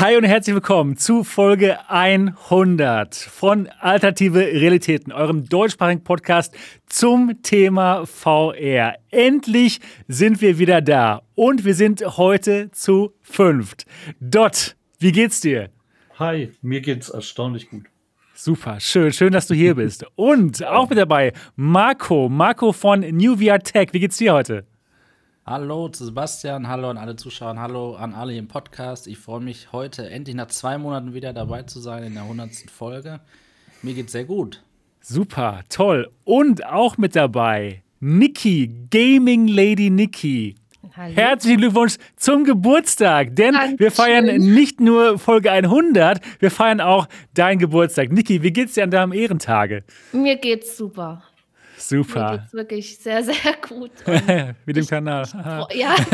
Hi und herzlich willkommen zu Folge 100 von Alternative Realitäten, eurem deutschsprachigen Podcast zum Thema VR. Endlich sind wir wieder da und wir sind heute zu fünft. Dot, wie geht's dir? Hi, mir geht's erstaunlich gut. Super, schön, schön, dass du hier bist. Und auch mit dabei Marco, Marco von New VR Tech. Wie geht's dir heute? Hallo zu Sebastian, hallo an alle Zuschauer, hallo an alle im Podcast. Ich freue mich heute endlich nach zwei Monaten wieder dabei zu sein in der 100. Folge. Mir geht's sehr gut. Super, toll. Und auch mit dabei Niki, Gaming Lady Niki. Hallo. Herzlichen Glückwunsch zum Geburtstag, denn Dankeschön. wir feiern nicht nur Folge 100, wir feiern auch deinen Geburtstag. Niki, wie geht's dir an deinem Ehrentage? Mir geht's super. Super. Mir geht's wirklich sehr, sehr gut. Wie dem Kanal. Aha. Ja,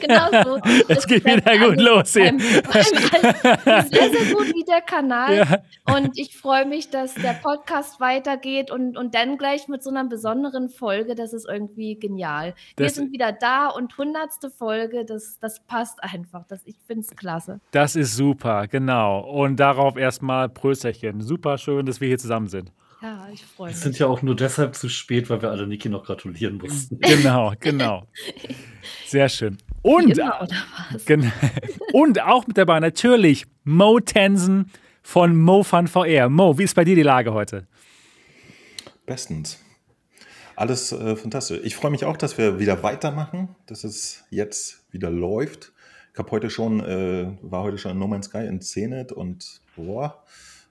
genau, genau so. Es geht wieder gut los. Beim, beim, sehr, sehr gut wie der Kanal. Ja. Und ich freue mich, dass der Podcast weitergeht und, und dann gleich mit so einer besonderen Folge. Das ist irgendwie genial. Das, Wir sind wieder da und hundertste Folge, das, das passt einfach. Das, ich finde es klasse. Das ist super, genau. Und darauf erstmal Prösterchen. Super schön, dass wir hier zusammen sind. Ja, ich freue mich. Wir sind ja auch nur deshalb zu spät, weil wir alle Niki noch gratulieren mussten. Genau, genau. Sehr schön. Und, immer, und auch mit dabei natürlich Mo Tensen von Mo Fun VR. Mo, wie ist bei dir die Lage heute? Bestens. Alles äh, fantastisch. Ich freue mich auch, dass wir wieder weitermachen, dass es jetzt wieder läuft. Ich habe heute schon, äh, war heute schon in No Man's Sky in Zenit und boah,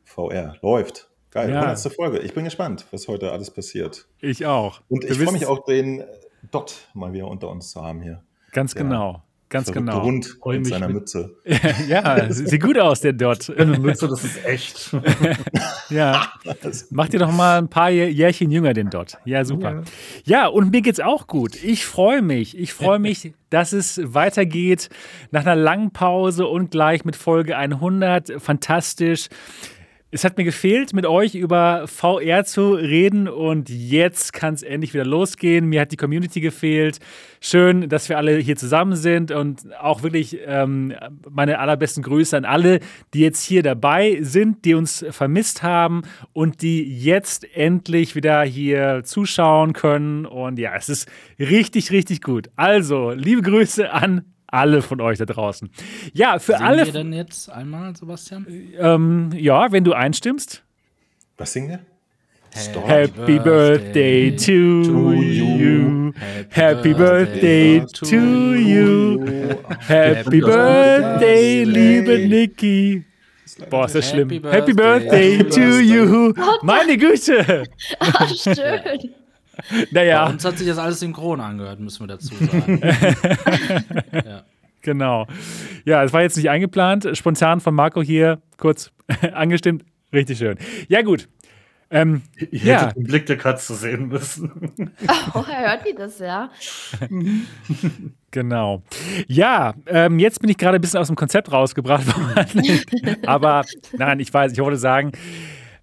VR läuft. Geil, ja. 100. Folge. Ich bin gespannt, was heute alles passiert. Ich auch. Und ich freue mich auch, den Dot mal wieder unter uns zu haben hier. Ganz genau. Ganz genau. Hund mit seiner mit. Mütze. ja, sieht gut aus, der Dot. Eine Mütze, das ist echt. ja. Mach dir doch mal ein paar Jährchen jünger, den Dot. Ja, super. Ja, ja und mir geht's auch gut. Ich freue mich. Ich freue mich, dass es weitergeht nach einer langen Pause und gleich mit Folge 100. Fantastisch. Es hat mir gefehlt, mit euch über VR zu reden und jetzt kann es endlich wieder losgehen. Mir hat die Community gefehlt. Schön, dass wir alle hier zusammen sind und auch wirklich ähm, meine allerbesten Grüße an alle, die jetzt hier dabei sind, die uns vermisst haben und die jetzt endlich wieder hier zuschauen können. Und ja, es ist richtig, richtig gut. Also, liebe Grüße an alle von euch da draußen. Ja, für singen alle. wir denn jetzt einmal, Sebastian? Ähm, ja, wenn du einstimmst. Was singen wir? Stop. Happy Birthday, birthday to, to you. Happy birthday, birthday to you. Happy Birthday, liebe Niki. Boah, ist das schlimm. Happy Birthday, Happy to you. Meine Güte. Ach, schön. Naja. Bei uns hat sich das alles synchron angehört, müssen wir dazu sagen. ja. Genau. Ja, es war jetzt nicht eingeplant. Spontan von Marco hier kurz angestimmt. Richtig schön. Ja, gut. Ähm, Ihr ja. hättet den Blick der Katze sehen müssen. Oh, hört die das, ja? Genau. Ja, ähm, jetzt bin ich gerade ein bisschen aus dem Konzept rausgebracht worden. Aber nein, ich weiß, ich wollte sagen,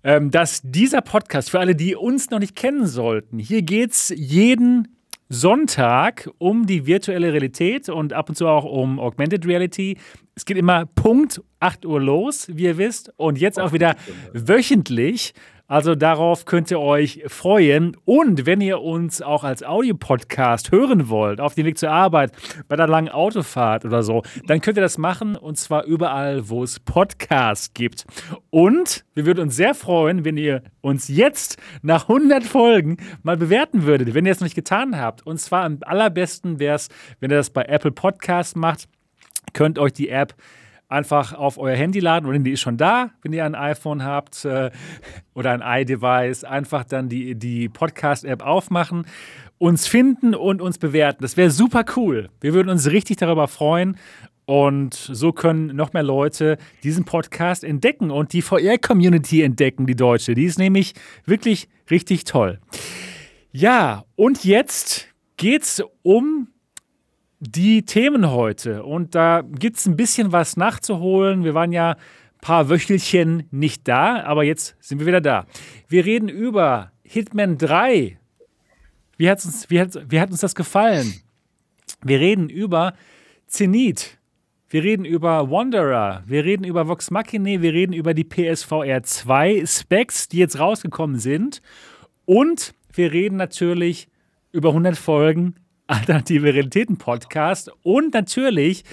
dass dieser Podcast für alle, die uns noch nicht kennen sollten, hier geht es jeden Sonntag um die virtuelle Realität und ab und zu auch um Augmented Reality. Es geht immer Punkt 8 Uhr los, wie ihr wisst, und jetzt auch wieder wöchentlich. Also darauf könnt ihr euch freuen. Und wenn ihr uns auch als Audiopodcast hören wollt, auf dem Weg zur Arbeit, bei der langen Autofahrt oder so, dann könnt ihr das machen und zwar überall, wo es Podcasts gibt. Und wir würden uns sehr freuen, wenn ihr uns jetzt nach 100 Folgen mal bewerten würdet, wenn ihr es noch nicht getan habt. Und zwar am allerbesten wäre es, wenn ihr das bei Apple Podcasts macht. Könnt euch die App einfach auf euer Handy laden oder die ist schon da, wenn ihr ein iPhone habt äh, oder ein iDevice. Einfach dann die, die Podcast-App aufmachen, uns finden und uns bewerten. Das wäre super cool. Wir würden uns richtig darüber freuen. Und so können noch mehr Leute diesen Podcast entdecken und die VR-Community entdecken, die deutsche. Die ist nämlich wirklich richtig toll. Ja, und jetzt geht es um die Themen heute. Und da gibt es ein bisschen was nachzuholen. Wir waren ja ein paar Wöchelchen nicht da, aber jetzt sind wir wieder da. Wir reden über Hitman 3. Wie, hat's uns, wie, hat, wie hat uns das gefallen? Wir reden über Zenit. wir reden über Wanderer, wir reden über Vox Machina, wir reden über die PSVR 2 Specs, die jetzt rausgekommen sind. Und wir reden natürlich über 100 Folgen Alternative Realitäten Podcast. Und natürlich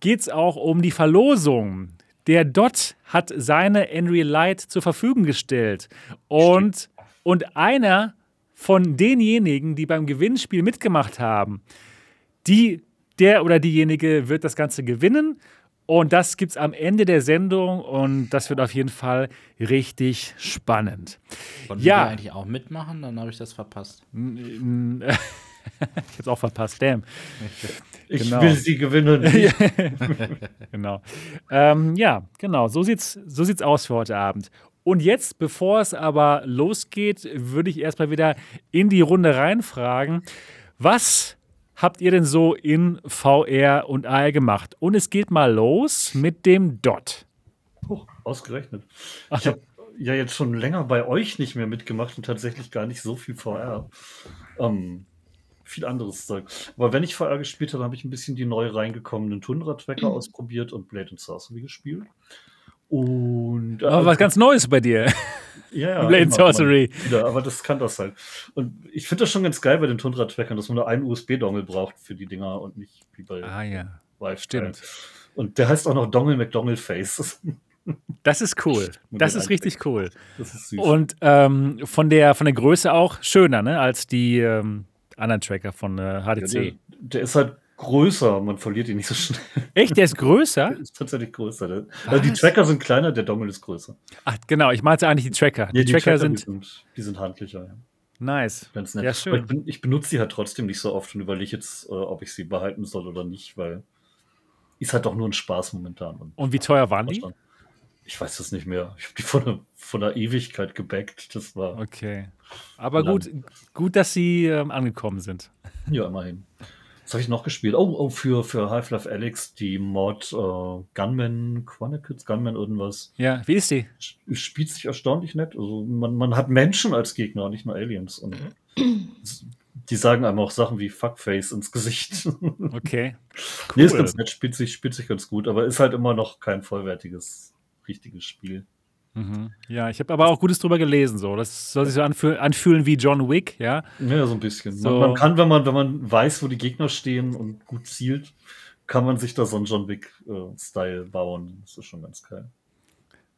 geht es auch um die Verlosung. Der Dot hat seine Unreal Light zur Verfügung gestellt. Und, und einer von denjenigen, die beim Gewinnspiel mitgemacht haben, die der oder diejenige wird das Ganze gewinnen. Und das gibt es am Ende der Sendung und das wird auf jeden Fall richtig spannend. Wollen ja. wir eigentlich auch mitmachen? Dann habe ich das verpasst. ich habe es auch verpasst, damn. Ich genau. will sie gewinnen. genau. Ähm, ja, genau. So sieht's, so sieht's aus für heute Abend. Und jetzt, bevor es aber losgeht, würde ich erstmal wieder in die Runde reinfragen. Was habt ihr denn so in VR und AR gemacht? Und es geht mal los mit dem Dot. Oh, ausgerechnet. Ach. Ich habe ja jetzt schon länger bei euch nicht mehr mitgemacht und tatsächlich gar nicht so viel VR. Ähm, viel anderes Zeug. Aber wenn ich VR gespielt habe, habe ich ein bisschen die neu reingekommenen Tundra-Tracker mhm. ausprobiert und Blade and Sorcery gespielt. Und, aber äh, was ganz Neues bei dir. Ja, ja. Blade Sorcery. Ja, aber das kann das halt. Und ich finde das schon ganz geil bei den Tundra-Trackern, dass man nur einen USB-Dongle braucht für die Dinger und nicht wie bei ah, ja. Vive. Stimmt. Und der heißt auch noch Dongle McDongle Face. Das ist cool. Das ist richtig cool. Das ist süß. Und ähm, von, der, von der Größe auch schöner, ne, als die ähm, anderen Tracker von äh, HTC. Ja, der, der, ist halt größer, man verliert ihn nicht so schnell. Echt, der ist größer? Der ist tatsächlich größer. Also die Tracker sind kleiner, der Dongle ist größer. Ach, genau, ich meinte eigentlich die Tracker. Die, ja, die Tracker, Tracker sind, die sind, die sind handlicher. Ja. Nice. Ganz nett. Ja, schön. Ich, benutze sie halt trotzdem nicht so oft und überlege jetzt, äh, ob ich sie behalten soll oder nicht, weil ist halt doch nur ein Spaß momentan. Und, und wie teuer waren die? Ich weiß das nicht mehr. Ich habe die von, der, von der Ewigkeit gebackt. Das war. Okay. Aber gut, gut, dass sie ähm, angekommen sind. Ja, immerhin. Was habe ich noch gespielt? Oh, oh für, für Half-Life Alex die Mod äh, Gunman Chronicles, Gunman irgendwas. Ja, wie ist die? Spielt sich erstaunlich nett. Also man, man hat Menschen als Gegner, nicht nur Aliens. Und die sagen einem auch Sachen wie Fuckface ins Gesicht. Okay. Cool. Nee, ist ganz nett, spielt sich, spielt sich ganz gut, aber ist halt immer noch kein vollwertiges, richtiges Spiel. Mhm. Ja, ich habe aber auch Gutes drüber gelesen. So. Das soll sich so anfühl anfühlen wie John Wick, ja? Ja, so ein bisschen. So. Man, man, kann, wenn man, wenn man weiß, wo die Gegner stehen und gut zielt, kann man sich da so einen John Wick-Style äh, bauen. Das ist schon ganz geil.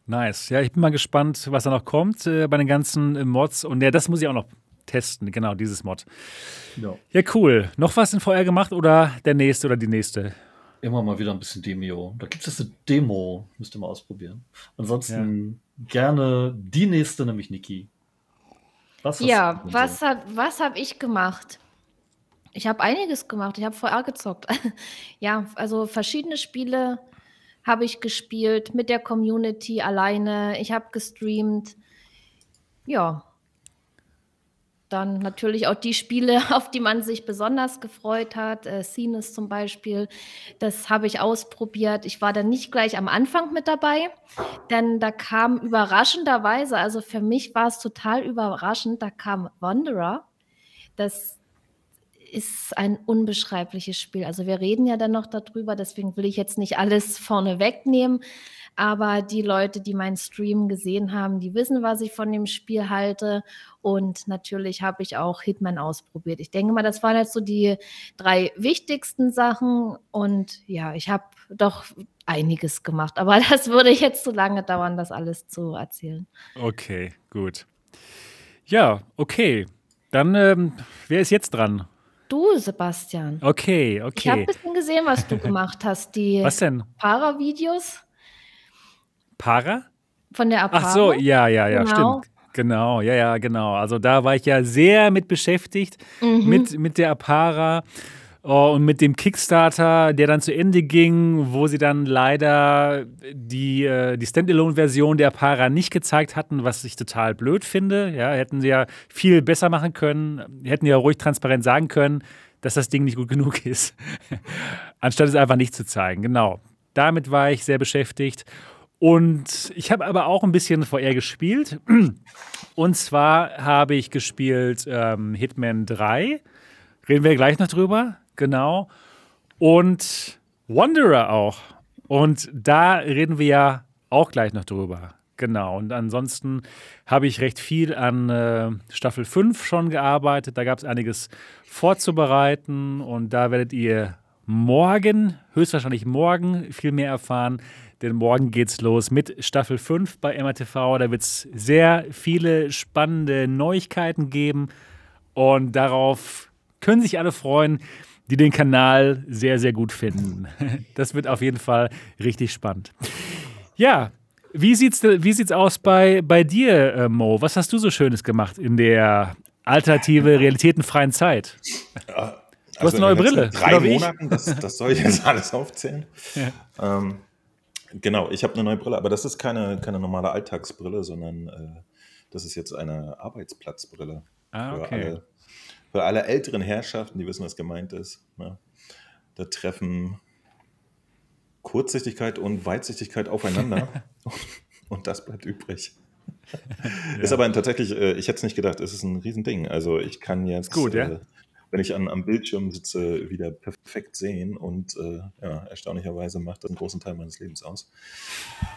Nice. Ja, ich bin mal gespannt, was da noch kommt äh, bei den ganzen äh, Mods. Und ja, das muss ich auch noch testen, genau, dieses Mod. Ja. ja, cool. Noch was in VR gemacht oder der nächste oder die nächste? Immer mal wieder ein bisschen Demio. Da gibt es eine Demo, müsst ihr mal ausprobieren. Ansonsten gerne die nächste, nämlich Niki. Was ja, was, so? was habe ich gemacht? Ich habe einiges gemacht. Ich habe VR gezockt. ja, also verschiedene Spiele habe ich gespielt mit der Community alleine. Ich habe gestreamt. Ja, dann natürlich auch die Spiele, auf die man sich besonders gefreut hat. Äh, Scenes zum Beispiel, das habe ich ausprobiert. Ich war dann nicht gleich am Anfang mit dabei, denn da kam überraschenderweise, also für mich war es total überraschend, da kam Wanderer. Das ist ein unbeschreibliches Spiel. Also wir reden ja dann noch darüber, deswegen will ich jetzt nicht alles vorne wegnehmen. Aber die Leute, die meinen Stream gesehen haben, die wissen, was ich von dem Spiel halte. Und natürlich habe ich auch Hitman ausprobiert. Ich denke mal, das waren jetzt so die drei wichtigsten Sachen. Und ja, ich habe doch einiges gemacht. Aber das würde jetzt zu lange dauern, das alles zu erzählen. Okay, gut. Ja, okay. Dann, ähm, wer ist jetzt dran? Du, Sebastian. Okay, okay. Ich habe ein bisschen gesehen, was du gemacht hast. Die was denn? Para-Videos. Para? Von der Apara. Ach so, ja, ja, ja, genau. stimmt. Genau, ja, ja, genau. Also da war ich ja sehr mit beschäftigt, mhm. mit, mit der Apara. Oh, und mit dem Kickstarter, der dann zu Ende ging, wo sie dann leider die, äh, die Standalone-Version der Apara nicht gezeigt hatten, was ich total blöd finde. Ja, hätten sie ja viel besser machen können, hätten ja ruhig transparent sagen können, dass das Ding nicht gut genug ist, anstatt es einfach nicht zu zeigen. Genau. Damit war ich sehr beschäftigt. Und ich habe aber auch ein bisschen VR gespielt. Und zwar habe ich gespielt ähm, Hitman 3. Reden wir gleich noch drüber. Genau. Und Wanderer auch. Und da reden wir ja auch gleich noch drüber. Genau. Und ansonsten habe ich recht viel an äh, Staffel 5 schon gearbeitet. Da gab es einiges vorzubereiten und da werdet ihr morgen, höchstwahrscheinlich morgen, viel mehr erfahren. Denn morgen geht's los mit Staffel 5 bei MRTV. Da wird es sehr viele spannende Neuigkeiten geben. Und darauf können sich alle freuen, die den Kanal sehr, sehr gut finden. Das wird auf jeden Fall richtig spannend. Ja, wie sieht's, wie sieht's aus bei, bei dir, äh, Mo? Was hast du so Schönes gemacht in der alternative, realitätenfreien Zeit? Ja, Du hast eine neue Brille, Drei? Monaten, das, das soll ich jetzt alles aufzählen. Ähm, genau, ich habe eine neue Brille, aber das ist keine, keine normale Alltagsbrille, sondern äh, das ist jetzt eine Arbeitsplatzbrille. Ah, Für, okay. alle, für alle älteren Herrschaften, die wissen, was gemeint ist. Ne? Da treffen Kurzsichtigkeit und Weitsichtigkeit aufeinander und das bleibt übrig. Ist aber tatsächlich, äh, ich hätte es nicht gedacht, es ist ein Riesending. Also ich kann jetzt, gut, ja? äh, wenn ich an, am Bildschirm sitze, wieder perfekt sehen und äh, ja, erstaunlicherweise macht das einen großen Teil meines Lebens aus.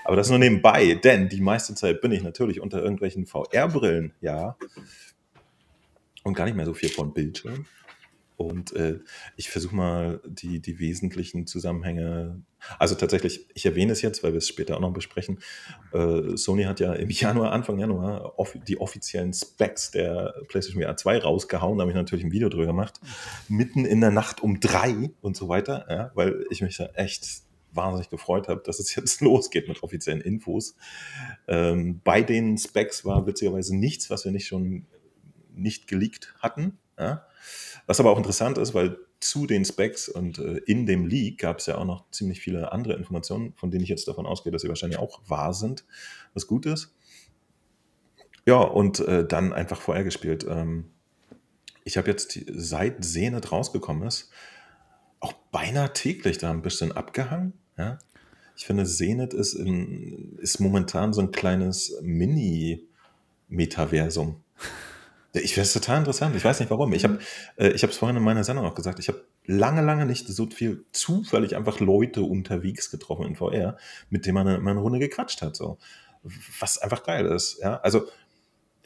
Aber das nur nebenbei, denn die meiste Zeit bin ich natürlich unter irgendwelchen VR-Brillen, ja, und gar nicht mehr so viel von Bildschirm. Und äh, ich versuche mal die, die wesentlichen Zusammenhänge. Also tatsächlich, ich erwähne es jetzt, weil wir es später auch noch besprechen. Äh, Sony hat ja im Januar, Anfang Januar, off die offiziellen Specs der PlayStation VR 2 rausgehauen. Da habe ich natürlich ein Video drüber gemacht. Mitten in der Nacht um drei und so weiter, ja, weil ich mich da echt wahnsinnig gefreut habe, dass es jetzt losgeht mit offiziellen Infos. Ähm, bei den Specs war witzigerweise nichts, was wir nicht schon nicht geleakt hatten. Ja. Was aber auch interessant ist, weil zu den Specs und äh, in dem Leak gab es ja auch noch ziemlich viele andere Informationen, von denen ich jetzt davon ausgehe, dass sie wahrscheinlich auch wahr sind, was gut ist. Ja, und äh, dann einfach vorher gespielt. Ähm, ich habe jetzt, seit Sehnet rausgekommen ist, auch beinahe täglich da ein bisschen abgehangen. Ja? Ich finde, Sehnet ist, in, ist momentan so ein kleines Mini-Metaversum. Ich finde es total interessant. Ich weiß nicht warum. Ich habe äh, ich habe es vorhin in meiner Sendung auch gesagt. Ich habe lange, lange nicht so viel zufällig einfach Leute unterwegs getroffen in VR, mit denen man eine, eine Runde gequatscht hat. So. Was einfach geil ist. Ja? Also,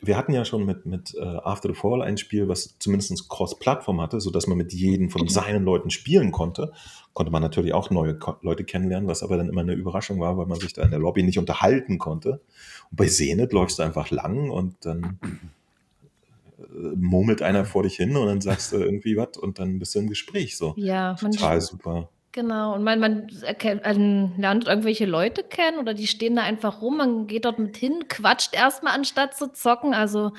wir hatten ja schon mit, mit äh, After the Fall ein Spiel, was zumindest Cross-Plattform hatte, sodass man mit jedem von seinen Leuten spielen konnte. Konnte man natürlich auch neue Leute kennenlernen, was aber dann immer eine Überraschung war, weil man sich da in der Lobby nicht unterhalten konnte. Und bei Zenit läufst du einfach lang und dann äh, murmelt einer vor dich hin und dann sagst du irgendwie was und dann bist du im Gespräch. So. Ja, man, Total super. genau. Und man, man erkennt, ähm, lernt irgendwelche Leute kennen oder die stehen da einfach rum, man geht dort mit hin, quatscht erstmal anstatt zu zocken. Also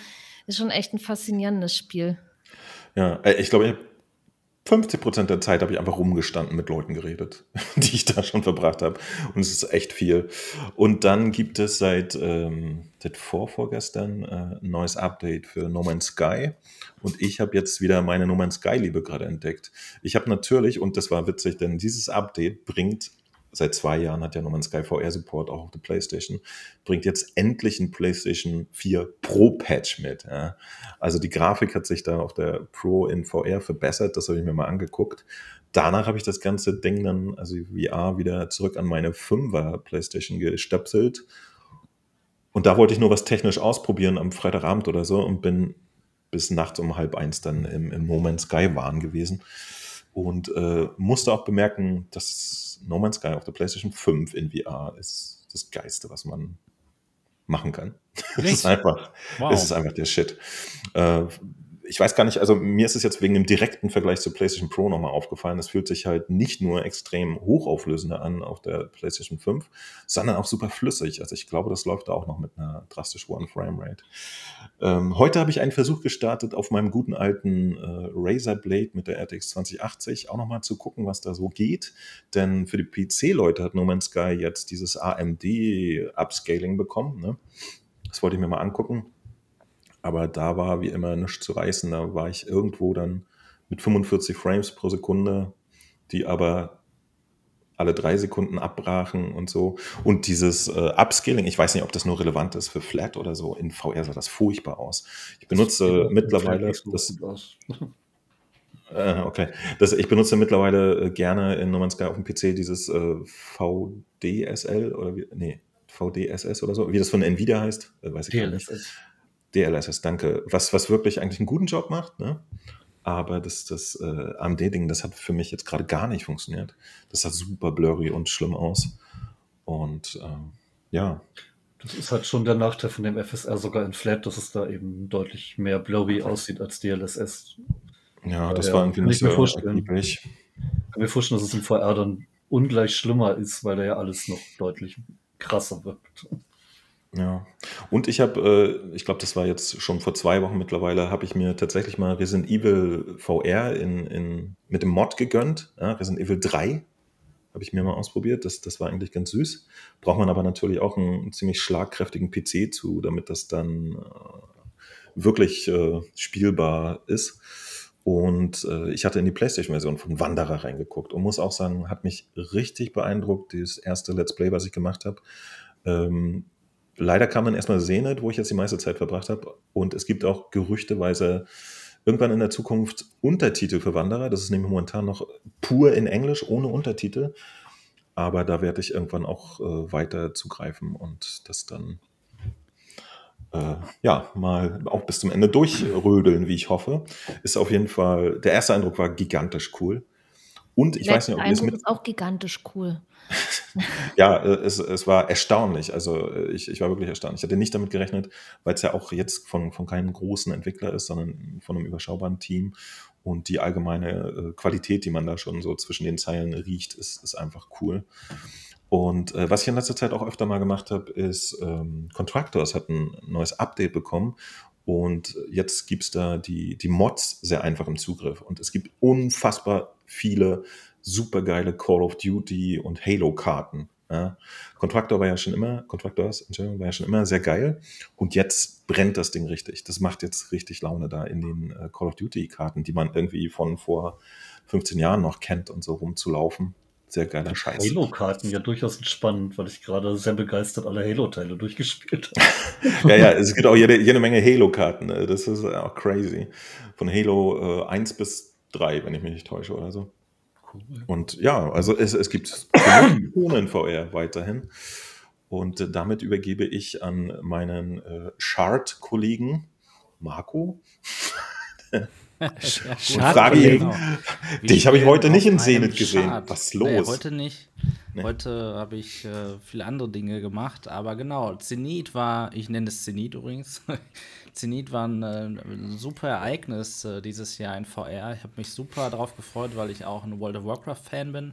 ist schon echt ein faszinierendes Spiel. Ja, äh, ich glaube, ich hab 50 Prozent der Zeit habe ich einfach rumgestanden, mit Leuten geredet, die ich da schon verbracht habe. Und es ist echt viel. Und dann gibt es seit, ähm, seit vor, vorgestern äh, ein neues Update für No Man's Sky. Und ich habe jetzt wieder meine No Man's Sky-Liebe gerade entdeckt. Ich habe natürlich, und das war witzig, denn dieses Update bringt, seit zwei Jahren hat ja No Man's Sky VR Support auch auf der PlayStation, bringt jetzt endlich ein PlayStation 4 Pro Patch mit. Ja. Also die Grafik hat sich da auf der Pro in VR verbessert, das habe ich mir mal angeguckt. Danach habe ich das ganze Ding dann, also VR, wieder zurück an meine 5er PlayStation gestöpselt. Und da wollte ich nur was technisch ausprobieren am Freitagabend oder so und bin bis nachts um halb eins dann im, im No Man's Sky Wahn gewesen. Und äh, musste auch bemerken, dass No Man's Sky auf der PlayStation 5 in VR ist das Geiste, was man machen kann. Es ist einfach, Wow. es ist einfach der Shit. Äh, ich weiß gar nicht, also mir ist es jetzt wegen dem direkten Vergleich zur PlayStation Pro nochmal aufgefallen. Es fühlt sich halt nicht nur extrem hochauflösender an auf der PlayStation 5, sondern auch super flüssig. Also ich glaube, das läuft da auch noch mit einer drastisch hohen Framerate. Ähm, heute habe ich einen Versuch gestartet, auf meinem guten alten äh, Razer Blade mit der RTX 2080 auch nochmal zu gucken, was da so geht. Denn für die PC-Leute hat No Man's Sky jetzt dieses AMD-Upscaling bekommen. Ne? Das wollte ich mir mal angucken. Aber da war wie immer nichts zu reißen. Da war ich irgendwo dann mit 45 Frames pro Sekunde, die aber alle drei Sekunden abbrachen und so. Und dieses äh, Upscaling, ich weiß nicht, ob das nur relevant ist für Flat oder so. In VR sah das furchtbar aus. Ich benutze Sieht mittlerweile das. Äh, okay. Das, ich benutze mittlerweile äh, gerne in No Man's Sky auf dem PC dieses äh, VDSL oder wie, nee, VDSS oder so, wie das von Nvidia heißt, äh, weiß ich DLSS. gar nicht. DLSS, danke. Was, was wirklich eigentlich einen guten Job macht, ne? Aber das, das äh, AMD-Ding, das hat für mich jetzt gerade gar nicht funktioniert. Das sah super blurry und schlimm aus. Und ähm, ja. Das ist halt schon der Nachteil von dem FSR sogar in Flat, dass es da eben deutlich mehr blurry aussieht als DLSS. Ja, das ja, war irgendwie nicht so ergiebig. Kann mir vorstellen, dass es im VR dann ungleich schlimmer ist, weil da ja alles noch deutlich krasser wirkt. Ja, und ich habe, äh, ich glaube, das war jetzt schon vor zwei Wochen mittlerweile, habe ich mir tatsächlich mal Resident Evil VR in, in, mit dem Mod gegönnt. Ja, Resident Evil 3 habe ich mir mal ausprobiert. Das, das war eigentlich ganz süß. Braucht man aber natürlich auch einen, einen ziemlich schlagkräftigen PC zu, damit das dann äh, wirklich äh, spielbar ist. Und äh, ich hatte in die PlayStation-Version von Wanderer reingeguckt und muss auch sagen, hat mich richtig beeindruckt, dieses erste Let's Play, was ich gemacht habe. Ähm, leider kam dann erstmal Sehnet, wo ich jetzt die meiste Zeit verbracht habe. Und es gibt auch gerüchteweise irgendwann in der Zukunft Untertitel für Wanderer. Das ist nämlich momentan noch pur in Englisch, ohne Untertitel. Aber da werde ich irgendwann auch äh, weiter zugreifen und das dann äh, ja, mal auch bis zum Ende durchrödeln, wie ich hoffe. Ist auf jeden Fall, der erste Eindruck war gigantisch cool. Und ich weiß nicht, ob ihr es mit. ist auch gigantisch cool. ja, äh, es, es war erstaunlich. Also äh, ich, ich war wirklich erstaunt. Ich hatte nicht damit gerechnet, weil es ja auch jetzt von, von keinem großen Entwickler ist, sondern von einem überschaubaren Team. Und die allgemeine Qualität, die man da schon so zwischen den Zeilen riecht, ist, ist einfach cool. Und äh, was ich in letzter Zeit auch öfter mal gemacht habe, ist, ähm, Contractors hat ein neues Update bekommen und jetzt gibt es da die, die Mods sehr einfach im Zugriff. Und es gibt unfassbar viele supergeile Call of Duty und Halo-Karten. Ja. Contractor war ja schon immer, Contractors war ja schon immer sehr geil. Und jetzt brennt das Ding richtig. Das macht jetzt richtig Laune da in den äh, Call of Duty-Karten, die man irgendwie von vor 15 Jahren noch kennt und so rumzulaufen. Sehr geiler Scheiß. Halo-Karten ja durchaus spannend, weil ich gerade sehr begeistert alle Halo-Teile durchgespielt habe. ja, ja, es gibt auch jede, jede Menge Halo-Karten. Ne? Das ist auch crazy. Von Halo äh, 1 bis 3, wenn ich mich nicht täusche oder so. Cool. Und ja, also es, es gibt ohne VR weiterhin. Und äh, damit übergebe ich an meinen äh, Shard-Kollegen Marco. frage ihn, genau. dich habe ich heute nicht in Zenit gesehen. Schad. Was ist los? Nee, heute nicht. Nee. Heute habe ich äh, viele andere Dinge gemacht, aber genau, Zenit war, ich nenne es Zenit übrigens. Zenit war ein äh, super Ereignis äh, dieses Jahr in VR. Ich habe mich super darauf gefreut, weil ich auch ein World of Warcraft-Fan bin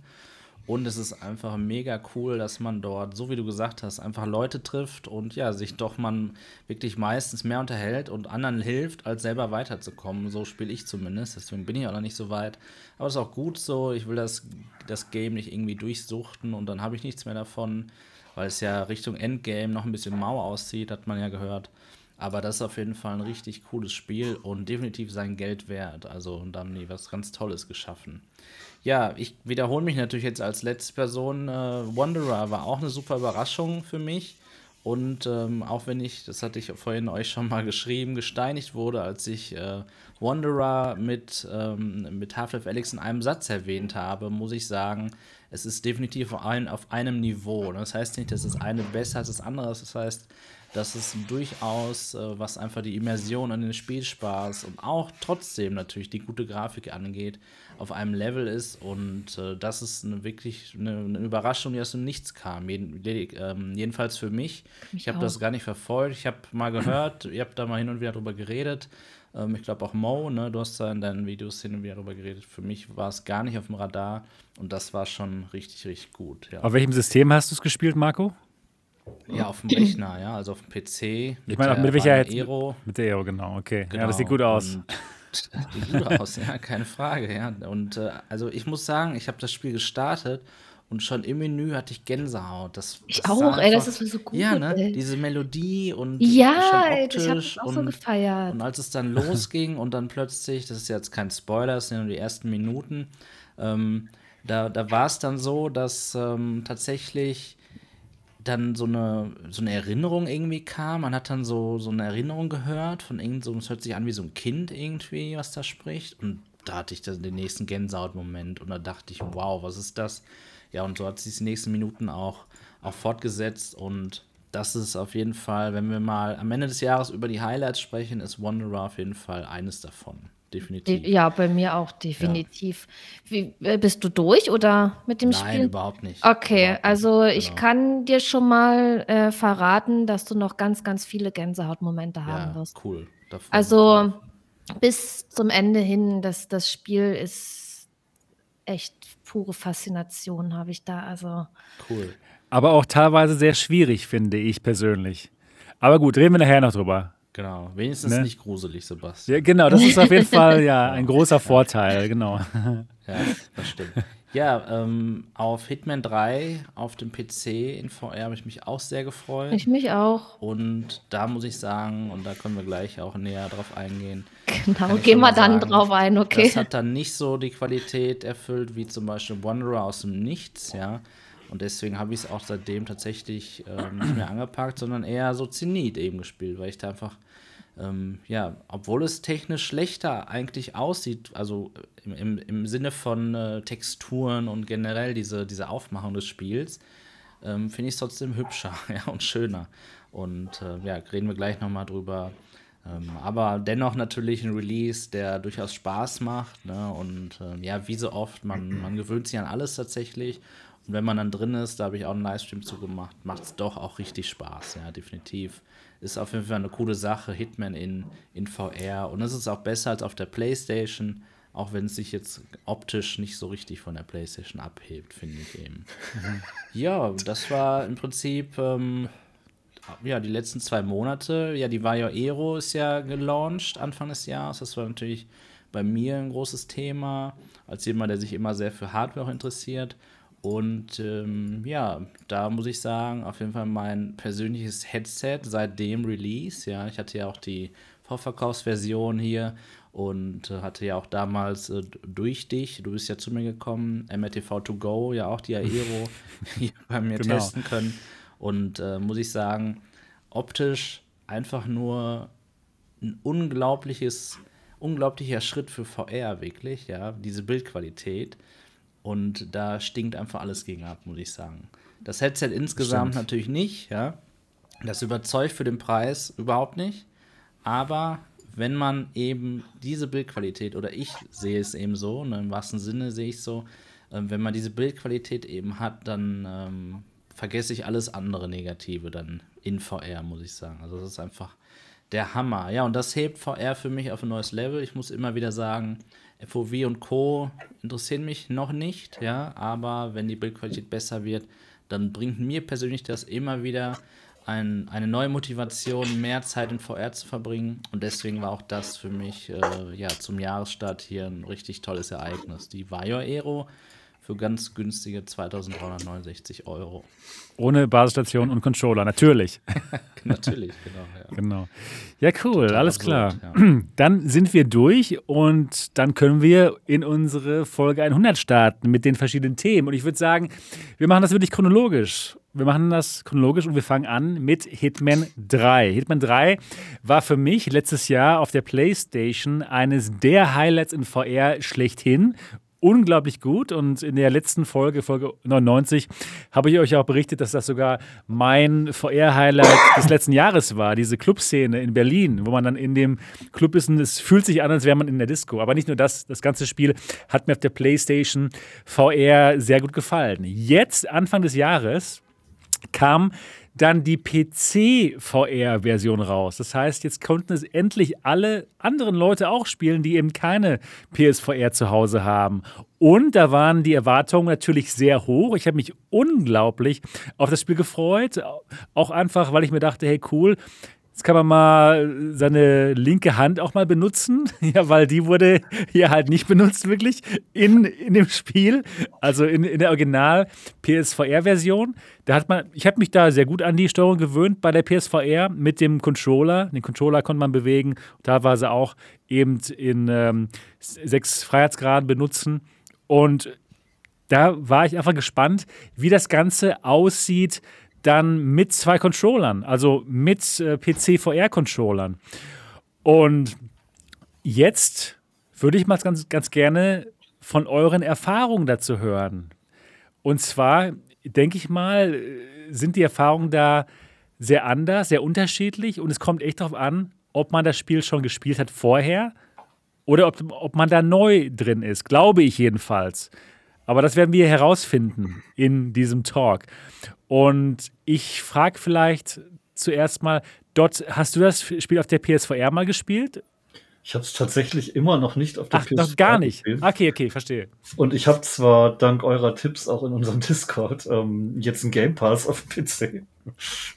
und es ist einfach mega cool, dass man dort, so wie du gesagt hast, einfach Leute trifft und ja, sich doch man wirklich meistens mehr unterhält und anderen hilft, als selber weiterzukommen. So spiele ich zumindest. Deswegen bin ich auch noch nicht so weit. Aber es ist auch gut so. Ich will das, das Game nicht irgendwie durchsuchten und dann habe ich nichts mehr davon, weil es ja Richtung Endgame noch ein bisschen mau aussieht, hat man ja gehört. Aber das ist auf jeden Fall ein richtig cooles Spiel und definitiv sein Geld wert. Also, da haben die was ganz Tolles geschaffen. Ja, ich wiederhole mich natürlich jetzt als letzte Person. Äh, Wanderer war auch eine super Überraschung für mich. Und ähm, auch wenn ich, das hatte ich vorhin euch schon mal geschrieben, gesteinigt wurde, als ich äh, Wanderer mit, ähm, mit Half-Life Alyx in einem Satz erwähnt habe, muss ich sagen, es ist definitiv auf, ein, auf einem Niveau. Das heißt nicht, dass das eine besser als das andere ist. Das heißt, dass es durchaus, äh, was einfach die Immersion an den Spielspaß und auch trotzdem natürlich die gute Grafik angeht, auf einem Level ist und äh, das ist eine, wirklich eine, eine, Überraschung, die aus dem Nichts kam. Jeden, ähm, jedenfalls für mich. mich ich habe das gar nicht verfolgt. Ich habe mal gehört, ihr habt da mal hin und wieder drüber geredet. Ähm, ich glaube auch Mo, ne, du hast da in deinen Videos hin und wieder drüber geredet. Für mich war es gar nicht auf dem Radar und das war schon richtig, richtig gut. Ja. Auf welchem System hast du es gespielt, Marco? Ja, auf dem Rechner, ja, also auf dem PC. ich meine, mit welcher jetzt? Aero. Mit der Aero, genau, okay. Genau. Ja, das sieht gut aus. sieht gut aus, ja, keine Frage, ja. Und äh, also ich muss sagen, ich habe das Spiel gestartet und schon im Menü hatte ich Gänsehaut. Das, ich das auch, einfach, ey, das ist so gut. Ja, ne? Ey. Diese Melodie und ja, ey, ich habe das auch und, so gefeiert. Und als es dann losging und dann plötzlich, das ist jetzt kein Spoiler, das sind nur die ersten Minuten, ähm, da, da war es dann so, dass ähm, tatsächlich dann so eine, so eine Erinnerung irgendwie kam. Man hat dann so, so eine Erinnerung gehört von irgend so, es hört sich an wie so ein Kind irgendwie, was da spricht. Und da hatte ich den nächsten Gänsehaut-Moment und da dachte ich, wow, was ist das? Ja, und so hat sich die nächsten Minuten auch, auch fortgesetzt und das ist auf jeden Fall, wenn wir mal am Ende des Jahres über die Highlights sprechen, ist Wanderer auf jeden Fall eines davon. Definitiv. Ja, bei mir auch definitiv. Ja. Wie, äh, bist du durch oder mit dem Nein, Spiel? Nein, überhaupt nicht. Okay, überhaupt also nicht. ich genau. kann dir schon mal äh, verraten, dass du noch ganz, ganz viele Gänsehautmomente ja, haben wirst. Cool. also bis zum Ende hin, das, das Spiel ist echt pure Faszination, habe ich da. Also cool. Aber auch teilweise sehr schwierig, finde ich persönlich. Aber gut, reden wir nachher noch drüber. Genau, wenigstens ne? nicht gruselig, Sebastian. Ja, genau, das ist auf jeden Fall ja ein großer Vorteil, genau. Ja, das stimmt. Ja, ähm, auf Hitman 3 auf dem PC in VR habe ich mich auch sehr gefreut. Ich mich auch. Und da muss ich sagen, und da können wir gleich auch näher drauf eingehen. Genau, gehen wir dann sagen, drauf ein, okay. Das hat dann nicht so die Qualität erfüllt wie zum Beispiel Wanderer aus dem Nichts, ja. Und deswegen habe ich es auch seitdem tatsächlich ähm, nicht mehr angepackt, sondern eher so Zenit eben gespielt, weil ich da einfach, ähm, ja, obwohl es technisch schlechter eigentlich aussieht, also im, im, im Sinne von äh, Texturen und generell diese, diese Aufmachung des Spiels, ähm, finde ich es trotzdem hübscher ja, und schöner. Und äh, ja, reden wir gleich nochmal drüber. Ähm, aber dennoch natürlich ein Release, der durchaus Spaß macht. Ne? Und äh, ja, wie so oft, man, man gewöhnt sich an alles tatsächlich. Und wenn man dann drin ist, da habe ich auch einen Livestream zugemacht, macht es doch auch richtig Spaß, ja, definitiv. Ist auf jeden Fall eine coole Sache, Hitman in, in VR. Und es ist auch besser als auf der Playstation, auch wenn es sich jetzt optisch nicht so richtig von der Playstation abhebt, finde ich eben. ja, das war im Prinzip ähm, ja, die letzten zwei Monate. Ja, die Vario Aero ist ja gelauncht Anfang des Jahres. Das war natürlich bei mir ein großes Thema, als jemand, der sich immer sehr für Hardware interessiert. Und ähm, ja, da muss ich sagen, auf jeden Fall mein persönliches Headset seit dem Release. Ja, ich hatte ja auch die Vorverkaufsversion hier und hatte ja auch damals äh, durch dich, du bist ja zu mir gekommen, MRTV 2 Go, ja auch die Aero hier bei mir genau. testen können. Und äh, muss ich sagen, optisch einfach nur ein unglaubliches, unglaublicher Schritt für VR, wirklich, ja, diese Bildqualität. Und da stinkt einfach alles gegen ab, muss ich sagen. Das Headset insgesamt Stimmt. natürlich nicht, ja. Das überzeugt für den Preis überhaupt nicht. Aber wenn man eben diese Bildqualität, oder ich sehe es eben so, ne, im wahrsten Sinne sehe ich es so, äh, wenn man diese Bildqualität eben hat, dann ähm, vergesse ich alles andere Negative dann in VR, muss ich sagen. Also das ist einfach der Hammer. Ja, und das hebt VR für mich auf ein neues Level. Ich muss immer wieder sagen, FOV und Co. interessieren mich noch nicht, ja, aber wenn die Bildqualität besser wird, dann bringt mir persönlich das immer wieder ein, eine neue Motivation, mehr Zeit in VR zu verbringen. Und deswegen war auch das für mich äh, ja, zum Jahresstart hier ein richtig tolles Ereignis. Die Vario Aero für ganz günstige 2369 Euro. Ohne Basisstation und Controller, natürlich. natürlich, genau. Ja, genau. ja cool, Total alles absurd, klar. Ja. Dann sind wir durch und dann können wir in unsere Folge 100 starten mit den verschiedenen Themen. Und ich würde sagen, wir machen das wirklich chronologisch. Wir machen das chronologisch und wir fangen an mit Hitman 3. Hitman 3 war für mich letztes Jahr auf der PlayStation eines der Highlights in VR schlechthin unglaublich gut. Und in der letzten Folge, Folge 99, habe ich euch auch berichtet, dass das sogar mein VR-Highlight des letzten Jahres war. Diese Clubszene in Berlin, wo man dann in dem Club ist und es fühlt sich an, als wäre man in der Disco. Aber nicht nur das, das ganze Spiel hat mir auf der PlayStation VR sehr gut gefallen. Jetzt, Anfang des Jahres, kam dann die PC-VR-Version raus. Das heißt, jetzt konnten es endlich alle anderen Leute auch spielen, die eben keine PSVR zu Hause haben. Und da waren die Erwartungen natürlich sehr hoch. Ich habe mich unglaublich auf das Spiel gefreut. Auch einfach, weil ich mir dachte, hey cool, Jetzt kann man mal seine linke Hand auch mal benutzen, ja, weil die wurde hier halt nicht benutzt, wirklich, in, in dem Spiel, also in, in der Original PSVR-Version. Da hat man, ich habe mich da sehr gut an die Steuerung gewöhnt bei der PSVR mit dem Controller. Den Controller konnte man bewegen, teilweise auch eben in ähm, sechs Freiheitsgraden benutzen. Und da war ich einfach gespannt, wie das Ganze aussieht, dann mit zwei Controllern, also mit äh, PC-VR-Controllern. Und jetzt würde ich mal ganz, ganz gerne von euren Erfahrungen dazu hören. Und zwar, denke ich mal, sind die Erfahrungen da sehr anders, sehr unterschiedlich und es kommt echt darauf an, ob man das Spiel schon gespielt hat vorher oder ob, ob man da neu drin ist. Glaube ich jedenfalls. Aber das werden wir herausfinden in diesem Talk. Und ich frage vielleicht zuerst mal, Dot, hast du das Spiel auf der PSVR mal gespielt? Ich habe es tatsächlich immer noch nicht auf der Ach, PS4 gar nicht. Gespielt. Okay, okay, verstehe. Und ich habe zwar dank eurer Tipps auch in unserem Discord ähm, jetzt einen Game Pass auf dem PC.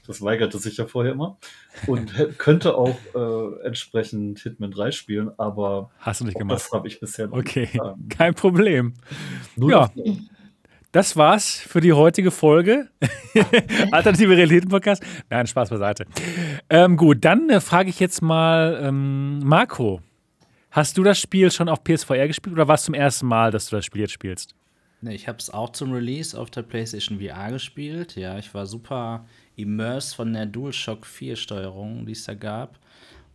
Das weigerte sich ja vorher immer. Und könnte auch äh, entsprechend Hitman 3 spielen, aber Hast du nicht gemacht? das habe ich bisher noch okay. nicht Okay, kein Problem. Nur ja. Das war's für die heutige Folge. Alternative Realitäten Podcast. Nein, Spaß beiseite. Ähm, gut, dann äh, frage ich jetzt mal ähm, Marco. Hast du das Spiel schon auf PSVR gespielt oder war es zum ersten Mal, dass du das Spiel jetzt spielst? Ich habe es auch zum Release auf der PlayStation VR gespielt. Ja, ich war super immersed von der DualShock 4 Steuerung, die es da gab.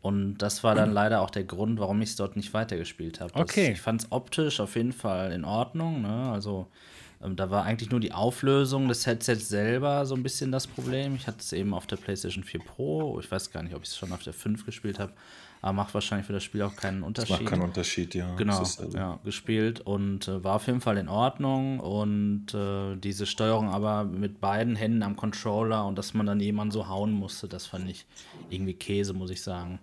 Und das war dann leider auch der Grund, warum ich es dort nicht weitergespielt habe. Okay. Ich fand es optisch auf jeden Fall in Ordnung. Ne? Also ähm, da war eigentlich nur die Auflösung des Headsets selber so ein bisschen das Problem. Ich hatte es eben auf der PlayStation 4 Pro. Ich weiß gar nicht, ob ich es schon auf der 5 gespielt habe. Aber macht wahrscheinlich für das Spiel auch keinen Unterschied. Das macht keinen Unterschied, ja. Genau, also ja, gespielt und äh, war auf jeden Fall in Ordnung. Und äh, diese Steuerung aber mit beiden Händen am Controller und dass man dann jemanden so hauen musste, das fand ich irgendwie Käse, muss ich sagen.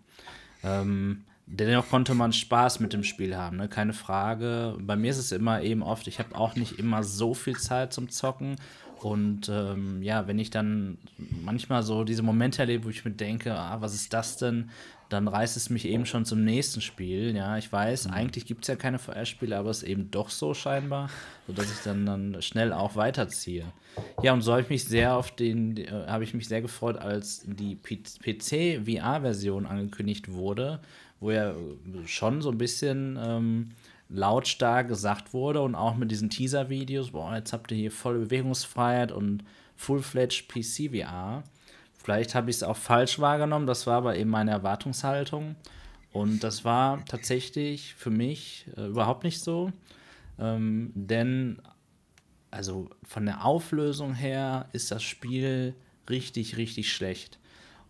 Ähm, Dennoch konnte man Spaß mit dem Spiel haben, ne? keine Frage. Bei mir ist es immer eben oft, ich habe auch nicht immer so viel Zeit zum Zocken. Und ähm, ja, wenn ich dann manchmal so diese Momente erlebe, wo ich mir denke, ah, was ist das denn? Dann reißt es mich eben schon zum nächsten Spiel. Ja, ich weiß, mhm. eigentlich gibt es ja keine VR-Spiele, aber es ist eben doch so scheinbar, sodass ich dann, dann schnell auch weiterziehe. Ja, und so habe ich mich sehr auf den, äh, habe ich mich sehr gefreut, als die PC-VR-Version angekündigt wurde wo ja schon so ein bisschen ähm, lautstark gesagt wurde und auch mit diesen Teaser-Videos, boah, jetzt habt ihr hier volle Bewegungsfreiheit und Full-Fledged PC-VR. Vielleicht habe ich es auch falsch wahrgenommen, das war aber eben meine Erwartungshaltung. Und das war tatsächlich für mich äh, überhaupt nicht so. Ähm, denn, also von der Auflösung her ist das Spiel richtig, richtig schlecht.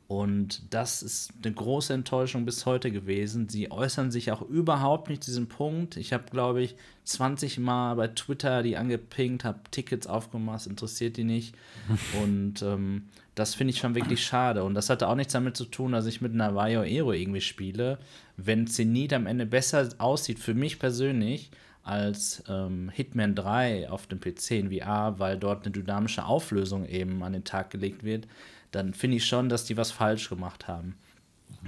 Und das ist eine große Enttäuschung bis heute gewesen. Sie äußern sich auch überhaupt nicht zu diesem Punkt. Ich habe, glaube ich, 20 Mal bei Twitter die angepinkt, habe Tickets aufgemacht, interessiert die nicht. Und ähm, das finde ich schon wirklich schade. Und das hatte auch nichts damit zu tun, dass ich mit Navajo Aero irgendwie spiele. Wenn Zenit am Ende besser aussieht, für mich persönlich, als ähm, Hitman 3 auf dem PC in VR, weil dort eine dynamische Auflösung eben an den Tag gelegt wird, dann finde ich schon, dass die was falsch gemacht haben.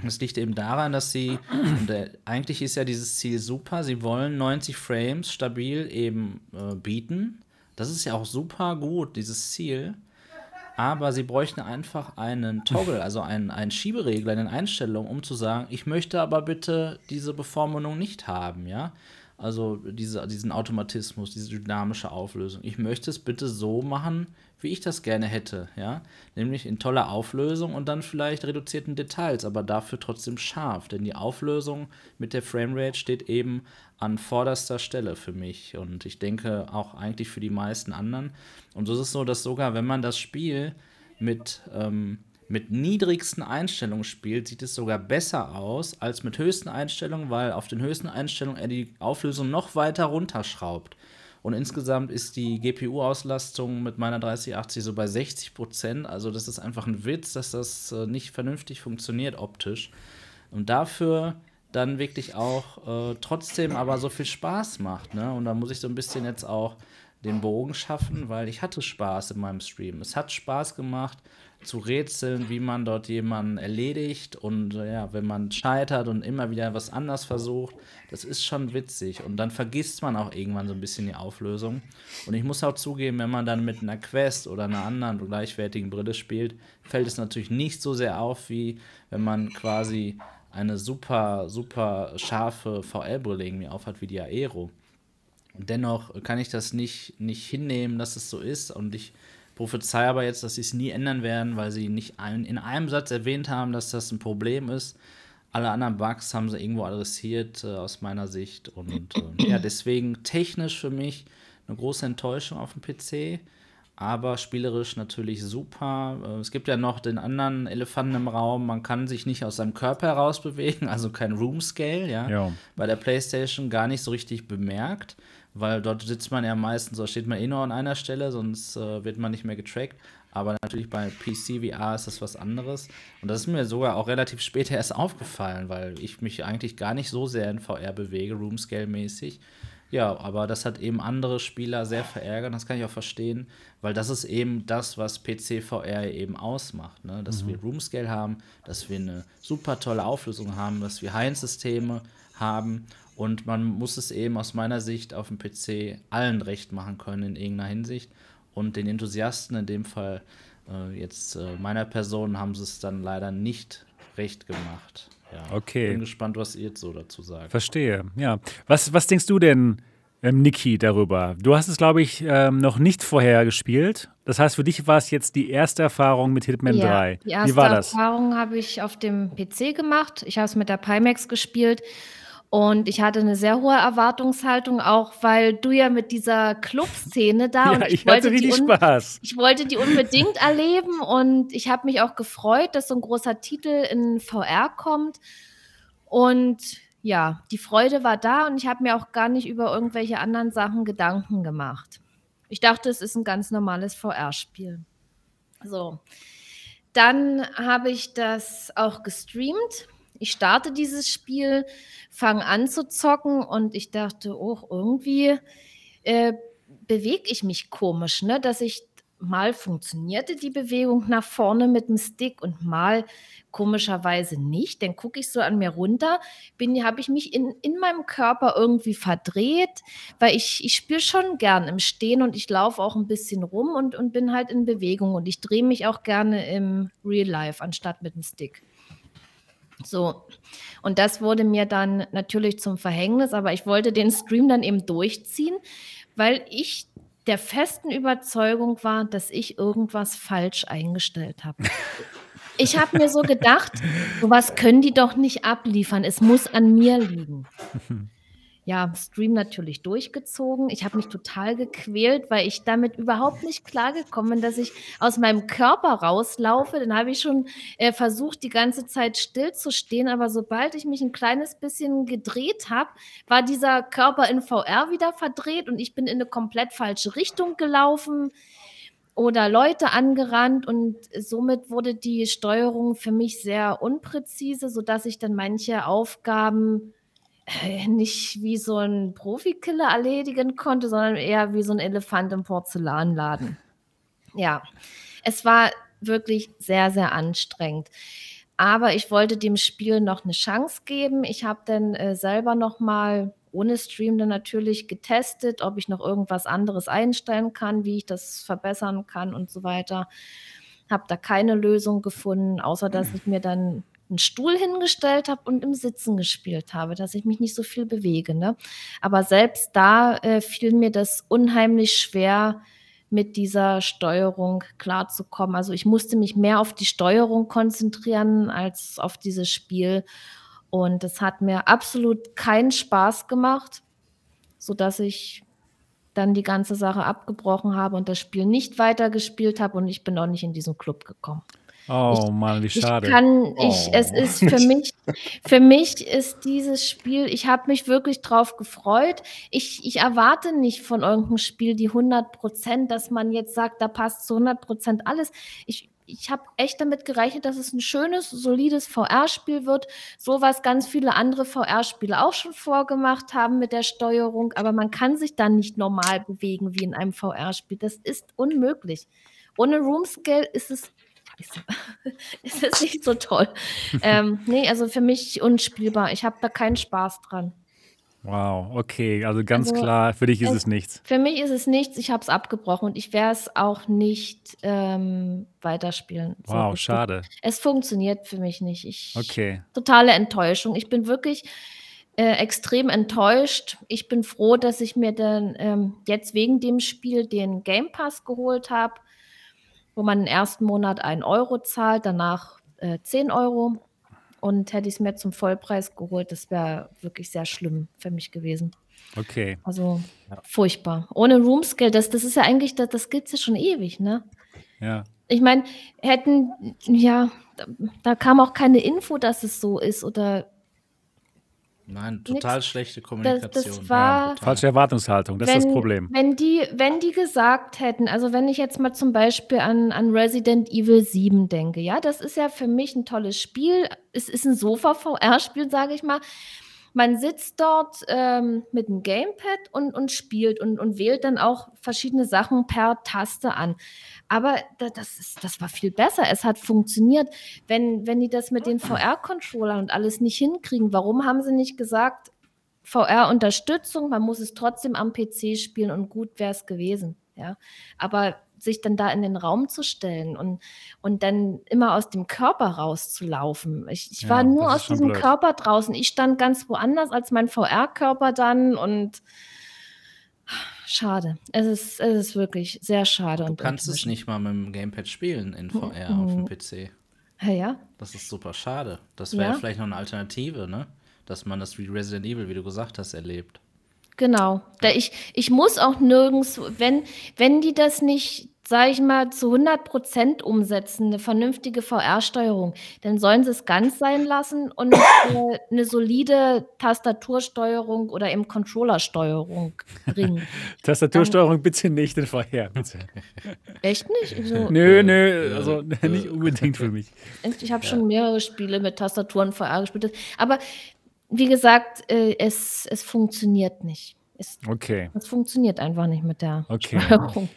Es liegt eben daran, dass sie, und äh, eigentlich ist ja dieses Ziel super, sie wollen 90 Frames stabil eben äh, bieten. Das ist ja auch super gut, dieses Ziel. Aber sie bräuchten einfach einen Toggle, also einen, einen Schieberegler in den Einstellungen, um zu sagen, ich möchte aber bitte diese Bevormundung nicht haben, ja. Also diese, diesen Automatismus, diese dynamische Auflösung. Ich möchte es bitte so machen, wie ich das gerne hätte, ja. Nämlich in toller Auflösung und dann vielleicht reduzierten Details, aber dafür trotzdem scharf. Denn die Auflösung mit der Framerate steht eben an vorderster Stelle für mich und ich denke auch eigentlich für die meisten anderen. Und so ist es so, dass sogar wenn man das Spiel mit ähm, mit niedrigsten Einstellungen spielt, sieht es sogar besser aus als mit höchsten Einstellungen, weil auf den höchsten Einstellungen er die Auflösung noch weiter runterschraubt. Und insgesamt ist die GPU-Auslastung mit meiner 3080 so bei 60 Prozent. Also das ist einfach ein Witz, dass das äh, nicht vernünftig funktioniert optisch. Und dafür dann wirklich auch äh, trotzdem aber so viel Spaß macht. Ne? Und da muss ich so ein bisschen jetzt auch den Bogen schaffen, weil ich hatte Spaß in meinem Stream. Es hat Spaß gemacht zu rätseln, wie man dort jemanden erledigt. Und ja, wenn man scheitert und immer wieder was anders versucht, das ist schon witzig. Und dann vergisst man auch irgendwann so ein bisschen die Auflösung. Und ich muss auch zugeben, wenn man dann mit einer Quest oder einer anderen gleichwertigen Brille spielt, fällt es natürlich nicht so sehr auf, wie wenn man quasi eine super, super scharfe VR-Brille irgendwie aufhat wie die Aero. Dennoch kann ich das nicht, nicht hinnehmen, dass es so ist. Und ich prophezei aber jetzt, dass sie es nie ändern werden, weil sie nicht ein, in einem Satz erwähnt haben, dass das ein Problem ist. Alle anderen Bugs haben sie irgendwo adressiert äh, aus meiner Sicht. Und äh, ja, deswegen technisch für mich eine große Enttäuschung auf dem PC aber spielerisch natürlich super. Äh, es gibt ja noch den anderen Elefanten im Raum, man kann sich nicht aus seinem Körper heraus bewegen, also kein Room Scale, ja. ja. Bei der PlayStation gar nicht so richtig bemerkt, weil dort sitzt man ja meistens, so steht man eh nur an einer Stelle, sonst äh, wird man nicht mehr getrackt. Aber natürlich bei PC VR ist das was anderes. Und das ist mir sogar auch relativ später erst aufgefallen, weil ich mich eigentlich gar nicht so sehr in VR bewege, Room Scale mäßig. Ja, aber das hat eben andere Spieler sehr verärgert. Das kann ich auch verstehen, weil das ist eben das, was PC VR eben ausmacht. Ne? Dass mhm. wir Roomscale haben, dass wir eine super tolle Auflösung haben, dass wir High-Systeme haben. Und man muss es eben aus meiner Sicht auf dem PC allen recht machen können in irgendeiner Hinsicht. Und den Enthusiasten, in dem Fall äh, jetzt äh, meiner Person, haben sie es dann leider nicht recht gemacht. Ja, okay. Bin gespannt, was ihr jetzt so dazu sagt. Verstehe, ja. Was, was denkst du denn, ähm, Niki, darüber? Du hast es, glaube ich, ähm, noch nicht vorher gespielt. Das heißt, für dich war es jetzt die erste Erfahrung mit Hitman ja, 3. Die erste Wie war das? Erfahrung habe ich auf dem PC gemacht. Ich habe es mit der Pimax gespielt und ich hatte eine sehr hohe Erwartungshaltung, auch weil du ja mit dieser Clubszene da ja, und ich, ich hatte richtig Spaß. Ich wollte die unbedingt erleben und ich habe mich auch gefreut, dass so ein großer Titel in VR kommt. Und ja, die Freude war da und ich habe mir auch gar nicht über irgendwelche anderen Sachen Gedanken gemacht. Ich dachte, es ist ein ganz normales VR-Spiel. So. Dann habe ich das auch gestreamt ich starte dieses Spiel, fange an zu zocken und ich dachte, oh, irgendwie äh, bewege ich mich komisch, ne? dass ich mal funktionierte die Bewegung nach vorne mit dem Stick und mal komischerweise nicht. Dann gucke ich so an mir runter, habe ich mich in, in meinem Körper irgendwie verdreht, weil ich, ich spiele schon gern im Stehen und ich laufe auch ein bisschen rum und, und bin halt in Bewegung und ich drehe mich auch gerne im Real Life anstatt mit dem Stick. So, und das wurde mir dann natürlich zum Verhängnis, aber ich wollte den Stream dann eben durchziehen, weil ich der festen Überzeugung war, dass ich irgendwas falsch eingestellt habe. Ich habe mir so gedacht, sowas können die doch nicht abliefern, es muss an mir liegen. ja, Stream natürlich durchgezogen. Ich habe mich total gequält, weil ich damit überhaupt nicht klargekommen bin, dass ich aus meinem Körper rauslaufe. Dann habe ich schon äh, versucht, die ganze Zeit stillzustehen, aber sobald ich mich ein kleines bisschen gedreht habe, war dieser Körper in VR wieder verdreht und ich bin in eine komplett falsche Richtung gelaufen oder Leute angerannt und somit wurde die Steuerung für mich sehr unpräzise, sodass ich dann manche Aufgaben nicht wie so ein Profikiller erledigen konnte, sondern eher wie so ein Elefant im Porzellanladen. Ja, es war wirklich sehr, sehr anstrengend. Aber ich wollte dem Spiel noch eine Chance geben. Ich habe dann äh, selber noch mal ohne Stream dann natürlich getestet, ob ich noch irgendwas anderes einstellen kann, wie ich das verbessern kann und so weiter. Habe da keine Lösung gefunden, außer dass ich mir dann einen Stuhl hingestellt habe und im Sitzen gespielt habe, dass ich mich nicht so viel bewege. Ne? Aber selbst da äh, fiel mir das unheimlich schwer, mit dieser Steuerung klarzukommen. Also ich musste mich mehr auf die Steuerung konzentrieren als auf dieses Spiel. Und es hat mir absolut keinen Spaß gemacht, sodass ich dann die ganze Sache abgebrochen habe und das Spiel nicht weitergespielt habe und ich bin auch nicht in diesen Club gekommen. Oh ich, Mann, wie schade. Ich kann, ich, oh. es ist für mich, für mich ist dieses Spiel, ich habe mich wirklich drauf gefreut. Ich, ich erwarte nicht von irgendeinem Spiel die 100 Prozent, dass man jetzt sagt, da passt zu 100 Prozent alles. Ich, ich habe echt damit gerechnet, dass es ein schönes, solides VR-Spiel wird, so was ganz viele andere VR-Spiele auch schon vorgemacht haben mit der Steuerung, aber man kann sich dann nicht normal bewegen wie in einem VR-Spiel. Das ist unmöglich. Ohne Room Scale ist es ist es nicht so toll. ähm, nee, also für mich unspielbar. Ich habe da keinen Spaß dran. Wow, okay, also ganz also, klar, für dich ist es, es, nichts. Für mich ist es nichts, ich habe es abgebrochen und ich werde es auch nicht ähm, weiterspielen. Wow, so, schade. Es funktioniert für mich nicht. Ich, okay. Totale Enttäuschung. Ich bin wirklich äh, extrem enttäuscht. Ich bin froh, dass ich mir dann ähm, jetzt wegen dem Spiel den Game Pass geholt habe wo man den ersten Monat 1 Euro zahlt, danach äh, 10 Euro. Und hätte ich es mir zum Vollpreis geholt, das wäre wirklich sehr schlimm für mich gewesen. Okay. Also furchtbar. Ohne Roomscale, das, das ist ja eigentlich, das, das gibt es ja schon ewig, ne? Ja. Ich meine, hätten, ja, da, da kam auch keine Info, dass es so ist oder Nein, total Nix. schlechte das, Kommunikation. das war, total. Falsche Erwartungshaltung, das ist das Problem. Wenn die, wenn die gesagt hätten, also wenn ich jetzt mal zum Beispiel an, an Resident Evil 7 denke, ja, das ist ja für mich ein tolles Spiel. Es ist ein Sofa-VR-Spiel, sage ich mal. Man sitzt dort ähm, mit einem Gamepad und, und spielt und, und wählt dann auch verschiedene Sachen per Taste an. Aber da, das, ist, das war viel besser. Es hat funktioniert. Wenn, wenn die das mit den VR-Controllern und alles nicht hinkriegen, warum haben sie nicht gesagt, VR-Unterstützung, man muss es trotzdem am PC spielen und gut wäre es gewesen. Ja? Aber sich dann da in den Raum zu stellen und, und dann immer aus dem Körper rauszulaufen. Ich, ich Ja, war nur aus diesem blöd. Körper draußen. Ich stand ganz woanders als mein VR-Körper dann und schade. Es ist, es ist wirklich sehr schade. Du und kannst es nicht mal mit dem Gamepad spielen in VR auf dem PC. Ja, ja. Das ist super schade. Das wäre Ja. vielleicht noch eine Alternative, ne? Dass man das wie Resident Evil, wie du gesagt hast, erlebt. Genau. Da ich, ich muss auch nirgends, wenn, wenn die das nicht, sage ich mal, zu 100 Prozent umsetzen, eine vernünftige VR-Steuerung, dann sollen sie es ganz sein lassen und äh, eine solide Tastatursteuerung oder eben Controllersteuerung bringen. Tastatursteuerung bitte nicht in VR. Bitte. Echt nicht? Also, Nö, nö, also nicht unbedingt für mich. Ich habe schon mehrere Spiele mit Tastaturen VR gespielt. Aber wie gesagt, äh, es, es funktioniert nicht. Es, Okay. es funktioniert einfach nicht mit der Okay. Steuerung.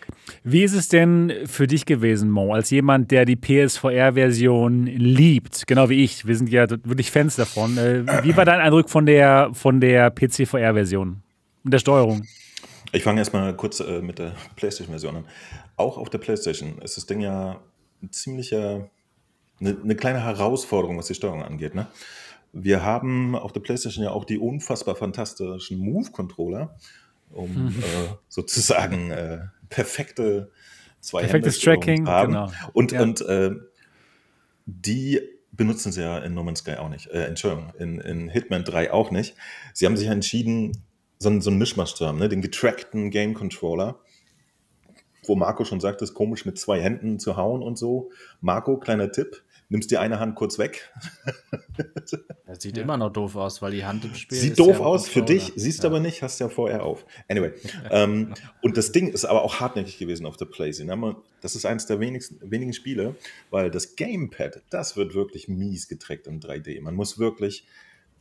Wie ist es denn für dich gewesen, Mo, als jemand, der die PSVR-Version liebt, genau wie ich? Wir sind ja wirklich Fans davon. Äh, Wie war dein Eindruck von der, von der PC-VR-Version und der Steuerung? Ich fange erstmal kurz äh, mit der PlayStation-Version an. Auch auf der PlayStation ist das Ding ja ein ziemlicher, eine, eine kleine Herausforderung, was die Steuerung angeht. Ne? Wir haben auf der PlayStation ja auch die unfassbar fantastischen Move-Controller, um äh, sozusagen äh, perfekte zwei Perfektes Tracking, zu haben. genau. Und, Ja. und äh, die benutzen sie ja in No Man's Sky auch nicht. Äh, Entschuldigung, in, in Hitman 3 auch nicht. Sie haben sich entschieden, so, einen- so einen Mischmasch zu haben, ne? den getrackten Game Controller, wo Marco schon sagt, es ist komisch mit zwei Händen zu hauen und so. Marco, kleiner Tipp, nimmst dir eine Hand kurz weg. Das sieht immer noch doof aus, weil die Hand im Spiel Sieht doof ja im aus für dich, siehst ja. aber nicht, hast ja vorher auf. Anyway, ähm, und das Ding ist aber auch hartnäckig gewesen auf der PlayStation. Das ist eines der wenigsten, wenigen Spiele, weil das Gamepad, das wird wirklich mies getrackt in 3D. Man muss wirklich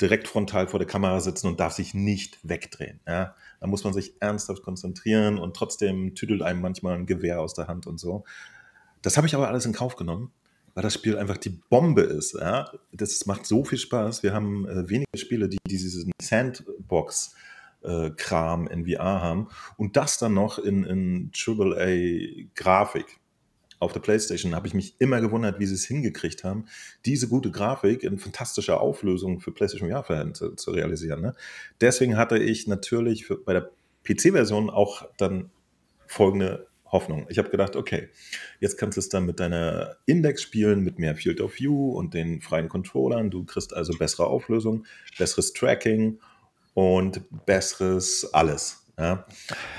direkt frontal vor der Kamera sitzen und darf sich nicht wegdrehen. Ja? Da muss man sich ernsthaft konzentrieren und trotzdem tüdelt einem manchmal ein Gewehr aus der Hand und so. Das habe ich aber alles in Kauf genommen, weil das Spiel einfach die Bombe ist. Ja? Das macht so viel Spaß. Wir haben äh, wenige Spiele, die diesen Sandbox-Kram in VR haben und das dann noch in, in AAA-Grafik. Auf der PlayStation habe ich mich immer gewundert, wie sie es hingekriegt haben, diese gute Grafik in fantastischer Auflösung für PlayStation VR-Verhältnisse zu realisieren. Ne? Deswegen hatte ich natürlich für, bei der PC-Version auch dann folgende Hoffnung. Ich habe gedacht, okay, jetzt kannst du es dann mit deiner Index spielen, mit mehr Field of View und den freien Controllern. Du kriegst also bessere Auflösung, besseres Tracking und besseres alles. Ja?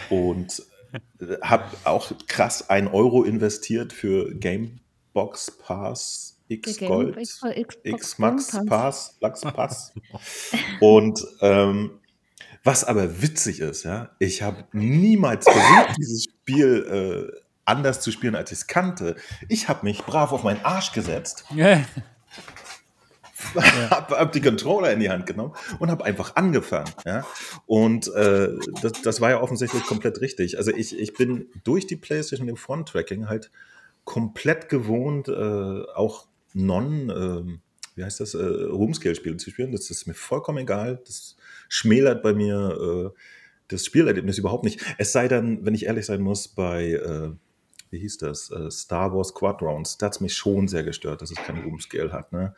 Und habe auch krass 1 Euro investiert für Gamebox Pass X Gold, X Max Pass. Pass, Lux Pass. Und ähm, was aber witzig ist, ja, ich habe niemals versucht, dieses Spiel äh, anders zu spielen, als ich es kannte. Ich habe mich brav auf meinen Arsch gesetzt, Ja. habe hab die Controller in die Hand genommen und habe einfach angefangen. Ja? Und äh, das, das war ja offensichtlich komplett richtig. Also ich, ich bin durch die PlayStation im Front-Tracking halt komplett gewohnt, äh, auch non, äh, wie heißt das, äh, Roomscale-Spiele zu spielen. Das ist mir vollkommen egal. Das schmälert bei mir äh, das Spielerlebnis überhaupt nicht. Es sei dann, wenn ich ehrlich sein muss, bei, äh, wie hieß das, äh, Star Wars Quadrons, da hat es mich schon sehr gestört, dass es kein Roomscale hat. Ne?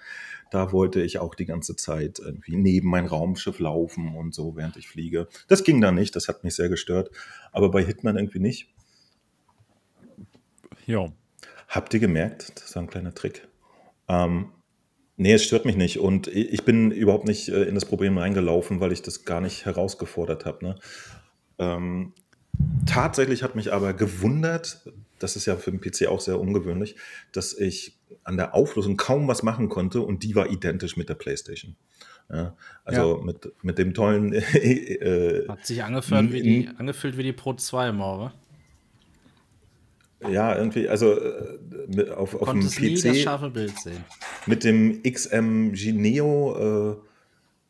Da wollte ich auch die ganze Zeit irgendwie neben mein Raumschiff laufen und so, während ich fliege. Das ging da nicht, das hat mich sehr gestört. Aber bei Hitman irgendwie nicht. Jo. Habt ihr gemerkt, das war ein kleiner Trick, ähm, Nee, es stört mich nicht. Und ich bin überhaupt nicht äh, in das Problem reingelaufen, weil ich das gar nicht herausgefordert habe. Ne? Ähm, tatsächlich hat mich aber gewundert, das ist ja für den PC auch sehr ungewöhnlich, dass ich an der Auflösung kaum was machen konnte und die war identisch mit der PlayStation. Ja, also ja. Mit, mit dem tollen. äh, Hat sich angefühlt wie die, angefühlt wie die Pro 2 im Auge. Ja, irgendwie, also äh, auf, auf dem PC. Nie das scharfe Bild sehen. Mit dem XMG Neo äh,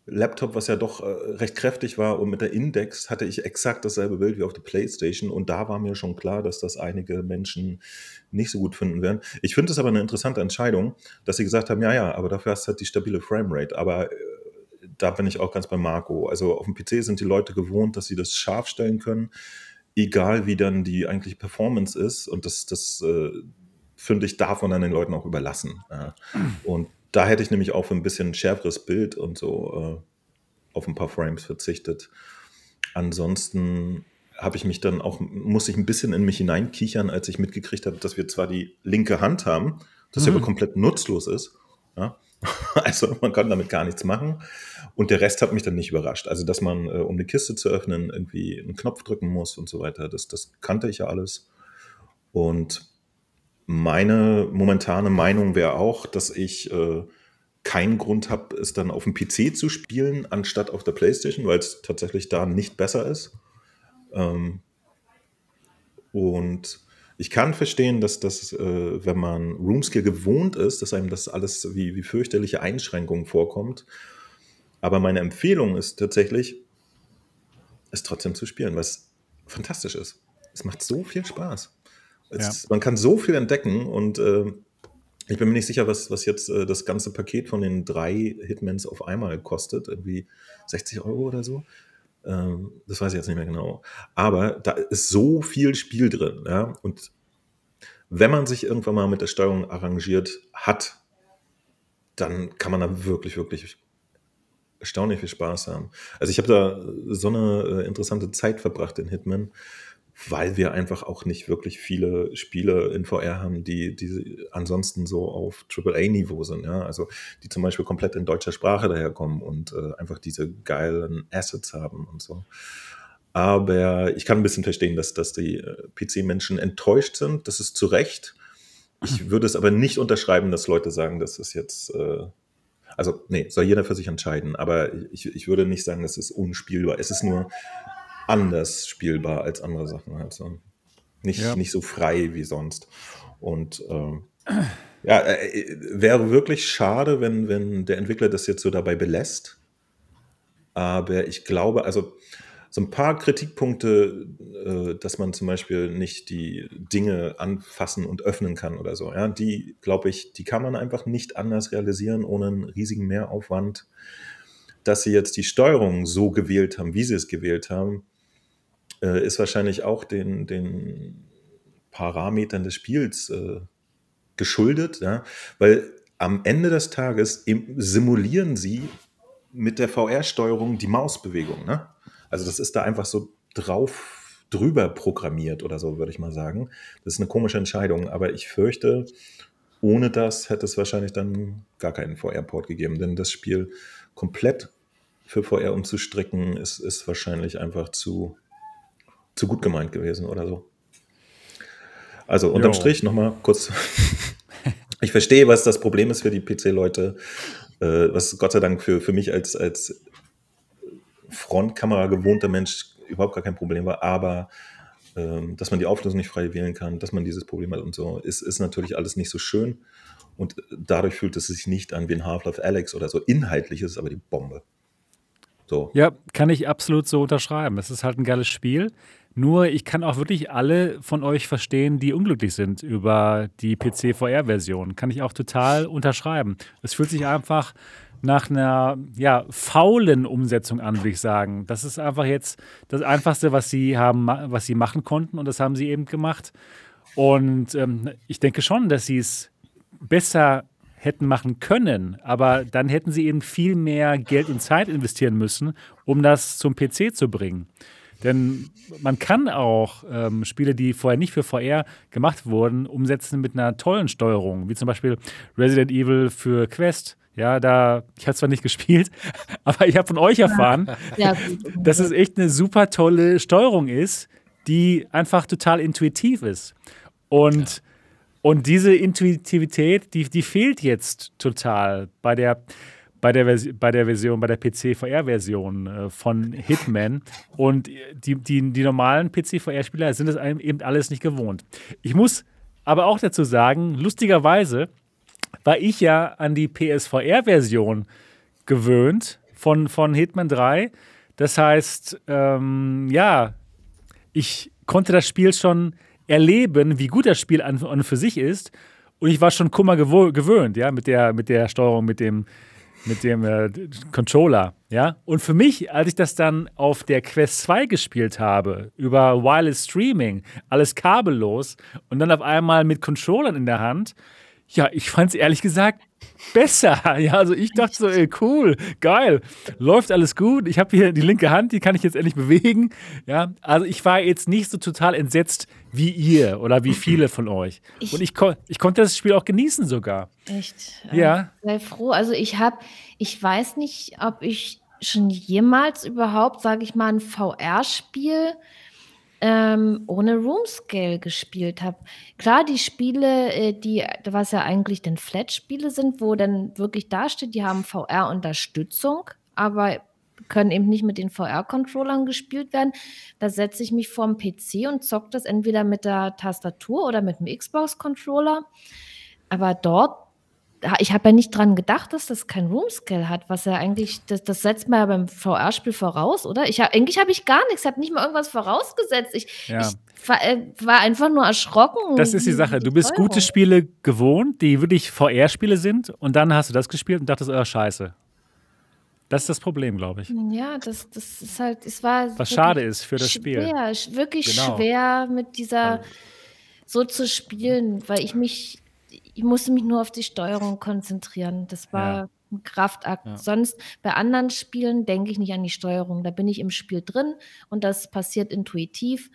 Laptop, was ja doch äh, recht kräftig war, und mit der Index hatte ich exakt dasselbe Bild wie auf der PlayStation. Und da war mir schon klar, dass das einige Menschen nicht so gut finden werden. Ich finde es aber eine interessante Entscheidung, dass sie gesagt haben: Ja, ja, aber dafür hast du halt die stabile Framerate. Aber äh, da bin ich auch ganz bei Marco. Also auf dem PC sind die Leute gewohnt, dass sie das scharf stellen können, egal wie dann die eigentliche Performance ist. Und das, das äh, finde ich, darf man dann den Leuten auch überlassen. Ja. Und da hätte ich nämlich auch für ein bisschen schärferes Bild und so äh, auf ein paar Frames verzichtet. Ansonsten habe ich mich dann auch, muss ich ein bisschen in mich hineinkichern, als ich mitgekriegt habe, dass wir zwar die linke Hand haben, das mhm. aber komplett nutzlos ist. Ja? Also man kann damit gar nichts machen. Und der Rest hat mich dann nicht überrascht. Also, dass man, äh, um eine Kiste zu öffnen, irgendwie einen Knopf drücken muss und so weiter, das, das kannte ich ja alles. Und meine momentane Meinung wäre auch, dass ich äh, keinen Grund habe, es dann auf dem PC zu spielen, anstatt auf der PlayStation, weil es tatsächlich da nicht besser ist. Ähm, und ich kann verstehen, dass das, äh, wenn man Roomskill gewohnt ist, dass einem das alles wie, wie fürchterliche Einschränkungen vorkommt. Aber meine Empfehlung ist tatsächlich, es trotzdem zu spielen, was fantastisch ist. Es macht so viel Spaß. Es, ja. Man kann so viel entdecken und äh, ich bin mir nicht sicher, was, was jetzt äh, das ganze Paket von den drei Hitmans auf einmal kostet. Irgendwie 60 Euro oder so. Ähm, das weiß ich jetzt nicht mehr genau. Aber da ist so viel Spiel drin. Ja? Und wenn man sich irgendwann mal mit der Steuerung arrangiert hat, dann kann man da wirklich, wirklich erstaunlich viel Spaß haben. Also ich habe da so eine äh, interessante Zeit verbracht in Hitman, weil wir einfach auch nicht wirklich viele Spiele in VR haben, die, die ansonsten so auf AAA-Niveau sind. Ja? Also die zum Beispiel komplett in deutscher Sprache daherkommen und äh, einfach diese geilen Assets haben und so. Aber ich kann ein bisschen verstehen, dass, dass die äh, PC-Menschen enttäuscht sind. Das ist zu Recht. Ich würde es aber nicht unterschreiben, dass Leute sagen, das ist jetzt. Äh, also, nee, soll jeder für sich entscheiden. Aber ich, ich würde nicht sagen, das ist unspielbar. Es ist nur anders spielbar als andere Sachen. Also nicht, ja. nicht so frei wie sonst. Und ähm, ja, äh, wäre wirklich schade, wenn, wenn der Entwickler das jetzt so dabei belässt. Aber ich glaube, also so ein paar Kritikpunkte, äh, dass man zum Beispiel nicht die Dinge anfassen und öffnen kann oder so. Ja, die, glaube ich, die kann man einfach nicht anders realisieren ohne einen riesigen Mehraufwand. Dass sie jetzt die Steuerung so gewählt haben, wie sie es gewählt haben, äh, ist wahrscheinlich auch den, den Parametern des Spiels äh, geschuldet, ja? weil am Ende des Tages simulieren sie mit der VR-Steuerung die Mausbewegung. Ne? Also das ist da einfach so drauf drüber programmiert oder so, würde ich mal sagen. Das ist eine komische Entscheidung, aber ich fürchte, ohne das hätte es wahrscheinlich dann gar keinen VR-Port gegeben, denn das Spiel komplett für VR umzustricken, ist, ist wahrscheinlich einfach zu zu gut gemeint gewesen oder so. Also unterm jo. Strich nochmal kurz. ich verstehe, was das Problem ist für die PC-Leute, äh, was Gott sei Dank für, für mich als, als Frontkamera gewohnter Mensch überhaupt gar kein Problem war, aber ähm, dass man die Auflösung nicht frei wählen kann, dass man dieses Problem hat und so, ist, ist natürlich alles nicht so schön. Und dadurch fühlt es sich nicht an wie ein Half-Life Alex oder so. Inhaltlich ist es aber die Bombe. So. Ja, kann ich absolut so unterschreiben. Es ist halt ein geiles Spiel. Nur ich kann auch wirklich alle von euch verstehen, die unglücklich sind über die PC-VR-Version. Kann ich auch total unterschreiben. Es fühlt sich einfach nach einer ja, faulen Umsetzung an, würde ich sagen. Das ist einfach jetzt das Einfachste, was sie haben, was sie machen konnten und das haben sie eben gemacht. Und ähm, ich denke schon, dass sie es besser hätten machen können, aber dann hätten sie eben viel mehr Geld und Zeit investieren müssen, um das zum PC zu bringen. Denn man kann auch ähm, Spiele, die vorher nicht für VR gemacht wurden, umsetzen mit einer tollen Steuerung, wie zum Beispiel Resident Evil für Quest. Ja, da, ich habe zwar nicht gespielt, aber ich habe von euch erfahren, ja, dass es echt eine super tolle Steuerung ist, die einfach total intuitiv ist. Und, ja. und diese Intuitivität, die, die fehlt jetzt total bei der, bei der, bei der Version, bei der PC-VR-Version äh, von Hitman. Und die, die, die normalen PC-VR-Spieler sind es eben alles nicht gewohnt. Ich muss aber auch dazu sagen, lustigerweise war ich ja an die PSVR-Version gewöhnt von, von Hitman 3. Das heißt, ähm, ja, ich konnte das Spiel schon erleben, wie gut das Spiel an und für sich ist. Und ich war schon Kummer gewöhnt, ja, mit der, mit der Steuerung, mit dem, mit dem äh, Controller, ja. Und für mich, als ich das dann auf der Quest 2 gespielt habe, über Wireless Streaming, alles kabellos und dann auf einmal mit Controllern in der Hand, ja, ich fand es ehrlich gesagt besser. Ja, also ich dachte so, ey, cool, geil, läuft alles gut. Ich habe hier die linke Hand, die kann ich jetzt endlich bewegen. Ja, also ich war jetzt nicht so total entsetzt wie ihr oder wie viele von euch. Ich, Und ich, ich konnte das Spiel auch genießen sogar. Echt? Ja. Sei froh. Also ich habe, ich weiß nicht, ob ich schon jemals überhaupt, sage ich mal, ein VR-Spiel ähm, ohne Room-Scale gespielt habe. Klar, die Spiele, äh, die, was ja eigentlich dann Flat-Spiele sind, wo dann wirklich da steht, die haben VR-Unterstützung, aber können eben nicht mit den VR-Controllern gespielt werden. Da setze ich mich vorm PC und zocke das entweder mit der Tastatur oder mit dem Xbox-Controller. Aber dort ich habe ja nicht dran gedacht, dass das kein Room-Scale hat, was ja eigentlich, das, das setzt man ja beim VR-Spiel voraus, oder? Ich hab, eigentlich habe ich gar nichts, ich habe nicht mal irgendwas vorausgesetzt. Ich, ja. ich war, äh, war, einfach nur erschrocken. Das ist die Sache. Du bist gute Spiele gewohnt, die wirklich VR-Spiele sind, und dann hast du das gespielt und dachtest, oh, scheiße. Das ist das Problem, glaube ich. Ja, das, das ist halt, es war. Was schade ist für das schwer, Spiel. Wirklich genau. schwer mit dieser so zu spielen, weil ich mich ich musste mich nur auf die Steuerung konzentrieren. Das war ja. ein Kraftakt. Ja. Sonst bei anderen Spielen denke ich nicht an die Steuerung. Da bin ich im Spiel drin und das passiert intuitiv.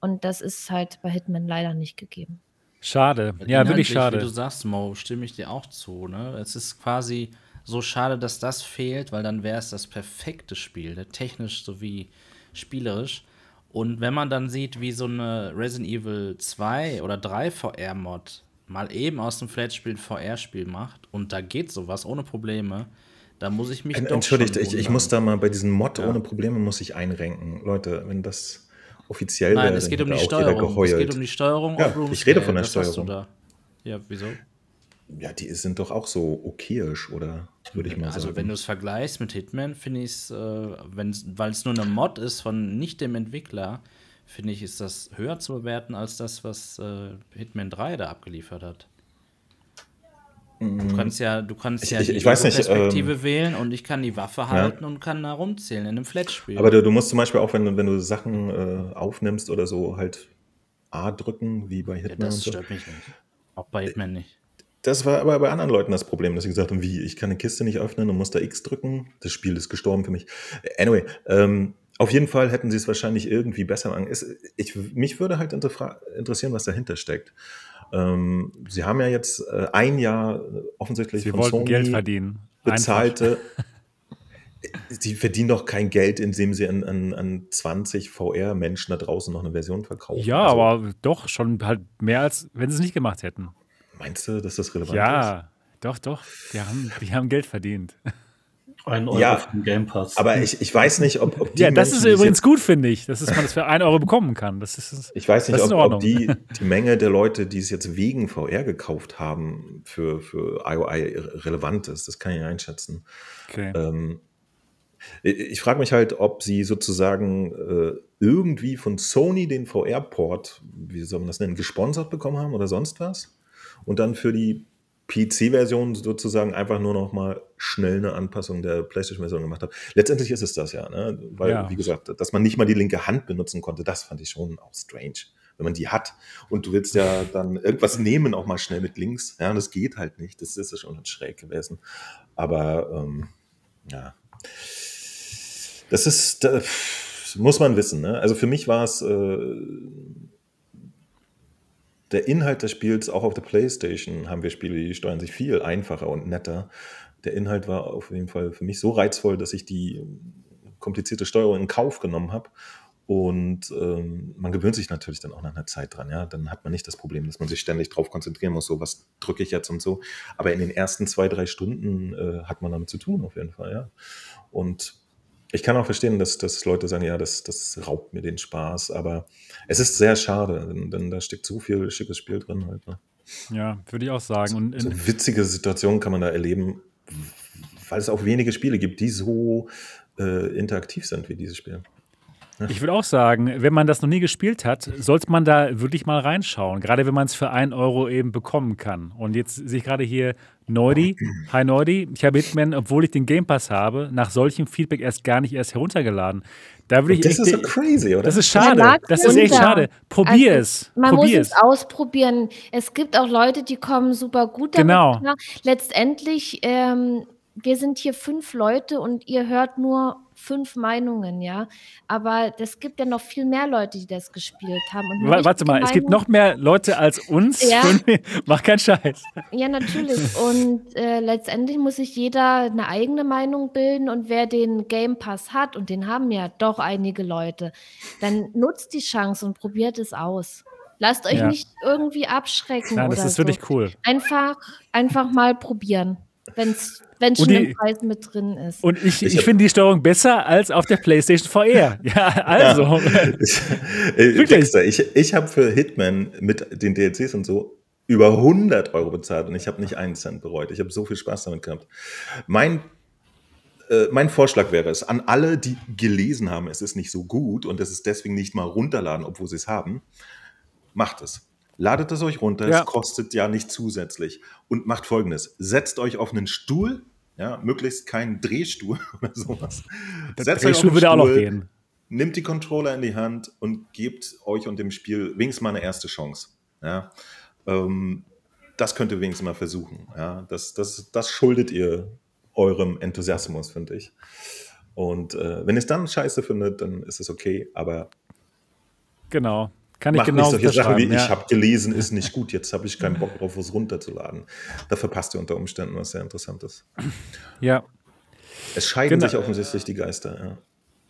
Und das ist halt bei Hitman leider nicht gegeben. Schade. Ja, wirklich schade. Wie du sagst, Mo, stimme ich dir auch zu. Ne? Es ist quasi so schade, dass das fehlt, weil dann wäre es das perfekte Spiel, ne? technisch sowie spielerisch. Und wenn man dann sieht, wie so eine Resident Evil 2 oder 3 VR-Mod mal eben aus dem Flat-Spiel ein VR-Spiel macht und da geht sowas ohne Probleme, da muss ich mich. Entschuldigt, ich, ich muss da mal bei diesem Mod ja. ohne Probleme muss ich einrenken. Leute, wenn das offiziell wäre. Nein, es geht um die Steuerung. Es geht um die Steuerung. Ja, ich rede von der Steuerung. Ja, wieso? Ja, die sind doch auch so okayisch, oder? Würde ich mal also, sagen. Also, wenn du es vergleichst mit Hitman, finde ich es, äh, weil es nur eine Mod ist von nicht dem Entwickler, finde ich, ist das höher zu bewerten als das, was äh, Hitman 3 da abgeliefert hat. Du mm. kannst ja, du kannst ich, ja ich, die Perspektive ähm, wählen und ich kann die Waffe halten ja. und kann da rumzählen in einem Flat-Spiel. Aber du, du, musst zum Beispiel auch, wenn du, wenn du Sachen äh, aufnimmst oder so, halt A drücken, wie bei Hitman. Ja, das stört so. mich nicht. Auch bei Hitman nicht. Das war aber bei anderen Leuten das Problem, dass sie gesagt haben, wie, ich kann eine Kiste nicht öffnen und muss da X drücken. Das Spiel ist gestorben für mich. Anyway, ähm, auf jeden Fall hätten sie es wahrscheinlich irgendwie besser machen. Ich, mich würde halt interessieren, was dahinter steckt. Ähm, sie haben ja jetzt äh, ein Jahr offensichtlich sie von Sony Geld verdienen. bezahlte. sie verdienen doch kein Geld, indem sie an, an, an 20 VR-Menschen da draußen noch eine Version verkaufen. Ja, also, aber doch schon halt mehr als wenn sie es nicht gemacht hätten. Meinst du, dass das relevant ja, ist? Ja, doch, doch. Die haben, die haben Geld verdient. Ein Euro ja, für Game Pass. Aber ich, ich weiß nicht, ob, ob die. Ja, das Menschen, ist übrigens gut, finde ich, dass man das für einen Euro bekommen kann. Das ist, ich weiß nicht, ob, ob, die, die Menge der Leute, die es jetzt wegen VR gekauft haben, für, für IOI relevant ist. Das kann ich einschätzen. Okay. Ähm, ich frage mich halt, ob sie sozusagen äh, irgendwie von Sony den VR-Port, wie soll man das nennen, gesponsert bekommen haben oder sonst was. Und dann für die PC-Version sozusagen einfach nur noch mal schnell eine Anpassung der PlayStation-Version gemacht habe. Letztendlich ist es das ja, ne? weil, ja. wie gesagt, dass man nicht mal die linke Hand benutzen konnte, das fand ich schon auch strange. Wenn man die hat und du willst ja dann irgendwas nehmen, auch mal schnell mit links, ja, und das geht halt nicht. Das ist schon schräg gewesen. Aber ähm, ja, das ist, das muss man wissen. Ne? Also für mich war es äh, der Inhalt des Spiels, auch auf der Playstation, haben wir Spiele, die steuern sich viel einfacher und netter. der Inhalt war auf jeden Fall für mich so reizvoll, dass ich die komplizierte Steuerung in Kauf genommen habe. Und ähm, man gewöhnt sich natürlich dann auch nach einer Zeit dran. Ja, dann hat man nicht das Problem, dass man sich ständig darauf konzentrieren muss. So, was drücke ich jetzt und so. Aber in den ersten zwei, drei Stunden äh, hat man damit zu tun, auf jeden Fall. Ja, und ich kann auch verstehen, dass, dass Leute sagen, ja, das, das raubt mir den Spaß. Aber es ist sehr schade, denn, denn da steckt so viel schickes Spiel drin halt. Ne? Ja, würde ich auch sagen. Und so witzige Situationen kann man da erleben, weil es auch wenige Spiele gibt, die so äh, interaktiv sind wie dieses Spiel. Ich würde auch sagen, wenn man das noch nie gespielt hat, sollte man da wirklich mal reinschauen. Gerade wenn man es für einen Euro eben bekommen kann. Und jetzt sehe ich gerade hier Neudi. Hi Neudi. Ich habe Hitman, obwohl ich den Game Pass habe, nach solchem Feedback erst gar nicht erst heruntergeladen. Da würde ich das ist so crazy, oder? Das ist schade. Das ist echt schade. Probier also, es. Man Probier muss es ausprobieren. Es gibt auch Leute, die kommen super gut damit genau. klar. Letztendlich, ähm, wir sind hier fünf Leute und ihr hört nur fünf Meinungen, ja. Aber es gibt ja noch viel mehr Leute, die das gespielt haben. Und Warte mal, Meinung, es gibt noch mehr Leute als uns. Ja. Mach keinen Scheiß. Ja, natürlich. Und äh, letztendlich muss sich jeder eine eigene Meinung bilden. Und wer den Game Pass hat, und den haben ja doch einige Leute, dann nutzt die Chance und probiert es aus. Lasst euch ja. nicht irgendwie abschrecken. Nein, das ist so. wirklich cool. Einfach, einfach mal probieren. Wenn es wenn schon im Preis mit drin ist. Und ich, ich, ich finde die Steuerung besser als auf der PlayStation VR. Ja, also. Ja. Ich, Dexter, ich, ich habe für Hitman mit den DLCs und so über 100 Euro bezahlt und ich habe nicht einen Cent bereut. Ich habe so viel Spaß damit gehabt. Mein äh, mein Vorschlag wäre es, an alle, die gelesen haben, es ist nicht so gut und es ist deswegen nicht mal runterladen, obwohl sie es haben, macht es. Ladet es euch runter, ja. es kostet ja nicht zusätzlich. Und macht folgendes: Setzt euch auf einen Stuhl, ja, möglichst keinen Drehstuhl oder sowas. Der Setzt Drehstuhl würde auch noch gehen. Nimmt die Controller in die Hand und gebt euch und dem Spiel wenigstens mal eine erste Chance. Ja. Ähm, das könnt ihr wenigstens mal versuchen. Ja. Das, das, das schuldet ihr eurem Enthusiasmus, finde ich. Und äh, wenn ihr es dann scheiße findet, dann ist es okay, aber. Genau. Kann ich Mach genau nicht solche Sachen wie, ja. ich habe gelesen, ist nicht gut, jetzt habe ich keinen Bock drauf, was runterzuladen. Da verpasst ihr unter Umständen was sehr Interessantes. Ja. Es scheiden genau. sich offensichtlich die Geister,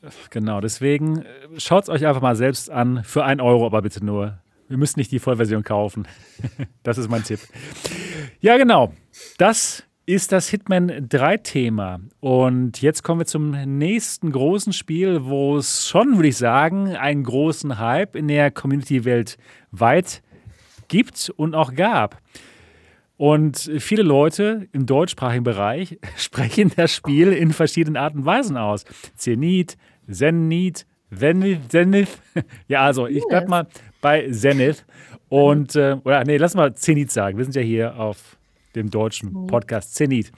ja. Genau, deswegen äh, schaut es euch einfach mal selbst an, für einen Euro aber bitte nur. Wir müssen nicht die Vollversion kaufen. das ist mein Tipp. Ja, genau. Das ist das Hitman 3 Thema. Und jetzt kommen wir zum nächsten großen Spiel, wo es schon, würde ich sagen, einen großen Hype in der Community weltweit gibt und auch gab. Und viele Leute im deutschsprachigen Bereich sprechen das Spiel in verschiedenen Arten und Weisen aus. Zenit, Zenit, Zenith. Ja, also ich bleib mal bei Zenith. Und, äh, oder nee, lass mal Zenit sagen. Wir sind ja hier auf dem deutschen. Podcast Zenit.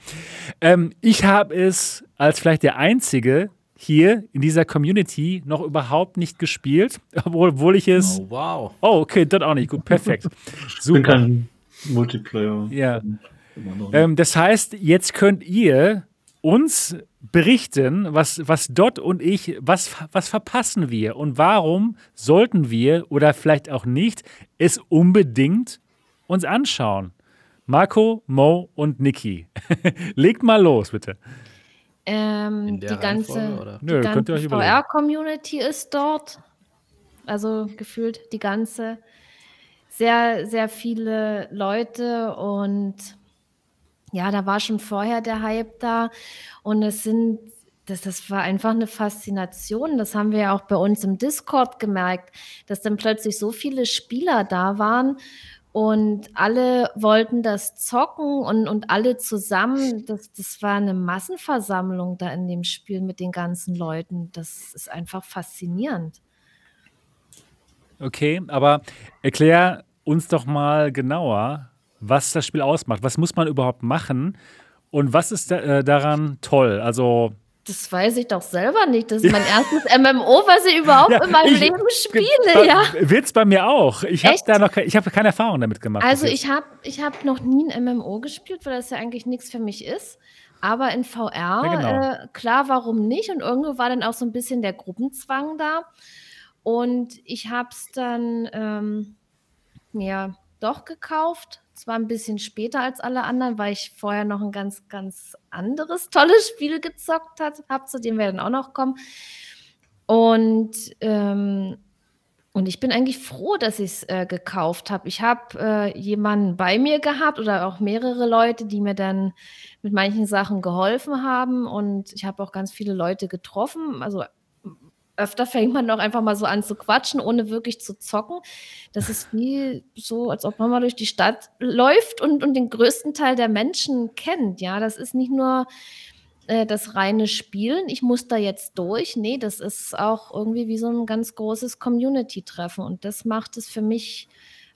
Ähm, ich habe es als vielleicht der einzige hier in dieser Community noch überhaupt nicht gespielt, obwohl, obwohl ich es. Oh, wow. Oh, okay, das auch nicht. Gut, perfekt. ich bin kein Multiplayer. Ja. Ähm, das heißt, jetzt könnt ihr uns berichten, was, was Dot und ich, was, was verpassen wir und warum sollten wir oder vielleicht auch nicht es unbedingt uns anschauen. Marco, Mo und Niki. Legt mal los, bitte. Ähm, die ganze, ganze VR-Community ist dort. Also gefühlt die ganze. Sehr, sehr viele Leute und ja, da war schon vorher der Hype da und es sind das, das war einfach eine Faszination. Das haben wir ja auch bei uns im Discord gemerkt, dass dann plötzlich so viele Spieler da waren und alle wollten das zocken und, und alle zusammen. Das, das war eine Massenversammlung da in dem Spiel mit den ganzen Leuten. Das ist einfach faszinierend. Okay, aber erklär uns doch mal genauer, was das Spiel ausmacht. Was muss man überhaupt machen und was ist da, äh, daran toll? Also das weiß ich doch selber nicht. Das ist mein erstes MMO, was ich überhaupt ja, in meinem ich, Leben spiele. Ja. es bei mir auch. Ich habe da noch ich habe keine Erfahrung damit gemacht. Also ich habe ich hab noch nie ein MMO gespielt, weil das ja eigentlich nichts für mich ist. Aber in VR, ja, genau. äh, klar, warum nicht? Und irgendwo war dann auch so ein bisschen der Gruppenzwang da. Und ich habe es dann, ähm, ja, doch gekauft. Zwar ein bisschen später als alle anderen, weil ich vorher noch ein ganz, ganz anderes tolles Spiel gezockt habe, zu dem wir dann auch noch kommen. Und, ähm, und ich bin eigentlich froh, dass ich es äh, gekauft habe. Ich habe äh, jemanden bei mir gehabt oder auch mehrere Leute, die mir dann mit manchen Sachen geholfen haben. Und ich habe auch ganz viele Leute getroffen. Also öfter fängt man doch einfach mal so an zu quatschen, ohne wirklich zu zocken. Das ist wie so, als ob man mal durch die Stadt läuft und, und den größten Teil der Menschen kennt. Ja, das ist nicht nur äh, das reine Spielen, ich muss da jetzt durch. Nee, das ist auch irgendwie wie so ein ganz großes Community-Treffen. Und das macht es für mich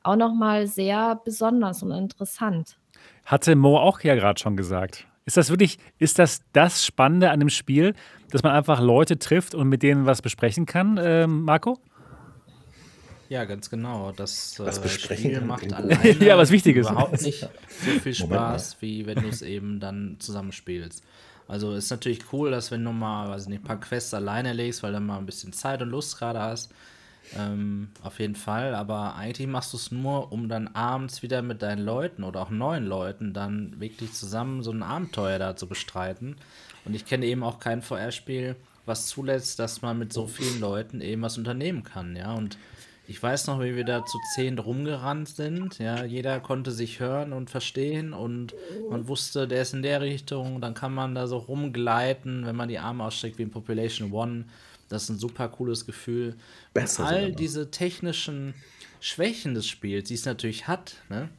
auch nochmal sehr besonders und interessant. Hatte Mo auch ja gerade schon gesagt. Ist das wirklich, ist das das Spannende an dem Spiel, dass man einfach Leute trifft und mit denen was besprechen kann, äh, Marco? Ja, ganz genau. Das was äh, besprechen Spiel macht alleine ja, was Wichtiges. überhaupt nicht so viel Spaß, wie wenn du es eben dann zusammenspielst. Also ist natürlich cool, dass wenn du mal, weiß nicht, ein paar Quests alleine legst, weil du mal ein bisschen Zeit und Lust gerade hast, ähm, auf jeden Fall, aber eigentlich machst du es nur, um dann abends wieder mit deinen Leuten oder auch neuen Leuten dann wirklich zusammen so ein Abenteuer da zu bestreiten. Und ich kenne eben auch kein VR-Spiel, was zulässt, dass man mit so vielen Leuten eben was unternehmen kann, ja. Und ich weiß noch, wie wir da zu zehn rumgerannt sind. Ja, jeder konnte sich hören und verstehen und man wusste, der ist in der Richtung. Dann kann man da so rumgleiten, wenn man die Arme ausstreckt wie in Population One. Das ist ein super cooles Gefühl. Besser all diese technischen Schwächen des Spiels, die es natürlich hat, ne?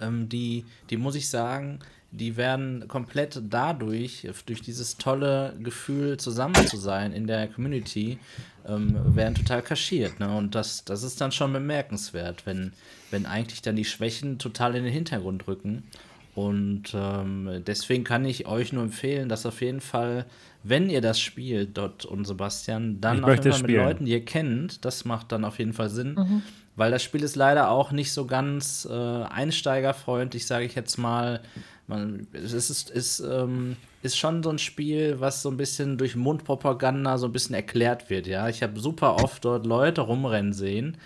ähm, die, die muss ich sagen, die werden komplett dadurch, durch dieses tolle Gefühl zusammen zu sein in der Community, ähm, werden total kaschiert. Ne? Und das, das ist dann schon bemerkenswert, wenn, wenn eigentlich dann die Schwächen total in den Hintergrund rücken. Und ähm, deswegen kann ich euch nur empfehlen, dass auf jeden Fall wenn ihr das spielt, Dot und Sebastian, dann auf jeden Fall mit Leuten, die ihr kennt. Das macht dann auf jeden Fall Sinn. Mhm. Weil das Spiel ist leider auch nicht so ganz äh, einsteigerfreundlich, sage ich jetzt mal. Man, es ist, ist, ähm, ist schon so ein Spiel, was so ein bisschen durch Mundpropaganda so ein bisschen erklärt wird. Ja, ich habe super oft dort Leute rumrennen sehen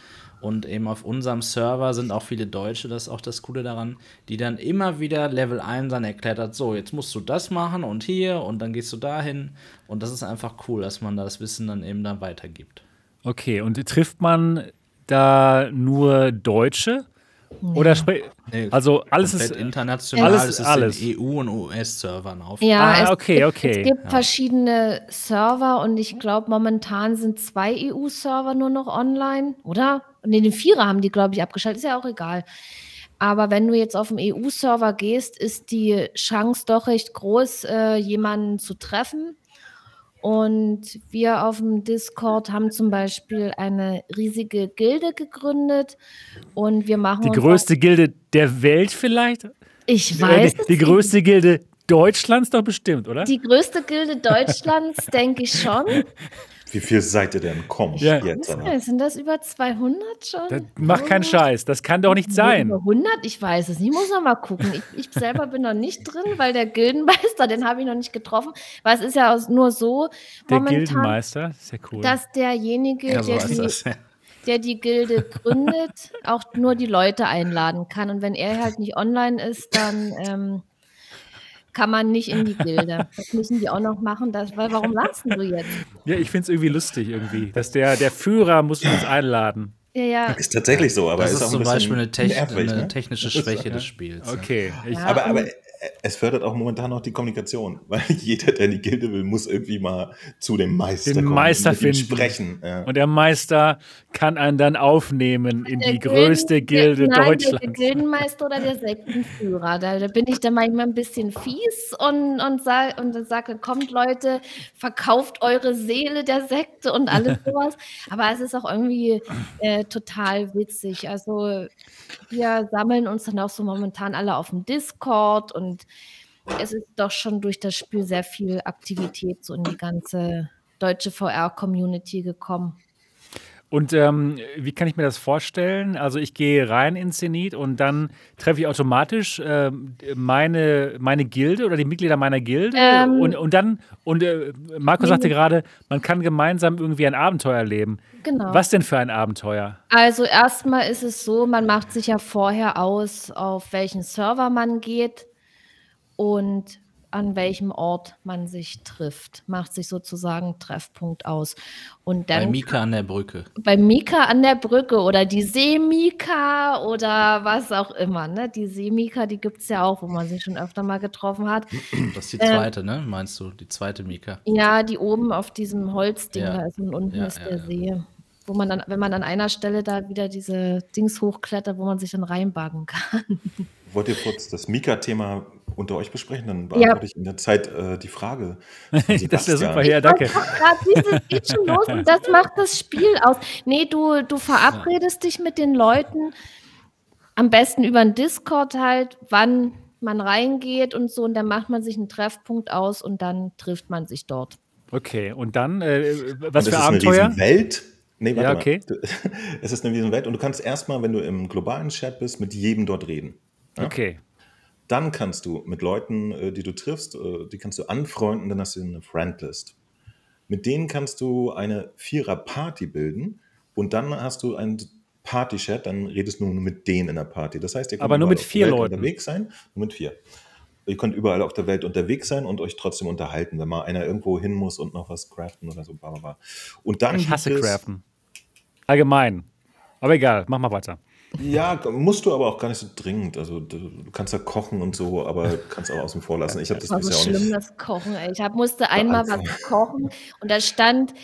und eben auf unserem Server sind auch viele Deutsche, das ist auch das Coole daran, die dann immer wieder Level 1 dann erklärt hat, so, jetzt musst du das machen und hier und dann gehst du dahin. Und das ist einfach cool, dass man das Wissen dann eben dann weitergibt. Okay, und trifft man da nur Deutsche? Oder nee, also alles ist international, alles, ist alles. in EU- und US-Servern auf. Ja, ah, es, okay, okay. Es gibt ja. verschiedene Server und ich glaube, momentan sind zwei EU-Server nur noch online, oder? Ne, den Vierer haben die, glaube ich, abgeschaltet, ist ja auch egal. Aber wenn du jetzt auf dem EU-Server gehst, ist die Chance doch recht groß, äh, jemanden zu treffen. Und wir auf dem Discord haben zum Beispiel eine riesige Gilde gegründet und wir machen. Die größte Gilde der Welt vielleicht? Ich äh, weiß. Die, die größte Gilde Deutschlands doch bestimmt, oder? Die größte Gilde Deutschlands, denke ich schon. Wie viel seid ihr denn? Komm, ja. jetzt. Nicht, sind das über 200 schon? Das macht keinen Scheiß. Das kann doch nicht sein. Über 100? Ich weiß es nicht. Ich muss noch mal gucken. Ich, ich selber bin noch nicht drin, weil der Gildenmeister, den habe ich noch nicht getroffen. Weil es ist ja nur so, der momentan, Gildenmeister, sehr cool. dass derjenige, ja, so der, die, der die Gilde gründet, auch nur die Leute einladen kann. Und wenn er halt nicht online ist, dann ähm, kann man nicht in die Gilde. Das müssen die auch noch machen. Das, weil warum lachst du jetzt? Ja, ich finde es irgendwie lustig irgendwie, dass der, der Führer muss uns einladen. Ja, ja. Ist tatsächlich so, aber das ist, ist zum Beispiel eine, Techn nervig, eine ne? technische Schwäche des Spiels. Okay. Ja. aber, aber es fördert auch momentan noch die Kommunikation, weil jeder, der in die Gilde will, muss irgendwie mal zu dem Meister Den kommen, Meister finden. sprechen. Ja. Und der Meister kann einen dann aufnehmen in der die Gilden, größte Gilde der, nein, Deutschlands. Der Gildenmeister oder der Sektenführer. Da, da, bin ich dann manchmal ein bisschen fies und, und, sag, und sage, kommt Leute, verkauft eure Seele der Sekte und alles sowas. Aber es ist auch irgendwie äh, total witzig. Also wir sammeln uns dann auch so momentan alle auf dem Discord und es ist doch schon durch das Spiel sehr viel Aktivität so in die ganze deutsche VR-Community gekommen. Und ähm, wie kann ich mir das vorstellen? Also ich gehe rein in Zenit und dann treffe ich automatisch äh, meine, meine Gilde oder die Mitglieder meiner Gilde. Ähm, und, und dann, und äh, Marco sagte gerade, man kann gemeinsam irgendwie ein Abenteuer erleben. Genau. Was denn für ein Abenteuer? Also erstmal ist es so, man macht sich ja vorher aus, auf welchen Server man geht. Und an welchem Ort man sich trifft. Macht sich sozusagen Treffpunkt aus. Und dann, bei Mika an der Brücke. Bei Mika an der Brücke oder die Seemika oder was auch immer. Ne? Die Seemika, die gibt es ja auch, wo man sich schon öfter mal getroffen hat. Das ist die zweite, ähm, ne? Meinst du, die zweite Mika? Ja, die oben auf diesem Holzding ja. da ist und unten ja, ist der ja, See. Wo man dann, wenn man an einer Stelle da wieder diese Dings hochklettert, wo man sich dann reinbaggen kann. Wollt ihr kurz das Mika-Thema unter euch besprechen? Dann beantworte ja. ich in der Zeit äh, die Frage. das ist ja super, ja, danke. Dieses geht schon los und das macht das Spiel aus. Nee, du, du verabredest dich mit den Leuten, am besten über einen Discord halt, wann man reingeht und so, und dann macht man sich einen Treffpunkt aus und dann trifft man sich dort. Okay, und dann, äh, was und für Abenteuer? Eine Welt. Nee, warte ja, okay. mal. Es ist eine Welt und du kannst erstmal, wenn du im globalen Chat bist, mit jedem dort reden. Ja? Okay. Dann kannst du mit Leuten, äh, die du triffst, äh, die kannst du anfreunden, dann hast du eine Friendlist. Mit denen kannst du eine Vierer-Party bilden und dann hast du einen Party-Chat, dann redest du nur mit denen in der Party. Das heißt, ihr könnt Aber nur mit vier Leuten unterwegs sein, nur mit vier. Ihr könnt überall auf der Welt unterwegs sein und euch trotzdem unterhalten, wenn mal einer irgendwo hin muss und noch was craften oder so. Bla bla bla. Und dann ich hasse craften. Allgemein. Aber egal, mach mal weiter. Ja, musst du aber auch gar nicht so dringend. Also du, kannst ja kochen und so, aber kannst auch außen vor lassen. Ich habe das, das war so schlimm, nicht. das Kochen. Ey. Ich hab, musste einmal was kochen und da stand,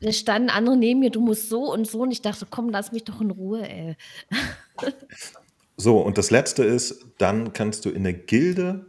da standen andere neben mir, du musst so und so. Und ich dachte, komm, lass mich doch in Ruhe, ey. So, und das Letzte ist, dann kannst du in der Gilde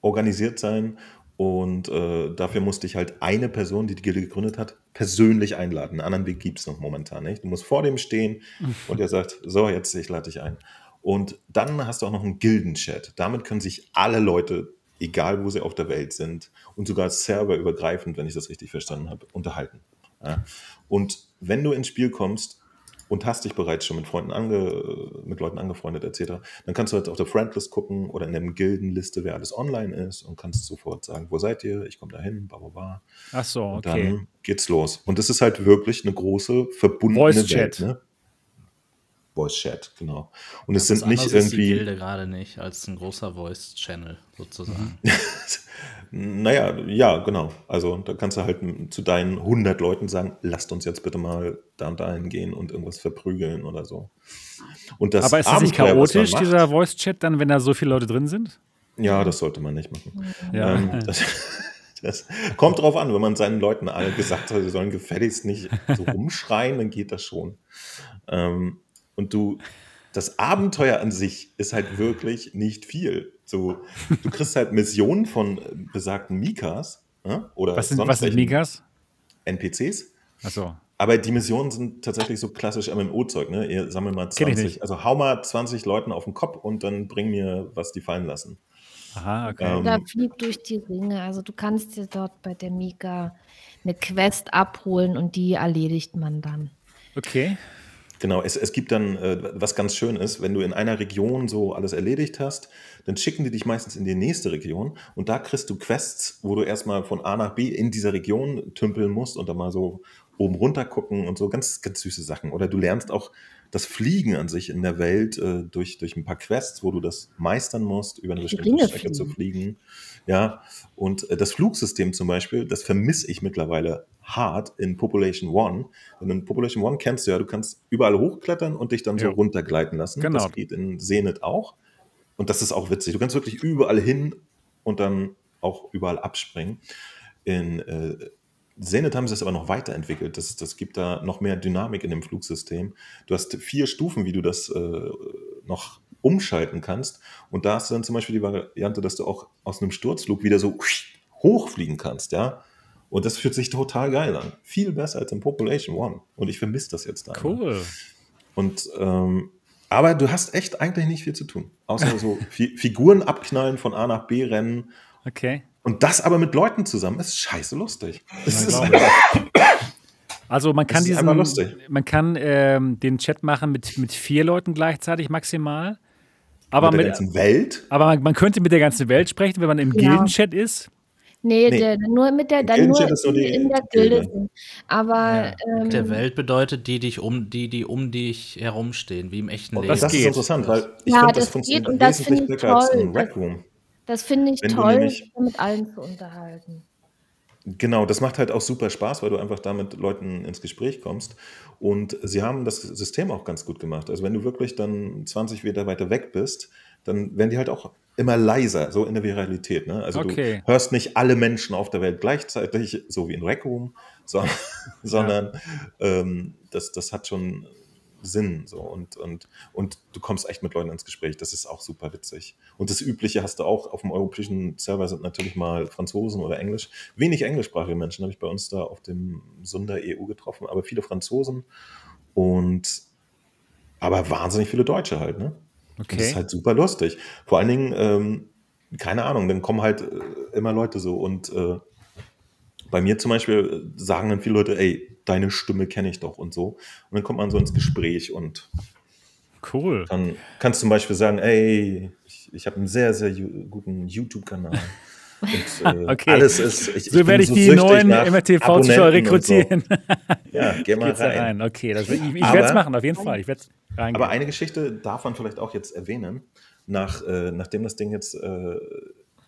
organisiert sein und äh, dafür musste ich halt eine Person, die die Gilde gegründet hat, persönlich einladen. Einen anderen Weg gibt es noch momentan nicht. Du musst vor dem stehen und er sagt, so, jetzt, ich lade dich ein. Und dann hast du auch noch einen Gildenchat. Damit können sich alle Leute, egal wo sie auf der Welt sind, und sogar serverübergreifend, wenn ich das richtig verstanden habe, unterhalten. Ja. Und wenn du ins Spiel kommst, und hast dich bereits schon mit Freunden ange, mit Leuten angefreundet etc., dann kannst du halt auf der Friendlist gucken oder in der Gildenliste, wer alles online ist und kannst sofort sagen, wo seid ihr? Ich komme dahin, bla bla bla. Ach so, okay. Und dann geht's los. Und das ist halt wirklich eine große verbundene Voice Welt. Ne? Voice Chat, genau. Und es sind nicht irgendwie. Ist die Gilde gerade nicht als ein großer Voice Channel sozusagen. naja, ja, genau. Also da kannst du halt zu deinen 100 Leuten sagen, lasst uns jetzt bitte mal da und dahin gehen und irgendwas verprügeln oder so. Und das Aber ist das nicht chaotisch, macht, dieser Voice Chat, dann, wenn da so viele Leute drin sind? Ja, das sollte man nicht machen. Ja. Ähm, das, das kommt drauf an, wenn man seinen Leuten alle gesagt hat, sie sollen gefälligst nicht so rumschreien, dann geht das schon. Ähm, und du, das Abenteuer an sich ist halt wirklich nicht viel. So, du kriegst halt Missionen von besagten Mikas. Ne? Oder was sind, was sind Mikas? NPCs. Achso. Aber die Missionen sind tatsächlich so klassisch MMO-Zeug, ne? Ihr sammelt mal 20, also hau mal 20 Leuten auf den Kopf und dann bring mir, was die fallen lassen. Aha, okay. Oder ähm, flieg durch die Ringe. Also du kannst dir dort bei der Mika eine Quest abholen und die erledigt man dann. Okay. Genau, es, es gibt dann, äh, was ganz schön ist, wenn du in einer Region so alles erledigt hast, dann schicken die dich meistens in die nächste Region und da kriegst du Quests, wo du erstmal von A nach B in dieser Region tümpeln musst und dann mal so oben runter gucken und so ganz, ganz süße Sachen. Oder du lernst auch das Fliegen an sich in der Welt äh, durch, durch ein paar Quests, wo du das meistern musst, über eine bestimmte Strecke fliegen. zu fliegen. Ja, und äh, das Flugsystem zum Beispiel, das vermisse ich mittlerweile hart in Population One. Denn in Population One kennst du ja, du kannst überall hochklettern und dich dann so runtergleiten lassen. Genau. Das geht in Zenit auch. Und das ist auch witzig. Du kannst wirklich überall hin und dann auch überall abspringen. In äh, Zenit haben sie das aber noch weiterentwickelt. Das, das gibt da noch mehr Dynamik in dem Flugsystem. Du hast vier Stufen, wie du das äh, noch umschalten kannst. Und da hast du dann zum Beispiel die Variante, dass du auch aus einem Sturzflug wieder so hochfliegen kannst, ja. Und das fühlt sich total geil an. Viel besser als in Population One. Und ich vermisse das jetzt da. Cool. Und ähm, aber du hast echt eigentlich nicht viel zu tun. Außer so Figuren abknallen, von A nach B rennen. Okay. Und das aber mit Leuten zusammen ist scheiße lustig. Das ist Also man kann diesen, man kann ähm, den Chat machen mit, mit vier Leuten gleichzeitig maximal. Aber, mit der mit, ganzen Welt. aber man, man könnte mit der ganzen Welt sprechen, wenn man im Ja. Gildenchat ist. Nee, Nee. Der, nur mit der, Im dann nur Gildenchat ist nur die- in der Gilde Gilde. sind. Aber ähm, Der Welt bedeutet die, dich um, die, die um dich herumstehen, wie im echten Und Leben. das, Das ist interessant, weil ich Ja, finde, das das funktioniert geht und das wesentlich finde ich besser als toll. ein Rec Room. das finde ich Wenn toll, sich mit allen zu unterhalten. Genau, das macht halt auch super Spaß, weil du einfach da mit Leuten ins Gespräch kommst. Und sie haben das System auch ganz gut gemacht. Also wenn du wirklich dann 20 Meter weiter weg bist, dann werden die halt auch immer leiser, so in der Viralität. Ne? Also Okay. du hörst nicht alle Menschen auf der Welt gleichzeitig, so wie in Rec Room, so, sondern ähm, das, das hat schon Sinn. So. Und, und, und du kommst echt mit Leuten ins Gespräch. Das ist auch super witzig. Und das Übliche hast du auch auf dem europäischen Server sind natürlich mal Franzosen oder Englisch. Wenig englischsprachige Menschen habe ich bei uns da auf dem Sunder EU getroffen, aber viele Franzosen und aber wahnsinnig viele Deutsche halt, ne? Und Das ist Okay. halt super lustig. Vor allen Dingen, ähm, keine Ahnung, dann kommen halt äh, immer Leute so und äh, bei mir zum Beispiel äh, sagen dann viele Leute, ey, deine Stimme kenne ich doch und so. Und dann kommt man so ins Gespräch und Cool. kann, kannst zum Beispiel sagen, ey, ich, ich habe einen sehr, sehr guten YouTube-Kanal. Und äh, Okay. alles ist. Ich, So bin werde ich die süchtig neuen MRTV-Zuschauer und so. rekrutieren. Ja, geh mal rein. rein. Okay, das, ich, ich werde es machen, auf jeden Fall. Ich reingehen. Aber eine Geschichte darf man vielleicht auch jetzt erwähnen, nach, äh, nachdem das Ding jetzt äh,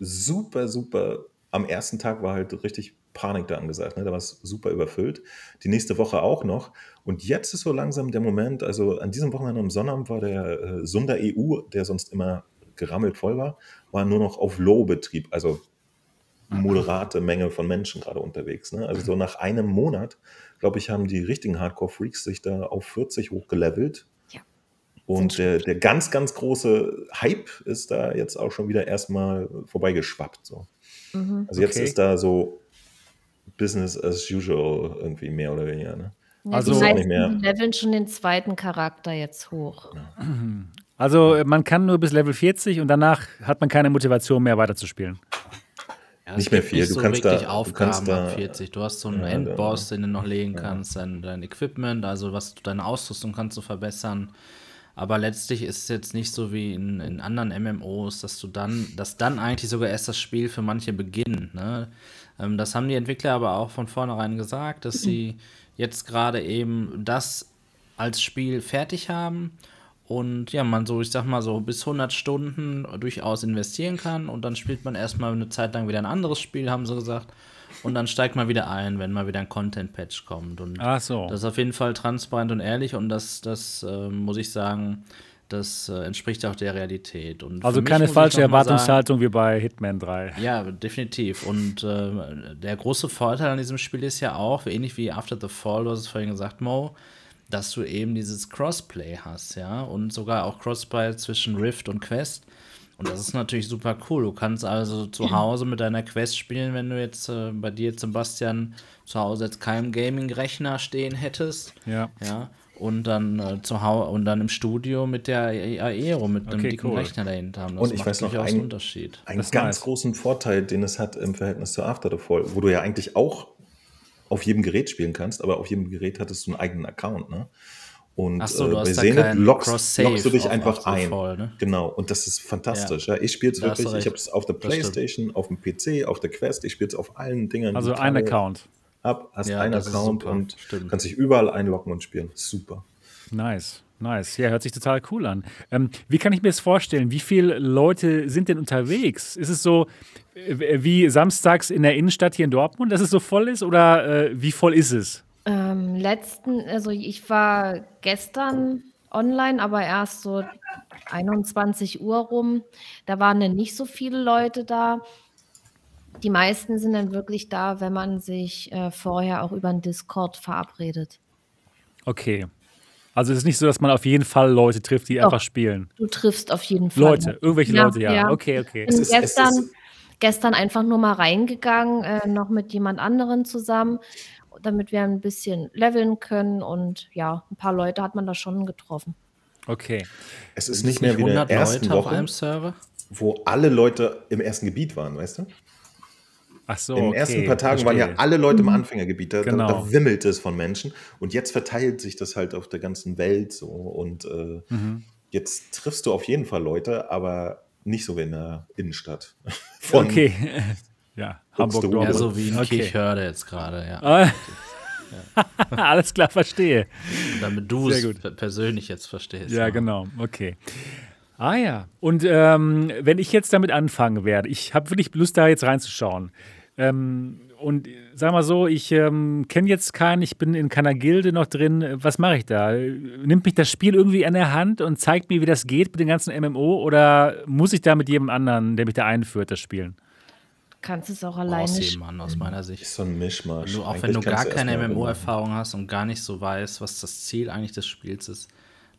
super, super, am ersten Tag war halt richtig Panik da angesagt, ne? da war es super überfüllt, die nächste Woche auch noch und jetzt ist so langsam der Moment, also an diesem Wochenende am Sonnabend war der äh, Sunder EU, der sonst immer gerammelt voll war, war nur noch auf Low-Betrieb, also moderate Menge von Menschen gerade unterwegs. Ne? Also so nach einem Monat, glaube ich, haben die richtigen Hardcore-Freaks sich da auf 40 hochgelevelt. Ja. Und der, der ganz, ganz große Hype ist da jetzt auch schon wieder erstmal vorbeigeschwappt. So. Mhm. Also jetzt Okay. ist da so Business as usual irgendwie mehr oder weniger. Ne? Ja, Also- die meisten leveln schon den zweiten Charakter jetzt hoch. Also man kann nur bis Level 40 und danach hat man keine Motivation mehr weiterzuspielen. Ja, Nicht mehr viel. Nicht Du so kannst wirklich da- du Aufgaben kannst da- ab 40. Du hast so einen Ja, Endboss, den du noch legen kannst, dein, dein Equipment, also was du, deine Ausrüstung kannst du verbessern. Aber letztlich ist es jetzt nicht so wie in, in anderen MMOs, dass du dann, dass dann eigentlich sogar erst das Spiel für manche beginnt. Ne? Ähm, das haben die Entwickler aber auch von vornherein gesagt, dass sie jetzt gerade eben das als Spiel fertig haben und ja, man so, ich sag mal so bis 100 Stunden durchaus investieren kann und dann spielt man erstmal eine Zeit lang wieder ein anderes Spiel, haben sie gesagt. Und dann steigt man wieder ein, wenn mal wieder ein Content-Patch kommt. Und so. das ist auf jeden Fall transparent und ehrlich und das, das äh, muss ich sagen, das äh, entspricht auch der Realität. Und Also keine falsche mal sagen- Erwartungshaltung wie bei Hitman 3. ja, definitiv. Und äh, der große Vorteil an diesem Spiel ist ja auch, ähnlich wie After the Fall, du hast es vorhin gesagt, Mo, dass du eben dieses Crossplay hast, ja, und sogar auch Crossplay zwischen Rift und Quest. Und das ist natürlich super cool. Du kannst also zu Hause mit deiner Quest spielen, wenn du jetzt äh, bei dir, Sebastian, zu Hause jetzt keinen Gaming-Rechner stehen hättest. Ja. Ja. Und dann äh, zu Hause und dann im Studio mit der Aero, mit einem Okay, dicken cool. Rechner dahinter haben. Das Und ich macht weiß noch, einen Unterschied. Einen Das ganz nice. großen Vorteil, den es hat im Verhältnis zu After the Fall, wo du ja eigentlich auch auf jedem Gerät spielen kannst, aber auf jedem Gerät hattest du einen eigenen Account, ne? Und Ach so, äh, bei keinen lockst, du dich einfach ein. Fall, ne? Genau, und das ist fantastisch. Ja. Ich spiele es wirklich, ich habe es auf der Das stimmt. Playstation, auf dem PC, auf der Quest, ich spiele es auf allen Dingen. Also ein Account. Ab, hast Ja, einen Account und Stimmt. kannst dich überall einloggen und spielen. Super. Nice, nice. Ja, hört sich total cool an. Ähm, wie kann ich mir das vorstellen? Wie viele Leute sind denn unterwegs? Ist es so äh, wie samstags in der Innenstadt hier in Dortmund, dass es so voll ist? Oder äh, wie voll ist es? Ähm, letzten, also ich war gestern online, aber erst so 21 Uhr rum. Da waren dann nicht so viele Leute da. Die meisten sind dann wirklich da, wenn man sich äh, vorher auch über den Discord verabredet. Okay. Also es ist nicht so, dass man auf jeden Fall Leute trifft, die Doch. einfach spielen. Du triffst auf jeden Fall. Leute, irgendwelche Ja, Leute, ja. ja. Okay, okay. Ich bin ist- es gestern, ist- gestern einfach nur mal reingegangen, äh, noch mit jemand anderen zusammen, damit wir ein bisschen leveln können. Und ja, ein paar Leute hat man da schon getroffen. Okay. Es ist Sind nicht es mehr wie in der 100 ersten Leute auf Woche, einem Server? wo alle Leute im ersten Gebiet waren, weißt du? Ach so, In den okay, ersten paar Tagen waren verstehe. ja alle Leute im Anfängergebiet, da, Genau. da, da wimmelt es von Menschen und jetzt verteilt sich das halt auf der ganzen Welt so und äh, Mhm. jetzt triffst du auf jeden Fall Leute, aber nicht so wie in der Innenstadt. Von, Okay. ja, Hamburg. Ja, so wie in okay. Kirchhörde jetzt gerade, ja. Ah. Alles klar, verstehe. Und damit du es persönlich jetzt verstehst. Ja, ne? genau. Okay. Ah ja. Und ähm, wenn ich jetzt damit anfangen werde, ich habe wirklich Lust, da jetzt reinzuschauen. Ähm, und sag mal so, ich ähm, kenne jetzt keinen, ich bin in keiner Gilde noch drin. Was mache ich da? Nimmt mich das Spiel irgendwie an der Hand und zeigt mir, wie das geht mit den ganzen MMO? Oder muss ich da mit jedem anderen, der mich da einführt, das spielen? Kannst es auch alleine du spielen. jemanden aus meiner Sicht. ist so ein Mischmasch. Wenn du, auch Eigentlich wenn du gar keine MMO-Erfahrung hast und gar nicht so weißt, was das Ziel eigentlich des Spiels ist,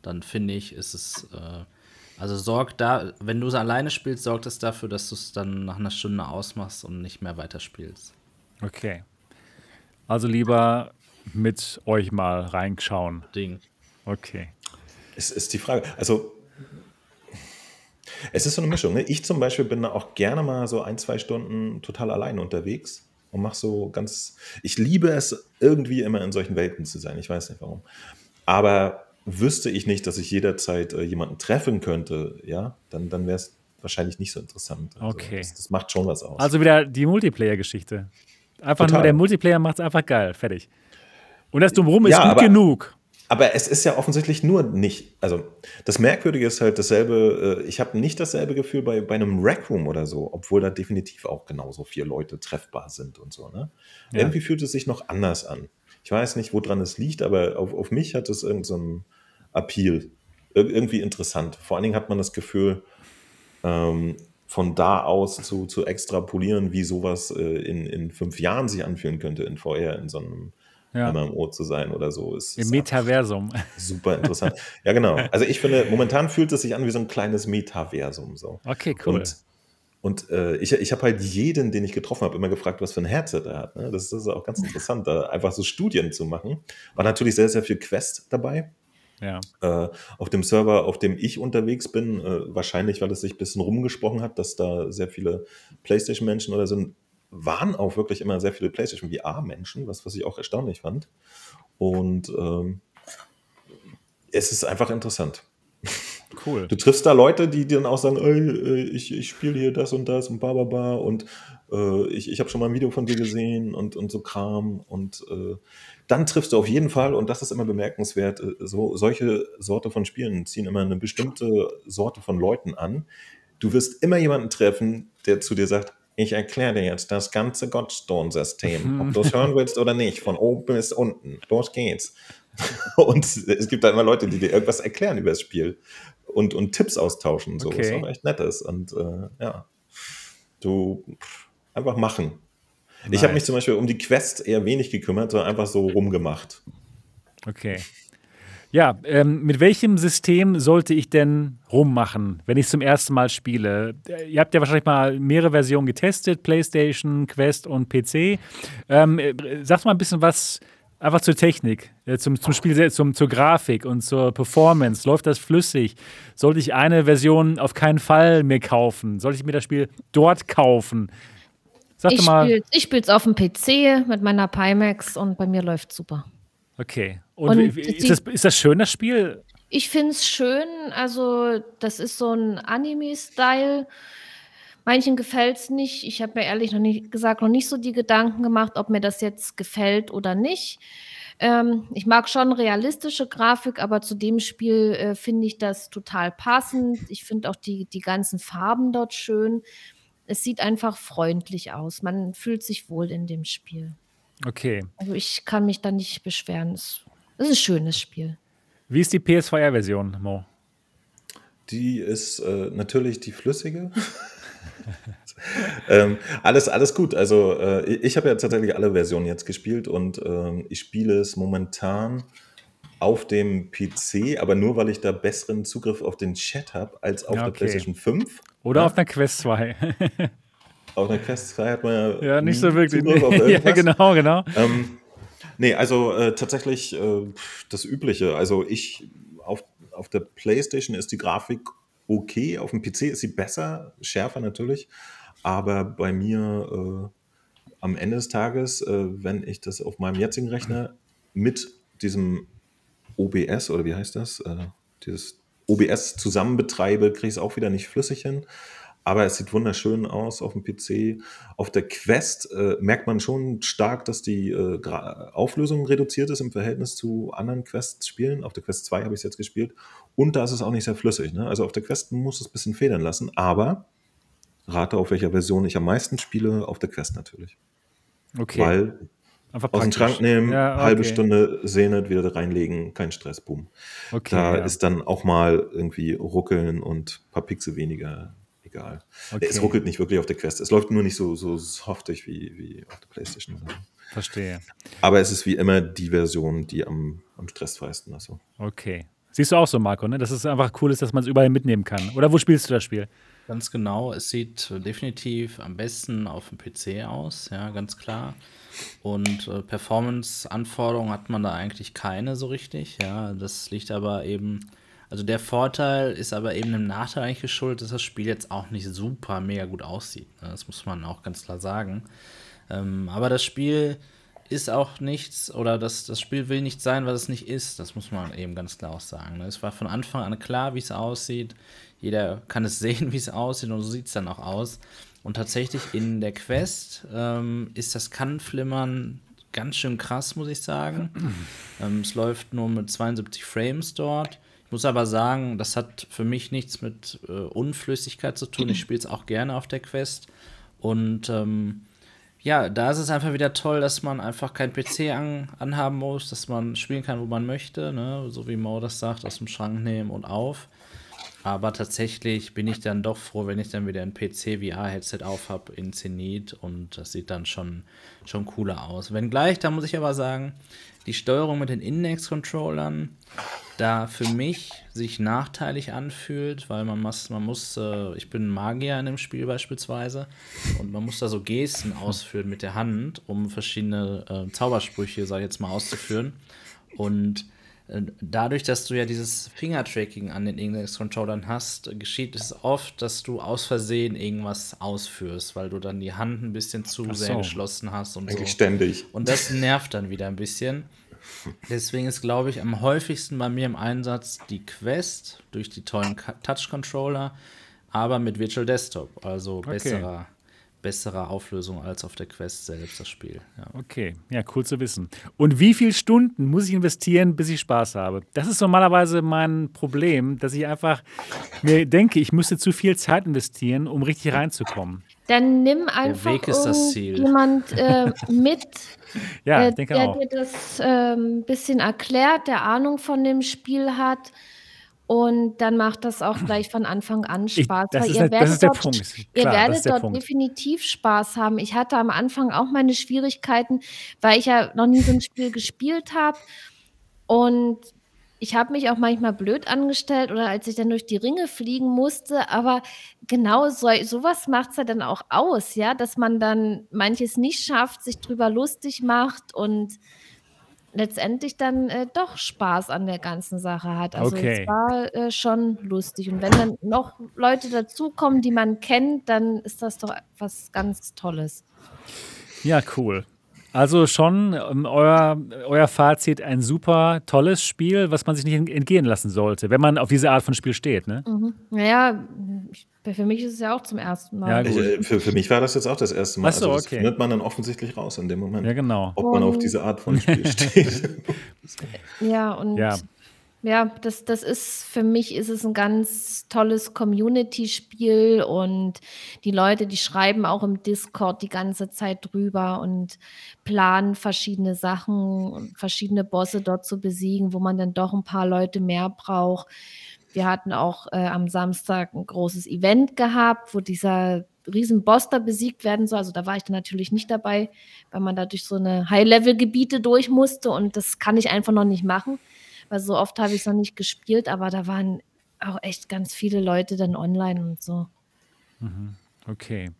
dann finde ich, ist es. Äh, also sorg da, wenn du es alleine spielst, sorgt es dafür, dass du es dann nach einer Stunde ausmachst und nicht mehr weiterspielst. Okay. Also lieber mit euch mal reinschauen. Ding. Okay. Es ist die Frage. Also, es ist so eine Mischung. Ne? Ich zum Beispiel bin da auch gerne mal so ein, zwei Stunden total allein unterwegs und mache so ganz. Ich liebe es, irgendwie immer in solchen Welten zu sein. Ich weiß nicht warum. Aber wüsste ich nicht, dass ich jederzeit äh, jemanden treffen könnte, ja, dann, dann wäre es wahrscheinlich nicht so interessant. Also, Okay. Das, das macht schon was aus. Also wieder die Multiplayer-Geschichte. Einfach Total. nur der Multiplayer macht es einfach geil. Fertig. Und das Drumherum ist Ja, gut aber- genug. Aber es ist ja offensichtlich nur nicht, also das Merkwürdige ist halt dasselbe, äh, ich habe nicht dasselbe Gefühl bei, bei einem Rec Room oder so, obwohl da definitiv auch genauso vier Leute treffbar sind und so. Ne? Ja. Irgendwie fühlt es sich noch anders an. Ich weiß nicht, woran es liegt, aber auf, auf mich hat es irgendeinen so Appeal. Ir irgendwie interessant. Vor allen Dingen hat man das Gefühl, ähm, von da aus zu, zu extrapolieren, wie sowas äh, in, in fünf Jahren sich anfühlen könnte, in VR, in so einem Ja. MMO zu sein oder so. Ist, Im Metaversum. Super interessant. ja, genau. Also ich finde, momentan fühlt es sich an wie so ein kleines Metaversum. So. Okay, cool. Und, und äh, ich, ich habe halt jeden, den ich getroffen habe, immer gefragt, was für ein Headset er hat. Ne? Das, das ist auch ganz interessant, da einfach so Studien zu machen. War natürlich sehr, sehr viel Quest dabei. Ja. Äh, auf dem Server, auf dem ich unterwegs bin, äh, wahrscheinlich, weil es sich ein bisschen rumgesprochen hat, dass da sehr viele PlayStation-Menschen oder sind, waren auch wirklich immer sehr viele PlayStation VR-Menschen, was, was ich auch erstaunlich fand. Und ähm, es ist einfach interessant. Cool. Du triffst da Leute, die dir dann auch sagen, ey, äh, ich, ich spiele hier das und das und bla bla bla und äh, ich, ich habe schon mal ein Video von dir gesehen und, und so Kram. Und äh, dann triffst du auf jeden Fall, und das ist immer bemerkenswert, äh, so, solche Sorte von Spielen ziehen immer eine bestimmte Sorte von Leuten an. Du wirst immer jemanden treffen, der zu dir sagt, ich erkläre dir jetzt das ganze Godstone-System, ob du es hören willst oder nicht, von oben bis unten. Los geht's. Und es gibt da immer Leute, die dir irgendwas erklären über das Spiel und, und Tipps austauschen. So, Okay. was auch echt nett ist. Und äh, ja, du einfach machen. Ich habe Nice. mich zum Beispiel um die Quest eher wenig gekümmert, sondern einfach so rumgemacht. Okay. Ja, ähm, mit welchem System sollte ich denn rummachen, wenn ich es zum ersten Mal spiele? Äh, Ihr habt ja wahrscheinlich mal mehrere Versionen getestet, PlayStation, Quest und PC. Ähm, äh, sagt mal ein bisschen was einfach zur Technik, äh, zum, zum Spiel, zum, zur Grafik und zur Performance. Läuft das flüssig? Sollte ich eine Version auf keinen Fall mir kaufen? Sollte ich mir das Spiel dort kaufen? Sag Ich mal. spiele ich spiel's auf dem PC mit meiner Pimax und bei mir läuft super. Okay. Und, Und wie- ist, das, ist das schön, das Spiel? Ich finde es schön, also das ist so ein Anime-Style. Manchen gefällt es nicht. Ich habe mir ehrlich noch nicht gesagt, noch nicht so die Gedanken gemacht, ob mir das jetzt gefällt oder nicht. Ähm, ich mag schon realistische Grafik, aber zu dem Spiel äh, finde ich das total passend. Ich finde auch die, die ganzen Farben dort schön. Es sieht einfach freundlich aus. Man fühlt sich wohl in dem Spiel. Okay. Also ich kann mich da nicht beschweren. Es es ist ein schönes Spiel. Wie ist die PSVR-Version, Mo? Die ist äh, natürlich die flüssige. ähm, alles, alles gut. Also äh, ich habe ja tatsächlich alle Versionen jetzt gespielt und ähm, ich spiele es momentan auf dem PC, aber nur weil ich da besseren Zugriff auf den Chat habe als auf Ja, der okay. PlayStation 5. Oder Ja. auf einer Quest 2. Auf der Quest 2 hat man ja, ja, nicht so wirklich. Zugriff auf ja, irgendwas. genau, genau. Ähm, nee, also äh, tatsächlich äh, das Übliche. Also ich auf, auf der PlayStation ist die Grafik okay, auf dem PC ist sie besser, schärfer natürlich, aber bei mir am Ende des Tages, äh, wenn ich das auf meinem jetzigen Rechner mit diesem OBS oder wie heißt das, äh, dieses OBS zusammen betreibe, kriege ich es auch wieder nicht flüssig hin. Aber es sieht wunderschön aus auf dem PC. Auf der Quest äh, merkt man schon stark, dass die äh, Auflösung reduziert ist im Verhältnis zu anderen Quest-Spielen. Auf der Quest 2 habe ich es jetzt gespielt. Und da ist es auch nicht sehr flüssig. Ne? Also auf der Quest muss es ein bisschen federn lassen. Aber rate, auf welcher Version ich am meisten spiele. Auf der Quest natürlich. Okay. Weil Einfach aus dem. Schrank nehmen, Ja, halbe okay. Stunde Sehnet, wieder reinlegen, kein Stress, boom. Okay, da ja. ist dann auch mal irgendwie ruckeln und ein paar Pixel weniger egal. Okay. Es ruckelt nicht wirklich auf der Quest. Es läuft nur nicht so, so softig wie, wie auf der Playstation. Verstehe. Aber es ist wie immer die Version, die am, am stressfreisten ist. So. Okay. Siehst du auch so, Marco, ne? dass es einfach cool ist, dass man es überall mitnehmen kann. Oder wo spielst du das Spiel? Ganz genau, es sieht äh, definitiv am besten auf dem PC aus, ja, ganz klar. Und äh, Performance-Anforderungen hat man da eigentlich keine so richtig, ja. Das liegt aber eben, also der Vorteil ist aber eben im Nachteil eigentlich geschuldet, dass das Spiel jetzt auch nicht super mega gut aussieht. Ne? Das muss man auch ganz klar sagen. Ähm, aber das Spiel ist auch nichts, oder das, das Spiel will nicht sein, was es nicht ist. Das muss man eben ganz klar auch sagen. Ne? Es war von Anfang an klar, wie es aussieht. Jeder kann es sehen, wie es aussieht, und so sieht es dann auch aus. Und tatsächlich in der Quest ähm, ist das Kannflimmern ganz schön krass, muss ich sagen. ähm, es läuft nur mit 72 Frames dort. Ich muss aber sagen, das hat für mich nichts mit äh, Unflüssigkeit zu tun. Ich spiele es auch gerne auf der Quest. Und ähm, ja, da ist es einfach wieder toll, dass man einfach kein PC an, anhaben muss, dass man spielen kann, wo man möchte, ne? so wie Mo das sagt, aus dem Schrank nehmen und auf. Aber tatsächlich bin ich dann doch froh, wenn ich dann wieder ein PC-VR-Headset auf habe in Zenit und das sieht dann schon, schon cooler aus. Wenngleich, da muss ich aber sagen, die Steuerung mit den Index-Controllern da für mich sich nachteilig anfühlt, weil man muss, man muss, äh, ich bin Magier in dem Spiel beispielsweise und man muss da so Gesten ausführen mit der Hand, um verschiedene äh, Zaubersprüche, sag ich jetzt mal, auszuführen. Und dadurch, dass du ja dieses Finger-Tracking an den Index-Controllern hast, geschieht es oft, dass du aus Versehen irgendwas ausführst, weil du dann die Hand ein bisschen zu Ach sehr so. geschlossen hast und Eigentlich so. ständig. Und das nervt dann wieder ein bisschen. Deswegen ist, glaube ich, am häufigsten bei mir im Einsatz die Quest durch die tollen Touch-Controller, aber mit Virtual Desktop, also besserer, besserer Auflösung als auf der Quest selbst das Spiel. Ja. Okay, ja, cool zu wissen. Und wie viele Stunden muss ich investieren, bis ich Spaß habe? Das ist normalerweise mein Problem, dass ich einfach mir denke, ich müsste zu viel Zeit investieren, um richtig reinzukommen. Dann nimm einfach Weg ist das Ziel. jemand äh, mit, Ja, äh, ich denke der auch. dir das ein bisschen erklärt, der Ahnung von dem Spiel hat. Und dann macht das auch gleich von Anfang an Ich, Spaß. das, weil ist ihr der, das werdet ist der dort, Punkt. ihr Klar, das werdet dort Punkt. definitiv Spaß haben. Ich hatte am Anfang auch meine Schwierigkeiten, weil ich ja noch nie so ein Spiel gespielt habe. Und ich habe mich auch manchmal blöd angestellt oder als ich dann durch die Ringe fliegen musste, aber genau so, sowas macht es ja dann auch aus, ja, dass man dann manches nicht schafft, sich drüber lustig macht und letztendlich dann äh, doch Spaß an der ganzen Sache hat. Also Okay. es war äh, schon lustig. Und wenn dann noch Leute dazukommen, die man kennt, dann ist das doch was ganz Tolles. Ja, cool. Also schon ähm, euer, euer Fazit, ein super tolles Spiel, was man sich nicht ent- entgehen lassen sollte, wenn man auf diese Art von Spiel steht. Ne? Mhm. Naja, ich, für mich ist es ja auch zum ersten Mal. Ja, Ich, gut. äh, für, für mich war das jetzt auch das erste Mal. Ach so, also das okay. findet man dann offensichtlich raus in dem Moment, Ja, genau. ob man auf Und- diese Art von Spiel steht. Ja, und Ja. ja, das, das ist für mich ist es ein ganz tolles Community-Spiel und die Leute, die schreiben auch im Discord die ganze Zeit drüber und planen verschiedene Sachen und verschiedene Bosse dort zu besiegen, wo man dann doch ein paar Leute mehr braucht. Wir hatten auch äh, am Samstag ein großes Event gehabt, wo dieser Riesenboss da besiegt werden soll. Also da war ich dann natürlich nicht dabei, weil man da durch so eine High-Level-Gebiete durch musste und das kann ich einfach noch nicht machen, weil so oft habe ich es noch nicht gespielt, aber da waren auch echt ganz viele Leute dann online und so. Okay.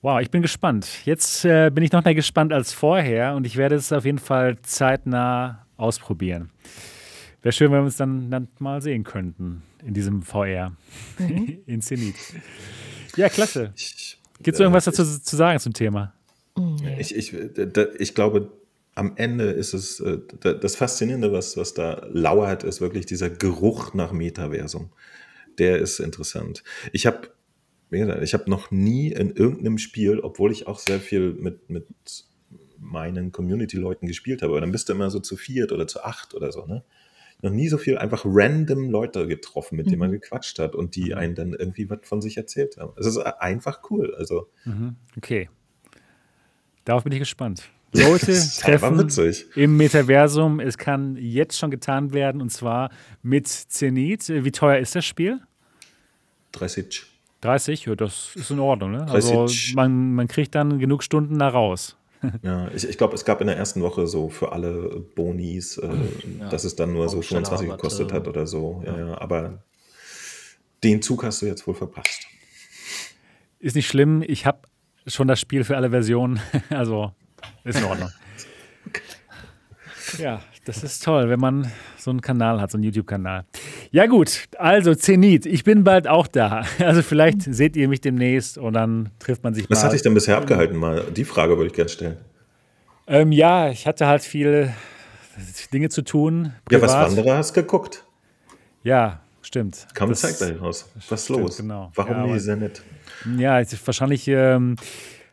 Wow, ich bin gespannt. Jetzt äh, bin ich noch mehr gespannt als vorher und ich werde es auf jeden Fall zeitnah ausprobieren. Wäre schön, wenn wir uns dann, dann mal sehen könnten in diesem VR. in Zenit. Ja, klasse. Gibt es irgendwas äh, dazu zu sagen zum Thema? Ich, Ich, ich, ich glaube, am Ende ist es äh, das Faszinierende, was, was da lauert, ist wirklich dieser Geruch nach Metaversum. Der ist interessant. Ich habe ich habe noch nie in irgendeinem Spiel, obwohl ich auch sehr viel mit, mit meinen Community-Leuten gespielt habe, aber dann bist du immer so zu viert oder zu acht oder so, ne? Noch nie so viel einfach random Leute getroffen, mit denen man mhm. gequatscht hat und die mhm. einen dann irgendwie was von sich erzählt haben. Es ist einfach cool. Also. Mhm. Okay. Darauf bin ich gespannt. Leute treffen im Metaversum. Es kann jetzt schon getan werden und zwar mit Zenit. Wie teuer ist das Spiel? 30. 30, ja, das ist in Ordnung. Ne? Also man, man kriegt dann genug Stunden da raus. Ja, ich, ich glaube, es gab in der ersten Woche so für alle Bonis, äh, ja, dass es dann nur so 25 gekostet hat oder so. Ja, ja, aber den Zug hast du jetzt wohl verpasst. Ist nicht schlimm. Ich habe schon das Spiel für alle Versionen. Also ist in Ordnung. Ja, das ist toll, wenn man so einen Kanal hat, so einen YouTube-Kanal. Ja, gut, also Zenit, ich bin bald auch da. Also vielleicht seht ihr mich demnächst und dann trifft man sich Was mal. Was hat dich denn bisher abgehalten? Mal die Frage würde ich gerne stellen. Ähm, ja, ich hatte halt viele Dinge zu tun. Privat. Ja, was Wanderer hast geguckt? Ja, stimmt. Komm, zeig dein Haus. Was ist los? Genau. Warum ja, nie sehr nett? Ja, wahrscheinlich. Ähm,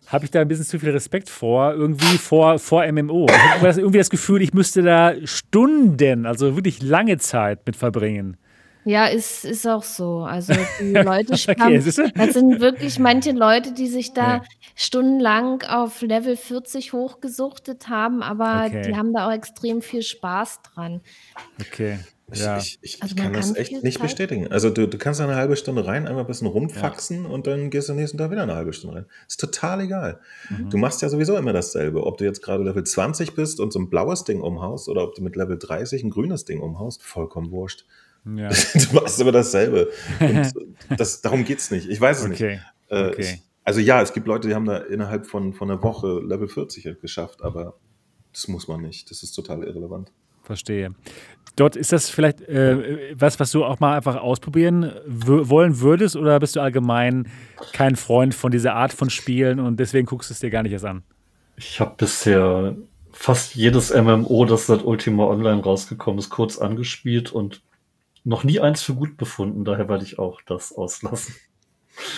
habe ich da ein bisschen zu viel Respekt vor, irgendwie vor, vor MMO. Ich habe irgendwie das Gefühl, ich müsste da Stunden, also wirklich lange Zeit mit verbringen. Ja, ist, ist auch so. Also die Leute okay, das sind wirklich manche Leute, die sich da ja. stundenlang auf Level 40 hochgesuchtet haben, aber okay. die haben da auch extrem viel Spaß dran. Okay. Ja. Ich, ich, also kann das echt nicht Zeit bestätigen. Also du, du kannst eine halbe Stunde rein, einmal ein bisschen rumfaxen ja. und dann gehst du am nächsten Tag wieder eine halbe Stunde rein. Ist total egal. Mhm. Du machst ja sowieso immer dasselbe. Ob du jetzt gerade Level 20 bist und so ein blaues Ding umhaust oder ob du mit Level 30 ein grünes Ding umhaust, vollkommen wurscht. Ja. Du machst immer dasselbe. Und das, darum geht es nicht. Ich weiß es okay. nicht. Äh, okay. Ich, also ja, es gibt Leute, die haben da innerhalb von, von einer Woche Level 40 geschafft, aber das muss man nicht. Das ist total irrelevant. Verstehe. Dort ist das vielleicht äh, was, was du auch mal einfach ausprobieren wollen würdest oder bist du allgemein kein Freund von dieser Art von Spielen und deswegen guckst du es dir gar nicht erst an? Ich habe bisher fast jedes MMO, das seit Ultima Online rausgekommen ist, kurz angespielt und noch nie eins für gut befunden. Daher werde ich auch das auslassen.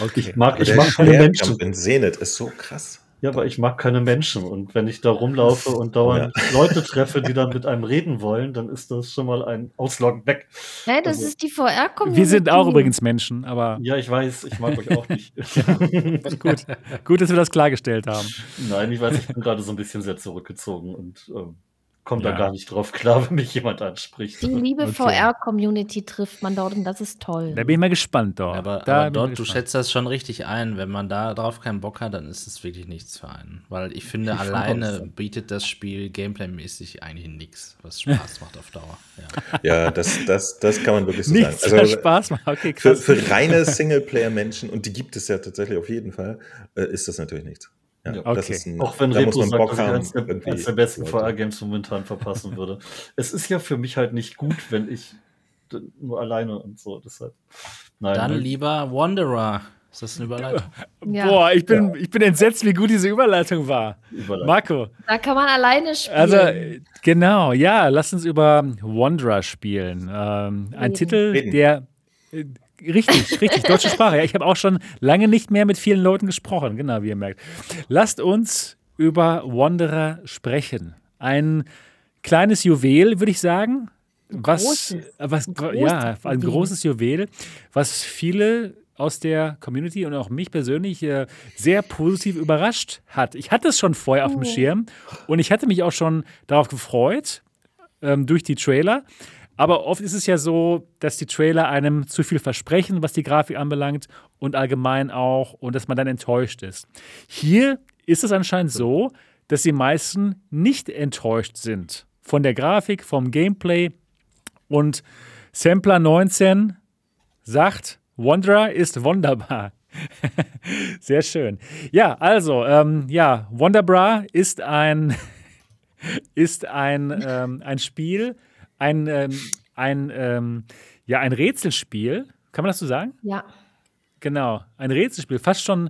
Okay. Ich mag, ich mag keine Menschen. In Zenit ist so krass. Ja, aber ich mag keine Menschen. Und wenn ich da rumlaufe und dauernd ja. Leute treffe, die dann mit einem reden wollen, dann ist das schon mal ein Ausloggen weg. Hä, das also, ist die VR-Community. Wir sind auch übrigens Menschen, aber. Ja, ich weiß, ich mag euch auch nicht. gut. gut, dass wir das klargestellt haben. Nein, ich weiß, ich bin gerade so ein bisschen sehr zurückgezogen und ähm, komme ja. da gar nicht drauf klar, wenn mich jemand anspricht. Die liebe okay. VR-Community trifft man dort und das ist toll. Da bin ich mal gespannt dort. Aber, aber dort, du schätzt das schon richtig ein. Wenn man da drauf keinen Bock hat, dann ist es wirklich nichts für einen. Weil ich finde, ich alleine bietet das Spiel gameplaymäßig eigentlich nichts, was Spaß macht auf Dauer. Ja, ja das, das, das kann man wirklich so nichts sagen. Also, Spaß macht. Okay, krass. Für, für reine Singleplayer-Menschen, und die gibt es ja tatsächlich auf jeden Fall, äh, ist das natürlich nichts. Ja, okay. ein, Auch wenn Repo sagt, Bock dass haben, ich eins der, der besten VR-Games momentan verpassen würde. es ist ja für mich halt nicht gut, wenn ich nur alleine und so. Deshalb. Nein, Dann nein. lieber Wanderer. Ist das eine Überleitung? Ja. Boah, ich bin, ja. ich bin entsetzt, wie gut diese Überleitung war. Überleitung. Marco. Da kann man alleine spielen. Also, genau, ja, lass uns über Wanderer spielen. Ähm, ein Titel, der äh, Richtig, richtig, deutsche Sprache. Ja, ich habe auch schon lange nicht mehr mit vielen Leuten gesprochen, genau, wie ihr merkt. Lasst uns über Wanderer sprechen. Ein kleines Juwel, würde ich sagen. Was, großes, was, ein ja, ein großes Juwel, was viele aus der Community und auch mich persönlich äh, sehr positiv überrascht hat. Ich hatte es schon vorher auf dem oh. Schirm und ich hatte mich auch schon darauf gefreut ähm, durch die Trailer. Aber oft ist es ja so, dass die Trailer einem zu viel versprechen, was die Grafik anbelangt und allgemein auch und dass man dann enttäuscht ist. Hier ist es anscheinend so, dass die meisten nicht enttäuscht sind von der Grafik, vom Gameplay und Sampler 19 sagt, Wanderer ist wunderbar. Sehr schön. Ja, also, ähm, ja, Wonderbra ist ein, ist ein, ähm, ein Spiel, ein, ähm, ein, ähm, ja, ein Rätselspiel. Kann man das so sagen? Ja. Genau, ein Rätselspiel. Fast schon,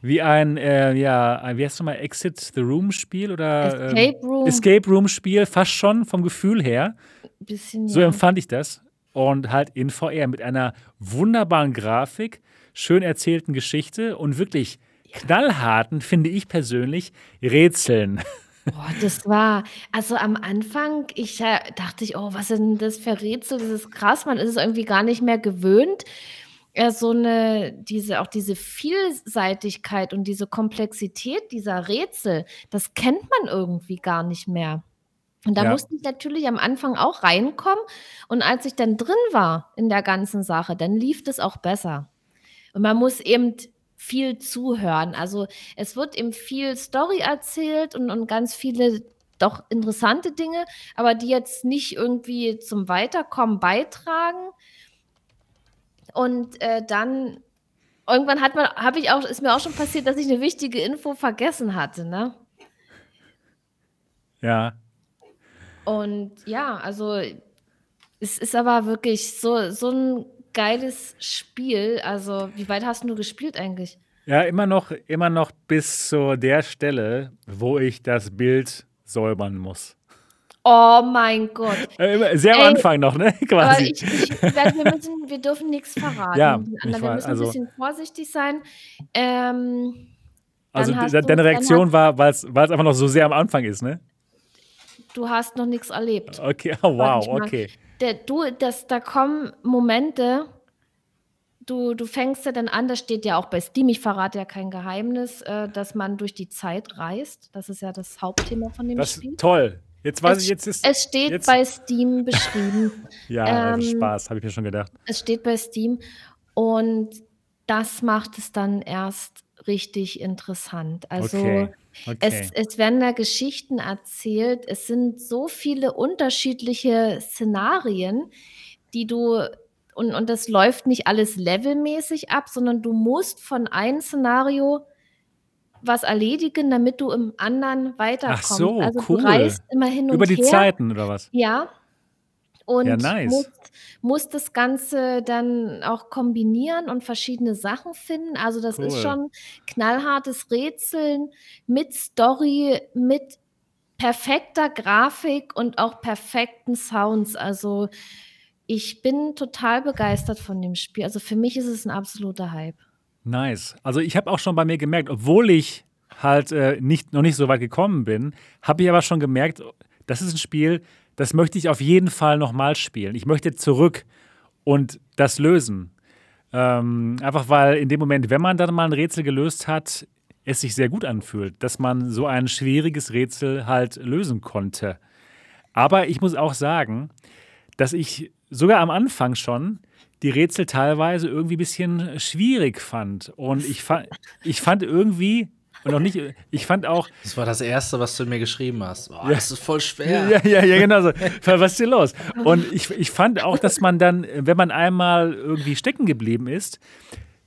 wie ein, äh, ja, ein, wie heißt es nochmal, Exit the Room Spiel oder Escape Room. Ähm, Escape Room Spiel, fast schon vom Gefühl her. Bisschen, So ja. empfand ich das. Und halt in VR mit einer wunderbaren Grafik, schön erzählten Geschichte und wirklich knallharten, finde ich persönlich, Rätseln. Boah, das war, also am Anfang, ich äh, dachte ich, oh, was ist denn das für Rätsel? Das ist krass, man ist es irgendwie gar nicht mehr gewöhnt. Ja, so eine, diese, auch diese Vielseitigkeit und diese Komplexität dieser Rätsel, das kennt man irgendwie gar nicht mehr. Und da Ja. musste ich natürlich am Anfang auch reinkommen. Und als ich dann drin war in der ganzen Sache, dann lief das auch besser. Und man muss eben viel zuhören. Also es wird eben viel Story erzählt und, und ganz viele doch interessante Dinge, aber die jetzt nicht irgendwie zum Weiterkommen beitragen. Und äh, dann irgendwann hat man, habe ich auch, ist mir auch schon passiert, dass ich eine wichtige Info vergessen hatte, ne? Ja. Und ja, also es ist aber wirklich so, so ein geiles Spiel. Also, wie weit hast du gespielt eigentlich? Ja, immer noch, immer noch bis zu der Stelle, wo ich das Bild säubern muss. Oh mein Gott. Äh, sehr am Ey, Anfang noch, ne? Quasi. ich, ich, wir, müssen, wir dürfen nichts verraten. Ja, wir weiß, müssen also- ein bisschen vorsichtig sein. Ähm, also du- deine Reaktion war, weil es einfach noch so sehr am Anfang ist, ne? du hast noch nichts erlebt. Okay, oh, wow, okay. Der, du, das, da kommen Momente, du, du fängst ja dann an, das steht ja auch bei Steam, ich verrate ja kein Geheimnis, äh, dass man durch die Zeit reist. Das ist ja das Hauptthema von dem Das Spiel. ist toll. Jetzt weiß Es- ich, jetzt ist. Es steht jetzt, bei Steam beschrieben. Ja, ähm, Spaß, habe ich mir schon gedacht. es steht bei Steam und das macht es dann erst richtig interessant. Also Okay. Okay. es, es werden da Geschichten erzählt. Es sind so viele unterschiedliche Szenarien, die du und, und das läuft nicht alles levelmäßig ab, sondern du musst von einem Szenario was erledigen, damit du im anderen weiterkommst. so, also cool. du reist immer hin und Über die her. Zeiten oder was? Ja. Und Ja, nice. muss, muss das Ganze dann auch kombinieren und verschiedene Sachen finden. Also das ist Cool. schon knallhartes Rätseln mit Story, mit perfekter Grafik und auch perfekten Sounds. Also ich bin total begeistert von dem Spiel. Also für mich ist es ein absoluter Hype. Nice. Also ich habe auch schon bei mir gemerkt, obwohl ich halt äh, nicht, noch nicht so weit gekommen bin, habe ich aber schon gemerkt, das ist ein Spiel, das möchte ich auf jeden Fall nochmal spielen. Ich möchte zurück und das lösen. Ähm, einfach weil in dem Moment, wenn man dann mal ein Rätsel gelöst hat, es sich sehr gut anfühlt, dass man so ein schwieriges Rätsel halt lösen konnte. Aber ich muss auch sagen, dass ich sogar am Anfang schon die Rätsel teilweise irgendwie ein bisschen schwierig fand. Und ich fand, ich fand irgendwie, und auch nicht, ich fand auch, Das war das Erste, was du mir geschrieben hast. Oh, Das ist voll schwer. ja, ja, ja, genau so. Was ist hier los? Und ich, ich fand auch, dass man dann, wenn man einmal irgendwie stecken geblieben ist,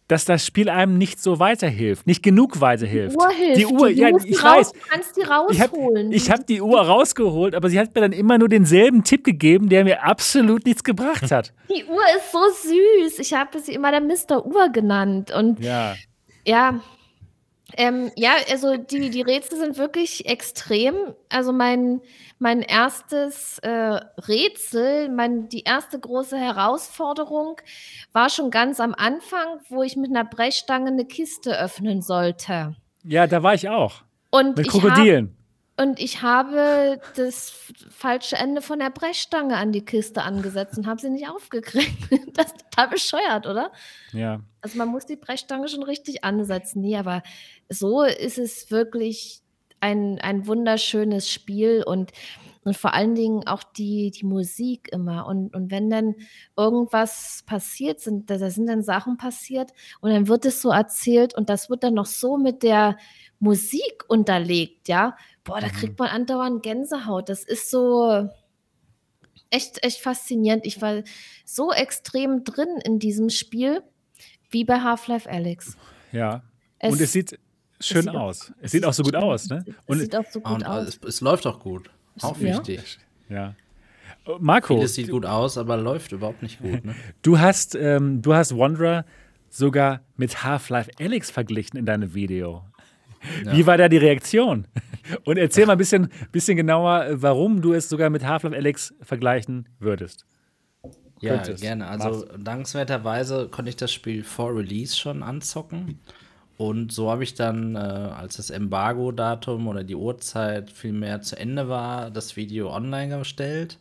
dass das Spiel einem nicht so weiterhilft, nicht genug weiterhilft. Uhr hilft. Die Uhr, dir. ja, die ich raus, weiß. Du kannst die Ich habe rausholen. ich hab die Uhr rausgeholt, aber sie hat mir dann immer nur denselben Tipp gegeben, der mir absolut nichts gebracht hat. Die Uhr ist so süß. Ich habe sie immer der Mr. Uhr genannt. Und Ja, ja, ähm, ja, also die, die Rätsel sind wirklich extrem. Also mein, mein erstes äh, Rätsel, mein, die erste große Herausforderung war schon ganz am Anfang, wo ich mit einer Brechstange eine Kiste öffnen sollte. ja, da war ich auch. Und Mit Krokodilen. Und ich habe das falsche Ende von der Brechstange an die Kiste angesetzt und habe sie nicht aufgekriegt. Das ist total bescheuert, oder? Ja. Also man muss die Brechstange schon richtig ansetzen. Nee, aber so ist es wirklich ein, ein wunderschönes Spiel und, und vor allen Dingen auch die, die Musik immer. Und, und wenn dann irgendwas passiert, sind, da da sind dann Sachen passiert und dann wird es so erzählt und das wird dann noch so mit der Musik unterlegt, ja. Boah, da Mhm. kriegt man andauernd Gänsehaut. Das ist so echt, echt faszinierend. Ich war so extrem drin in diesem Spiel wie bei Half-Life Alyx. Ja. und es sieht schön sieht auch- aus. Es sieht auch so gut aus, ne? Es Und sieht auch so gut Und äh, aus. es, es läuft auch gut. Auch Ja. wichtig. ja. Oh, Marco, Vieles sieht gut aus, aber läuft überhaupt nicht gut. Ne? du hast, ähm, du hast Wanderer sogar mit Half-Life Alyx verglichen in deinem Video. Ja. Wie war da die Reaktion? Und erzähl mal ein bisschen, bisschen genauer, warum du es sogar mit Half-Life Alyx vergleichen würdest. Ja, Könntest. gerne. Also Mach's. dankenswerterweise konnte ich das Spiel vor Release schon anzocken. Und so habe ich dann, äh, als das Embargo-Datum oder die Uhrzeit vielmehr zu Ende war, das Video online gestellt.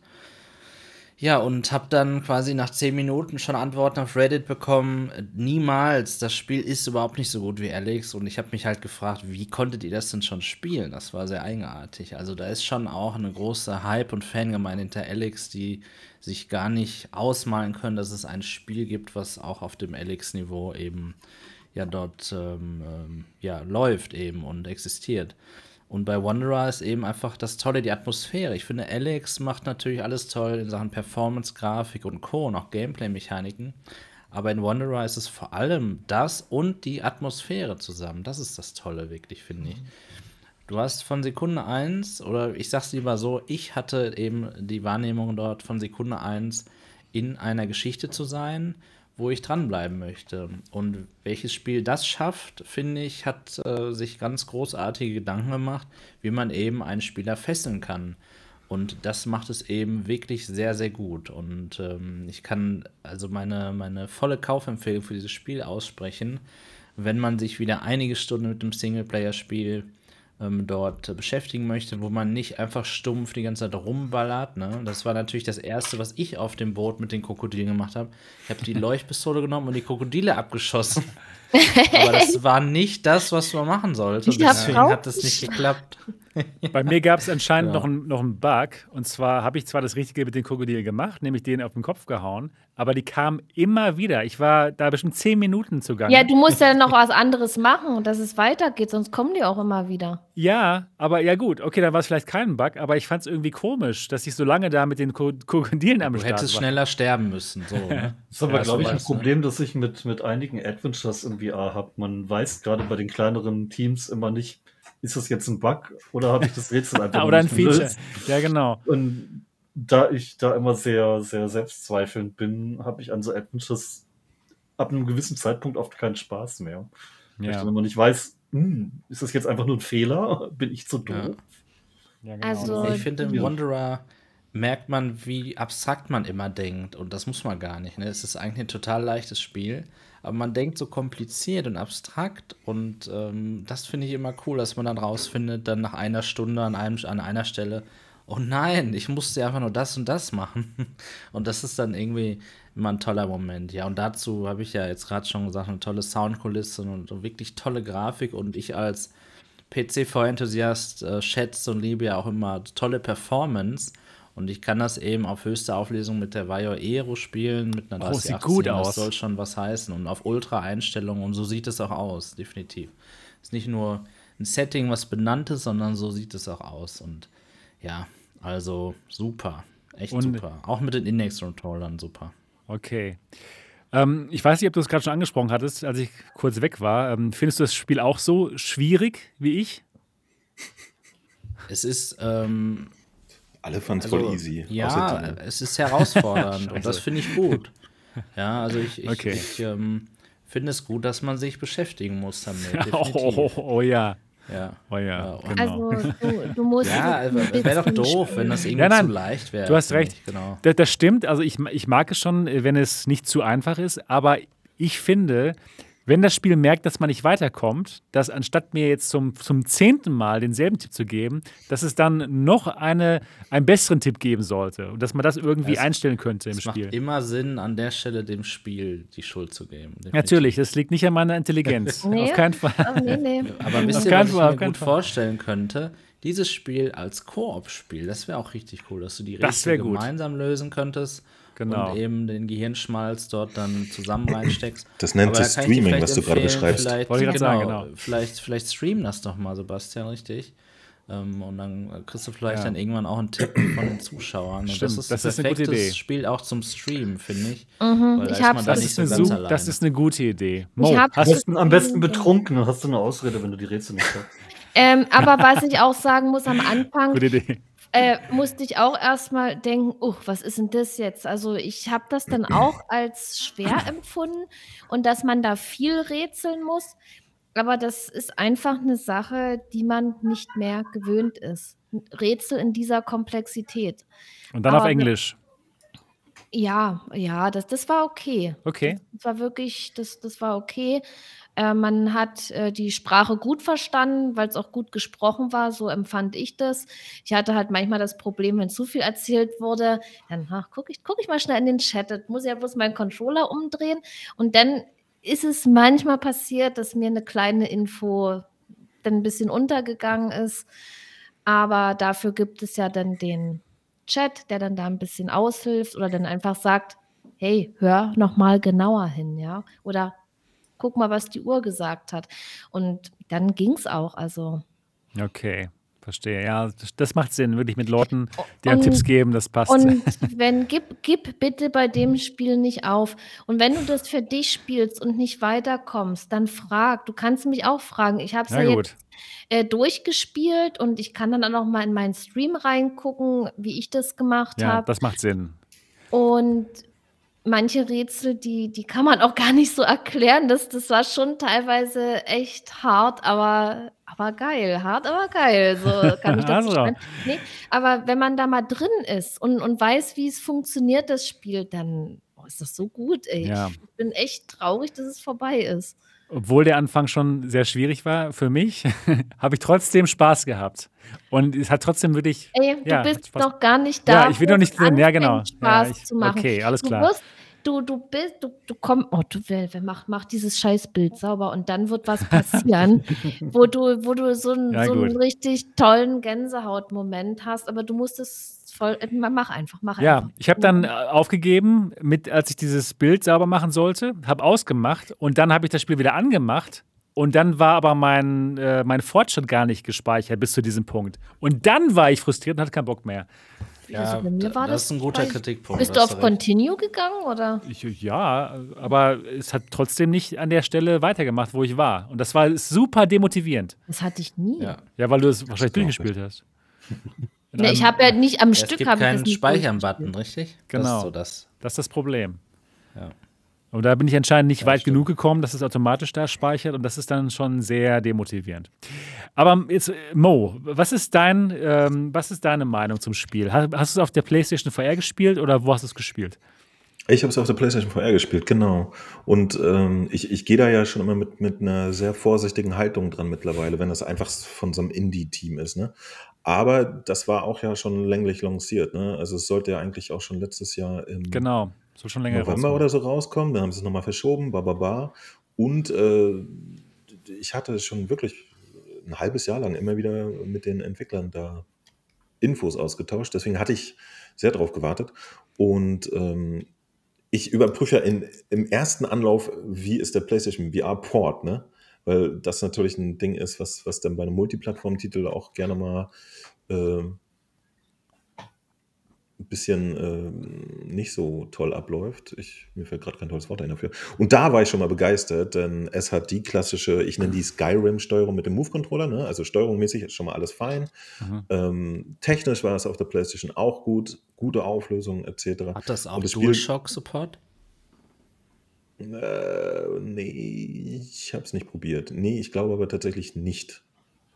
Ja, und habe dann quasi nach 10 Minuten schon Antworten auf Reddit bekommen. Niemals, das Spiel ist überhaupt nicht so gut wie Alex. Und ich habe mich halt gefragt, wie konntet ihr das denn schon spielen? Das war sehr eigenartig. Also da ist schon auch eine große Hype- und Fangemeinde hinter Alex, die sich gar nicht ausmalen können, dass es ein Spiel gibt, was auch auf dem Alex-Niveau eben ja dort ähm, ähm, ja, läuft eben und existiert. Und bei Wanderer ist eben einfach das Tolle, die Atmosphäre. Ich finde, Alex macht natürlich alles toll in Sachen Performance, Grafik und Co. und auch Gameplay-Mechaniken. Aber in Wanderer ist es vor allem das und die Atmosphäre zusammen. Das ist das Tolle, wirklich, finde ich. Du hast von Sekunde 1, oder ich sag's lieber so, ich hatte eben die Wahrnehmung dort von Sekunde 1 in einer Geschichte zu sein, wo ich dranbleiben möchte. Und welches Spiel das schafft, finde ich, hat äh, sich ganz großartige Gedanken gemacht, wie man eben einen Spieler fesseln kann. Und das macht es eben wirklich sehr, sehr gut. Und ähm, ich kann also meine, meine volle Kaufempfehlung für dieses Spiel aussprechen, wenn man sich wieder einige Stunden mit dem Singleplayer-Spiel ähm, dort beschäftigen möchte, wo man nicht einfach stumpf die ganze Zeit rumballert. Ne? Das war natürlich das Erste, was ich auf dem Boot mit den Krokodilen gemacht habe. Ich habe die Leuchtpistole genommen und die Krokodile abgeschossen. Aber das war nicht das, was man machen sollte. Deswegen hat das nicht geklappt. Bei mir gab es anscheinend ja. noch, ein, noch einen Bug. Und zwar habe ich zwar das Richtige mit den Krokodilen gemacht, nämlich den auf den Kopf gehauen, aber die kamen immer wieder. Ich war da bestimmt zehn Minuten zugange. Ja, du musst ja noch was anderes machen, dass es weitergeht, sonst kommen die auch immer wieder. Ja, aber ja gut, okay, dann war es vielleicht kein Bug, aber ich fand es irgendwie komisch, dass ich so lange da mit den Krokodilen am du Start war. Du hättest schneller sterben müssen. So, ne? Das ist aber, ja, glaube ich, ein Problem, das ich mit, mit einigen Adventures in VR habe. Man weiß gerade bei den kleineren Teams immer nicht, ist das jetzt ein Bug oder habe ich das Rätsel einfach Oder ein Feature. Gelöst? Ja, genau. Und da ich da immer sehr, sehr selbstzweifelnd bin, habe ich an so Adventures ab einem gewissen Zeitpunkt oft keinen Spaß mehr. Ja. Dann immer nicht weiß, ist das jetzt einfach nur ein Fehler? Bin ich zu doof? Ja. Ja, genau. Also, ich finde, im Wanderer merkt man, wie abstrakt man immer denkt. Und das muss man gar nicht. Ne? Es ist eigentlich ein total leichtes Spiel. Aber man denkt so kompliziert und abstrakt. Und ähm, das finde ich immer cool, dass man dann rausfindet, dann nach einer Stunde an, einem, an einer Stelle, oh nein, ich musste einfach nur das und das machen. Und das ist dann irgendwie immer ein toller Moment. Ja, und dazu habe ich ja jetzt gerade schon gesagt, eine tolle Soundkulisse und wirklich tolle Grafik. Und ich als PC-V-Enthusiast äh, schätze und liebe ja auch immer tolle Performance. Und ich kann das eben auf höchste Auflösung mit der Vaio Aero spielen, mit einer 3080. Oh, sieht gut aus. Das soll schon was heißen. Und auf Ultra-Einstellungen. Und so sieht es auch aus, definitiv. Ist nicht nur ein Setting, was benannt ist, sondern so sieht es auch aus. Und ja, also super. Echt und super. Auch mit den Index-Controllern super. Okay. Ähm, ich weiß nicht, ob du es gerade schon angesprochen hattest, als ich kurz weg war. Ähm, findest du das Spiel auch so schwierig wie ich? Es ist ähm, alle fanden es also, voll easy. Ja, es ist herausfordernd und das finde ich gut. Ja, also ich, ich, okay. ich ähm, finde es gut, dass man sich beschäftigen muss damit. Oh, oh, oh, ja. Ja. Oh ja, genau. Also du, du musst. Ja, also, wäre doch doof, wenn das irgendwie ja, nein, zu leicht wäre. Du hast recht. Genau. Das, das, stimmt. Also ich, ich mag es schon, wenn es nicht zu einfach ist, aber ich finde, wenn das Spiel merkt, dass man nicht weiterkommt, dass anstatt mir jetzt zum, zum zehnten Mal denselben Tipp zu geben, dass es dann noch eine, einen besseren Tipp geben sollte und dass man das irgendwie es, einstellen könnte im es Spiel. Es macht immer Sinn, an der Stelle dem Spiel die Schuld zu geben. Definitiv. Natürlich, das liegt nicht an meiner Intelligenz. nee, Auf keinen Fall. Oh, nee, nee. Aber wisst ihr, was ich mir gut Fall. vorstellen könnte? Dieses Spiel als Koop-Spiel, das wäre auch richtig cool, dass du die Rätsel gemeinsam lösen könntest genau. und eben den Gehirnschmalz dort dann zusammen reinsteckst. Das nennt sich Streaming, was du gerade beschreibst. Vielleicht, Wollte ich genau, sagen, genau. Vielleicht, vielleicht stream das doch mal, Sebastian, richtig? Ähm, und dann kriegst du vielleicht ja. dann irgendwann auch einen Tipp von den Zuschauern. Und Stimmt, das ist das ein perfektes Spiel auch zum Streamen, finde ich. Mhm, ich da das, ist so eine, das ist eine gute Idee. Mo, hast du am besten betrunken, dann hast du eine Ausrede, wenn du die Rätsel nicht hast. Ähm, aber was ich auch sagen muss am Anfang, äh, musste ich auch erstmal denken, oh, was ist denn das jetzt? Also ich habe das dann auch als schwer empfunden und dass man da viel rätseln muss. Aber das ist einfach eine Sache, die man nicht mehr gewöhnt ist. Rätsel in dieser Komplexität. Und dann Aber auf Englisch. Ja, ja, das, das war okay. Okay. Das war wirklich, das, das war okay. Äh, man hat äh, die Sprache gut verstanden, weil es auch gut gesprochen war, so empfand ich das. Ich hatte halt manchmal das Problem, wenn zu viel erzählt wurde, dann gucke ich, guck ich mal schnell in den Chat, das muss ja bloß meinen Controller umdrehen. Und dann ist es manchmal passiert, dass mir eine kleine Info dann ein bisschen untergegangen ist, aber dafür gibt es ja dann den Chat, der dann da ein bisschen aushilft oder dann einfach sagt, hey, hör noch mal genauer hin, ja, oder guck mal, was die Uhr gesagt hat. Und dann ging es auch. Also. Okay. Verstehe, ja, das, macht Sinn, wirklich mit Leuten, die einem Tipps geben, das passt. Und wenn, gib, gib bitte bei dem Spiel nicht auf. Und wenn du das für dich spielst und nicht weiterkommst, dann frag. Du kannst mich auch fragen. Ich habe es ja, ja jetzt äh, durchgespielt und ich kann dann auch noch mal in meinen Stream reingucken, wie ich das gemacht habe. Ja, das macht Sinn. Und manche Rätsel, die, die kann man auch gar nicht so erklären. Das, das war schon teilweise echt hart, aber, aber geil. Hart, aber geil. So kann ich das also. nee, Aber wenn man da mal drin ist und, und weiß, wie es funktioniert, das Spiel, dann oh, ist das so gut, ey. Ja. Ich bin echt traurig, dass es vorbei ist. Obwohl der Anfang schon sehr schwierig war für mich, habe ich trotzdem Spaß gehabt. Und es hat trotzdem wirklich. Ey, du ja, bist noch gar nicht da. Ja, ich will noch nicht drin. Ja, genau. Spaß ja, ich, zu machen. Okay, alles klar. Du wirst du, du bist, du, du kommst, oh, du, wer, wer macht, macht dieses Scheißbild sauber und dann wird was passieren, wo du, wo du so, ein, ja, so einen richtig tollen Gänsehautmoment hast, aber du musst es voll, äh, mach einfach, mach ja, einfach. ich habe dann äh, aufgegeben, mit, als ich dieses Bild sauber machen sollte, habe ausgemacht und dann habe ich das Spiel wieder angemacht und dann war aber mein, äh, mein Fortschritt gar nicht gespeichert bis zu diesem Punkt. Und dann war ich frustriert und hatte keinen Bock mehr. Ja, also bei mir war das, das ist ein guter Kritikpunkt. Bist du auf Continue gegangen oder? Ich, ja, aber es hat trotzdem nicht an der Stelle weitergemacht, wo ich war. Und das war super demotivierend. Das hatte ich nie. Ja, ja weil du es wahrscheinlich durchgespielt hast. Nee, ich habe ja nicht am Stück. Es gibt keinen Speichern-Button, richtig? Genau. Das ist, so das. das ist das Problem. Ja. Und da bin ich anscheinend nicht ja, weit stimmt. genug gekommen, dass es automatisch da speichert und das ist dann schon sehr demotivierend. Aber jetzt, Mo, was ist, dein, ähm, was ist deine Meinung zum Spiel? Hast, hast du es auf der PlayStation VR gespielt oder wo hast du es gespielt? Ich habe es auf der PlayStation VR gespielt, genau. Und ähm, ich, ich gehe da ja schon immer mit, mit einer sehr vorsichtigen Haltung dran mittlerweile, wenn das einfach von so einem Indie-Team ist. Ne? Aber das war auch ja schon länglich lanciert. Ne? Also es sollte ja eigentlich auch schon letztes Jahr im genau. So schon länger November oder so rauskommen. Dann haben sie es nochmal verschoben, bababa. Und äh, ich hatte schon wirklich ein halbes Jahr lang immer wieder mit den Entwicklern da Infos ausgetauscht. Deswegen hatte ich sehr drauf gewartet. Und ähm, ich überprüfe ja in, im ersten Anlauf, wie ist der PlayStation VR-Port, ne? Weil das natürlich ein Ding ist, was, was dann bei einem Multiplattform-Titel auch gerne mal äh, ein bisschen äh, nicht so toll abläuft. Ich, mir fällt gerade kein tolles Wort ein dafür. Und da war ich schon mal begeistert, denn es hat die klassische, ich nenne die Skyrim-Steuerung mit dem Move-Controller, ne? also steuerungsmäßig ist schon mal alles fein. Mhm. Ähm, technisch war es auf der PlayStation auch gut, gute Auflösung etc. Hat das auch DualShock-Support? Äh, nee, ich habe es nicht probiert. Nee, ich glaube aber tatsächlich nicht.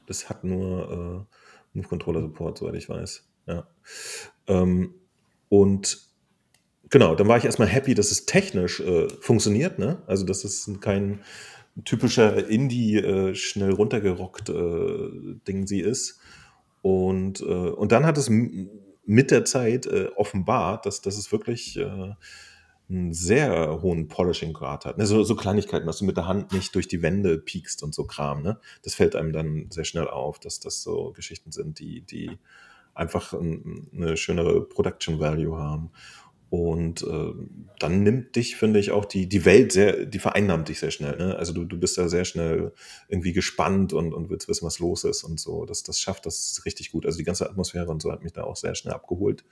Das hat nur äh, Move-Controller-Support, soweit ich weiß. Ja. Ähm, und genau, dann war ich erstmal happy, dass es technisch äh, funktioniert. Ne? Also, dass es kein typischer Indie äh, schnell runtergerockt äh, Ding sie ist. Und, äh, und dann hat es mit der Zeit äh, offenbart, dass, dass es wirklich einen sehr hohen Polishing-Grad hat. Ne? So, so, Kleinigkeiten, dass du mit der Hand nicht durch die Wände piekst und so Kram. Ne? Das fällt einem dann sehr schnell auf, dass das so Geschichten sind, die, die einfach eine schönere Production Value haben. Und äh, dann nimmt dich, finde ich, auch die, die Welt sehr, die vereinnahmt dich sehr schnell. Ne? Also du, du bist da sehr schnell irgendwie gespannt und, und willst wissen, was los ist und so. Das, das schafft das richtig gut. Also die ganze Atmosphäre und so hat mich da auch sehr schnell abgeholt.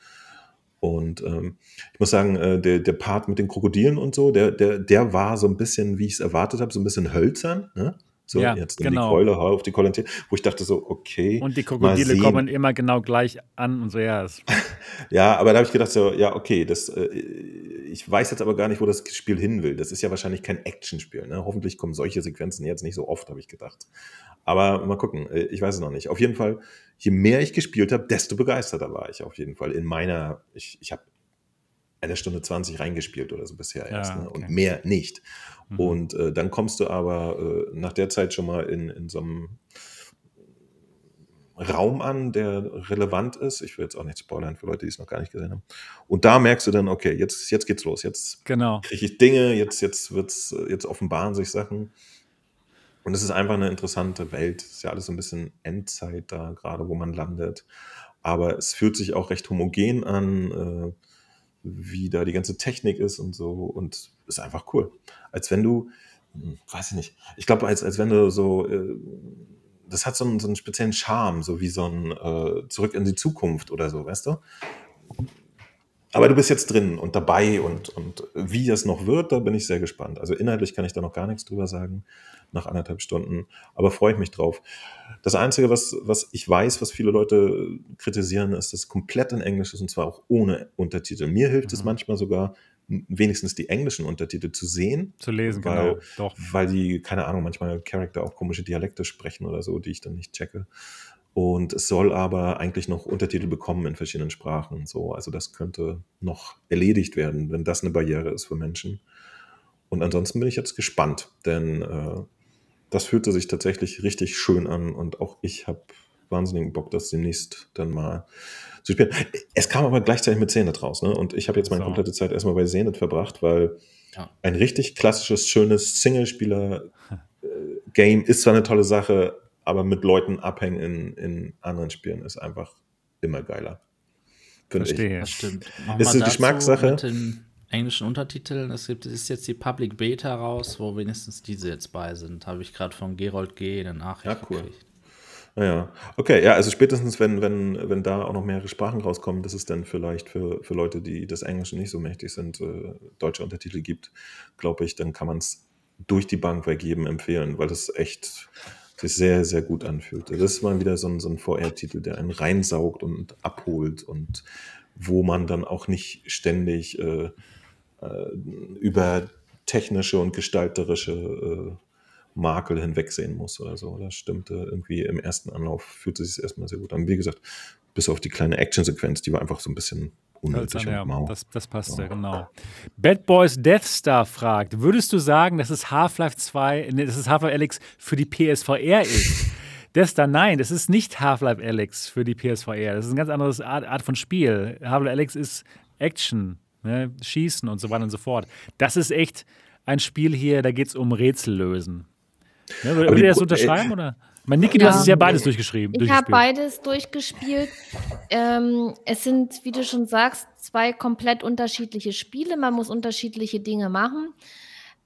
Und ähm, ich muss sagen, äh, der, der Part mit den Krokodilen und so, der, der, der war so ein bisschen, wie ich es erwartet habe, so ein bisschen hölzern. Ne? So, Ja, jetzt genau. die Keule, auf die Keule, wo ich dachte so, okay. Und die Krokodile kommen immer genau gleich an und so, ja. Ja, aber da habe ich gedacht, so, ja, okay, das, äh, ich weiß jetzt aber gar nicht, wo das Spiel hin will. Das ist ja wahrscheinlich kein Actionspiel. Ne? Hoffentlich kommen solche Sequenzen jetzt nicht so oft, habe ich gedacht. Aber mal gucken, äh, ich weiß es noch nicht. Auf jeden Fall, je mehr ich gespielt habe, desto begeisterter war ich auf jeden Fall. In meiner, ich, ich habe eine Stunde 20 reingespielt oder so bisher Ja, erst. Ne? okay. Und mehr nicht. Mhm. Und äh, dann kommst du aber äh, nach der Zeit schon mal in, in so einem Raum an, der relevant ist. Ich will jetzt auch nicht spoilern für Leute, die es noch gar nicht gesehen haben. Und da merkst du dann, okay, jetzt, jetzt geht's los. Jetzt genau. kriege ich Dinge, jetzt, jetzt wird's, jetzt offenbaren sich Sachen. Und es ist einfach eine interessante Welt. Es ist ja alles so ein bisschen Endzeit da, gerade wo man landet. Aber es fühlt sich auch recht homogen an, äh, wie da die ganze Technik ist und so. Und ist einfach cool. Als wenn du, hm, weiß ich nicht, ich glaube, als, als wenn du so, äh, das hat so einen, so einen speziellen Charme, so wie so ein äh, Zurück in die Zukunft oder so, weißt du? Aber du bist jetzt drin und dabei und, und wie das noch wird, da bin ich sehr gespannt. Also inhaltlich kann ich da noch gar nichts drüber sagen, nach anderthalb Stunden, aber freue ich mich drauf. Das Einzige, was, was ich weiß, was viele Leute kritisieren, ist, dass es komplett in Englisch ist und zwar auch ohne Untertitel. Mir hilft es Mhm. manchmal sogar, wenigstens die englischen Untertitel zu sehen, Zu lesen, Weil- genau. Doch. weil die, keine Ahnung, manchmal Charakter auch komische Dialekte sprechen oder so, die ich dann nicht checke. Und es soll aber eigentlich noch Untertitel bekommen in verschiedenen Sprachen. So, also das könnte noch erledigt werden, wenn das eine Barriere ist für Menschen. Und ansonsten bin ich jetzt gespannt, denn äh, das fühlte sich tatsächlich richtig schön an und auch ich habe wahnsinnigen Bock, das demnächst dann mal zu spielen. Es kam aber gleichzeitig mit Zenit raus, ne? Und ich habe jetzt meine So. komplette Zeit erstmal bei Zenit verbracht, weil Ja. ein richtig klassisches, schönes Singlespieler-Game ist zwar eine tolle Sache, aber mit Leuten abhängen in, in anderen Spielen ist einfach immer geiler. Finde ich. Verstehe. Das stimmt. Ist eine dazu Geschmackssache. Mit den englischen Untertiteln. Es gibt, es ist jetzt die Public Beta raus, wo wenigstens diese jetzt bei sind. Habe ich gerade von Gerold G. eine Nachricht Ja, cool. gekriegt. Naja, okay, ja, also spätestens, wenn, wenn, wenn da auch noch mehrere Sprachen rauskommen, dass es dann vielleicht für, für Leute, die des Englischen nicht so mächtig sind, äh, deutsche Untertitel gibt, glaube ich, dann kann man es durch die Bank weg jedem empfehlen, weil das echt sich sehr, sehr gut anfühlt. Das ist mal wieder so ein, so ein VR-Titel, der einen reinsaugt und abholt und wo man dann auch nicht ständig äh, über technische und gestalterische äh, Makel hinwegsehen muss oder so. Das stimmte irgendwie im ersten Anlauf, fühlte sich erstmal sehr gut an. Wie gesagt, bis auf die kleine Actionsequenz, die war einfach so ein bisschen unnötig Hölzern, ja, und mau. das, das passte, Ja. genau. Bad Boys Death Star fragt, würdest du sagen, dass es Half-Life 2, nee, dass es Half-Life Alyx für die PSVR ist? Death Star, nein, das ist nicht Half-Life Alyx für die PSVR. Das ist eine ganz andere Art, Art von Spiel. Half-Life Alyx ist Action, ne? Schießen und so weiter und so fort. Das ist echt ein Spiel hier, da geht es um Rätsel lösen. Ne, würdet ihr das unterschreiben? Oder? Mein Niki, du Ja. hast es ja beides durchgeschrieben. Ich habe beides durchgespielt. Ähm, es sind, wie du schon sagst, zwei komplett unterschiedliche Spiele. Man muss unterschiedliche Dinge machen.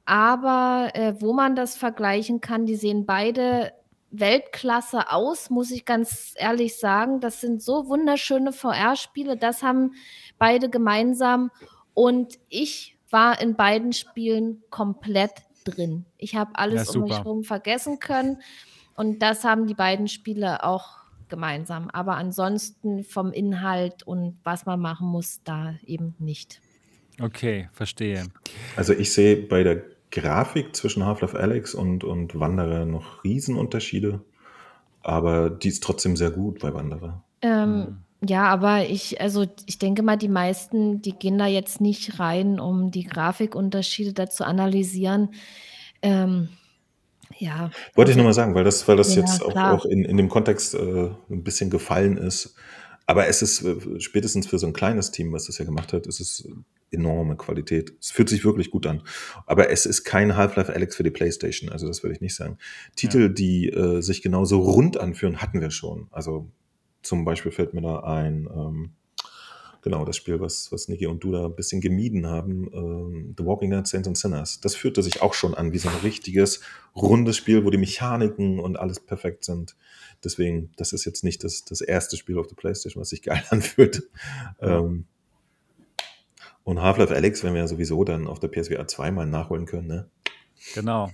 Aber äh, wo man das vergleichen kann, die sehen beide Weltklasse aus, muss ich ganz ehrlich sagen. Das sind so wunderschöne VR-Spiele. Das haben beide gemeinsam. Und ich war in beiden Spielen komplett drin. Ich habe alles Ja, um mich herum vergessen können. Und das haben die beiden Spiele auch gemeinsam. Aber ansonsten vom Inhalt und was man machen muss, da eben nicht. Okay, verstehe. Also ich sehe bei der Grafik zwischen Half-Life Alyx und, und Wanderer noch Riesenunterschiede, aber die ist trotzdem sehr gut bei Wanderer. Ähm, Ja, aber ich, also ich denke mal, die meisten, die gehen da jetzt nicht rein, um die Grafikunterschiede da zu analysieren. Ähm, ja. Wollte ich nochmal sagen, weil das, weil das Ja, jetzt auch, auch in, in dem Kontext äh, ein bisschen gefallen ist. Aber es ist äh, spätestens für so ein kleines Team, was das ja gemacht hat, ist es enorme Qualität. Es fühlt sich wirklich gut an. Aber es ist kein Half-Life Alyx für die PlayStation. Also das würde ich nicht sagen. Titel, die äh, sich genauso rund anführen, hatten wir schon. Also zum Beispiel fällt mir da ein, ähm, genau, das Spiel, was, was Niki und du da ein bisschen gemieden haben, ähm, The Walking Dead Saints and Sinners. Das fühlte sich auch schon an wie so ein richtiges, rundes Spiel, wo die Mechaniken und alles perfekt sind. Deswegen, das ist jetzt nicht das, das erste Spiel auf der Playstation, was sich geil anfühlt. Ähm, und Half-Life Alyx werden wir ja sowieso dann auf der PSVR 2 mal nachholen können, ne? Genau.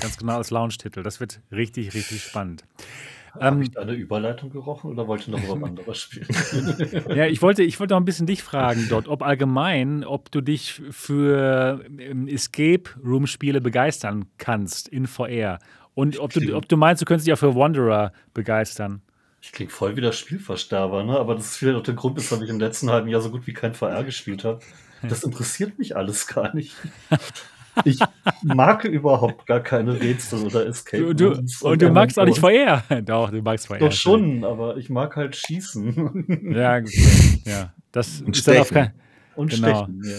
Ganz genau als Launch-Titel. Das wird richtig, richtig spannend. Habe ich da eine Überleitung gerochen oder wollte noch über was anderes spielen? ja, ich wollte, ich wollte noch ein bisschen dich fragen dort, ob allgemein, ob du dich für ähm, Escape Room Spiele begeistern kannst in VR und ob du, ob du meinst, du könntest dich auch für Wanderer begeistern. Ich klinge voll wie der Spielversterber, ne? aber das ist vielleicht auch der Grund, weshalb ich im letzten halben Jahr so gut wie kein VR gespielt habe. Das interessiert mich alles gar nicht. Ich mag überhaupt gar keine Rätsel oder Escape du, Rooms. Und, du magst auch nicht VR. Doch, du magst VR. Doch schon, aber ich mag halt schießen. Ja, gut. Ja, das Und ist dann auf stechen. kein, Und Genau. stechen. Ja.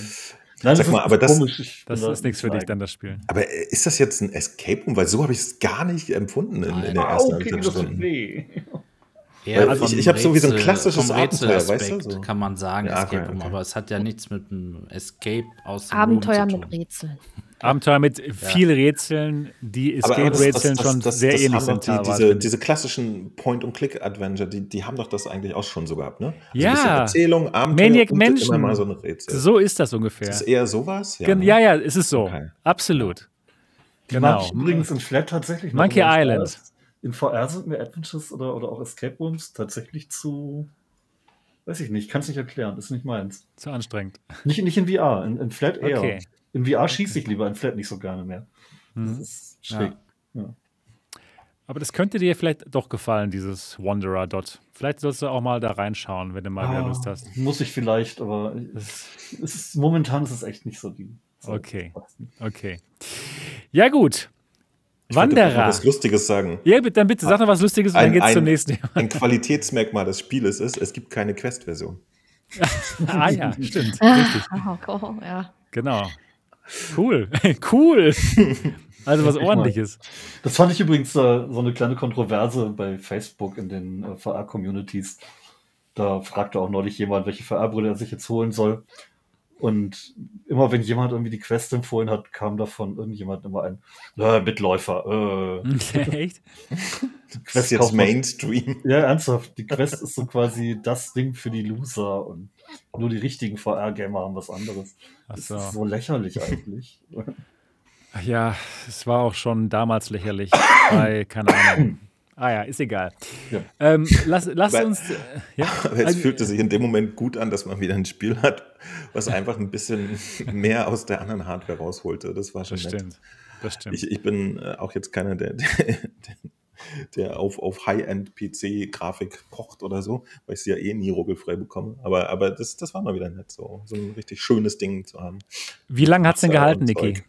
Nein, Sag mal, aber das- das ist nichts für dich dann, das Spiel. Aber äh, ist das jetzt ein Escape Room? Weil so habe ich es gar nicht empfunden in, in der ersten okay, anderthalb das Weil vom ich- ich hab so wie so ein klassisches Abenteuer, weißt du, so. kann man sagen, Ja, Escape okay, Room, okay. aber es hat ja nichts mit einem Escape aus dem Abenteuer mit. Rätseln. Abenteuer mit viel Rätseln, die das- Escape-Rätseln das- schon das- sehr das ähnlich sind. Die, diese, diese klassischen Point-and-Click-Adventure, die, die haben doch das eigentlich auch schon so gehabt, ne? Also Ja. Ein bisschen Erzählung, Abenteuer Maniac und Mansion. immer mal so ein Rätsel. so ist das ungefähr. Ist es eher sowas? Gen- ne? Ja, ja, es ist so. Okay. Absolut. Die mag Genau. ich übrigens in Flat tatsächlich noch. Monkey Island. ist- In VR sind mir Adventures oder, oder auch Escape Rooms tatsächlich zu. Weiß ich nicht, kann es nicht erklären, ist nicht meins. Zu anstrengend. Nicht, nicht in VR, in, in Flat eher. Okay. In VR schieße ich lieber, in Flat nicht so gerne mehr. Das Mhm. ist schräg. Aber das könnte dir vielleicht doch gefallen, dieses Wanderer dort. Vielleicht sollst du auch mal da reinschauen, wenn du mal Ah, Lust hast. Muss ich vielleicht, aber Das, es ist, momentan ist es echt nicht so die. So, Okay. okay. Ja, gut. Ich wollte Wanderer. was Lustiges sagen. Ja, dann bitte, sag noch was Lustiges und dann Ein, geht's zum ein, nächsten Thema. ein Qualitätsmerkmal des Spieles ist, es gibt keine Quest-Version. Ah ja, stimmt. Richtig. Oh, oh, ja. Genau. Cool. cool. Also was ordentliches. Das fand ich übrigens äh, so eine kleine Kontroverse bei Facebook in den äh, VR-Communities. Da fragte auch neulich jemand, welche VR-Brille er sich jetzt holen soll. Und immer wenn jemand irgendwie die Quest empfohlen hat, kam davon irgendjemand immer ein äh, Mitläufer. Äh, Echt? Das ist Quest jetzt kauft man- Mainstream. Ja, ernsthaft. Die Quest ist so quasi das Ding für die Loser und nur die richtigen VR-Gamer haben was anderes. Ach Das so. ist so lächerlich eigentlich. Ach Ja, es war auch schon damals lächerlich. Bei, keine Ahnung. Ah ja, ist egal. Ja. Ähm, lass lass Aber- uns. Äh, ja? Aber es Also, fühlte sich in dem Moment gut an, dass man wieder ein Spiel hat, was einfach ein bisschen mehr aus der anderen Hardware rausholte. Das war schon das nett. stimmt. Das stimmt. Ich, ich bin äh, auch jetzt keiner, der, der, der auf, auf High-End-PC-Grafik pocht oder so, weil ich sie ja eh nie ruckelfrei bekomme. Aber, aber das, das war mal wieder nett, so, so ein richtig schönes Ding zu haben. Wie lange hat es denn gehalten, Niki?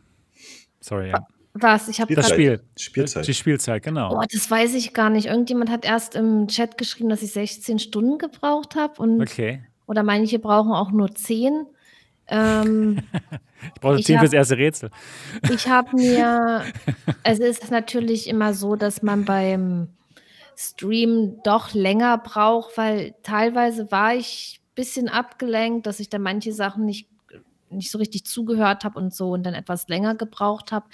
Sorry, ja. Was? Ich habe Das. Spiel. Spielzeit. Die Spielzeit, genau. Oh, das weiß ich gar nicht. Irgendjemand hat erst im Chat geschrieben, dass ich 16 Stunden gebraucht habe und Okay. oder manche brauchen auch nur 10. Ähm, Ich brauche Ich 10 hab- fürs erste Rätsel. ich habe mir, es ist natürlich immer so, dass man beim Stream doch länger braucht, weil teilweise war ich ein bisschen abgelenkt, dass ich da manche Sachen nicht nicht so richtig zugehört habe und so und dann etwas länger gebraucht habe.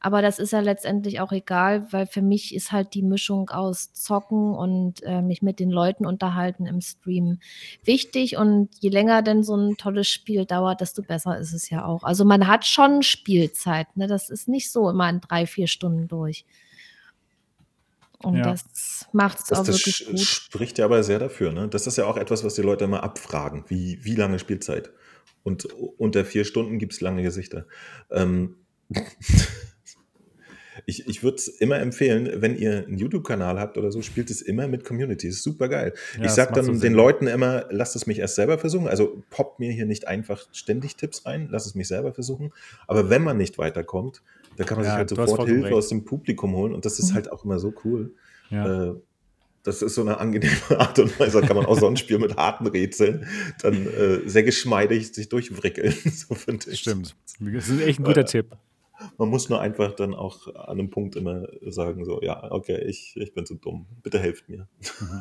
Aber das ist ja letztendlich auch egal, weil für mich ist halt die Mischung aus Zocken und äh, mich mit den Leuten unterhalten im Stream wichtig. Und je länger denn so ein tolles Spiel dauert, desto besser ist es ja auch. Also man hat schon Spielzeit. Ne? Das ist nicht so immer in drei, vier Stunden durch. Und Ja. das macht es Das, auch das wirklich gut. spricht ja aber sehr dafür. Ne? Das ist ja auch etwas, was die Leute immer abfragen. Wie, wie lange Spielzeit? Und unter vier Stunden gibt es lange Gesichter. Ähm, ich ich würde es immer empfehlen, wenn ihr einen YouTube-Kanal habt oder so, spielt es immer mit Community. Das ist super geil. Ja, ich sage dann so den Sinn. Leuten immer, lasst es mich erst selber versuchen. Also poppt mir hier nicht einfach ständig Tipps rein, lasst es mich selber versuchen. Aber wenn man nicht weiterkommt, dann kann man Ja, sich halt sofort Hilfe recht. aus dem Publikum holen. Und das ist Mhm. halt auch immer so cool. Ja. Äh, das ist so eine angenehme Art und Weise. Da kann man auch so ein Spiel mit harten Rätseln dann äh, sehr geschmeidig sich durchwrickeln. So finde ich. Stimmt. Das ist echt ein guter Äh, Tipp. Man muss nur einfach dann auch an einem Punkt immer sagen, so, ja, okay, ich, ich bin zu dumm. Bitte helft mir. Mhm.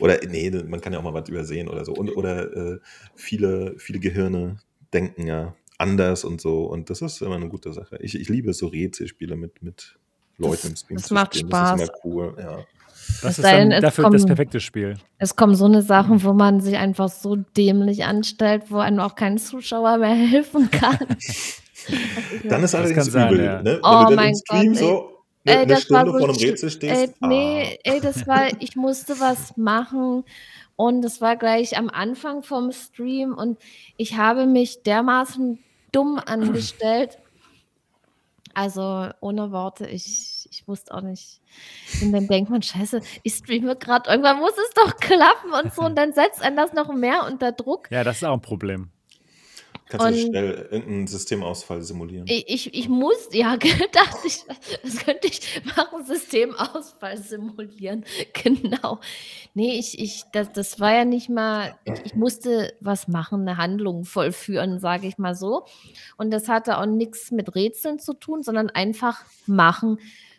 Oder nee, man kann ja auch mal was übersehen oder so. Und, oder äh, viele, viele Gehirne denken ja anders und so. Und das ist immer eine gute Sache. Ich, ich liebe so Rätselspiele mit, mit Leuten im Stream das zu macht spielen. Das ist Spaß. immer cool, ja. Das es ist dann es dafür das kommen- perfekte Spiel. Es kommen so eine Sachen, wo man sich einfach so dämlich anstellt, wo einem auch kein Zuschauer mehr helfen kann. Dann ist sein, übel, ja. ne? Oh Wenn du dann mein im Stream Gott, so Ey, eine das war Stunde so vor einem Rätsel stehst. Ey, nee, ah. ey, das war, ich musste was machen und das war gleich am Anfang vom Stream und ich habe mich dermaßen dumm angestellt. Also ohne Worte, ich, ich wusste auch nicht. Und dann denkt man, scheiße, ich streame gerade, irgendwann muss es doch klappen und so und dann setzt einen das noch mehr unter Druck. Ja, das ist auch ein Problem. Kannst du und- schnell irgendeinen Systemausfall simulieren? Ich, ich, ich muss, ja, gedacht, ich, das könnte ich machen, Systemausfall simulieren. Genau. Nee, ich, ich, das, das war ja nicht mal, ich, ich musste was machen, eine Handlung vollführen, sage ich mal so. Und das hatte auch nichts mit Rätseln zu tun, sondern einfach machen.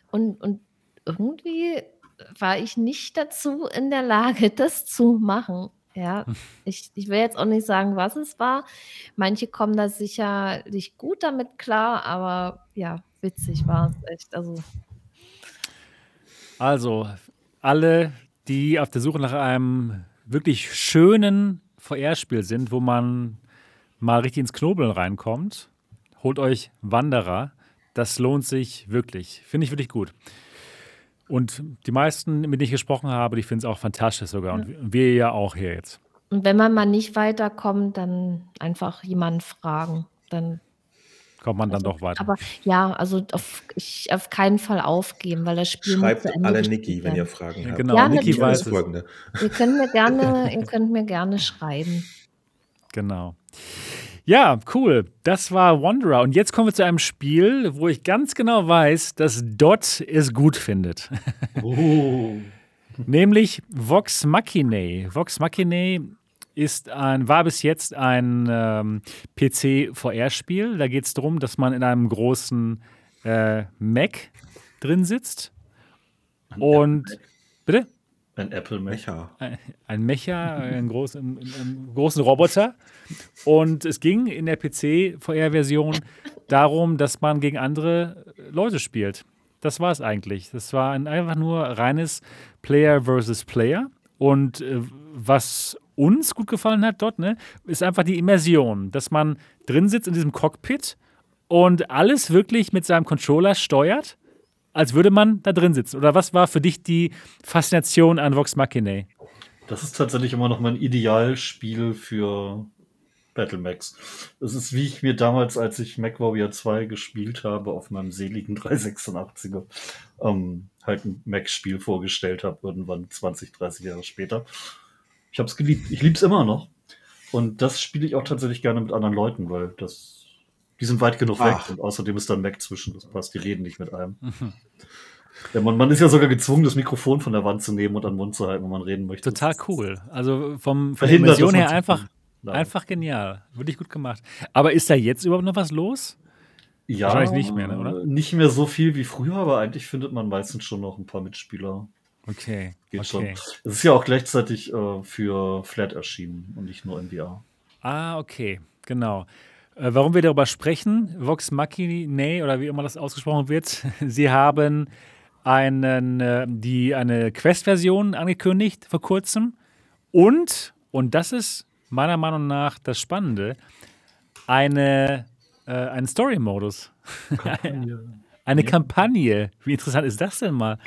Und, und irgendwie war ich nicht dazu in der Lage, das zu machen. Ja, ich, ich will jetzt auch nicht sagen, was es war. Manche kommen da sicherlich gut damit klar, aber ja, witzig war es echt. Also, Also, alle, die auf der Suche nach einem wirklich schönen VR-Spiel sind, wo man mal richtig ins Knobeln reinkommt, holt euch Wanderer. Das lohnt sich wirklich. Finde ich wirklich gut. Und die meisten, mit denen ich gesprochen habe, die finden es auch fantastisch sogar. Und wir ja auch hier jetzt. und wenn man mal nicht weiterkommt, dann einfach jemanden fragen. Dann, Kommt man dann also, doch weiter. aber ja, also auf, ich, auf keinen Fall aufgeben, weil das Spiel Schreibt alle Niki, wenn ihr. Fragen habt. genau, Ja, Niki weiß Das es. folgende. Ihr könnt mir gerne, ihr könnt mir gerne schreiben. Genau. Ja, cool. Das war Wanderer. Und jetzt kommen wir zu einem Spiel, wo ich ganz genau weiß, dass Dot es gut findet. Oh. Nämlich Vox Machinae. Vox Machinae ist ein, war bis jetzt ein ähm, PC-VR-Spiel. Da geht es darum, dass man in einem großen äh, Mac drin sitzt. Und bitte? Ein Apple Mac. Mecha. Ein- Ein Mecha, einen großen, einen, einen großen Roboter. Und es ging in der PC-VR-Version darum, dass man gegen andere Leute spielt. Das war es eigentlich. Das war ein, einfach nur reines Player versus Player. Und äh, was uns gut gefallen hat dort, ne, ist einfach die Immersion, dass man drin sitzt in diesem Cockpit und alles wirklich mit seinem Controller steuert, als würde man da drin sitzen. Oder was war für dich die Faszination an Vox Machinae? Das ist tatsächlich immer noch mein Idealspiel für Battle Max. Das ist, wie ich mir damals, als ich MacWarrior 2 gespielt habe, auf meinem seligen 386er, ähm, halt ein Mac-Spiel vorgestellt habe, irgendwann 20, 30 Jahre später. Ich habe es geliebt. Ich liebe es immer noch. Und das spiele ich auch tatsächlich gerne mit anderen Leuten, weil das, die sind weit genug weg Ach. und außerdem ist da ein Mac zwischen, das passt, die reden nicht mit einem. Ja, man, man ist ja sogar gezwungen, das Mikrofon von der Wand zu nehmen und an den Mund zu halten, wenn man reden möchte. Total cool. Also vom, von der her einfach, einfach genial. Wirklich gut gemacht. Aber ist da jetzt überhaupt noch was los? Ja, Wahrscheinlich nicht mehr, ne, oder? Nicht mehr so viel wie früher, aber eigentlich findet man meistens schon noch ein paar Mitspieler. Okay. Geht okay. schon. Es ist ja auch gleichzeitig äh, für Flat erschienen und nicht nur in VR. Ah, okay. Genau. Äh, warum wir darüber sprechen, Vox Machinae oder wie immer das ausgesprochen wird, sie haben einen, äh, die, eine Quest-Version angekündigt vor kurzem und, und das ist meiner Meinung nach das Spannende, eine, äh, einen Story-Modus. Eine Kampagne. Wie interessant ist das denn mal?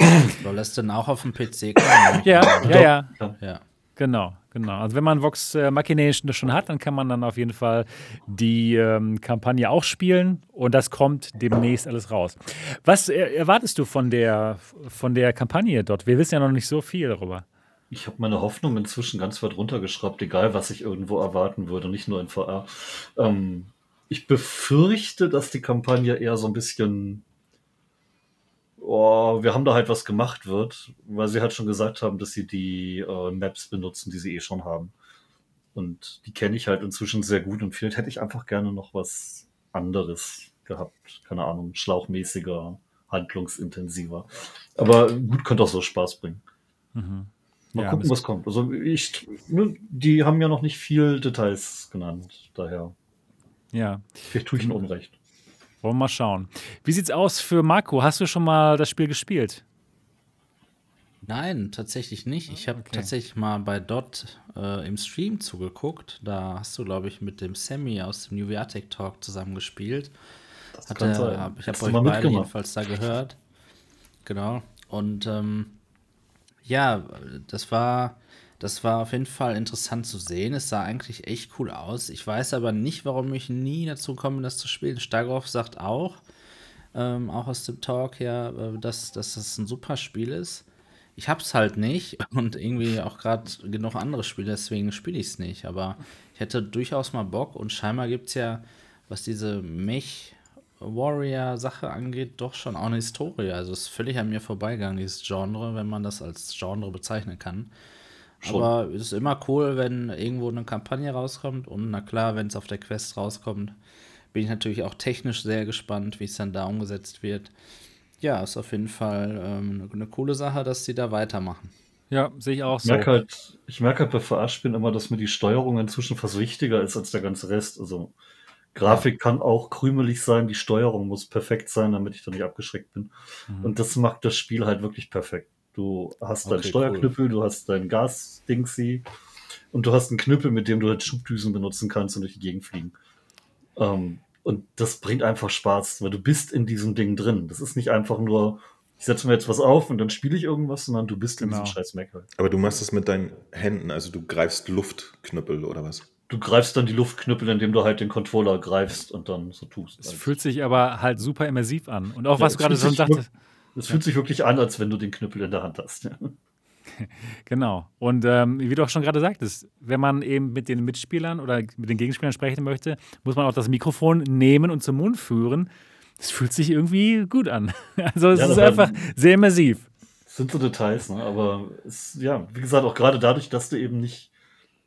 Soll das denn auch auf dem PC kommen? Ja, ja, ja. ja. Genau, genau. Also wenn man Vox äh, Machinae schon schon hat, dann kann man dann auf jeden Fall die ähm, Kampagne auch spielen und das kommt demnächst alles raus. Was äh, erwartest du von der, von der Kampagne dort? Wir wissen ja noch nicht so viel darüber. Ich habe meine Hoffnung inzwischen ganz weit runtergeschraubt, egal was ich irgendwo erwarten würde, nicht nur in VR. Ähm, ich befürchte, dass die Kampagne eher so ein bisschen, oh, wir haben da halt was gemacht wird, weil sie halt schon gesagt haben, dass sie die äh, Maps benutzen, die sie eh schon haben. Und die kenne ich halt inzwischen sehr gut und vielleicht hätte ich einfach gerne noch was anderes gehabt. Keine Ahnung, schlauchmäßiger, handlungsintensiver. Aber gut, könnte auch so Spaß bringen. Mhm. Mal Ja, gucken, was kommt. Also ich, die haben ja noch nicht viel Details genannt, daher. Ja, Vielleicht tue ich ihnen Unrecht. Wollen wir mal schauen. Wie sieht's aus für Marco? Hast du schon mal das Spiel gespielt? Nein, tatsächlich nicht. Ich habe Okay. tatsächlich mal bei Dot äh, im Stream zugeguckt. Da hast du, glaube ich, mit dem Sammy aus dem New VR Tech Talk zusammen gespielt. Das Hat er, sein. Ich habe euch beide jedenfalls da gehört. Genau. Und ähm, ja, das war, das war auf jeden Fall interessant zu sehen. Es sah eigentlich echt cool aus. Ich weiß aber nicht, warum ich nie dazu komme, das zu spielen. Stagroff sagt auch, ähm, auch aus dem Talk ja, äh, dass, dass das ein super Spiel ist. Ich hab's halt nicht und irgendwie auch gerade genug andere Spiele, deswegen spiele ich es nicht. Aber ich hätte durchaus mal Bock und scheinbar gibt es ja, was diese Mech Warrior-Sache angeht, doch schon auch eine Historie. Also es ist völlig an mir vorbeigegangen, dieses Genre, wenn man das als Genre bezeichnen kann. Schon. Aber es ist immer cool, wenn irgendwo eine Kampagne rauskommt und na klar, wenn es auf der Quest rauskommt, bin ich natürlich auch technisch sehr gespannt, wie es dann da umgesetzt wird. Ja, ist auf jeden Fall ähm, eine coole Sache, dass sie da weitermachen. Ja, sehe ich auch so. Ich merke halt, ich merke halt bei VR-Spielen immer, dass mir die Steuerung inzwischen fast wichtiger ist als der ganze Rest. Also Grafik kann auch krümelig sein, die Steuerung muss perfekt sein, damit ich da nicht abgeschreckt bin. Mhm. Und das macht das Spiel halt wirklich perfekt. Du hast deinen okay, Steuerknüppel, cool. du hast dein Gas-Dingsy und du hast einen Knüppel, mit dem du halt Schubdüsen benutzen kannst und durch die Gegend fliegen. Ähm, und das bringt einfach Spaß, weil du bist in diesem Ding drin. Das ist nicht einfach nur, ich setze mir jetzt was auf und dann spiele ich irgendwas, sondern du bist in genau. diesem scheiß Mac halt. Aber du machst es mit deinen Händen, also du greifst Luftknüppel oder was? Du greifst dann die Luftknüppel, indem du halt den Controller greifst und dann so tust. Es fühlt sich aber halt super immersiv an. Und auch ja, was du gerade schon sagtest. Es fühlt sich wirklich an, als wenn du den Knüppel in der Hand hast. Genau. Und ähm, wie du auch schon gerade sagtest, wenn man eben mit den Mitspielern oder mit den Gegenspielern sprechen möchte, muss man auch das Mikrofon nehmen und zum Mund führen. Es fühlt sich irgendwie gut an. Also es ja, ist einfach sehr immersiv. Sind so Details, ne? aber es, ja, wie gesagt, auch gerade dadurch, dass du eben nicht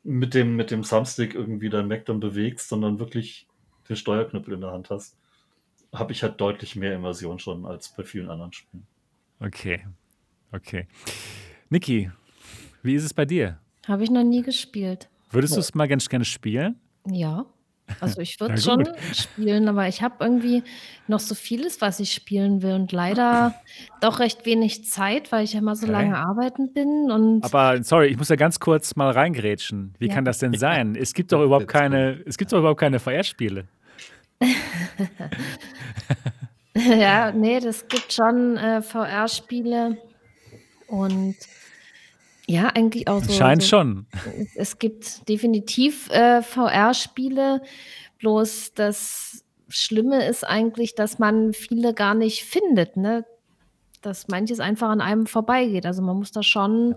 mit dem, mit dem Thumbstick irgendwie dein Mac dann bewegst, sondern wirklich den Steuerknüppel in der Hand hast, habe ich halt deutlich mehr Immersion schon als bei vielen anderen Spielen. Okay. Okay. Niki, wie ist es bei dir? Habe ich noch nie gespielt. Würdest du es mal ganz gerne spielen? Ja. Also ich würde schon spielen, aber ich habe irgendwie noch so vieles, was ich spielen will und leider doch recht wenig Zeit, weil ich ja immer so okay. lange arbeiten bin. Und aber sorry, ich muss ja ganz kurz mal reingrätschen. Wie ja. kann das denn sein? Es gibt doch überhaupt keine, es gibt doch überhaupt keine VR-Spiele. ja, nee, das gibt schon äh, VR-Spiele und ja, eigentlich auch so. Scheint so, schon. Es gibt definitiv äh, VR-Spiele, bloß das Schlimme ist eigentlich, dass man viele gar nicht findet, ne? Dass manches einfach an einem vorbeigeht. Also man muss da schon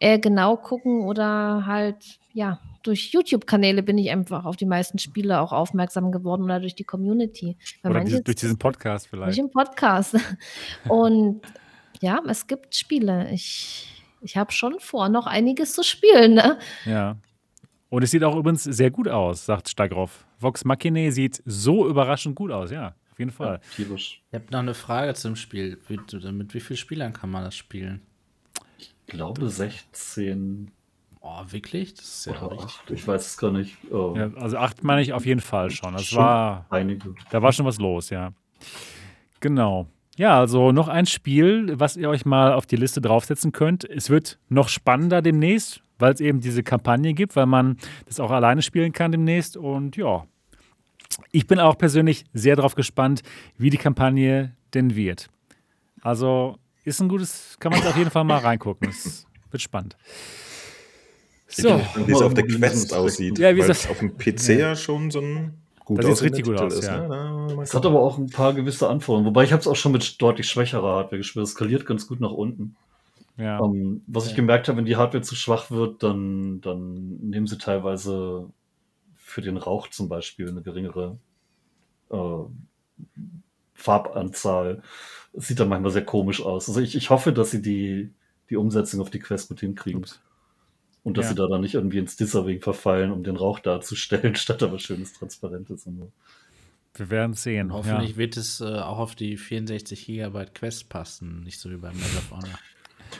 äh, genau gucken oder halt, ja, durch YouTube-Kanäle bin ich einfach auf die meisten Spiele auch aufmerksam geworden oder durch die Community. Weil oder manches, durch diesen Podcast vielleicht. Durch den Podcast. Und ja, es gibt Spiele. Ich ich habe schon vor, noch einiges zu spielen. Ne? Ja. Und es sieht auch übrigens sehr gut aus, sagt Stagroff. Vox Machine sieht so überraschend gut aus, ja, auf jeden Fall. Ja, ich habe noch eine Frage zum Spiel. Mit, mit wie vielen Spielern kann man das spielen? Ich glaube 16. Oh, wirklich? Das ist ja Oder acht, ich weiß es gar nicht. Oh. Ja, also acht meine ich auf jeden Fall schon. Das schon war einige. Da war schon was los, ja. Genau. Ja, also noch ein Spiel, was ihr euch mal auf die Liste draufsetzen könnt. Es wird noch spannender demnächst, weil es eben diese Kampagne gibt, weil man das auch alleine spielen kann demnächst. Und ja, ich bin auch persönlich sehr darauf gespannt, wie die Kampagne denn wird. Also ist ein gutes, kann man auf jeden Fall mal reingucken. Es wird spannend. So. Wie es auf der Quest aussieht. Ja, wie es auf dem PC ja. ja schon so ein gut das sieht richtig gut aus, ist, ja. Ne? Es hat aber auch ein paar gewisse Anforderungen. Wobei ich habe es auch schon mit deutlich schwächerer Hardware gespielt. Es skaliert ganz gut nach unten. Ja. Um, ähm, was ja. ich gemerkt habe, wenn die Hardware zu schwach wird, dann, dann nehmen sie teilweise für den Rauch zum Beispiel eine geringere äh, Farbanzahl. Das sieht dann manchmal sehr komisch aus. Also ich, ich hoffe, dass sie die, die Umsetzung auf die Quest gut hinkriegen. Ups. Und dass ja. sie da dann nicht irgendwie ins Dissering verfallen, um den Rauch darzustellen, statt aber schönes Transparentes. Und so. Wir werden sehen. Hoffentlich ja. wird es äh, auch auf die 64 GB Quest passen, nicht so wie beim Medal of Honor.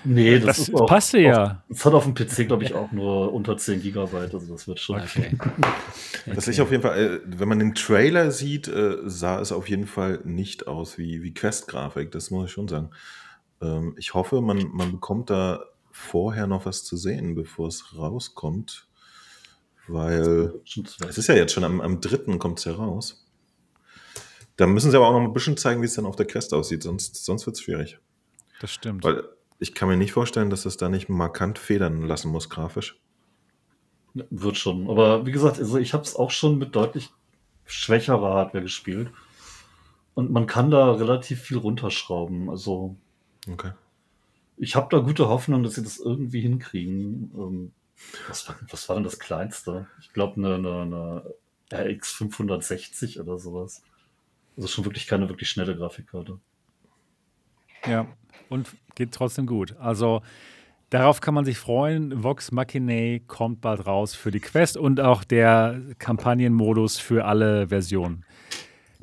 Nee, das, das auch, passt ja. Es hat auf dem PC, glaube ich, auch nur unter 10 GB, also das wird schon. Okay. Was ich auf jeden Fall, äh, wenn man den Trailer sieht, äh, sah es auf jeden Fall nicht aus wie, wie Quest-Grafik, das muss ich schon sagen. Ähm, ich hoffe, man, man bekommt da vorher noch was zu sehen, bevor es rauskommt. Weil es ist ja jetzt schon am, am 3. kommt es ja raus. Da müssen sie aber auch noch ein bisschen zeigen, wie es dann auf der Quest aussieht, sonst, sonst wird es schwierig. Das stimmt. Weil ich kann mir nicht vorstellen, dass es da nicht markant federn lassen muss, grafisch. Wird schon. Aber wie gesagt, also ich habe es auch schon mit deutlich schwächerer Hardware gespielt. Und man kann da relativ viel runterschrauben. Also Okay. Ich habe da gute Hoffnung, dass sie das irgendwie hinkriegen. Ähm, was, war, was war denn das Kleinste? Ich glaube, eine, eine, eine RX 560 oder sowas. Also schon wirklich keine wirklich schnelle Grafikkarte. Ja, und geht trotzdem gut. Also darauf kann man sich freuen. Vox Machinae kommt bald raus für die Quest und auch der Kampagnenmodus für alle Versionen.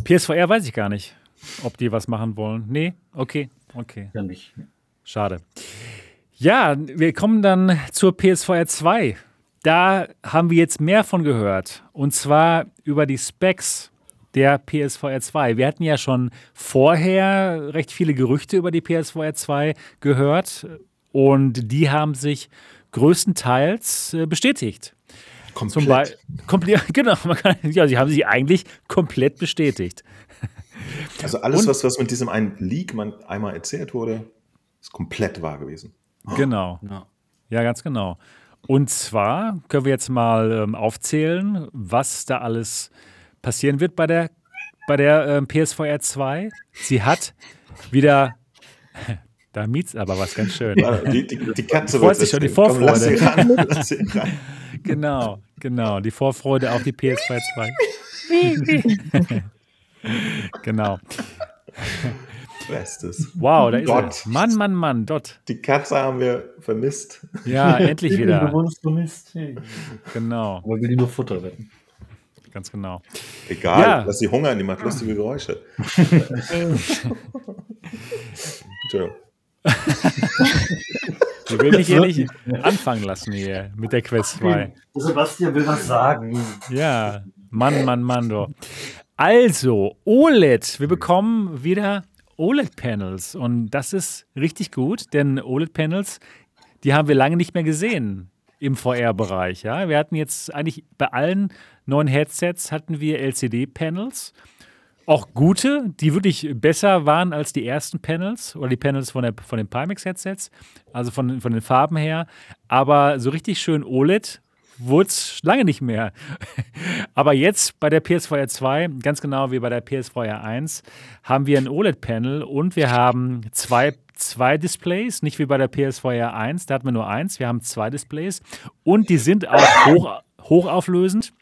PSVR weiß ich gar nicht, ob die was machen wollen. Nee, okay, okay. Ja, nicht. Schade. Ja, wir kommen dann zur PSVR 2. Da haben wir jetzt mehr von gehört. Und zwar über die Specs der PSVR 2. Wir hatten ja schon vorher recht viele Gerüchte über die PSVR 2 gehört. Und die haben sich größtenteils äh, bestätigt. Komplett. Komplett, genau, kann, ja, sie haben sich eigentlich komplett bestätigt. Also alles, Und- was, was mit diesem einen Leak man einmal erzählt wurde, ist komplett wahr gewesen. Genau. Ja. Ja, ganz genau. Und zwar können wir jetzt mal ähm, aufzählen, was da alles passieren wird bei der, bei der ähm, PSVR 2. Sie hat wieder, da miet's aber was ganz schön. Ja, Die, die, die Katze Freut sich schon, die erzählen. Komm, lass sie Vorfreude. ran, lass sie ran. Genau, genau. Die Vorfreude auf die PSVR 2. genau. Bestes. Wow, da ist Dot. er. Mann, Mann, Mann, dort. Die Katze haben wir vermisst. Ja, endlich wieder. wurdest vermisst. Hey. Genau, Aber will die nur Futter wetten. ganz genau. Egal, Ja. lass sie hungern, die macht lustige Geräusche. Entschuldigung. Ich will mich hier nicht anfangen lassen hier mit der Quest 2. Sebastian will was sagen. Ja, Mann, Mann, Mann, du. Also, OLED. Wir bekommen wieder OLED-Panels und das ist richtig gut, denn OLED-Panels, die haben wir lange nicht mehr gesehen im VR-Bereich. Ja? Wir hatten jetzt eigentlich bei allen neuen Headsets hatten wir LCD-Panels. Auch gute, die wirklich besser waren als die ersten Panels oder die Panels von, der, von den Pimax-Headsets, also von, von den Farben her. Aber so richtig schön OLED wurde es lange nicht mehr. Aber jetzt bei der PSVR 2, ganz genau wie bei der PSVR 1, haben wir ein OLED-Panel und wir haben zwei, zwei Displays, nicht wie bei der PSVR 1, da hatten wir nur eins, wir haben zwei Displays und die sind auch hoch, hochauflösend.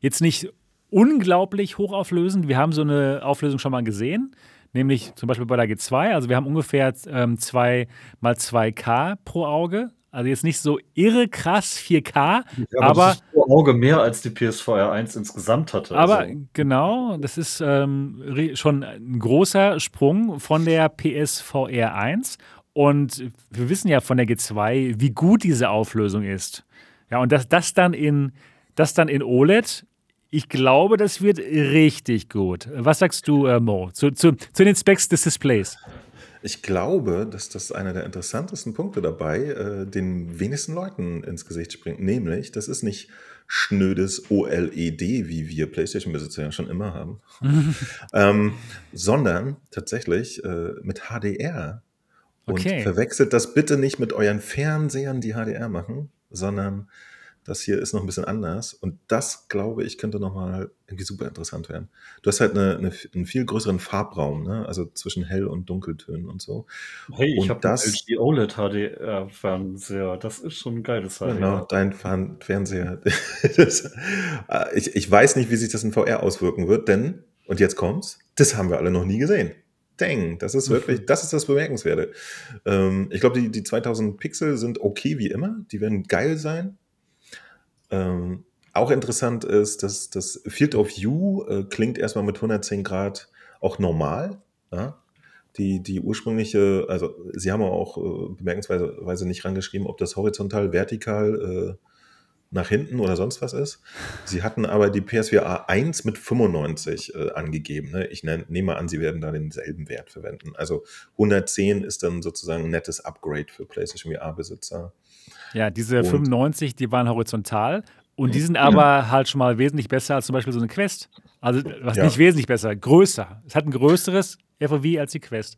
Jetzt nicht unglaublich hochauflösend, wir haben so eine Auflösung schon mal gesehen, nämlich zum Beispiel bei der G2, also wir haben ungefähr ähm, 2 mal 2K pro Auge. Also jetzt nicht so irre krass 4K, Ja, aber das ist pro Auge mehr als die PSVR 1 insgesamt hatte. aber Also, genau, das ist ähm, schon ein großer Sprung von der PSVR 1. Und wir wissen ja von der G2, wie gut diese Auflösung ist. Ja, und das, das, dann, in, das dann in OLED, ich glaube, das wird richtig gut. Was sagst du, äh, Mo, zu, zu, zu den Specs des Displays? Ich glaube, dass das einer der interessantesten Punkte dabei äh, den wenigsten Leuten ins Gesicht springt. Nämlich, das ist nicht schnödes OLED, wie wir PlayStation-Besitzer ja schon immer haben, ähm, sondern tatsächlich äh, mit HDR. Und Okay. verwechselt das bitte nicht mit euren Fernsehern, die HDR machen, sondern das hier ist noch ein bisschen anders. Und das, glaube ich, könnte nochmal irgendwie super interessant werden. Du hast halt eine, eine, einen viel größeren Farbraum, ne? also zwischen Hell- und Dunkeltönen und so. hey, ich und habe das- LG OLED HDR-Fernseher. Das ist schon ein geiles HDR. Genau, dein Fern- Fernseher. das, äh, ich, ich weiß nicht, wie sich das in VR auswirken wird, denn, und jetzt kommt's, das haben wir alle noch nie gesehen. Dang, das ist wirklich, das ist das Bemerkenswerte. Ähm, ich glaube, die, die 2000 Pixel sind okay wie immer. Die werden geil sein. Ähm, auch interessant ist, dass das Field of View äh, klingt erstmal mit 110 Grad auch normal. Ja? Die, die ursprüngliche, also sie haben auch äh, bemerkensweise nicht rangeschrieben, ob das horizontal, vertikal äh, nach hinten oder sonst was ist. Sie hatten aber die PSVR 1 mit 95 äh, angegeben. Ne? Ich nenn, nehme an, sie werden da denselben Wert verwenden. Also 110 ist dann sozusagen ein nettes Upgrade für PlayStation VR-Besitzer. Ja, diese Und- 95, die waren horizontal und die sind aber halt schon mal wesentlich besser als zum Beispiel so eine Quest. Also was ja. nicht wesentlich besser, größer. Es hat ein größeres FOV als die Quest.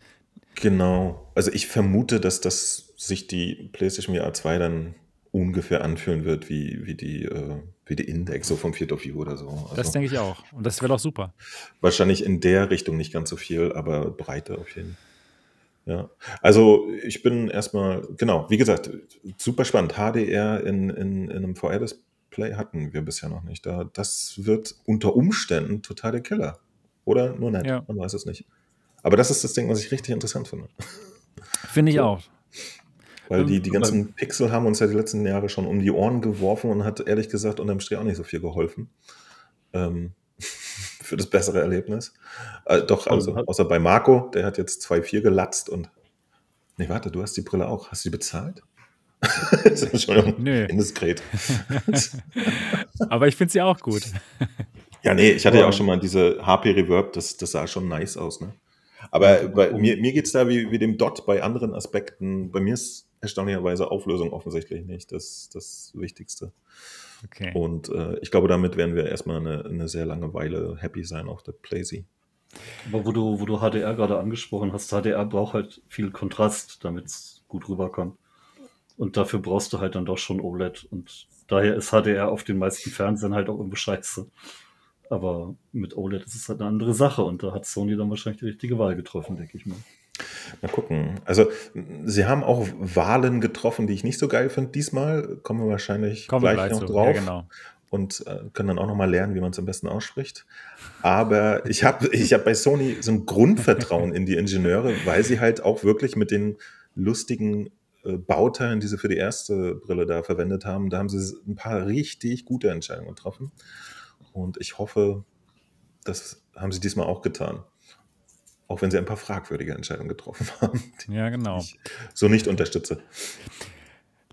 Genau. Also ich vermute, dass das sich die PlayStation VR 2 dann ungefähr anfühlen wird wie, wie, die, äh, wie die Index, so vom Field of View oder so. Also das denke ich auch. Und das wäre doch super. Wahrscheinlich in der Richtung nicht ganz so viel, aber breiter auf jeden Fall. Ja, also ich bin erstmal, genau, wie gesagt, super spannend. HDR in, in, in einem VR-Display hatten wir bisher noch nicht. Da, das wird unter Umständen total der Killer. Oder nur nett, ja. man weiß es nicht. Aber das ist das Ding, was ich richtig interessant finde. Finde ich so. auch. Weil die, die ganzen Pixel haben uns ja die letzten Jahre schon um die Ohren geworfen und hat ehrlich gesagt unterm Strich auch nicht so viel geholfen. Ähm, für das bessere Erlebnis. Äh, doch, also, außer bei Marco, der hat jetzt 2,4 gelatzt und. Nee, warte, du hast die Brille auch. Hast du die bezahlt? Entschuldigung, indiskret. Aber ich finde sie auch gut. Ja, nee, ich hatte ja auch schon mal diese HP Reverb, das, das sah schon nice aus, ne? Aber bei, mir, mir geht es da wie, wie dem Dot bei anderen Aspekten. Bei mir ist erstaunlicherweise Auflösung offensichtlich nicht das, das Wichtigste. Okay. Und äh, ich glaube, damit werden wir erstmal eine, eine sehr lange Weile happy sein auf der Playsee. Aber wo du, wo du HDR gerade angesprochen hast, HDR braucht halt viel Kontrast, damit es gut rüberkommt. Und dafür brauchst du halt dann doch schon OLED. Und daher ist HDR auf den meisten Fernsehern halt auch irgendwie scheiße. Aber mit OLED ist es halt eine andere Sache und da hat Sony dann wahrscheinlich die richtige Wahl getroffen, denke ich mal. Mal gucken. Also, sie haben auch Wahlen getroffen, die ich nicht so geil finde diesmal. Kommen wir wahrscheinlich Kommen gleich, gleich noch zu. drauf. Ja, genau. Und äh, können dann auch nochmal lernen, wie man es am besten ausspricht. Aber ich habe ich hab bei Sony so ein Grundvertrauen in die Ingenieure, weil sie halt auch wirklich mit den lustigen äh, Bauteilen, die sie für die erste Brille da verwendet haben, da haben sie ein paar richtig gute Entscheidungen getroffen. Und ich hoffe, das haben sie diesmal auch getan. Auch wenn sie ein paar fragwürdige Entscheidungen getroffen haben. Ja, genau. ich so nicht unterstütze.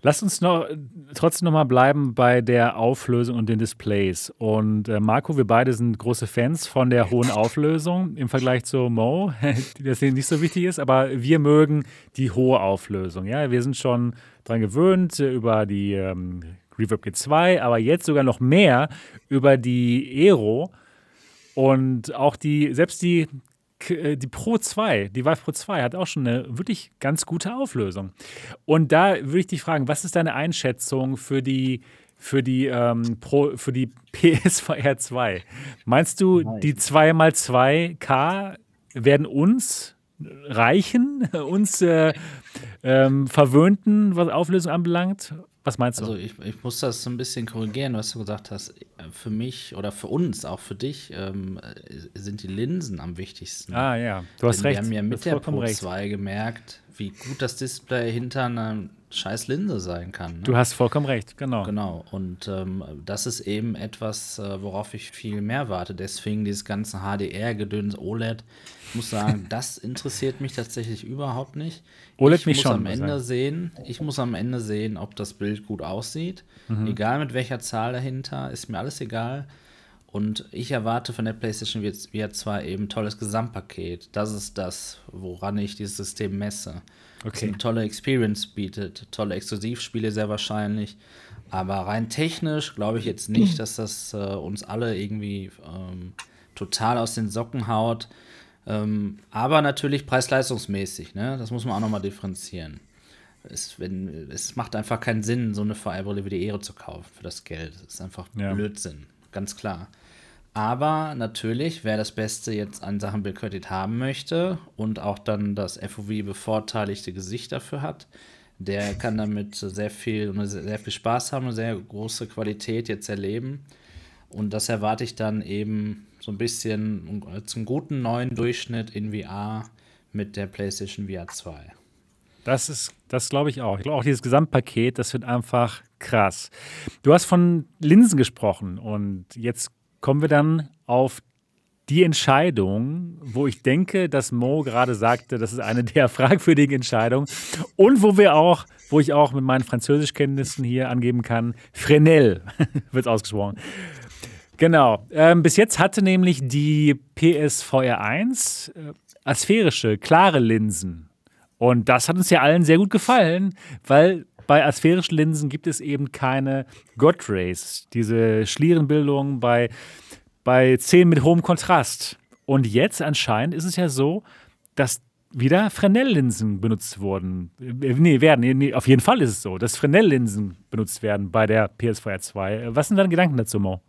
Lass uns noch trotzdem noch mal bleiben bei der Auflösung und den Displays. Und äh, Marco, wir beide sind große Fans von der hohen Auflösung im Vergleich zu Mo, die das nicht so wichtig ist, aber wir mögen die hohe Auflösung. Ja, wir sind schon daran gewöhnt äh, über die ähm, Reverb G2, aber jetzt sogar noch mehr über die Aero. Und auch die, selbst die die Pro 2, die Vive Pro 2 hat auch schon eine wirklich ganz gute Auflösung. Und da würde ich dich fragen, was ist deine Einschätzung für die, für die, ähm, Pro, für die PSVR 2? Meinst du, die 2x2K werden uns reichen, uns äh, ähm, verwöhnten, was Auflösung anbelangt? Was meinst du? Also ich, ich, muss das so ein bisschen korrigieren, was du gesagt hast. Für mich oder für uns, auch für dich, ähm, sind die Linsen am wichtigsten. Ah ja, du hast Denn recht. Wir haben ja mit der Pro recht. 2 gemerkt, wie gut das Display hinter einer scheiß Linse sein kann. Ne? Du hast vollkommen recht, genau. Genau, und ähm, das ist eben etwas, äh, worauf ich viel mehr warte. Deswegen dieses ganze HDR-Gedöns OLED. Ich muss sagen, das interessiert mich tatsächlich überhaupt nicht. OLED ich mich muss schon. Am Ende sehen, ich muss am Ende sehen, ob das Bild gut aussieht. Mhm. Egal mit welcher Zahl dahinter, ist mir alles egal. Und ich erwarte von der PlayStation VR 2 eben ein tolles Gesamtpaket. Das ist das, woran ich dieses System messe. Okay. eine tolle Experience bietet, tolle Exklusivspiele sehr wahrscheinlich. Aber rein technisch glaube ich jetzt nicht, dass das äh, uns alle irgendwie ähm, total aus den Socken haut. Ähm, aber natürlich preis-leistungsmäßig, ne? Das muss man auch nochmal differenzieren. Es, wenn, es macht einfach keinen Sinn, so eine VR-Brille wie die Ehre zu kaufen für das Geld. Das ist einfach ja. Blödsinn, ganz klar. Aber natürlich, wer das Beste jetzt an Sachen Bildqualität haben möchte und auch dann das FOV bevorteiligte Gesicht dafür hat, der kann damit sehr viel, sehr viel Spaß haben, eine sehr große Qualität jetzt erleben. Und das erwarte ich dann eben so ein bisschen zum guten neuen Durchschnitt in VR mit der PlayStation VR 2. Das ist, das glaube ich auch. Ich glaube auch dieses Gesamtpaket, das wird einfach krass. Du hast von Linsen gesprochen und jetzt kommen wir dann auf die Entscheidung, wo ich denke, dass Mo gerade sagte, das ist eine der fragwürdigen Entscheidungen und wo wir auch, wo ich auch mit meinen Französischkenntnissen hier angeben kann, Fresnel wird es ausgesprochen. Genau. Ähm, bis jetzt hatte nämlich die PSVR 1 äh, asphärische, klare Linsen. Und das hat uns ja allen sehr gut gefallen, weil bei asphärischen Linsen gibt es eben keine God Rays, diese Schlierenbildung bei bei 10 mit hohem Kontrast. Und jetzt anscheinend ist es ja so, dass wieder Fresnel-Linsen benutzt wurden. Äh, nee, werden. Nee, auf jeden Fall ist es so, dass Fresnel-Linsen benutzt werden bei der PS4 2. Was sind deine Gedanken dazu, Mo?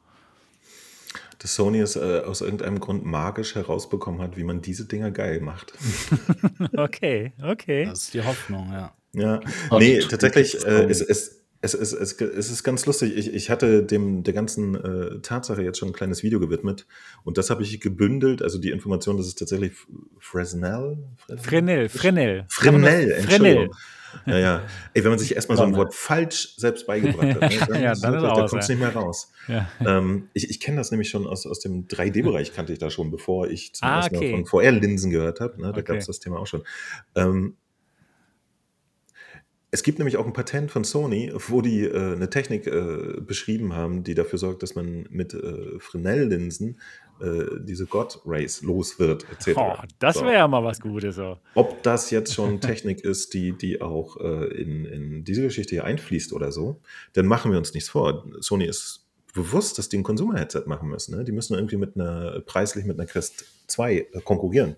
Dass Sony es äh, aus irgendeinem Grund magisch herausbekommen hat, wie man diese Dinger geil macht. okay, okay. Das ist die Hoffnung, ja. Ja, nee, tatsächlich, äh, es, es, es, es, es, es ist ganz lustig. Ich, ich hatte dem der ganzen äh, Tatsache jetzt schon ein kleines Video gewidmet und das habe ich gebündelt. Also die Information, dass es tatsächlich Fresnel? Fresnel, Fresnel. Fresnel, Entschuldigung. Ja, ja. Ey, wenn man sich erstmal so ein Wort falsch selbst beigebracht hat, ne, dann, ja, dann, da kommt es ja. nicht mehr raus. Ja. Ähm, ich ich kenne das nämlich schon aus, aus dem 3D-Bereich, kannte ich da schon, bevor ich zum ah, ersten Mal von VR-Linsen gehört habe. Ne? Da okay. gab es das Thema auch schon. Ähm, es gibt nämlich auch ein Patent von Sony, wo die äh, eine Technik äh, beschrieben haben, die dafür sorgt, dass man mit äh, Fresnel-Linsen äh, diese God Rays los wird, etc. Oh, das wäre so. ja mal was Gutes. So. Ob das jetzt schon Technik ist, die, die auch äh, in, in diese Geschichte hier einfließt oder so, dann machen wir uns nichts vor. Sony ist bewusst, dass die ein Consumer-Headset machen müssen. Ne? Die müssen irgendwie mit einer preislich mit einer Crest 2 äh, konkurrieren.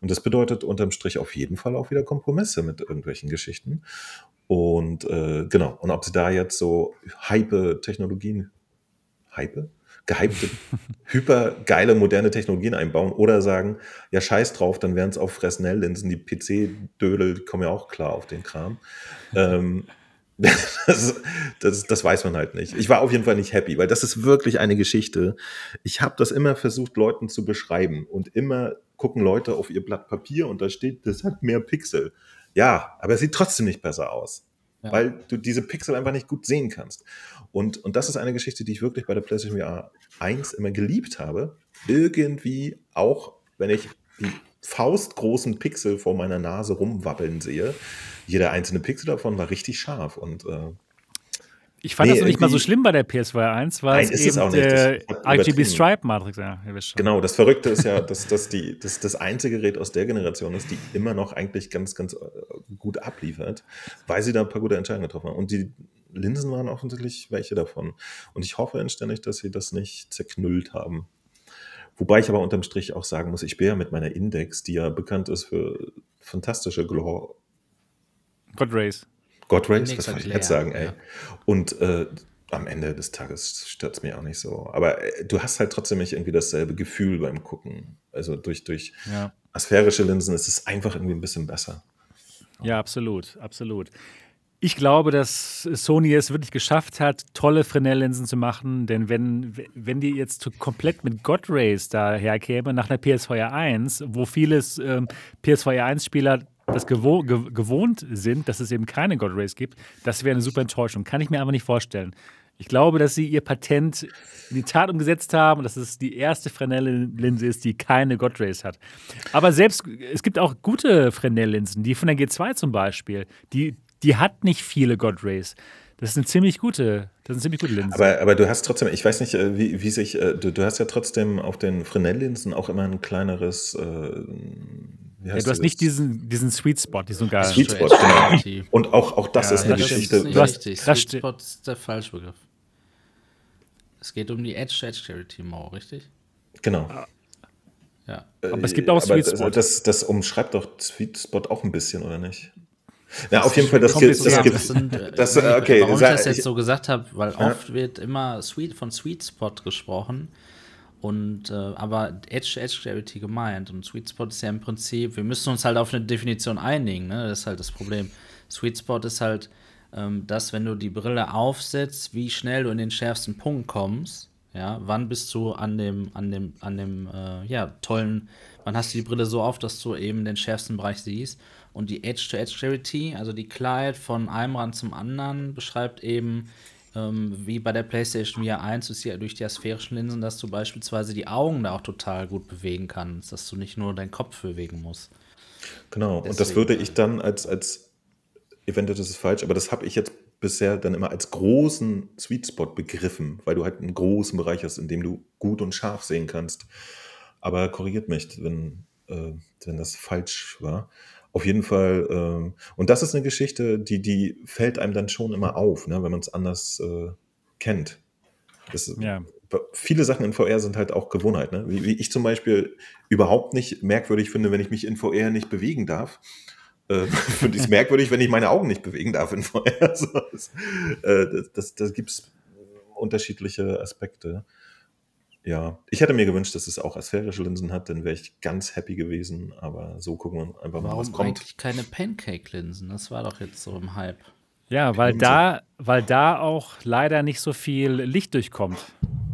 Und das bedeutet unterm Strich auf jeden Fall auch wieder Kompromisse mit irgendwelchen Geschichten. Und äh, genau, und ob sie da jetzt so hype Technologien, hype? gehypte, hyper geile, moderne Technologien einbauen oder sagen, ja, scheiß drauf, dann wären es auch Fresnel-Linsen, die PC-Dödel kommen ja auch klar auf den Kram. ähm, das, das, das, weiß man halt nicht. Ich war auf jeden Fall nicht happy, weil das ist wirklich eine Geschichte. Ich habe das immer versucht, Leuten zu beschreiben und immer gucken Leute auf ihr Blatt Papier und da steht, das hat mehr Pixel. Ja, aber es sieht trotzdem nicht besser aus, ja. weil du diese Pixel einfach nicht gut sehen kannst. Und, und das ist eine Geschichte, die ich wirklich bei der PlayStation VR 1 immer geliebt habe. Irgendwie auch, wenn ich die faustgroßen Pixel vor meiner Nase rumwabbeln sehe. Jeder einzelne Pixel davon war richtig scharf und äh, ich fand nee, das nicht mal so schlimm bei der PS2 1, weil Nein, es eben es der RGB Stripe Matrix, ja. Genau, das Verrückte ist ja, dass, dass die, dass das einzige Gerät aus der Generation ist, die immer noch eigentlich ganz, ganz äh, gut abliefert, weil sie da ein paar gute Entscheidungen getroffen haben. Und die Linsen waren offensichtlich welche davon. Und ich hoffe inständig, dass sie das nicht zerknüllt haben. Wobei ich aber unterm Strich auch sagen muss, ich bin ja mit meiner Index, die ja bekannt ist für fantastische Glow. God Race. God Race, was wollte ich jetzt sagen, ey. Ja. Und äh, am Ende des Tages stört es mich auch nicht so. Aber äh, du hast halt trotzdem nicht irgendwie dasselbe Gefühl beim Gucken. Also durch, durch ja. asphärische Linsen ist es einfach irgendwie ein bisschen besser. Ja, absolut, absolut. Ich glaube, dass Sony es wirklich geschafft hat, tolle Fresnel-Linsen zu machen, denn wenn, wenn die jetzt komplett mit God Rays daherkäme, nach einer PSVR 1, wo viele ähm, PSVR 1-Spieler das gewo ge gewohnt sind, dass es eben keine God Rays gibt, das wäre eine super Enttäuschung. Kann ich mir aber nicht vorstellen. Ich glaube, dass sie ihr Patent in die Tat umgesetzt haben und dass es die erste Fresnel-Linse ist, die keine God Rays hat. Aber selbst, es gibt auch gute Fresnel-Linsen, die von der G2 zum Beispiel, die, die hat nicht viele God Rays. Das ist eine ziemlich gute, das eine ziemlich gute Linse. Aber, aber du hast trotzdem, ich weiß nicht, äh, wie, wie sich, äh, du, du hast ja trotzdem auf den Fresnel-Linsen auch immer ein kleineres äh, ja, du hast nicht diesen, diesen Sweet Spot, diesen geil. Sweet Spot, genau. Und auch, auch das ja, ist eine das Geschichte. Ist richtig. Sweet Spot ist der falsche Begriff. Es geht um die Edge-to-Edge-Charity Mauer, richtig? Genau. Ja. Aber es gibt auch Sweet Spot. Das, das umschreibt doch Sweet Spot auch ein bisschen, oder nicht? Ja, auf jeden Fall, das gibt das, gibt, das, sind, das äh, okay, Warum ich das jetzt so gesagt habe, weil ja. oft wird immer Sweet, von Sweet Spot gesprochen und äh, aber Edge Edge Gravity gemeint und Sweet Spot ist ja im Prinzip, wir müssen uns halt auf eine Definition einigen, ne? Das ist halt das Problem. Sweet Spot ist halt ähm, das, wenn du die Brille aufsetzt, wie schnell du in den schärfsten Punkt kommst. Ja, wann bist du an dem, an dem, an dem, äh, ja, tollen, wann hast du die Brille so auf, dass du eben den schärfsten Bereich siehst? Und die Edge-to-Edge-Clarity, also die Klarheit von einem Rand zum anderen, beschreibt eben, ähm, wie bei der PlayStation VR 1 ist ja durch die asphärischen Linsen, dass du beispielsweise die Augen da auch total gut bewegen kannst, dass du nicht nur deinen Kopf bewegen musst. Genau, Deswegen, und das würde ich dann als, als eventuell das ist falsch, aber das habe ich jetzt bisher dann immer als großen Sweet Spot begriffen, weil du halt einen großen Bereich hast, in dem du gut und scharf sehen kannst. Aber korrigiert mich, wenn, äh, wenn das falsch war. Auf jeden Fall, ähm, und das ist eine Geschichte, die, die fällt einem dann schon immer auf, ne, wenn man es anders äh, kennt. Das, ja. viele Sachen in VR sind halt auch Gewohnheit. Ne? Wie, wie, ich zum Beispiel überhaupt nicht merkwürdig finde, wenn ich mich in VR nicht bewegen darf. Äh, finde ich es merkwürdig, wenn ich meine Augen nicht bewegen darf in VR. Also, das, äh, das, das, das gibt es unterschiedliche Aspekte. Ja, ich hätte mir gewünscht, dass es auch asphärische Linsen hat, dann wäre ich ganz happy gewesen. Aber so gucken wir einfach mal, Warum was kommt. eigentlich keine Pancake-Linsen? Das war doch jetzt so im Hype. Ja, weil da, weil da auch leider nicht so viel Licht durchkommt.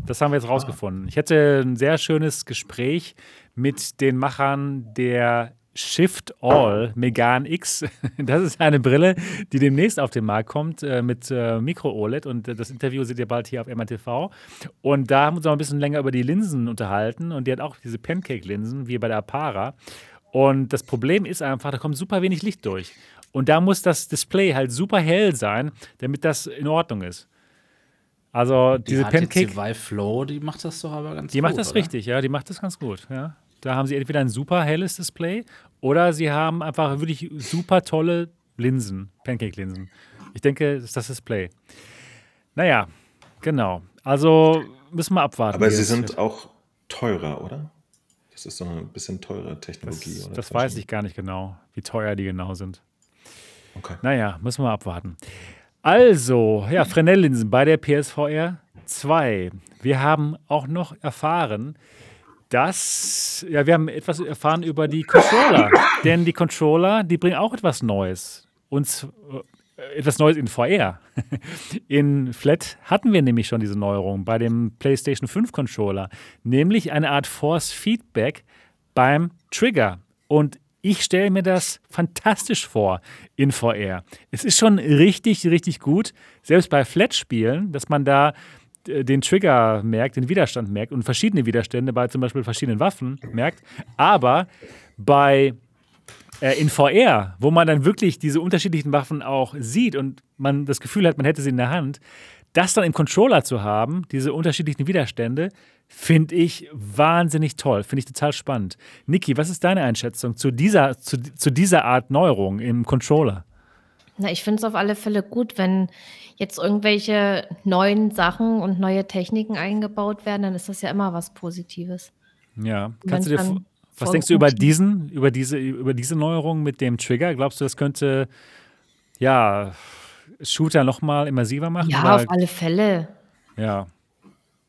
Das haben wir jetzt ah. rausgefunden. Ich hätte ein sehr schönes Gespräch mit den Machern der Shift All Megan X. Das ist eine Brille, die demnächst auf den Markt kommt äh, mit äh, Micro-OLED. Und äh, das Interview seht ihr bald hier auf MRTV. Und da haben wir uns noch ein bisschen länger über die Linsen unterhalten. Und die hat auch diese Pancake-Linsen, wie bei der Apara. Und das Problem ist einfach, da kommt super wenig Licht durch. Und da muss das Display halt super hell sein, damit das in Ordnung ist. Also die diese Pancake. Die Flow, die macht das doch aber ganz die gut. Die macht das oder? richtig, ja, die macht das ganz gut, ja. Da haben sie entweder ein super helles Display oder sie haben einfach wirklich super tolle Linsen, Pancake-Linsen. Ich denke, das ist das Display. Naja, genau. Also müssen wir abwarten. Aber sie sind wird. auch teurer, oder? Das ist so ein bisschen teure Technologie. Das, das weiß ich gar nicht genau, wie teuer die genau sind. Okay. Naja, müssen wir abwarten. Also, ja, Fresnel-Linsen bei der PSVR 2. Wir haben auch noch erfahren, dass, ja, wir haben etwas erfahren über die Controller. Denn die Controller, die bringen auch etwas Neues. Und äh, etwas Neues in VR. In Flat hatten wir nämlich schon diese Neuerung bei dem PlayStation 5 Controller, nämlich eine Art Force Feedback beim Trigger. Und ich stelle mir das fantastisch vor in VR. Es ist schon richtig, richtig gut, selbst bei Flat-Spielen, dass man da den Trigger merkt, den Widerstand merkt und verschiedene Widerstände bei zum Beispiel verschiedenen Waffen merkt. Aber bei äh, in VR, wo man dann wirklich diese unterschiedlichen Waffen auch sieht und man das Gefühl hat, man hätte sie in der Hand, das dann im Controller zu haben, diese unterschiedlichen Widerstände, finde ich wahnsinnig toll, finde ich total spannend. Niki, was ist deine Einschätzung zu dieser, zu, zu dieser Art Neuerung im Controller? Na, ich finde es auf alle Fälle gut, wenn jetzt irgendwelche neuen Sachen und neue Techniken eingebaut werden, dann ist das ja immer was Positives. Ja, kannst du dir was denkst du über diesen, über diese, über diese Neuerung mit dem Trigger? Glaubst du, das könnte ja Shooter noch mal immersiver machen? Ja, auf alle Fälle. Ja,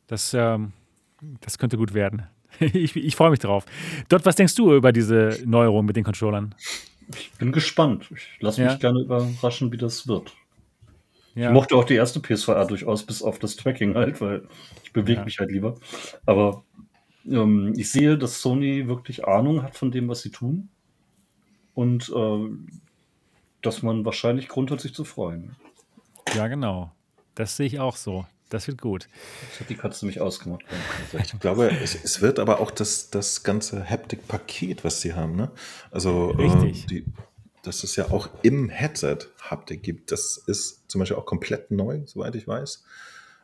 das, ähm, das könnte gut werden. ich, ich freue mich drauf. Dort, was denkst du über diese Neuerung mit den Controllern? Ich bin gespannt. Ich lasse mich ja. gerne überraschen, wie das wird. Ja. Ich mochte auch die erste PSVR durchaus, bis auf das Tracking halt, weil ich bewege ja. mich halt lieber. Aber ähm, ich sehe, dass Sony wirklich Ahnung hat von dem, was sie tun. Und äh, dass man wahrscheinlich Grund hat, sich zu freuen. Ja, genau. Das sehe ich auch so. Das wird gut. Das hat die Katze mich ausgemacht. Ich glaube, es, es, wird aber auch das, das ganze Haptic-Paket, was sie haben. Ne? Also, Richtig. Äh, die, dass es ja auch im Headset Haptik gibt. Das ist zum Beispiel auch komplett neu, soweit ich weiß.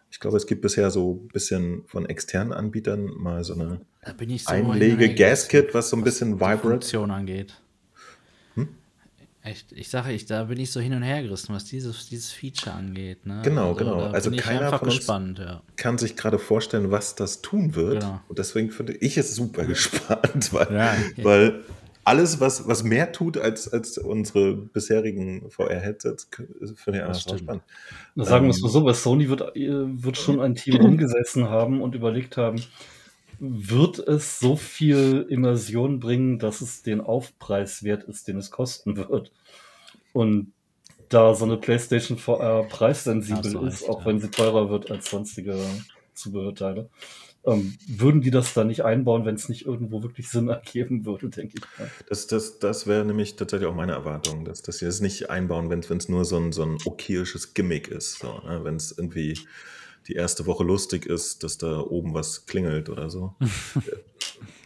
Ich glaube, es gibt bisher so ein bisschen von externen Anbietern mal so eine so Einlege-Gaskit, was so ein bisschen vibrant. Funktion angeht. Echt, ich sage, ich, da bin ich so hin und her gerissen, was dieses, dieses Feature angeht. Ne? Genau, also, genau. Also keiner von uns gespannt, ja. kann sich gerade vorstellen, was das tun wird. Genau. Und deswegen finde ich es super gespannt, weil, ja. weil alles, was, was mehr tut als, als unsere bisherigen VR-Headsets, finde ich einfach spannend. Na, sagen wir es ähm, mal so, bei Sony wird, wird schon ein Team umgesessen haben und überlegt haben, wird es so viel Immersion bringen, dass es den Aufpreis wert ist, den es kosten wird. Und da so eine PlayStation VR preissensibel so ist, auch ja. wenn sie teurer wird als sonstige Zubehörteile, ähm, würden die das da nicht einbauen, wenn es nicht irgendwo wirklich Sinn ergeben würde, denke ich. Ja. Das, das, das wäre nämlich tatsächlich auch meine Erwartung, dass, dass sie das nicht einbauen, wenn es nur so ein, so ein okayisches Gimmick ist. So, ne? Wenn es irgendwie die erste Woche lustig ist, dass da oben was klingelt oder so.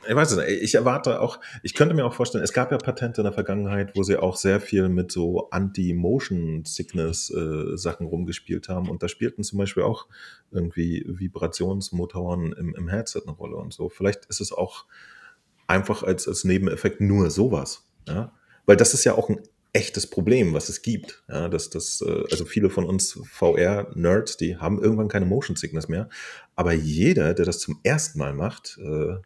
ich weiß nicht. Ich erwarte auch, ich könnte mir auch vorstellen, es gab ja Patente in der Vergangenheit, wo sie auch sehr viel mit so Anti-Motion-Sickness-Sachen äh, rumgespielt haben. Und da spielten zum Beispiel auch irgendwie Vibrationsmotoren im, im Headset eine Rolle und so. Vielleicht ist es auch einfach als, als Nebeneffekt nur sowas. Ja? Weil das ist ja auch ein echtes Problem, was es gibt. Ja, dass das, äh, also viele von uns VR-Nerds, die haben irgendwann keine Motion Sickness mehr. Aber jeder, der das zum ersten Mal macht, äh,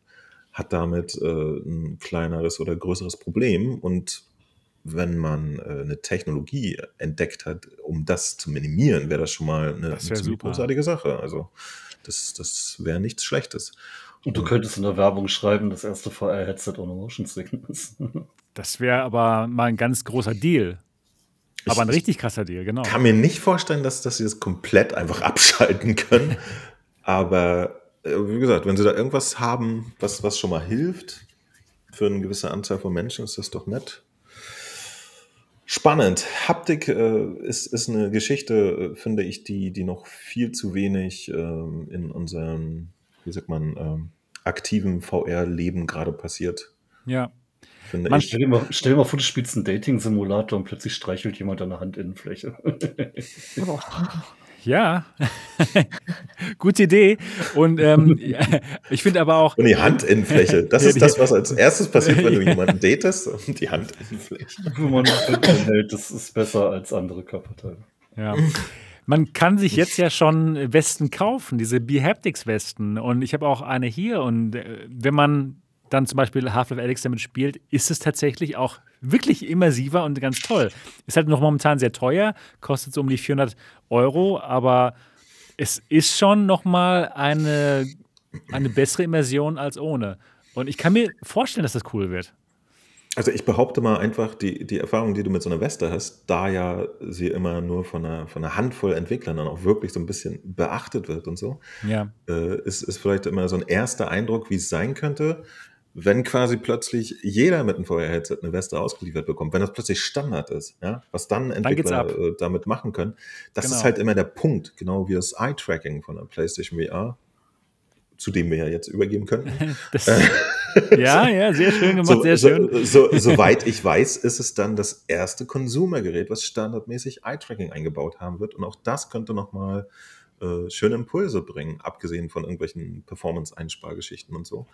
hat damit äh, ein kleineres oder größeres Problem. Und wenn man äh, eine Technologie entdeckt hat, um das zu minimieren, wäre das schon mal eine, Das eine großartige Sache. Also das, das wäre nichts Schlechtes. Und du könntest in der Werbung schreiben, das erste VR-Headset ohne Motion Sickness. Das wäre aber mal ein ganz großer Deal. Aber ein Ich- richtig krasser Deal, genau. kann mir nicht vorstellen, dass, dass sie das komplett einfach abschalten können. Aber äh, wie gesagt, wenn sie da irgendwas haben, was, was schon mal hilft für eine gewisse Anzahl von Menschen, ist das doch nett. Spannend. Haptik äh, ist, ist eine Geschichte, äh, finde ich, die, die noch viel zu wenig ähm, in unserem, wie sagt man, ähm, aktiven VR-Leben gerade passiert, Ja. Finde Man ich. Stell dir, mal, stell dir mal vor, du spielst einen Dating-Simulator und plötzlich streichelt jemand deine Handinnenfläche. Ja, gute Idee. Und ähm, ich finde aber auch, Und die Handinnenfläche, das ist das, was als erstes passiert, wenn du jemanden datest. Und die Handinnenfläche. Wenn man das hält, das ist besser als andere Körperteile. ja. Man kann sich jetzt ja schon Westen kaufen, diese B-Haptics-Westen. Und ich habe auch eine hier. Und äh, wenn man dann zum Beispiel Half-Life Alyx damit spielt, ist es tatsächlich auch wirklich immersiver und ganz toll. Ist halt noch momentan sehr teuer, kostet so um die 400 Euro, aber es ist schon noch mal eine, eine bessere Immersion als ohne. Und ich kann mir vorstellen, dass das cool wird. Also ich behaupte mal einfach, die, die Erfahrung, die du mit so einer Weste hast, da ja sie immer nur von einer, von einer Handvoll Entwicklern dann auch wirklich so ein bisschen beachtet wird und so, Ja. äh, ist, ist vielleicht immer so ein erster Eindruck, wie es sein könnte, wenn quasi plötzlich jeder mit einem VR-Headset eine Weste ausgeliefert bekommt, wenn das plötzlich Standard ist, ja, was dann Entwickler ab. äh, damit machen können, das Genau. ist halt immer der Punkt, genau wie das Eye-Tracking von der PlayStation VR, zu dem wir ja jetzt übergeben können. Das, ja, ja, sehr schön gemacht, sehr schön. So, so, soweit ich weiß, ist es dann das erste Konsumergerät, was standardmäßig Eye-Tracking eingebaut haben wird. Und auch das könnte nochmal äh, schöne Impulse bringen, abgesehen von irgendwelchen Performance-Einspargeschichten und so.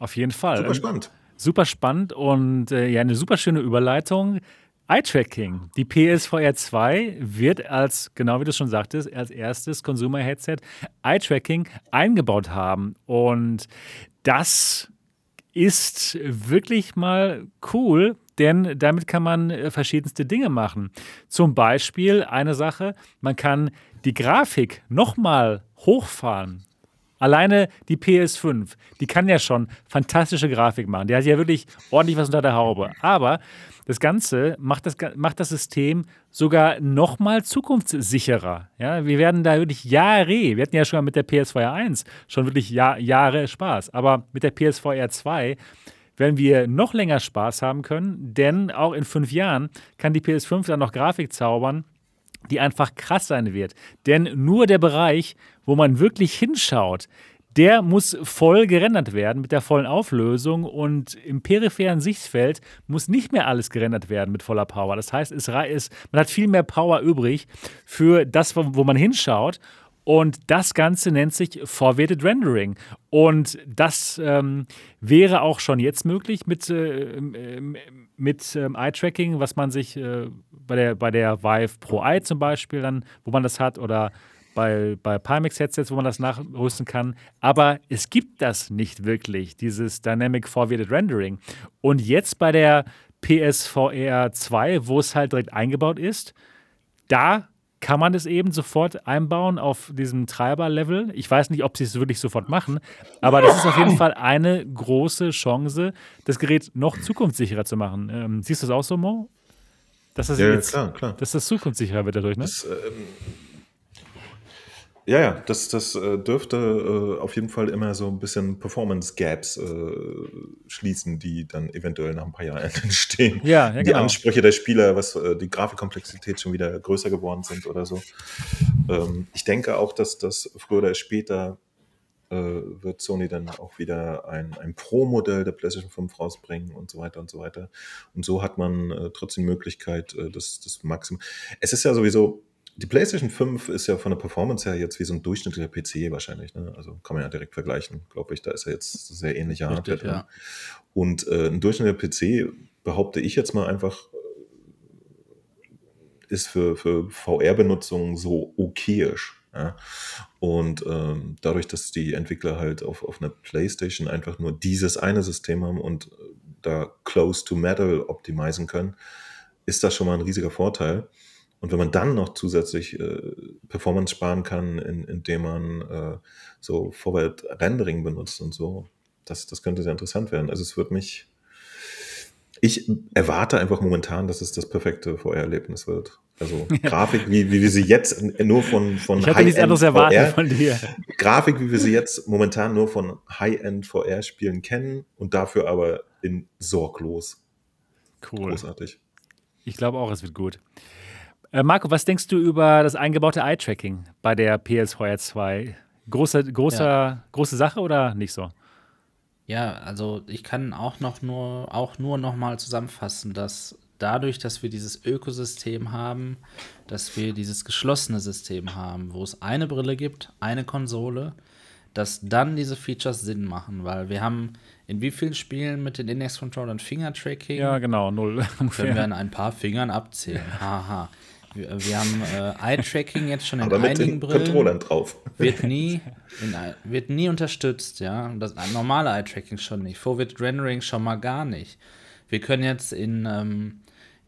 Auf jeden Fall. Super Ähm, spannend. Super spannend und äh, ja, eine super schöne Überleitung. Eye-Tracking. Die PSVR 2 wird als, genau wie du schon sagtest, als erstes Consumer-Headset Eye-Tracking eingebaut haben. Und das ist wirklich mal cool, denn damit kann man äh, verschiedenste Dinge machen. Zum Beispiel eine Sache, man kann die Grafik nochmal hochfahren. Alleine die PS5, die kann ja schon fantastische Grafik machen. Die hat ja wirklich ordentlich was unter der Haube. Aber das Ganze macht das, macht das System sogar noch mal zukunftssicherer. Ja, wir werden da wirklich Jahre, wir hatten ja schon mit der PSVR 1 schon wirklich Jahr, Jahre Spaß. Aber mit der PSVR 2 werden wir noch länger Spaß haben können, denn auch in fünf Jahren kann die PS5 dann noch Grafik zaubern, die einfach krass sein wird. Denn nur der Bereich, wo man wirklich hinschaut, der muss voll gerendert werden mit der vollen Auflösung und im peripheren Sichtfeld muss nicht mehr alles gerendert werden mit voller Power. Das heißt, es man hat viel mehr Power übrig für das, wo man hinschaut. Und das Ganze nennt sich Forwarded Rendering. Und das ähm, wäre auch schon jetzt möglich mit, äh, ähm, mit ähm, Eye-Tracking, was man sich äh, bei, der, bei der Vive Pro Eye zum Beispiel dann, wo man das hat, oder bei, bei Pimax-Headsets, wo man das nachrüsten kann. Aber es gibt das nicht wirklich, dieses Dynamic Forwarded Rendering. Und jetzt bei der PSVR 2, wo es halt direkt eingebaut ist, da kann man es eben sofort einbauen auf diesem Treiber-Level. Ich weiß nicht, ob sie es wirklich sofort machen, aber das ist auf jeden Fall eine große Chance, das Gerät noch zukunftssicherer zu machen. Ähm, siehst du das auch so, Mo? Dass das, Ja, jetzt, klar, klar. dass das zukunftssicherer wird dadurch, ne? Das, ähm, ja, ja, das, das äh, dürfte äh, auf jeden Fall immer so ein bisschen Performance-Gaps äh, schließen, die dann eventuell nach ein paar Jahren entstehen. Ja, ja, die genau. Ansprüche der Spieler, was äh, die Grafikkomplexität schon wieder größer geworden sind oder so. Ähm, ich denke auch, dass das früher oder später äh, wird Sony dann auch wieder ein, ein Pro-Modell der PlayStation 5 rausbringen und so weiter und so weiter. Und so hat man äh, trotzdem die Möglichkeit, äh, das, das Maximum. Es ist ja sowieso, die PlayStation 5 ist ja von der Performance her jetzt wie so ein durchschnittlicher PC wahrscheinlich. Ne? Also kann man ja direkt vergleichen, glaube ich. Da ist ja jetzt sehr ähnlicher Richtig, Hardware drin. ja. Und äh, ein durchschnittlicher PC, behaupte ich jetzt mal einfach, äh, ist für, für VR-Benutzung so okayisch. Ja? Und ähm, dadurch, dass die Entwickler halt auf, auf einer Playstation einfach nur dieses eine System haben und äh, da close to metal optimizen können, ist das schon mal ein riesiger Vorteil. Und wenn man dann noch zusätzlich äh, Performance sparen kann, in, indem man äh, so Forward Rendering benutzt und so, das, das könnte sehr interessant werden. Also es wird mich, ich erwarte einfach momentan, dass es das perfekte VR-Erlebnis wird. Also Grafik, wie, wie wir sie jetzt nur von, von ich hatte nichts anderes erwartet von dir. Grafik, wie wir sie jetzt momentan nur von High-End VR-Spielen kennen und dafür aber in sorglos. Cool. Großartig. Ich glaube auch, es wird gut. Äh, Marco, was denkst du über das eingebaute Eye-Tracking bei der PSVR 2? Große, große, ja. große Sache oder nicht so? Ja, also ich kann auch noch nur, auch nur noch mal zusammenfassen, dass dadurch, dass wir dieses Ökosystem haben, dass wir dieses geschlossene System haben, wo es eine Brille gibt, eine Konsole, dass dann diese Features Sinn machen, weil wir haben in wie vielen Spielen mit den Index-Controllern Finger-Tracking? Ja, genau, null. Können wir an ein paar Fingern abzählen. Haha. Wir, wir haben äh, Eye-Tracking jetzt schon in Aber mit einigen den Brillen. Controllern drauf. Wird nie, in, wird nie unterstützt, ja. Das normale Eye-Tracking schon nicht. Forward Rendering schon mal gar nicht. Wir können jetzt in, ähm,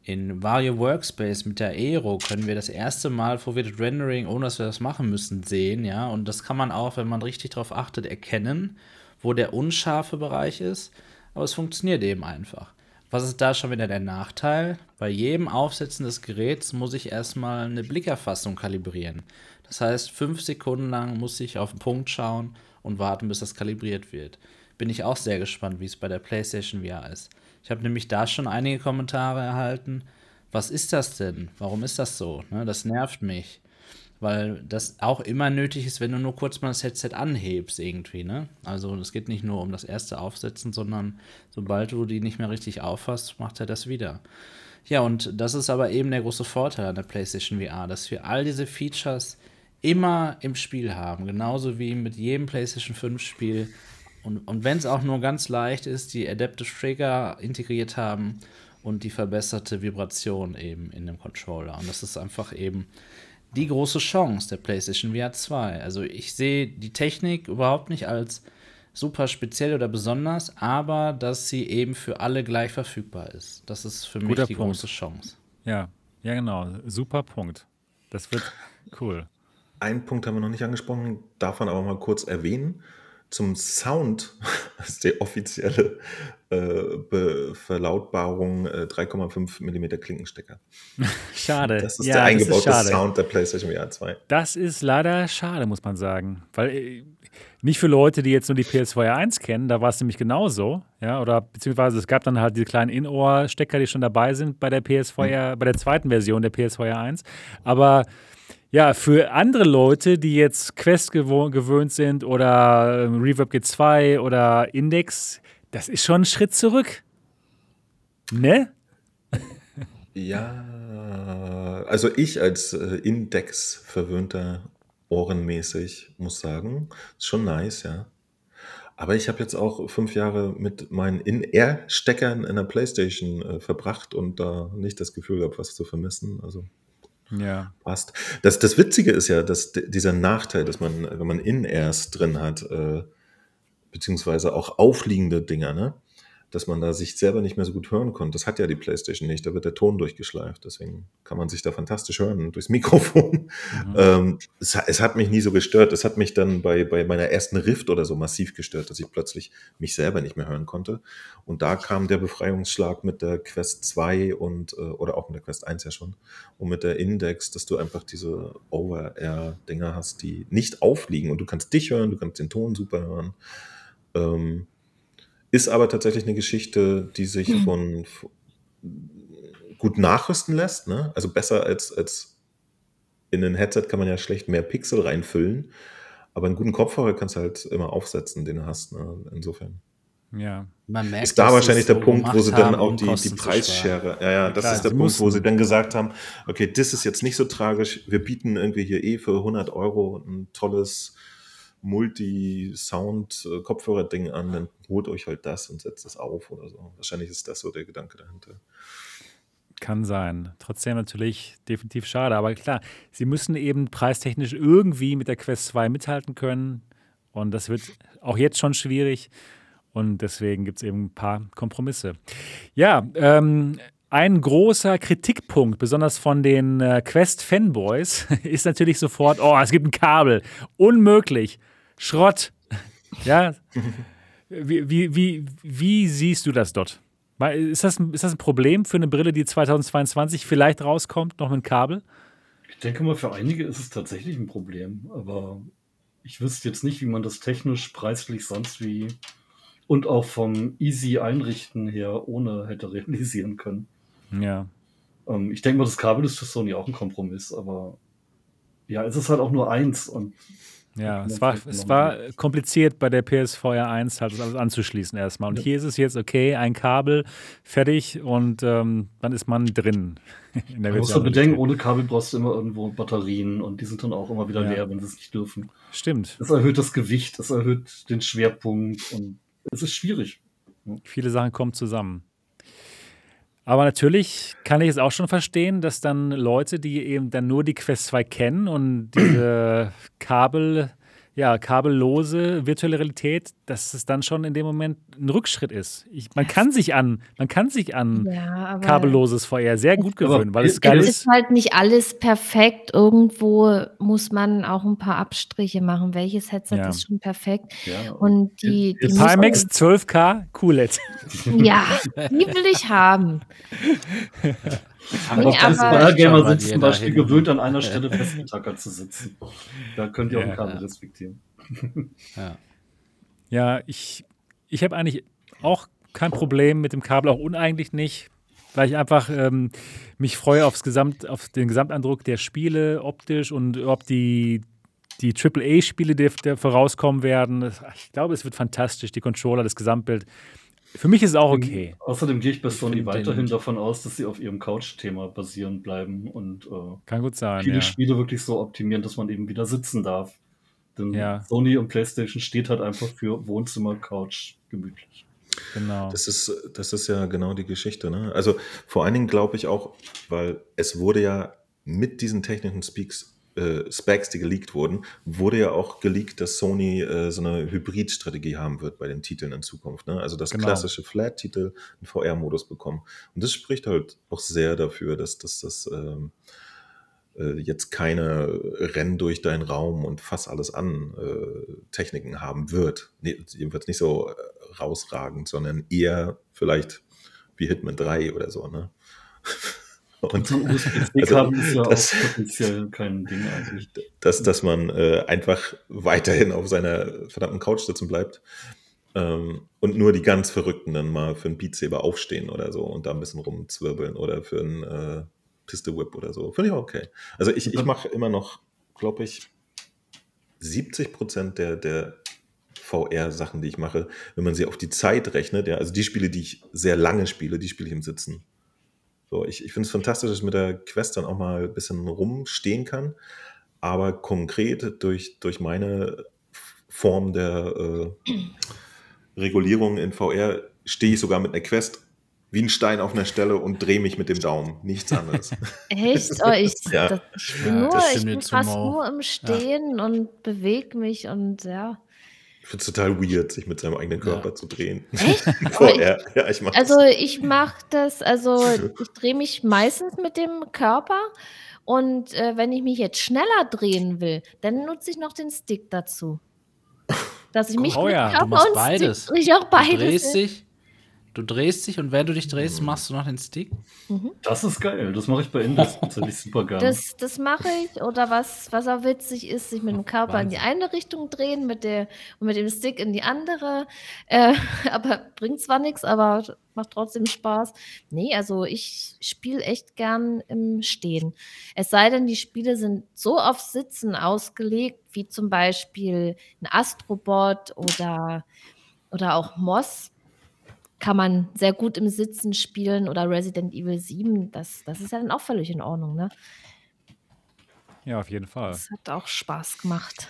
in Vario Workspace mit der Aero können wir das erste Mal Forward Rendering, ohne dass wir das machen müssen, sehen, ja. Und das kann man auch, wenn man richtig darauf achtet, erkennen, wo der unscharfe Bereich ist. Aber es funktioniert eben einfach. Was ist da schon wieder der Nachteil? Bei jedem Aufsetzen des Geräts muss ich erstmal eine Blickerfassung kalibrieren. Das heißt, fünf Sekunden lang muss ich auf den Punkt schauen und warten, bis das kalibriert wird. Bin ich auch sehr gespannt, wie es bei der PlayStation VR ist. Ich habe nämlich da schon einige Kommentare erhalten. Was ist das denn? Warum ist das so? Ne, das nervt mich weil das auch immer nötig ist, wenn du nur kurz mal das Headset anhebst irgendwie, ne? Also es geht nicht nur um das erste Aufsetzen, sondern sobald du die nicht mehr richtig auffasst, macht er das wieder. Ja, und das ist aber eben der große Vorteil an der PlayStation VR, dass wir all diese Features immer im Spiel haben, genauso wie mit jedem PlayStation 5 Spiel. Und, und wenn es auch nur ganz leicht ist, die Adaptive Trigger integriert haben und die verbesserte Vibration eben in dem Controller. Und das ist einfach eben die große Chance der PlayStation VR 2. Also ich sehe die Technik überhaupt nicht als super speziell oder besonders, aber dass sie eben für alle gleich verfügbar ist. Das ist für Guter mich die Punkt. große Chance. Ja, ja genau. Super Punkt. Das wird cool. Einen Punkt haben wir noch nicht angesprochen, darf man aber mal kurz erwähnen zum Sound ist die offizielle äh, Verlautbarung äh, 3,5 mm Klinkenstecker. Schade. Das ist ja, der eingebaute ist Sound der PlayStation VR 2. Das ist leider schade, muss man sagen. Weil äh, nicht für Leute, die jetzt nur die PS4 1 kennen, da war es nämlich genauso. Ja, oder beziehungsweise es gab dann halt diese kleinen In-Ohr-Stecker, die schon dabei sind bei der PS4, mhm. bei der zweiten Version der PS4 1. Aber ja, für andere Leute, die jetzt Quest gewöhnt sind oder ähm, Reverb G2 oder Index, das ist schon ein Schritt zurück. Ne? Ja, also ich als äh, Index-verwöhnter ohrenmäßig muss sagen, ist schon nice, ja. Aber ich habe jetzt auch fünf Jahre mit meinen In-Air-Steckern in der Playstation äh, verbracht und da nicht das Gefühl gehabt, was zu vermissen. Also ja. Passt. Das, das Witzige ist ja, dass dieser Nachteil, dass man, wenn man In-Airs drin hat, äh, beziehungsweise auch aufliegende Dinger, ne? Dass man da sich selber nicht mehr so gut hören konnte. Das hat ja die PlayStation nicht. Da wird der Ton durchgeschleift. Deswegen kann man sich da fantastisch hören durchs Mikrofon. Mhm. Ähm, es, es, hat mich nie so gestört. Es hat mich dann bei, bei meiner ersten Rift oder so massiv gestört, dass ich plötzlich mich selber nicht mehr hören konnte. Und da kam der Befreiungsschlag mit der Quest 2 und, äh, oder auch mit der Quest 1 ja schon. Und mit der Index, dass du einfach diese Over-Air-Dinger hast, die nicht aufliegen. Und du kannst dich hören, du kannst den Ton super hören. Ähm, ist aber tatsächlich eine Geschichte, die sich mhm. von, von gut nachrüsten lässt. Ne? Also besser als, als in ein Headset kann man ja schlecht mehr Pixel reinfüllen. Aber einen guten Kopfhörer kannst du halt immer aufsetzen, den du hast. Ne? Insofern. Ja. Man merkt, ist da wahrscheinlich der Punkt, wo sie dann auch die, die Preisschere, ja, ja, das Klar, ist der Punkt, wo sie dann gesagt haben, okay, das ist jetzt nicht so tragisch, wir bieten irgendwie hier eh für 100 Euro ein tolles Multi-Sound-Kopfhörer-Ding an, dann holt euch halt das und setzt es auf oder so. Wahrscheinlich ist das so der Gedanke dahinter. Kann sein. Trotzdem natürlich definitiv schade. Aber klar, sie müssen eben preistechnisch irgendwie mit der Quest 2 mithalten können. Und das wird auch jetzt schon schwierig. Und deswegen gibt es eben ein paar Kompromisse. Ja, ähm, ein großer Kritikpunkt, besonders von den äh, Quest-Fanboys, ist natürlich sofort: Oh, es gibt ein Kabel. Unmöglich. Schrott. ja. Wie, wie, wie, wie siehst du das dort? Ist das, ein, ist das ein Problem für eine Brille, die 2022 vielleicht rauskommt, noch mit einem Kabel? Ich denke mal, für einige ist es tatsächlich ein Problem, aber ich wüsste jetzt nicht, wie man das technisch, preislich, sonst wie und auch vom easy Einrichten her ohne hätte realisieren können. Ja. Ähm, ich denke mal, das Kabel ist für Sony auch ein Kompromiss, aber ja, es ist halt auch nur eins und ja, es war, es war kompliziert bei der PSVR 1 halt das alles anzuschließen erstmal. Und hier ist es jetzt okay, ein Kabel, fertig und ähm, dann ist man drin. In der man muss bedenken, ohne Kabel brauchst du immer irgendwo Batterien und die sind dann auch immer wieder ja. leer, wenn sie es nicht dürfen. Stimmt. Das erhöht das Gewicht, das erhöht den Schwerpunkt und es ist schwierig. Viele Sachen kommen zusammen. Aber natürlich kann ich es auch schon verstehen, dass dann Leute, die eben dann nur die Quest 2 kennen und diese Kabel ja, kabellose virtuelle Realität, dass es dann schon in dem Moment ein Rückschritt ist. Ich, man kann sich an, man kann sich an ja, kabelloses VR sehr gut gewöhnen, weil es geil ist. Es ist halt nicht alles perfekt. Irgendwo muss man auch ein paar Abstriche machen. Welches Headset ja. ist schon perfekt? Ja. Und die, die Pimax 12K QLED. Ja, die will ich haben. Aber auf Gamer sind zum Beispiel gewöhnt, an einer Stelle festgetackert zu sitzen. Da könnt ihr auch ja, ein Kabel ja. respektieren. Ja, ja ich, ich habe eigentlich auch kein Problem mit dem Kabel, auch uneigentlich nicht, weil ich einfach ähm, mich freue aufs Gesamt, auf den Gesamteindruck der Spiele optisch und ob die, die AAA-Spiele, die, die vorauskommen werden. Ich glaube, es wird fantastisch, die Controller, das Gesamtbild. Für mich ist es auch okay. Außerdem gehe ich bei Sony weiterhin davon aus, dass sie auf ihrem Couch-Thema basieren bleiben und äh, Kann gut sein, viele ja. Spiele wirklich so optimieren, dass man eben wieder sitzen darf. Denn ja. Sony und PlayStation steht halt einfach für Wohnzimmer, Couch, gemütlich. Genau. Das ist, das ist ja genau die Geschichte. Ne? Also vor allen Dingen glaube ich auch, weil es wurde ja mit diesen technischen Speaks äh, Specs, die geleakt wurden, wurde ja auch geleakt, dass Sony äh, so eine Hybrid-Strategie haben wird bei den Titeln in Zukunft. Ne? Also dass genau. klassische Flat-Titel einen VR-Modus bekommen. Und das spricht halt auch sehr dafür, dass, das ähm, äh, jetzt keine Rennen durch deinen Raum und fass alles an äh, Techniken haben wird. Nee, jedenfalls nicht so äh, rausragend, sondern eher vielleicht wie Hitman 3 oder so. Ne? Und so also, ist ja das, auch potenziell kein Ding eigentlich. Dass, dass man äh, einfach weiterhin auf seiner verdammten Couch sitzen bleibt ähm, und nur die ganz Verrückten dann mal für einen Beatsaber aufstehen oder so und da ein bisschen rumzwirbeln oder für einen äh, Pistol Whip oder so. Finde ich auch okay. Also ich, ich mache immer noch, glaube ich, 70 Prozent der, der VR-Sachen, die ich mache, wenn man sie auf die Zeit rechnet, ja, also die Spiele, die ich sehr lange spiele, die spiele ich im Sitzen. So, ich ich finde es fantastisch, dass ich mit der Quest dann auch mal ein bisschen rumstehen kann. Aber konkret durch, durch meine Form der äh, Regulierung in VR stehe ich sogar mit einer Quest wie ein Stein auf einer Stelle und drehe mich mit dem Daumen. Nichts anderes. Echt? Oh, ich, ja. das, ich bin, nur, ich bin fast nur im Stehen ja. und bewege mich und ja. Ich finde es total weird, sich mit seinem eigenen Körper ja. zu drehen. Echt? Vorher. Ich, ja, ich mach also das. ich mache das, also ich drehe mich meistens mit dem Körper und äh, wenn ich mich jetzt schneller drehen will, dann nutze ich noch den Stick dazu. Dass ich mich oh, mit ja, Körper und beides. Stick, ich auch beides. Du drehst dich, Du drehst dich und während du dich drehst, mhm. machst du noch den Stick? Mhm. Das ist geil. Das mache ich bei Indes tatsächlich super geil. Das, das mache ich. Oder was, was auch witzig ist, sich mit dem Körper Wahnsinn. in die eine Richtung drehen mit der, und mit dem Stick in die andere. Äh, aber bringt zwar nichts, aber macht trotzdem Spaß. Nee, also ich spiele echt gern im Stehen. Es sei denn, die Spiele sind so auf Sitzen ausgelegt, wie zum Beispiel ein Astrobot oder, oder auch Moss kann man sehr gut im Sitzen spielen oder Resident Evil 7. Das, das ist ja dann auch völlig in Ordnung, ne? Ja, auf jeden Fall. Das hat auch Spaß gemacht.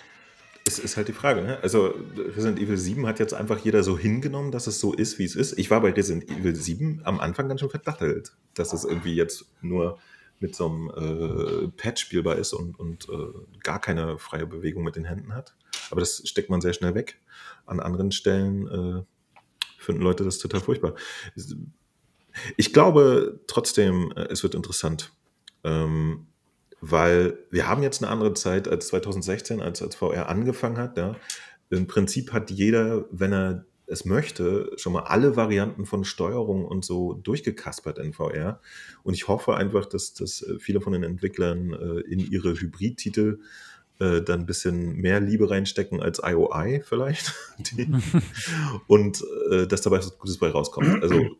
es ist halt die Frage. Ne? Also Resident Evil 7 hat jetzt einfach jeder so hingenommen, dass es so ist, wie es ist. Ich war bei Resident Evil 7 am Anfang ganz schön verdattelt, dass es irgendwie jetzt nur mit so einem äh, Pad spielbar ist und, und äh, gar keine freie Bewegung mit den Händen hat. Aber das steckt man sehr schnell weg. An anderen Stellen äh, finden Leute das total furchtbar. Ich glaube trotzdem, äh, es wird interessant. Ähm, weil wir haben jetzt eine andere Zeit als 2016, als, als VR angefangen hat. Ja. Im Prinzip hat jeder, wenn er es möchte, schon mal alle Varianten von Steuerung und so durchgekaspert in VR. Und ich hoffe einfach, dass, dass äh, viele von den Entwicklern äh, in ihre Hybrid-Titel äh, dann ein bisschen mehr Liebe reinstecken als IOI vielleicht. und äh, dass dabei was Gutes bei rauskommt. Also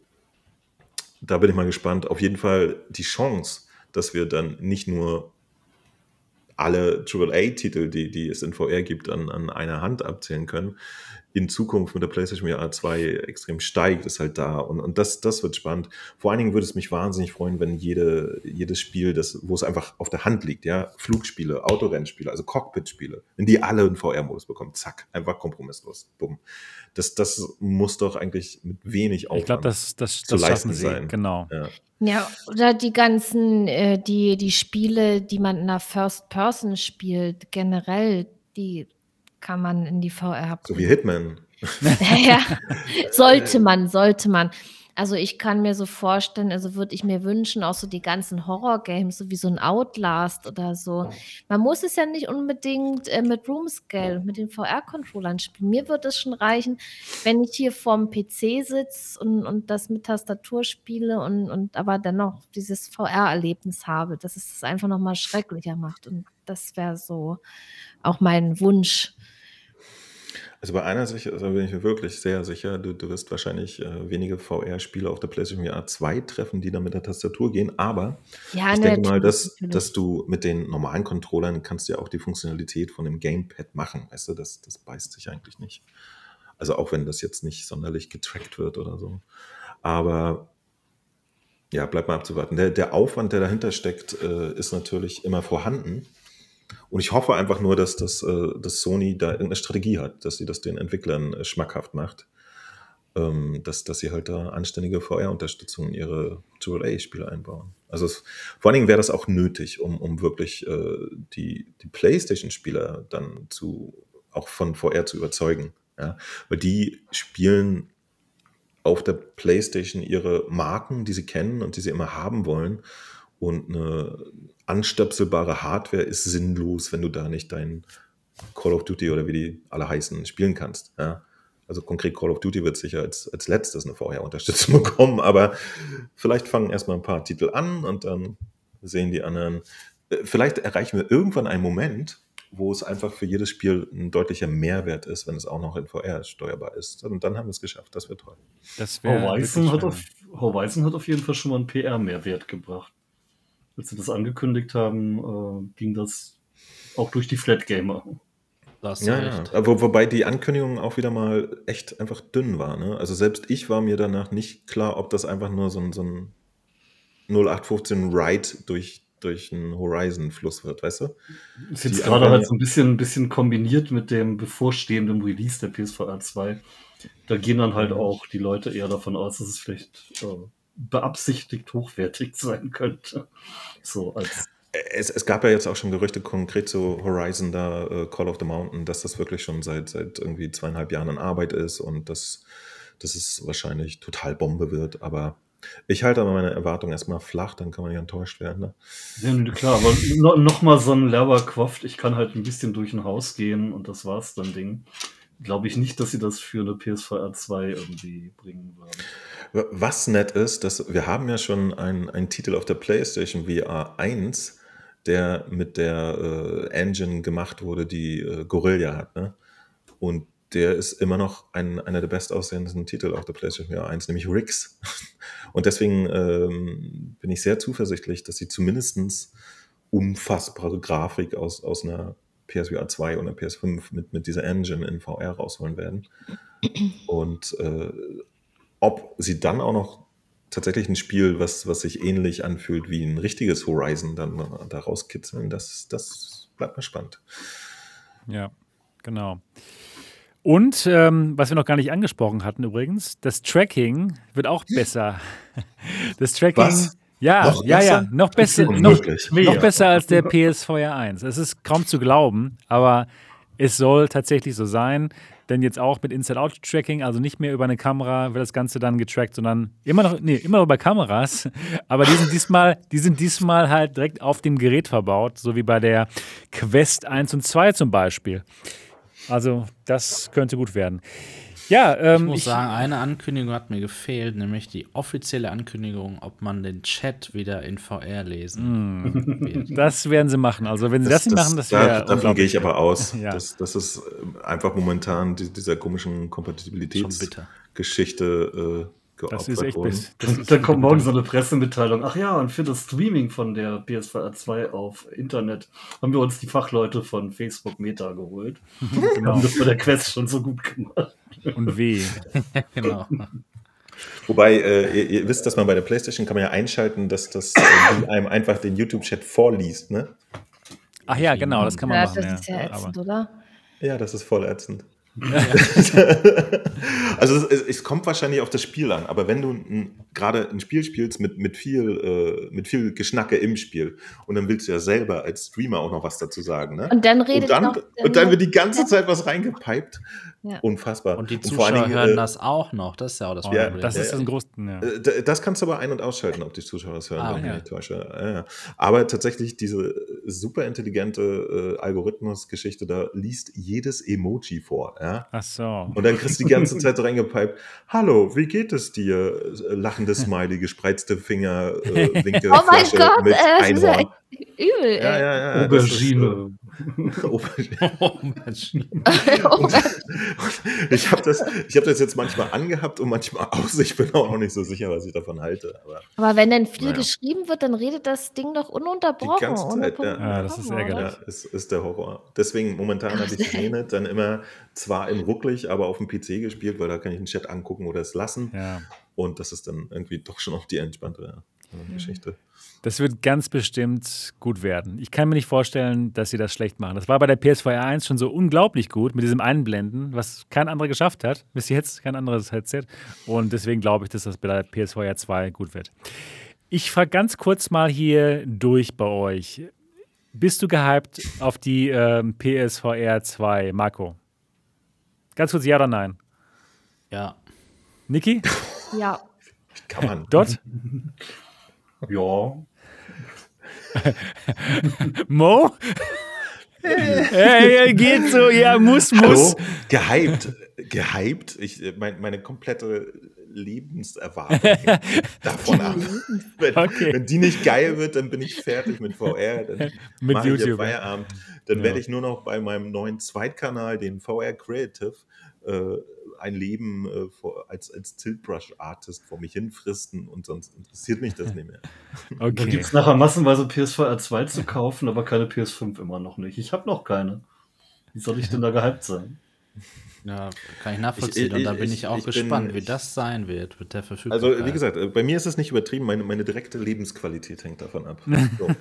da bin ich mal gespannt. Auf jeden Fall die Chance, dass wir dann nicht nur alle AAA-Titel, die, die es in VR gibt, an, an einer Hand abzählen können, in Zukunft mit der PlayStation VR 2 extrem steigt, ist halt da. Und, und das, das wird spannend. Vor allen Dingen würde es mich wahnsinnig freuen, wenn jede, jedes Spiel, das, wo es einfach auf der Hand liegt, ja, Flugspiele, Autorennspiele, also Cockpit-Spiele, wenn die alle einen VR-Modus bekommen, zack, einfach kompromisslos, bumm. Das, das muss doch eigentlich mit wenig Aufwand Ich glaube, das, das, das zu leisten sie, sein. Genau. Ja. Ja, oder die ganzen, äh, die, die Spiele, die man in der First Person spielt, generell, die kann man in die VR So wie Hitman. ja, sollte man, sollte man. Also ich kann mir so vorstellen, also würde ich mir wünschen, auch so die ganzen Horror-Games, so wie so ein Outlast oder so. Man muss es ja nicht unbedingt äh, mit Roomscale, mit den VR-Controllern spielen. Mir würde es schon reichen, wenn ich hier vorm PC sitze und, und das mit Tastatur spiele und, und aber dennoch dieses VR-Erlebnis habe, dass es das einfach nochmal schrecklicher macht. Und das wäre so auch mein Wunsch also bei einer Sache also bin ich mir wirklich sehr sicher, du, du wirst wahrscheinlich äh, wenige VR-Spiele auf der PlayStation VR 2 treffen, die dann mit der Tastatur gehen, aber ja, ich denke mal, dass, dass du mit den normalen Controllern kannst ja auch die Funktionalität von dem Gamepad machen, weißt du, das, das beißt sich eigentlich nicht. Also auch wenn das jetzt nicht sonderlich getrackt wird oder so. Aber ja, bleibt mal abzuwarten. Der, der Aufwand, der dahinter steckt, äh, ist natürlich immer vorhanden. Und ich hoffe einfach nur, dass, das, äh, dass Sony da irgendeine Strategie hat, dass sie das den Entwicklern äh, schmackhaft macht. Ähm, dass, dass sie halt da anständige VR-Unterstützung in ihre AAA-Spiele einbauen. Also es, vor allen Dingen wäre das auch nötig, um, um wirklich äh, die, die PlayStation-Spieler dann zu auch von VR zu überzeugen. Ja? Weil die spielen auf der PlayStation ihre Marken, die sie kennen und die sie immer haben wollen. Und eine anstöpselbare Hardware ist sinnlos, wenn du da nicht dein Call of Duty oder wie die alle heißen spielen kannst. Ja? Also konkret Call of Duty wird sicher als, als letztes eine VR-Unterstützung bekommen, aber vielleicht fangen erstmal ein paar Titel an und dann sehen die anderen. Äh, vielleicht erreichen wir irgendwann einen Moment, wo es einfach für jedes Spiel ein deutlicher Mehrwert ist, wenn es auch noch in VR steuerbar ist. Und dann haben wir es geschafft. Das wird toll. Das Horizon, hat auf, Horizon hat auf jeden Fall schon mal einen PR-Mehrwert gebracht als sie das angekündigt haben, äh, ging das auch durch die Flat Gamer. Das ja, ja. Aber wobei die Ankündigung auch wieder mal echt einfach dünn war. Ne? Also selbst ich war mir danach nicht klar, ob das einfach nur so ein, so ein 0815 Ride durch, durch einen Horizon-Fluss wird, weißt du? Ist jetzt gerade halt so ein bisschen, ein bisschen kombiniert mit dem bevorstehenden Release der PSVR 2. Da gehen dann halt auch die Leute eher davon aus, dass es vielleicht äh, beabsichtigt hochwertig sein könnte. So als es, es, gab ja jetzt auch schon Gerüchte konkret zu Horizon da, uh, Call of the Mountain, dass das wirklich schon seit, seit irgendwie zweieinhalb Jahren in Arbeit ist und dass, dass es wahrscheinlich total Bombe wird. Aber ich halte aber meine Erwartungen erstmal flach, dann kann man ja enttäuscht werden. Ne? Ja, klar, aber no, nochmal so ein Leverquaft, ich kann halt ein bisschen durch ein Haus gehen und das war's dann Ding. Glaube ich nicht, dass sie das für eine PSVR 2 irgendwie bringen würden. Was nett ist, dass wir haben ja schon einen Titel auf der PlayStation VR 1, der mit der äh, Engine gemacht wurde, die äh, Gorilla hat. Ne? Und der ist immer noch ein, einer der bestaussehendsten Titel auf der PlayStation VR 1, nämlich Rix. Und deswegen ähm, bin ich sehr zuversichtlich, dass sie zumindest unfassbare Grafik aus, aus einer PSVR 2 oder PS5 mit, mit dieser Engine in VR rausholen werden. Und äh, ob sie dann auch noch tatsächlich ein Spiel, was, was sich ähnlich anfühlt wie ein richtiges Horizon, dann da rauskitzeln, das, das bleibt mir spannend. Ja. genau. Und ähm, was wir noch gar nicht angesprochen hatten übrigens, das Tracking wird auch besser. Das Tracking. Was? Ja, Noch ja, ja, besser? noch besser, noch, noch besser als der PSVR 1. Es ist kaum zu glauben, aber es soll tatsächlich so sein. Denn jetzt auch mit Inside-Out-Tracking, also nicht mehr über eine Kamera wird das Ganze dann getrackt, sondern immer noch, nee, immer noch über Kameras. Aber die sind diesmal, die sind diesmal halt direkt auf dem Gerät verbaut, so wie bei der Quest 1 und 2 zum Beispiel. Also, das könnte gut werden. Ja, ähm, Ich muss sagen, eine Ankündigung hat mir gefehlt, nämlich die offizielle Ankündigung, ob man den Chat wieder in VR lesen wird. das werden sie machen. Also, wenn sie das, nicht machen, das da, wäre. davon gehe ich aber aus. Ja. Das, das ist äh, einfach momentan die, dieser komischen Schon bitter. Kompatibilitätsgeschichte äh, geopfert Das ist echt worden. bis, das ist Da kommt morgen so eine Pressemitteilung. Ach ja, und für das Streaming von der PSVR 2 auf Internet haben wir uns die Fachleute von Facebook Meta geholt. Wir haben das bei der Quest schon so gut gemacht. und weh. genau. Wobei, äh, ihr, ihr wisst, dass man bei der Playstation kann man ja einschalten, dass das äh, die einem einfach den YouTube-Chat vorliest, ne? Ach ja, genau, das kann man Ja, machen. das ist ja Aber- ätzend, oder? Ja, das ist voll ätzend. also es, es, kommt wahrscheinlich auf das Spiel an, aber wenn du ein- gerade ein Spiel spielst mit, mit, viel, äh, mit viel Geschnacke im Spiel und dann willst du ja selber als Streamer auch noch was dazu sagen, ne? Und dann redet und, dann, noch. und dann wird die ganze Zeit was reingepiped. Ja. Unfassbar. Und die vor Zuschauer allen Dingen, hören äh, das auch noch. Das ist ja auch das Ja, Problem. Das ist ja. ein großes. Ja. Äh, Das kannst du aber ein- und ausschalten, ob die Zuschauer das hören, Ah, wenn ich täusche. Ja, ja. Aber tatsächlich diese super intelligente äh, Algorithmus-Geschichte, da liest jedes Emoji vor. Ja? Ach so. Und dann kriegst du die ganze Zeit reingepiped, hallo, wie geht es dir? Äh, Lachende Smiley, gespreizte Finger, äh, Winke, Oh mein Flasche Gott, mit äh, das ist ja Einhorn. echt übel, Ja, ja, ja. das ist, Aubergine. Oh, Mensch. Oh, Ich habe das, ich hab das jetzt manchmal angehabt und manchmal aus. Ich bin auch noch nicht so sicher, was ich davon halte. Aber Aber wenn dann viel Naja. geschrieben wird, dann redet das Ding doch ununterbrochen. Die ganze Zeit, ja. Ja, das ist ärgerlich. Ja, es ist der Horror. Deswegen momentan habe ich Szene dann immer zwar in rucklig, aber auf dem PC gespielt, weil da kann ich den Chat angucken oder es lassen. Ja. Und das ist dann irgendwie doch schon auch die entspannte äh, Geschichte. Das wird ganz bestimmt gut werden. Ich kann mir nicht vorstellen, dass sie das schlecht machen. Das war bei der PS4 1 schon so unglaublich gut mit diesem Einblenden, was kein anderer geschafft hat. Bis jetzt kein anderes Headset. Und deswegen glaube ich, dass das bei der PS4 2 gut wird. Ich frage ganz kurz mal hier durch bei euch. Bist du gehypt auf die ähm, PSVR 2, Marco? Ganz kurz ja oder nein? Ja. Niki? Ja. Kann man. Dot? Ja. Mo? hey, geht so, ja, muss, muss. Hallo? Gehypt. Gehypt? Ich, äh, mein, meine komplette Lebenserwartung davon ab. Wenn, Okay. wenn die nicht geil wird, dann bin ich fertig mit VR. Dann Mit mache ich ja YouTube. Feierabend. Dann Ja. werde ich nur noch bei meinem neuen Zweitkanal, den VR Creative, äh, ein Leben äh, vor, als, als Tiltbrush-Artist vor mich hinfristen und sonst interessiert mich das nicht mehr. Da Okay. gibt es nachher massenweise PSVR 2 zu kaufen, aber keine PS5 immer noch nicht. Ich habe noch keine. Wie soll ich denn da gehypt sein? Ja, kann ich nachvollziehen. Ich- und da ich- bin ich auch ich bin- gespannt, wie ich- das sein wird mit der Verfügbarkeit. Also, wie gesagt, äh, bei mir ist es nicht übertrieben. Meine, meine direkte Lebensqualität hängt davon ab. So.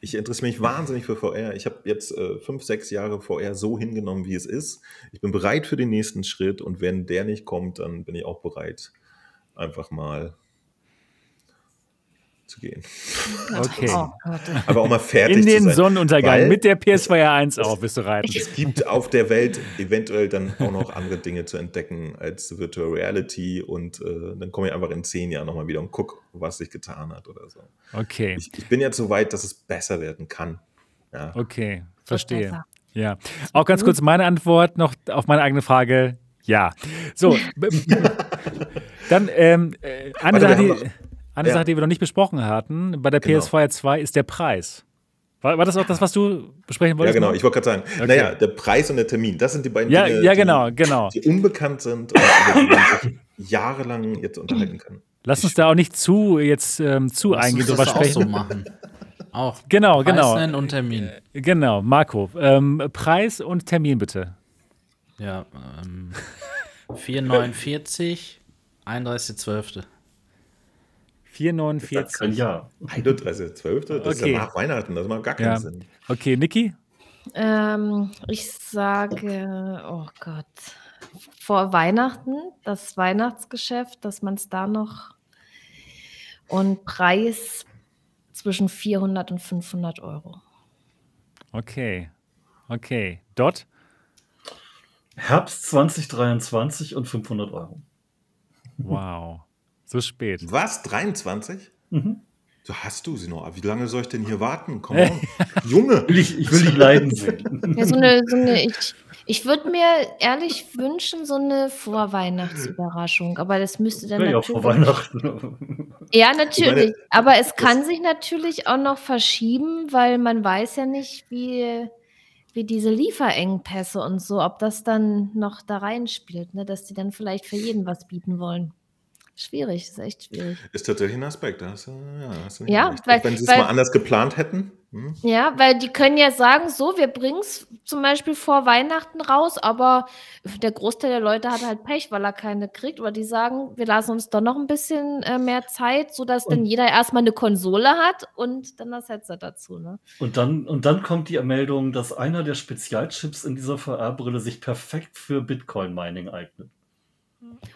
Ich interessiere mich wahnsinnig für VR. Ich habe jetzt äh, fünf, sechs Jahre VR so hingenommen, wie es ist. Ich bin bereit für den nächsten Schritt und wenn der nicht kommt, dann bin ich auch bereit, einfach mal zu gehen. Okay. Oh. Aber auch mal fertig In zu den sein. Sonnenuntergang mit der PS2 1 auf bist du reiten. Es gibt auf der Welt eventuell dann auch noch andere Dinge zu entdecken als Virtual Reality und äh, dann komme ich einfach in zehn Jahren nochmal wieder und gucke, was sich getan hat oder so. Okay, Ich, ich bin jetzt so weit, dass es besser werden kann. Ja. okay, verstehe. Ja. Auch ganz kurz meine Antwort noch auf meine eigene Frage. Ja. So. Dann ähm, äh, eine, Warte, wir Sache, haben die, noch- eine Ja. Sache, die wir noch nicht besprochen hatten, bei der Genau. PS2 2 ist der Preis. War, war das auch das, was du besprechen Ja, wolltest? genau. Marc? Ich wollte gerade sagen, naja, der Preis und der Termin, das sind die beiden ja, Dinge, ja, die, genau, genau. die unbekannt sind und über die man sich jahrelang jetzt unterhalten kann. Lass uns da auch nicht zu jetzt ähm, zu Lass eingehen drüber das auch so sprechen. machen. Auch Genau, Preis genau. nennen und Termin. Genau, Marco. Ähm, Preis und Termin bitte. Ja, ähm, 4,49, 31.12. 4,49. Ein Jahr. 31.12., das ist Okay. ja nach Weihnachten, das macht gar keinen Ja. Sinn. Okay, Niki? Ähm, ich sage, oh Gott, vor Weihnachten, das Weihnachtsgeschäft, dass man es da noch und Preis zwischen 400 und 500 Euro. Okay, okay. Dot? Herbst 2023 und 500 Euro. Wow, so spät. Was? 23? Mhm. So hast du sie noch. Wie lange soll ich denn hier warten? Komm on. Junge! Ich, ich will dich leiden sehen. Ja, so eine, so eine, ich ich würde mir ehrlich wünschen, so eine Vorweihnachtsüberraschung, aber das müsste dann Ja, ja, natürlich. vor Weihnachten. Ja, natürlich. Aber es kann sich natürlich auch noch verschieben, weil man weiß ja nicht, wie, wie diese Lieferengpässe und so, ob das dann noch da reinspielt, ne? dass die dann vielleicht für jeden was bieten wollen. Schwierig, ist echt schwierig. Ist tatsächlich ein Aspekt. Da hast du, ja, hast du nicht Ja, weil- Wenn sie es mal anders geplant hätten. Hm? Ja, weil die können ja sagen, so, wir bringen es zum Beispiel vor Weihnachten raus, aber der Großteil der Leute hat halt Pech, weil er keine kriegt. Oder die sagen, wir lassen uns doch noch ein bisschen äh, mehr Zeit, sodass dann Und- jeder erstmal eine Konsole hat und dann das Headset dazu. Ne? Und dann, und dann kommt die Meldung, dass einer der Spezialchips in dieser VR-Brille sich perfekt für Bitcoin-Mining eignet.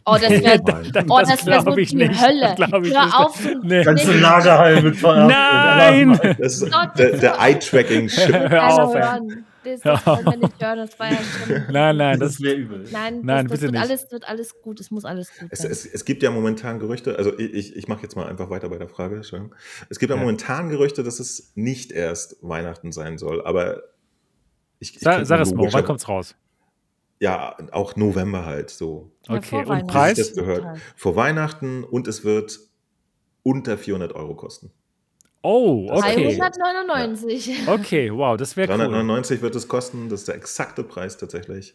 Oh, das wäre oh, das wär so glaub ich die nicht. Hölle. Ich Hör nicht. auf. So, Nee. Ganze Nee. Lagerhallen mit VR. Nein! Das ist der, der Eye-Tracking-Chip. Hör auf, ey. Das, das wollen wir nicht hören, das war ja schon. Nein, nein, Das das, wäre übel. Nein, Nein, das, das bitte wird, nicht. alles, wird alles gut, es muss alles gut Es, sein. es, es gibt ja momentan Gerüchte, also ich, ich, ich mache jetzt mal einfach weiter bei der Frage. Es gibt ja, Ja. momentan Gerüchte, dass es nicht erst Weihnachten sein soll, aber ich, ich Sa könnte sag es mal, wann kommt's raus? Ja, auch November halt so. Okay, und. Preis? Das gehört. Vor Weihnachten und es wird unter 400 Euro kosten. Oh, okay. 399. Okay, wow, das wäre cool. 399 wird es kosten, das ist der exakte Preis tatsächlich.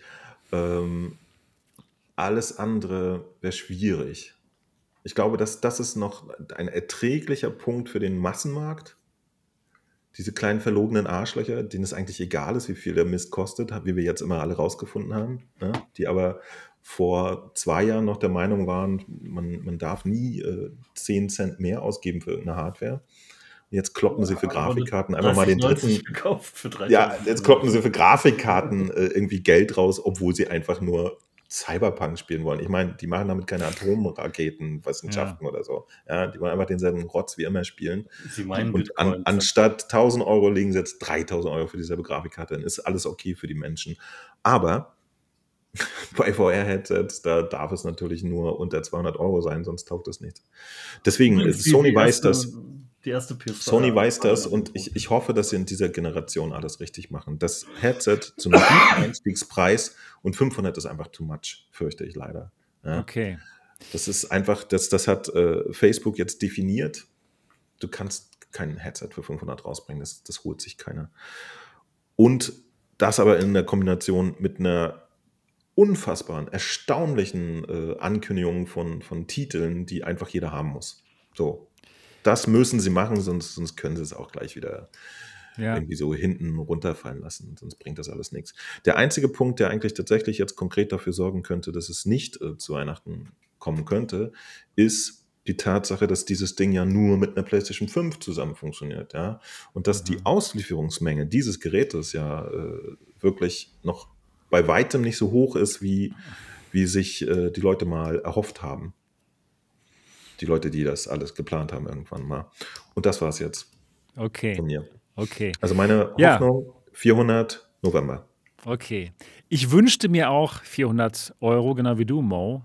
Ähm, alles andere wäre schwierig. Ich glaube, dass das ist noch ein erträglicher Punkt für den Massenmarkt. Diese kleinen verlogenen Arschlöcher, denen es eigentlich egal ist, wie viel der Mist kostet, wie wir jetzt immer alle rausgefunden haben, ne? die aber vor zwei Jahren noch der Meinung waren, man, man darf nie äh, 10 Cent mehr ausgeben für eine Hardware. Und jetzt kloppen sie für Grafikkarten einfach mal den 30,90 dritten, gekauft für 3 ja, jetzt kloppen sie für Grafikkarten äh, irgendwie Geld raus, obwohl sie einfach nur Cyberpunk spielen wollen. Ich meine, die machen damit keine Atomraketenwissenschaften oder so. Ja, die wollen einfach denselben Rotz wie immer spielen. Sie meinen Und an, anstatt 1000 Euro legen sie jetzt 3000 Euro für dieselbe Grafikkarte. Dann ist alles okay für die Menschen. Aber bei VR-Headsets, da darf es natürlich nur unter 200 Euro sein, sonst taugt es nicht. Deswegen, Sony weiß das. Die erste PS Sony weiß das und ich, ich hoffe, dass sie in dieser Generation alles richtig machen. Das Headset zu einem guten Einstiegspreis und 500 ist einfach too much, fürchte ich leider. Ja, Okay. Das ist einfach, das, das hat äh, Facebook jetzt definiert. Du kannst kein Headset für 500 rausbringen, das, das holt sich keiner. Und das aber in der Kombination mit einer unfassbaren, erstaunlichen äh, Ankündigung von, von Titeln, die einfach jeder haben muss. So. Das müssen sie machen, sonst, sonst können sie es auch gleich wieder Ja. irgendwie so hinten runterfallen lassen, sonst bringt das alles nichts. Der einzige Punkt, der eigentlich tatsächlich jetzt konkret dafür sorgen könnte, dass es nicht äh, zu Weihnachten kommen könnte, ist die Tatsache, dass dieses Ding ja nur mit einer PlayStation 5 zusammen funktioniert, ja, und dass die Mhm. Auslieferungsmenge dieses Gerätes ja äh, wirklich noch bei weitem nicht so hoch ist, wie, wie sich äh, die Leute mal erhofft haben. Die Leute, die das alles geplant haben irgendwann mal. Und das war es jetzt Okay, von mir. okay, Also meine Ja. Hoffnung, 400 November. okay. Ich wünschte mir auch 400 Euro, genau wie du, Mo.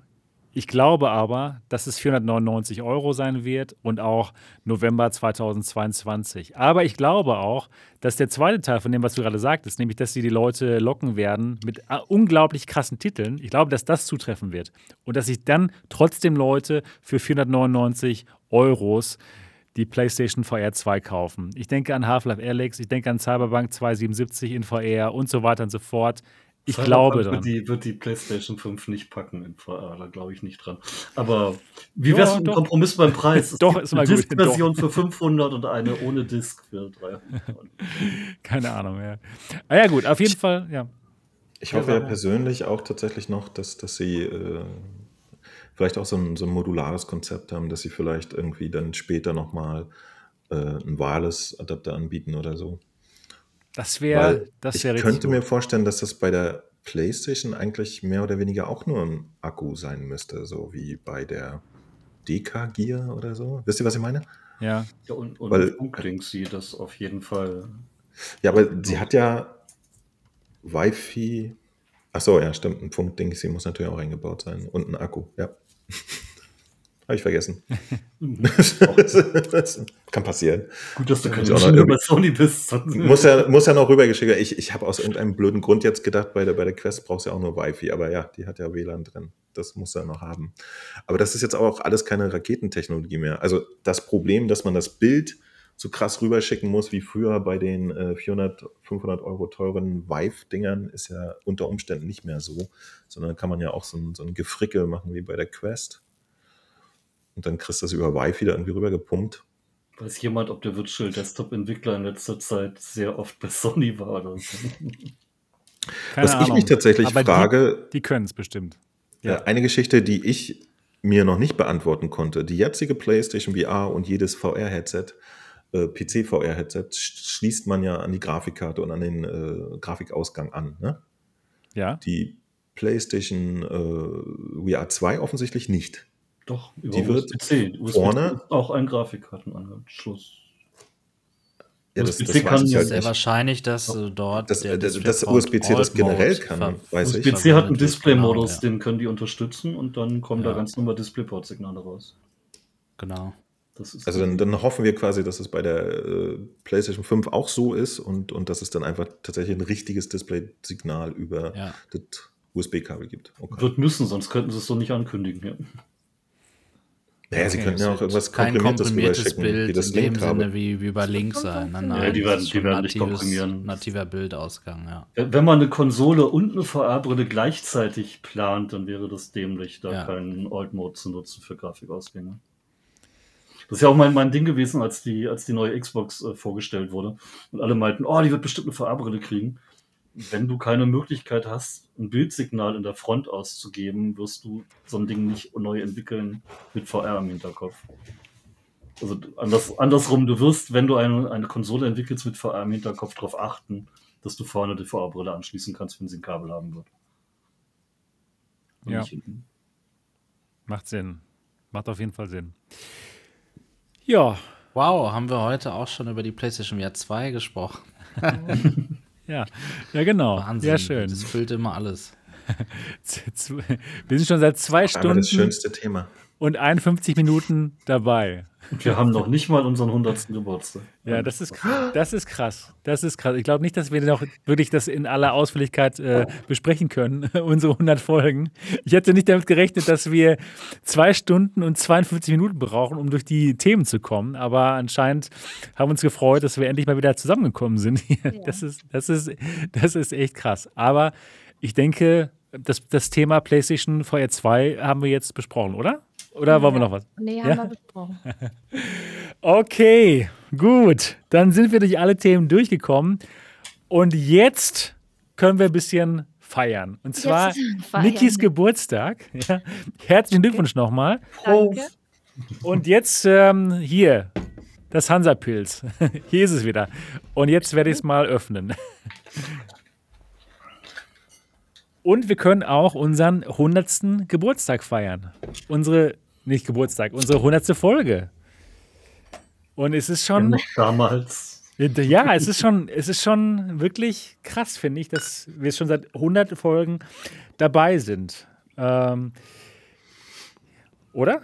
Ich glaube aber, dass es 499 Euro sein wird und auch November 2022. Aber ich glaube auch, dass der zweite Teil von dem, was du gerade sagtest, nämlich, dass sie die Leute locken werden mit äh, unglaublich krassen Titeln, ich glaube, dass das zutreffen wird. Und dass sich dann trotzdem Leute für 499 Euros die PlayStation VR 2 kaufen. Ich denke an Half-Life Alyx, ich denke an Cyberpunk 2077 in VR und so weiter und so fort. Ich Cyberpunk glaube wird dran. die, wird die PlayStation 5 nicht packen VR, da glaube ich nicht dran. Aber wie wäre es Ja, mit einem Kompromiss beim Preis? Es Doch, ist eine mal gut. Disk-Version für 500 und eine ohne Disk für 300. Keine Ahnung, ja. Ah ja, gut, auf jeden Fall, ja. Ich hoffe ja warum? persönlich auch tatsächlich noch, dass, dass sie äh, vielleicht auch so ein, so ein modulares Konzept haben, dass sie vielleicht irgendwie dann später nochmal äh, einen Wireless-Adapter anbieten oder so. Das wäre das wär Ich könnte gut. mir vorstellen, dass das bei der PlayStation eigentlich mehr oder weniger auch nur ein Akku sein müsste, so wie bei der DK Gear oder so. Wisst ihr, was ich meine? Ja. ja und und Weil, sie das auf jeden Fall. Ja, aber sie hat ja Wi-Fi. Achso, ja, stimmt. Ein Funkding, sie muss natürlich auch eingebaut sein. Und ein Akku, ja. Habe ich vergessen. das kann passieren. Gut, dass du keine Maschine bei Sony bist. muss, ja, muss ja noch rübergeschickt werden. Ich, ich habe aus irgendeinem blöden Grund jetzt gedacht, bei der, bei der Quest brauchst du ja auch nur Wi-Fi. Aber ja, die hat ja WLAN drin. Das muss er noch haben. Aber das ist jetzt auch alles keine Raketentechnologie mehr. Also das Problem, dass man das Bild so krass rüberschicken muss wie früher bei den äh, 400, 500 Euro teuren Vive-Dingern, ist ja unter Umständen nicht mehr so. Sondern kann man ja auch so ein, so ein Gefrickel machen wie bei der Quest und dann kriegst du das über Wi-Fi da irgendwie rübergepumpt. Weiß jemand, ob der Virtual Desktop Entwickler in letzter Zeit sehr oft bei Sony war oder so? Keine Was Ahnung. ich mich tatsächlich Aber frage. Die, die können es bestimmt. Ja. Eine Geschichte, die ich mir noch nicht beantworten konnte. Die jetzige PlayStation VR und jedes VR-Headset, äh, PC-VR-Headset, schließt man ja an die Grafikkarte und an den äh, Grafikausgang an. Ne? Ja. Die PlayStation äh, VR 2 offensichtlich nicht. Doch, über die wird USB-C. USB vorne auch ein Grafikkartenanschluss. Ja, das, das kann halt sehr nicht. wahrscheinlich, dass äh, dort das, der das, das USB-C das generell kann, weiß ich. USB-C hat einen Display-Modus, genau, ja. den können die unterstützen und dann kommen ja. da ganz normal DisplayPort-Signale raus. Genau. also dann, dann, hoffen wir quasi, dass es bei der äh, PlayStation 5 auch so ist und, und dass es dann einfach tatsächlich ein richtiges Display-Signal über ja. das USB-Kabel gibt. Okay. Wird müssen, sonst könnten sie es so nicht ankündigen. Ja. Naja, sie könnten ja auch irgendwas kein komprimiertes Bild wie das in dem Sinne wie, wie bei Link sein. Nein, nein, ja, die werden, die werden nicht komprimieren. Nativer Bildausgang, ja. Wenn man eine Konsole und eine VR-Brille gleichzeitig plant, dann wäre das dämlich, da ja. keinen Alt-Mode zu nutzen für Grafikausgänge. Das ist ja auch mein, mein Ding gewesen, als die, als die neue Xbox äh, vorgestellt wurde. Und alle meinten, oh, die wird bestimmt eine VR-Brille kriegen wenn du keine Möglichkeit hast, ein Bildsignal in der Front auszugeben, wirst du so ein Ding nicht neu entwickeln mit VR im Hinterkopf. Also anders, andersrum, du wirst, wenn du eine, eine Konsole entwickelst mit VR im Hinterkopf, darauf achten, dass du vorne die VR-Brille anschließen kannst, wenn sie ein Kabel haben wird. Und ja. Macht Sinn. Macht auf jeden Fall Sinn. Ja. Wow, haben wir heute auch schon über die PlayStation VR 2 gesprochen. Ja, ja genau. Wahnsinn. Ja, schön. Das füllt immer alles. Wir sind schon seit zwei Stunden. Das schönste Thema. Und 51 Minuten dabei. Wir haben noch nicht mal unseren 100. Geburtstag. Ja, das ist, das ist krass. Das ist krass. Ich glaube nicht, dass wir noch wirklich das in aller Ausführlichkeit äh, besprechen können, unsere 100 Folgen. Ich hätte nicht damit gerechnet, dass wir zwei Stunden und 52 Minuten brauchen, um durch die Themen zu kommen. Aber anscheinend haben wir uns gefreut, dass wir endlich mal wieder zusammengekommen sind. Ja. Das, ist, das, ist, das ist echt krass. Aber ich denke, das, das Thema PlayStation VR 2 haben wir jetzt besprochen, oder? Oder wollen wir noch was? Nee, haben ja? wir besprochen. okay, gut. Dann sind wir durch alle Themen durchgekommen. Und jetzt können wir ein bisschen feiern. Und zwar Nikis Geburtstag. Ja. Herzlichen Glückwunsch nochmal. Danke. Und jetzt ähm, hier, das Hansa-Pilz. Hier ist es wieder. Und jetzt werde ich es mal öffnen. Und wir können auch unseren 100. Geburtstag feiern. Unsere nicht Geburtstag, unsere 100. Folge. Und es ist schon. Ja, damals. Ja, es ist schon, es ist schon wirklich krass, finde ich, dass wir schon seit 100 Folgen dabei sind. Ähm, oder?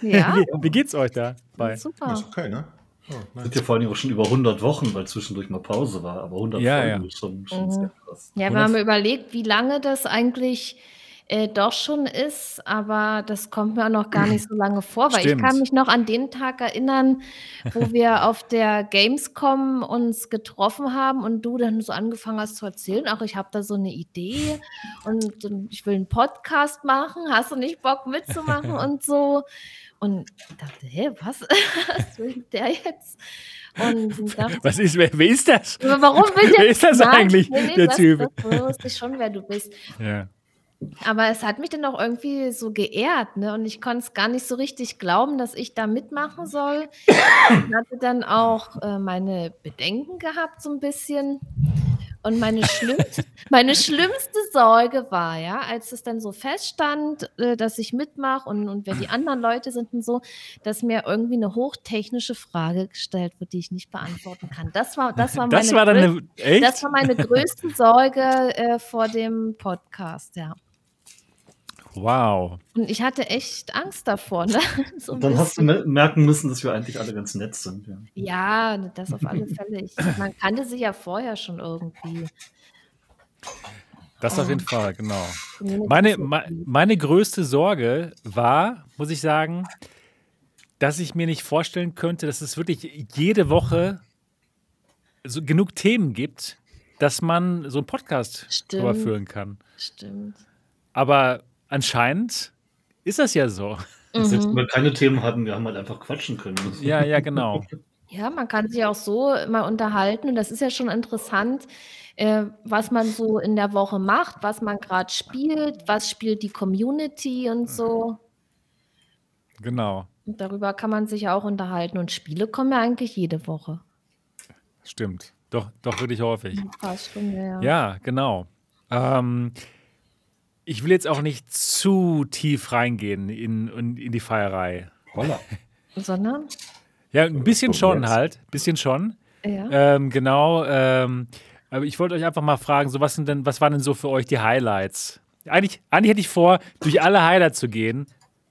Ja. Wie, wie geht's euch dabei? Super. Ist okay, ne? Oh, sind ja vor allem auch schon über 100 Wochen, weil zwischendurch mal Pause war, aber 100 ja, Folgen ja. ist schon, schon mhm. sehr krass. Ja, wir haben überlegt, wie lange das eigentlich äh, doch schon ist, aber das kommt mir auch noch gar nicht so lange vor, weil ich kann mich noch an den Tag erinnern, wo wir auf der Gamescom uns getroffen haben und du dann so angefangen hast zu erzählen, ach, ich habe da so eine Idee und, und ich will einen Podcast machen, hast du nicht Bock mitzumachen und so. Und ich dachte, hä, was? was will der jetzt? Und dachte, was ist, wer, wer ist das? Warum will der? Wer ist das Nein, eigentlich, nee, nee, der das, Typ? Das wusste ich schon, wer du bist. Ja. Aber es hat mich dann auch irgendwie so geehrt, ne? Und ich konnte es gar nicht so richtig glauben, dass ich da mitmachen soll. Ich hatte dann auch äh, meine Bedenken gehabt, so ein bisschen. Und meine schlimmste, meine schlimmste Sorge war, ja, als es dann so feststand, äh, dass ich mitmache und, und wer die anderen Leute sind und so, dass mir irgendwie eine hochtechnische Frage gestellt wird, die ich nicht beantworten kann. Das war, das war, Das meine, war dann größ- eine, das war meine größte Sorge äh, vor dem Podcast, ja. Wow. Und ich hatte echt Angst davor. Ne? So Dann hast du bisschen. me- merken müssen, dass wir eigentlich alle ganz nett sind. Ja. Ja, das auf alle Fälle. Ich, man kannte sie ja vorher schon irgendwie. Das auf jeden Fall, genau. Meine, meine größte Sorge war, muss ich sagen, dass ich mir nicht vorstellen könnte, dass es wirklich jede Woche so genug Themen gibt, dass man so einen Podcast Stimmt. drüber führen kann. Stimmt. Aber anscheinend ist das ja so. Selbst wenn Mhm. wir keine Themen hatten, wir haben halt einfach quatschen können. Ja, ja, genau. Ja, man kann sich auch so mal unterhalten und das ist ja schon interessant, äh, was man so in der Woche macht, was man gerade spielt, was spielt die Community und so. Genau. Und darüber kann man sich ja auch unterhalten und Spiele kommen ja eigentlich jede Woche. Stimmt. Doch, doch wirklich häufig. Fast schon, ja. ja. Ja, genau. Ähm, ich will jetzt auch nicht zu tief reingehen in, in, in die Feierei. Holla. Sondern, Ja, ein bisschen schon halt. Ein bisschen schon. ja. Ähm, genau. Ähm, aber ich wollte euch einfach mal fragen, so was sind denn, was waren denn so für euch die Highlights? Eigentlich, eigentlich hätte ich vor, durch alle Highlights zu gehen,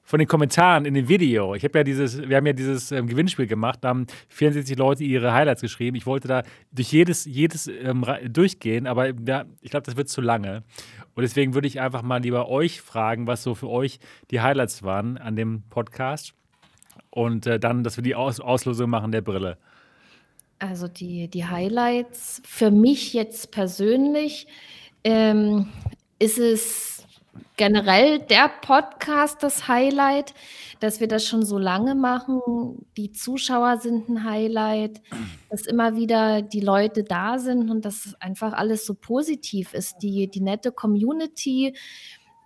von den Kommentaren in dem Video. Ich habe ja dieses, wir haben ja dieses ähm, Gewinnspiel gemacht, da haben 64 Leute ihre Highlights geschrieben. Ich wollte da durch jedes, jedes ähm, durchgehen, aber ja, ich glaube, das wird zu lange. Und deswegen würde ich einfach mal lieber euch fragen, was so für euch die Highlights waren an dem Podcast. Und äh, dann, dass wir die Aus Auslosung machen der Brille. Also die, die Highlights für mich jetzt persönlich ähm, ist es generell der Podcast das Highlight, dass wir das schon so lange machen. Die Zuschauer sind ein Highlight, dass immer wieder die Leute da sind und dass einfach alles so positiv ist. Die, die nette Community,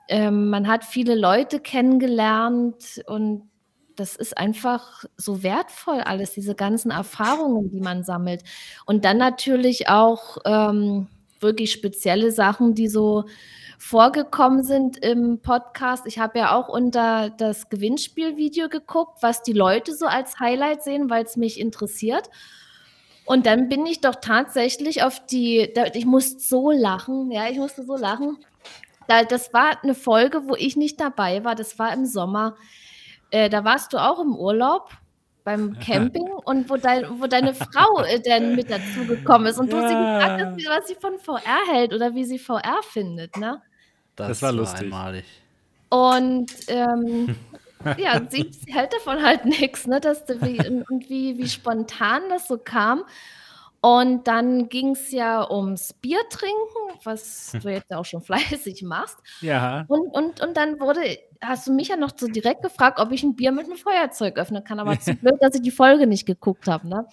ähm, man hat viele Leute kennengelernt und das ist einfach so wertvoll alles, diese ganzen Erfahrungen, die man sammelt. Und dann natürlich auch ähm, wirklich spezielle Sachen, die so vorgekommen sind im Podcast. Ich habe ja auch unter das Gewinnspielvideo geguckt, was die Leute so als Highlight sehen, weil es mich interessiert. Und dann bin ich doch tatsächlich auf die, ich musste so lachen, ja, ich musste so lachen. Da, das war eine Folge, wo ich nicht dabei war, das war im Sommer. Äh, da warst du auch im Urlaub beim Camping und wo, dein, wo deine Frau äh, dann mit dazu gekommen ist und du sie Ja. gefragt hast, was sie von VR hält oder wie sie VR findet, ne? Das war lustig. einmalig. Und ähm, ja, sie, sie hält davon halt nichts, ne? Dass du, wie, und wie, wie spontan das so kam. Und dann ging es ja ums Bier trinken, was du jetzt auch schon fleißig machst. Ja. Und, und, und dann wurde, hast du mich ja noch so direkt gefragt, ob ich ein Bier mit einem Feuerzeug öffnen kann. Aber zu blöd, dass ich die Folge nicht geguckt habe. Ne?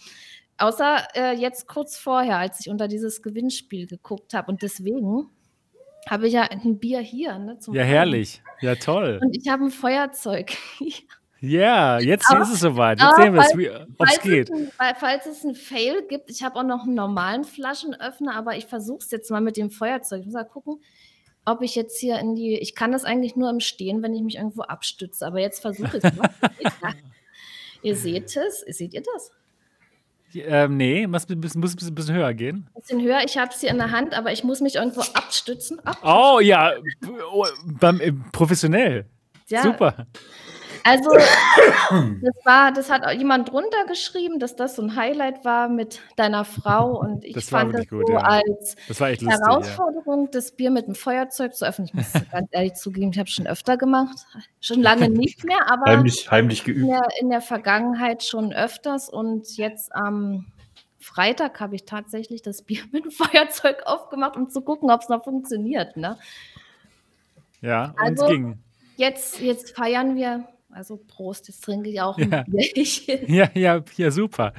Außer äh, jetzt kurz vorher, als ich unter dieses Gewinnspiel geguckt habe. Und deswegen habe ich ja ein Bier hier. Ne, Ja, herrlich. Ja, toll. Und ich habe ein Feuerzeug. Ja, jetzt Aber- ist es soweit. Jetzt sehen wir es, ob es geht. Ein, falls es einen Fail gibt, ich habe auch noch einen normalen Flaschenöffner, aber ich versuche es jetzt mal mit dem Feuerzeug. Ich muss mal gucken, ob ich jetzt hier in die. Ich kann das eigentlich nur im Stehen, wenn ich mich irgendwo abstütze, aber jetzt versuche ich es mal. Ihr seht es. Seht ihr das? Ähm, nee, muss ein bisschen, muss ein bisschen- höher gehen. Ein bisschen höher. Ich habe es hier in der Hand, aber ich muss mich irgendwo abstützen. Ach, Oh, ja, oh, beim, äh, professionell. ja. Super. Also, das war, das hat auch jemand drunter geschrieben, dass das so ein Highlight war mit deiner Frau und ich Das fand das gut, so ja. als Das war echt lustig. Ja. Herausforderung, das Bier mit dem Feuerzeug zu öffnen. Ich muss ganz ehrlich zugeben, ich habe es schon öfter gemacht. Schon lange nicht mehr, aber Heimlich, heimlich in geübt. der, in der Vergangenheit schon öfters. Und jetzt am Freitag habe ich tatsächlich das Bier mit dem Feuerzeug aufgemacht, um zu gucken, ob es noch funktioniert. Ne? Ja, und Also- es ging. Jetzt, jetzt feiern wir. Also Prost, jetzt trinke ich auch ein Ja. Bierchen. Ja, ja, ja, super.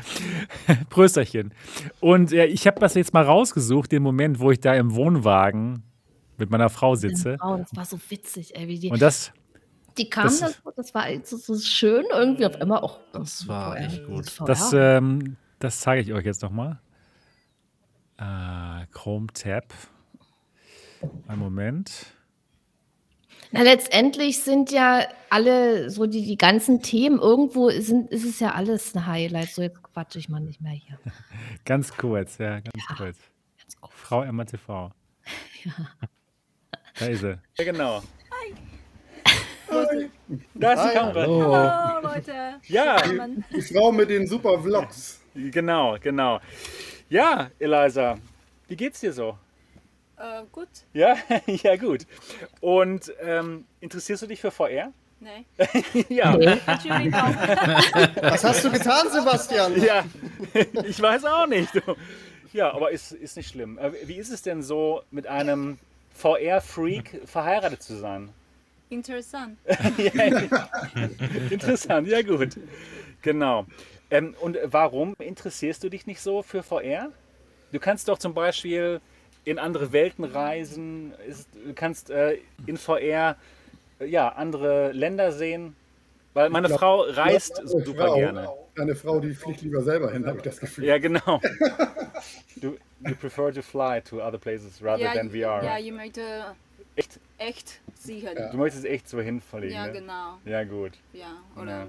Prösterchen. Und äh, ich habe das jetzt mal rausgesucht, den Moment, wo ich da im Wohnwagen mit meiner Frau sitze. Frau, das war so witzig, ey. Wie die, Und das, die kam, das, das- das, war so, so schön irgendwie auf immer auch. Das war echt gut. Das, ähm, das zeige ich euch jetzt nochmal. Äh, Chrome Tab. Einen Moment. Na, letztendlich sind ja alle, so die, die ganzen Themen, irgendwo sind, ist es ja alles ein Highlight. So, jetzt quatsche ich mal nicht mehr hier. Ganz kurz, ja, ganz Ja. kurz. Ganz. Frau Emma TV. Da ist sie. Ja, genau. Da ist die Kamera. Hallo Leute. Ja, Zusammen. Die Frau mit den super Vlogs. genau, genau. Ja, Eliza, wie geht's dir so? Äh, gut. Ja, ja gut. Und ähm, interessierst du dich für VR? Nee. ja, Natürlich auch. Was hast du getan, Sebastian? ja. Ich weiß auch nicht. Ja, aber ist, ist nicht schlimm. Äh, Wie ist es denn so, mit einem VR-Freak verheiratet zu sein? Interessant. ja, interessant, ja gut. Genau. Ähm, und warum interessierst du dich nicht so für VR? Du kannst doch zum Beispiel in andere Welten reisen, ist, du kannst äh, in VR äh, ja, andere Länder sehen. Weil meine glaub- Frau reist Eine super Frau, gerne. Eine Frau, die fliegt lieber selber hin, habe ich das Gefühl. Ja, genau. Du, you prefer to fly to other places rather ja, than VR. ja, je möchte Echt? echt sehen. Du möchtest echt so hinfliegen. Ja, ne? genau. Ja, gut. Ja, oder Ja.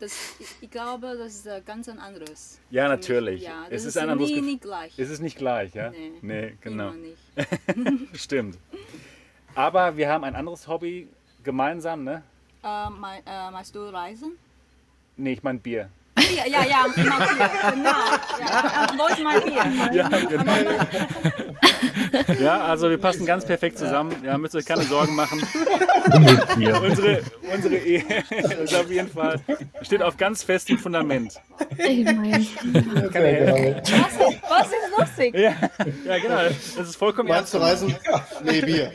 Das, ich, ich glaube, das ist äh, ganz ein anderes. Ja, natürlich. Ja, Es das ist ein anderes nie, nie gleich. Es ist nicht gleich, ja? Nee, nee genau. Stimmt. Aber wir haben ein anderes Hobby gemeinsam, ne? Äh, mein, äh, meinst du Reisen? Nee, ich meine Bier. Ja, ja, ja, immer Bier, genau. Ja, ist mein Bier? Ja, genau. ja, also wir passen ganz perfekt zusammen. Ja, müsst ihr euch keine Sorgen machen. unsere, unsere Ehe ist auf jeden Fall steht auf ganz festem Fundament. Ich mein, Kann er- Was, was ist lustig? ja, ja, genau. Das ist vollkommen Meinst ernst. du Reisen? Nee, Bier.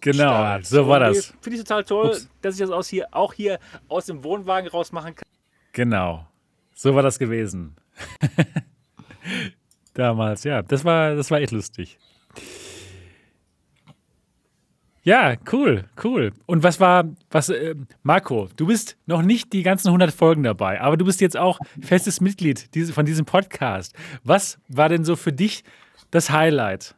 Genau, so war das. Finde ich total toll, dass ich das aus hier, auch hier aus dem Wohnwagen raus machen kann. Genau. So war das gewesen. Damals, ja. Das war, das war echt lustig. Ja, cool, cool. Und was war, was, äh, Marco, du bist noch nicht die ganzen 100 Folgen dabei, aber du bist jetzt auch festes Mitglied diese, von diesem Podcast. Was war denn so für dich das Highlight?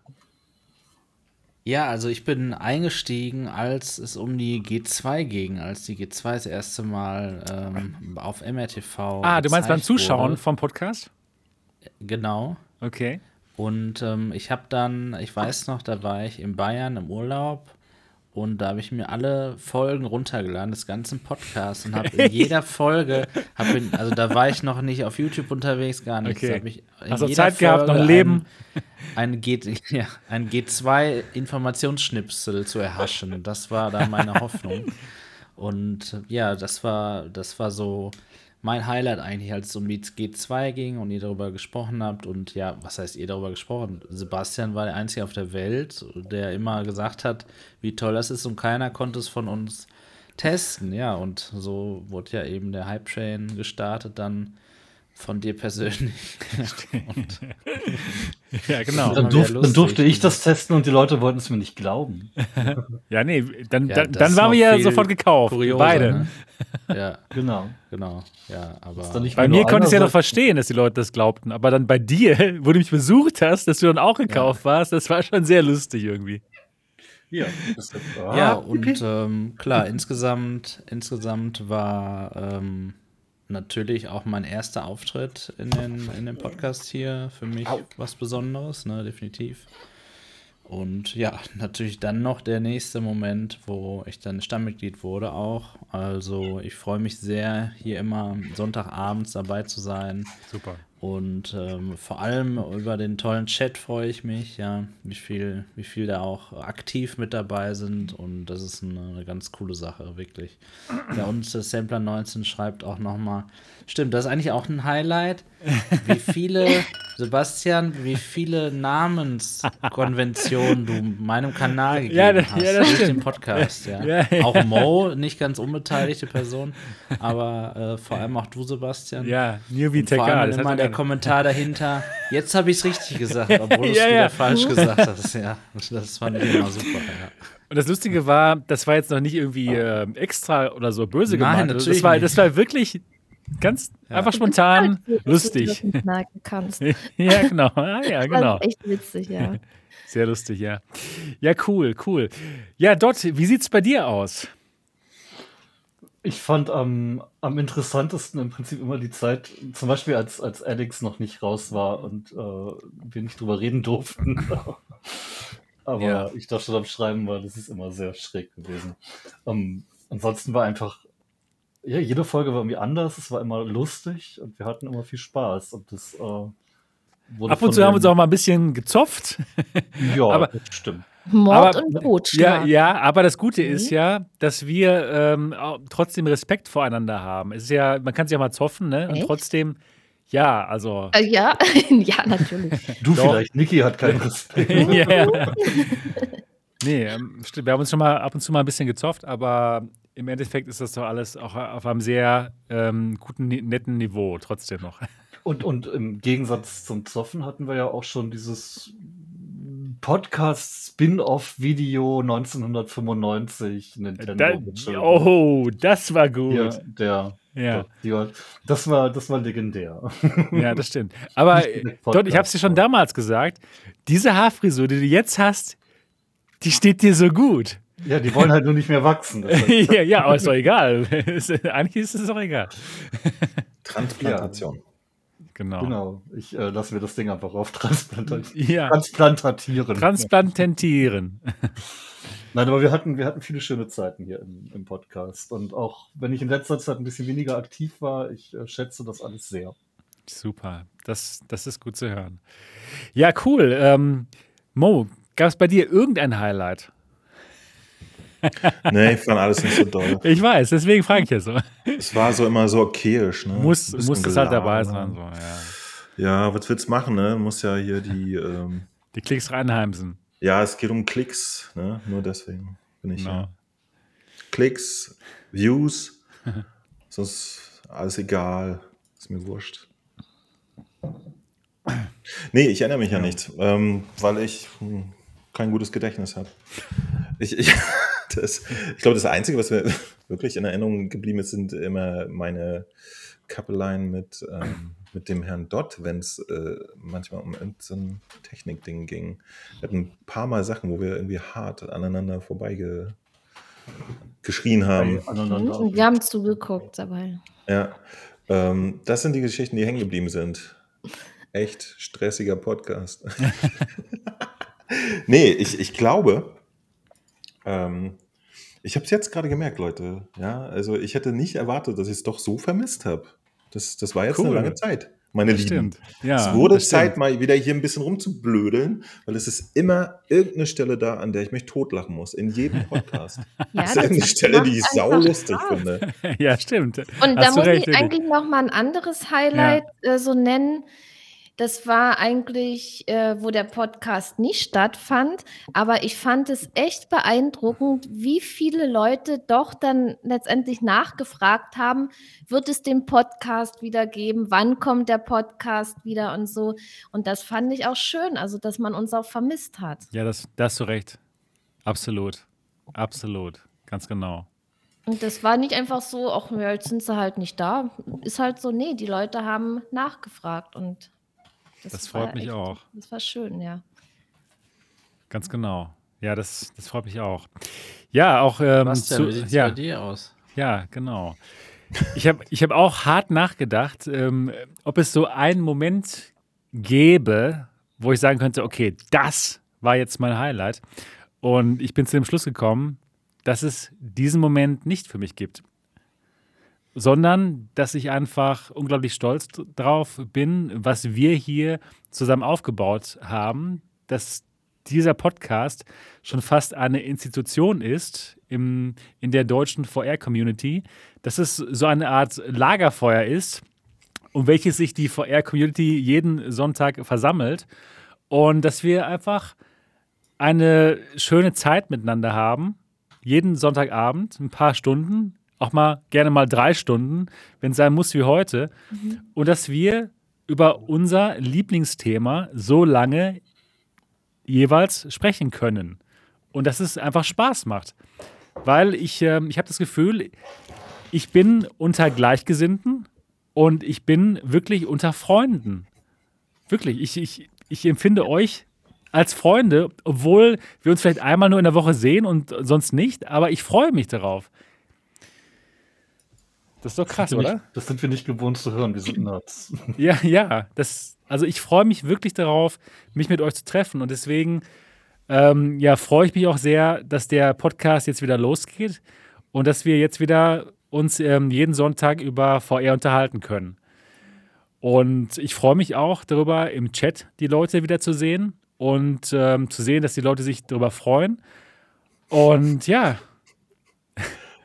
Ja, also ich bin eingestiegen, als es um die G2 ging, als die G2 das erste Mal ähm, auf MRTV. Ah, du meinst beim Zuschauen wurde. vom Podcast? Genau. Okay. Und ähm, ich habe dann, ich weiß noch, da war ich in Bayern im Urlaub und da habe ich mir alle Folgen runtergeladen, des ganzen Podcasts und habe in jeder Folge, hab in, also da war ich noch nicht auf YouTube unterwegs, gar nichts. Okay. Ich in Hast du Zeit gehabt, noch ein Folge Leben? Ein, ein, G, ja, ein G2-Informationsschnipsel zu erhaschen. Das war da meine Hoffnung. Und ja, das war, das war so mein Highlight eigentlich, als es um die G2 ging und ihr darüber gesprochen habt. Und ja, was heißt ihr darüber gesprochen? Sebastian war der Einzige auf der Welt, der immer gesagt hat, wie toll das ist und keiner konnte es von uns testen. Ja, und so wurde ja eben der Hype-Train gestartet dann von dir persönlich. und Ja, genau. Dann, durf, dann durfte ich das testen und die Leute wollten es mir nicht glauben. Ja, nee, dann, Ja, dann, dann waren wir ja sofort gekauft. kurioser, beide. ne? Ja, Genau. genau. Ja, aber. Bei mir konnte ich es ja noch verstehen, dass die Leute das glaubten. Aber dann bei dir, wo du mich besucht hast, dass du dann auch gekauft warst, das war schon sehr lustig irgendwie. Ja, das Ja, ah, und ähm, klar, insgesamt, insgesamt war ähm, natürlich auch mein erster Auftritt in, den, in dem Podcast hier für mich was Besonderes, ne, definitiv. Und ja, natürlich dann noch der nächste Moment, wo ich dann Stammmitglied wurde auch. Also ich freue mich sehr, hier immer Sonntagabends dabei zu sein. Super. Und ähm, vor allem über den tollen Chat freue ich mich, ja, wie viel, wie viel da auch aktiv mit dabei sind. Und das ist eine, eine ganz coole Sache, wirklich. Ja, und der Sampler 19 schreibt auch nochmal, stimmt, das ist eigentlich auch ein Highlight, wie viele, Sebastian, wie viele Namenskonventionen du meinem Kanal gegeben Ja, das- hast ja, durch den stimmt. Podcast, ja. Ja. Auch Mo, nicht ganz unbeteiligte Person, aber äh, vor allem auch du, Sebastian. Ja, Newbie Und vor allem immer der Kommentar dahinter, jetzt habe ich es richtig gesagt, obwohl du es Ja, wieder falsch gesagt hast. Ja, das fand ich immer super. Und das Lustige war, das war jetzt noch nicht irgendwie ähm, extra oder so böse Nein, gemeint. natürlich das, war, das war wirklich ganz einfach spontan Dass du lustig. das nicht merken kannst. ja, genau. Ah, ja, Das genau. war echt witzig, ja. Sehr lustig, ja. Ja, cool, cool. Ja, Dot, wie sieht's bei dir aus? Ich fand am, am interessantesten im Prinzip immer die Zeit, zum Beispiel als, als Alex noch nicht raus war und äh, wir nicht drüber reden durften. Aber Ja. ich da schon am Schreiben war, das ist immer sehr schräg gewesen. Ähm, ansonsten war einfach, ja, jede Folge war irgendwie anders, es war immer lustig und wir hatten immer viel Spaß. Und das äh, wurde Ab und zu haben wir uns auch mal ein bisschen gezopft. Ja, aber- das stimmt. Mord Aber- und Ja, Totschlag. ja, aber das Gute ist Mhm. ja, dass wir ähm, trotzdem Respekt voreinander haben. Es ist ja, man kann sich ja mal zoffen, ne? Und Echt? trotzdem, ja, also. Äh, ja, ja, natürlich. Du Doch. vielleicht, Niki hat keinen Respekt. ja, ja. Nee, ähm, stimmt, wir haben uns schon mal ab und zu mal ein bisschen gezofft, aber im Endeffekt ist das doch alles auch auf einem sehr ähm, guten, netten Niveau trotzdem noch. Und, und im Gegensatz zum Zoffen hatten wir ja auch schon dieses Podcast-Spin-Off-Video 1995 Nintendo. Da, Entschuldigung. oh, das war gut. Ja, der, Ja, der, das war, das war legendär. ja, das stimmt. Aber Nicht äh, ich habe es dir schon damals gesagt, diese Haarfrisur, die du jetzt hast, die steht dir so gut. Ja, die wollen halt nur nicht mehr wachsen. Das heißt, ja, ja, aber ist doch egal. Eigentlich ist es doch egal. Transplantation. Genau. genau, ich äh, lasse mir das Ding einfach auf transplantieren. Ja, Transplantatieren. transplantieren. Nein, aber wir hatten, wir hatten viele schöne Zeiten hier im, im Podcast. Und auch wenn ich in letzter Zeit ein bisschen weniger aktiv war, ich äh, schätze das alles sehr. Super, das, das ist gut zu hören. Ja, cool. Ähm, Mo, gab es bei dir irgendein Highlight? Nee, ich fand alles nicht so doll. Ich weiß, deswegen frage ich ja so. Es war so immer so okayisch. Ne? Muss, muss das halt dabei sein. So, ja. Ja, was willst du machen, ne? Muss ja hier die. Ähm, Die Klicks reinheimsen. ja, es geht um Klicks, ne? Nur deswegen bin ich Genau. ja. Klicks, Views, sonst alles egal. Ist mir wurscht. Nee, ich erinnere mich ja, nicht, ähm, weil ich hm, kein gutes Gedächtnis habe. Ich, ich, das, ich glaube, das Einzige, was mir wirklich in Erinnerung geblieben ist, sind immer meine Kappeleien mit, ähm, mit dem Herrn Dott, wenn es äh, manchmal um irgendein so ein Technikding ging. Wir hatten ein paar Mal Sachen, wo wir irgendwie hart aneinander vorbeigeschrien haben. Aneinander. Und wir haben zugeguckt dabei. Ja, ähm, das sind die Geschichten, die hängen geblieben sind. Echt stressiger Podcast. nee, ich, ich glaube, ähm, ich habe es jetzt gerade gemerkt, Leute. Ja, also ich hätte nicht erwartet, dass ich es doch so vermisst habe. Das, das war jetzt Cool. eine lange Zeit, meine Das Lieben. stimmt. Ja, es wurde Zeit, stimmt. mal wieder hier ein bisschen rumzublödeln, weil es ist immer irgendeine Stelle da, an der ich mich totlachen muss. In jedem Podcast. Ja, das ist irgendeine Stelle, die ich macht sau einfach lustig Spaß. finde. Ja, stimmt. Und da Hast du muss recht, ich eigentlich noch mal ein anderes Highlight äh, so nennen. Das war eigentlich, äh, wo der Podcast nicht stattfand, aber ich fand es echt beeindruckend, wie viele Leute doch dann letztendlich nachgefragt haben, wird es den Podcast wieder geben, wann kommt der Podcast wieder und so. Und das fand ich auch schön, also dass man uns auch vermisst hat. Ja, das, da hast du recht. Absolut. Absolut. Ganz genau. Und das war nicht einfach so, ja, jetzt sind sie halt nicht da. Ist halt so, nee, die Leute haben nachgefragt und Das war freut mich auch. Das war schön, ja. Ganz genau. Ja, das, das freut mich auch. Ja, auch ähm, Was denn? zu, Wie sieht's ja, bei dir aus? ja, genau. Ich habe ich hab auch hart nachgedacht, ähm, ob es so einen Moment gäbe, wo ich sagen könnte, okay, das war jetzt mein Highlight. Und ich bin zu dem Schluss gekommen, dass es diesen Moment nicht für mich gibt. Sondern, dass ich einfach unglaublich stolz drauf bin, was wir hier zusammen aufgebaut haben, dass dieser Podcast schon fast eine Institution ist im, in der deutschen VR-Community, dass es so eine Art Lagerfeuer ist, um welches sich die VR-Community jeden Sonntag versammelt und dass wir einfach eine schöne Zeit miteinander haben, jeden Sonntagabend, ein paar Stunden, auch mal gerne mal drei Stunden, wenn es sein muss wie heute, und dass wir über unser Lieblingsthema so lange jeweils sprechen können. Und dass es einfach Spaß macht. Weil ich, äh, ich habe das Gefühl, ich bin unter Gleichgesinnten und ich bin wirklich unter Freunden. Wirklich, ich, ich, ich empfinde euch als Freunde, obwohl wir uns vielleicht einmal nur in der Woche sehen und sonst nicht, aber ich freue mich darauf. Das ist doch krass, das oder? Nicht, das sind wir nicht gewohnt zu hören, wir sind Nerds. Ja, ja, das, also ich freue mich wirklich darauf, mich mit euch zu treffen und deswegen ähm, ja, freue ich mich auch sehr, dass der Podcast jetzt wieder losgeht und dass wir jetzt wieder uns ähm, jeden Sonntag über VR unterhalten können. Und ich freue mich auch darüber, im Chat die Leute wieder zu sehen und ähm, zu sehen, dass die Leute sich darüber freuen. Und ja.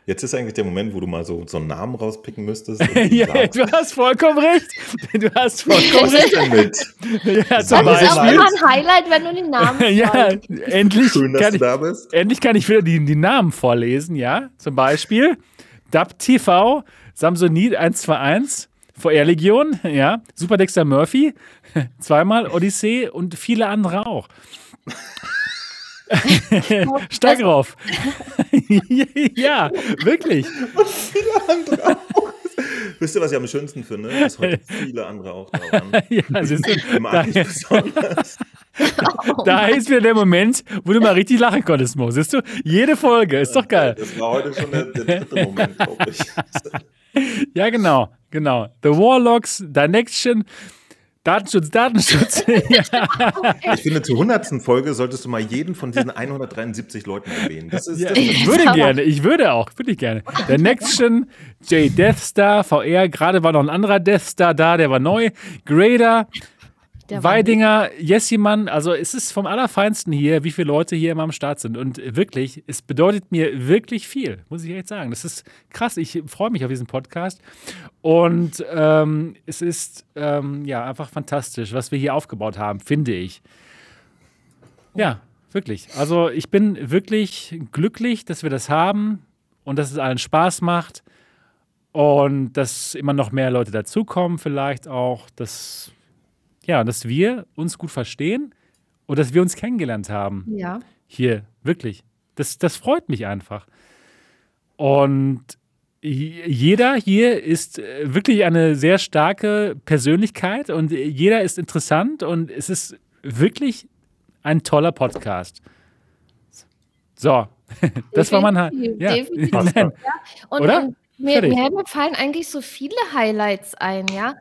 Jetzt ist eigentlich der Moment, wo du mal so, so einen Namen rauspicken müsstest. ja, du hast vollkommen recht. Du hast vollkommen recht. damit. Ja, zum das ist auch immer ein Highlight, wenn du den Namen Ja, endlich, Schön, dass kann du ich, da bist. endlich kann ich wieder die, die Namen vorlesen, ja. Zum Beispiel DAP TV, Samsonite 121, VR Legion, ja, Super Dexter Murphy, zweimal Odyssee und viele andere auch. Steig drauf. ja, wirklich. Und viele andere auch. Wisst ihr, was ich am schönsten finde? Dass heute viele andere auch da waren. ja, siehst du, Mag ich besonders. Da ist wieder der Moment, wo du mal richtig lachen konntest, Mo. Siehst du, jede Folge, ist doch geil. Das war heute schon der, der dritte Moment, glaube ich. Ja, genau, genau. The Warlocks, Dinection, Datenschutz, Datenschutz. ja, Ich finde, zur hundertsten Folge solltest du mal jeden von diesen 173 Leuten erwähnen. Das ist ja, das ich würde gerne, ich würde auch, würde ich gerne. Der Nextion, J Death Star, VR, gerade war noch ein anderer Death Star da, der war neu. Grader, Der Weidinger, Jessimann, also es ist vom Allerfeinsten hier, wie viele Leute hier immer am Start sind. Und wirklich, es bedeutet mir wirklich viel, muss ich echt sagen. Das ist krass, ich freue mich auf diesen Podcast. Und ähm, es ist ähm, ja einfach fantastisch, was wir hier aufgebaut haben, finde ich. Ja, wirklich. Also ich bin wirklich glücklich, dass wir das haben und dass es allen Spaß macht. Und dass immer noch mehr Leute dazukommen, vielleicht auch, dass ja, dass wir uns gut verstehen und dass wir uns kennengelernt haben. Ja. Hier, wirklich. Das, das freut mich einfach. Und jeder hier ist äh, wirklich eine sehr starke Persönlichkeit und jeder ist interessant und es ist wirklich ein toller Podcast. So, das war mein. Definitiv, ja. definitiv. Nein. Und, Oder? und Fertig. mir, mir fallen eigentlich so viele Highlights ein, ja.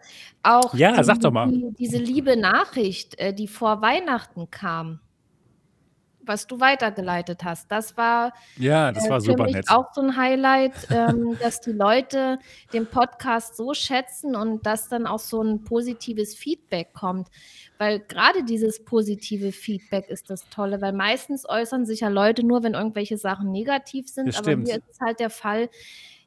Auch Ja, die, sag doch mal. Die, diese liebe Nachricht, äh, die vor Weihnachten kam, was du weitergeleitet hast, das war Ja, das äh, war für super mich nett. auch so ein Highlight, ähm, dass die Leute den Podcast so schätzen und dass dann auch so ein positives Feedback kommt. Weil gerade dieses positive Feedback ist das Tolle, weil meistens äußern sich ja Leute nur, wenn irgendwelche Sachen negativ sind. Das aber stimmt. hier ist halt der Fall,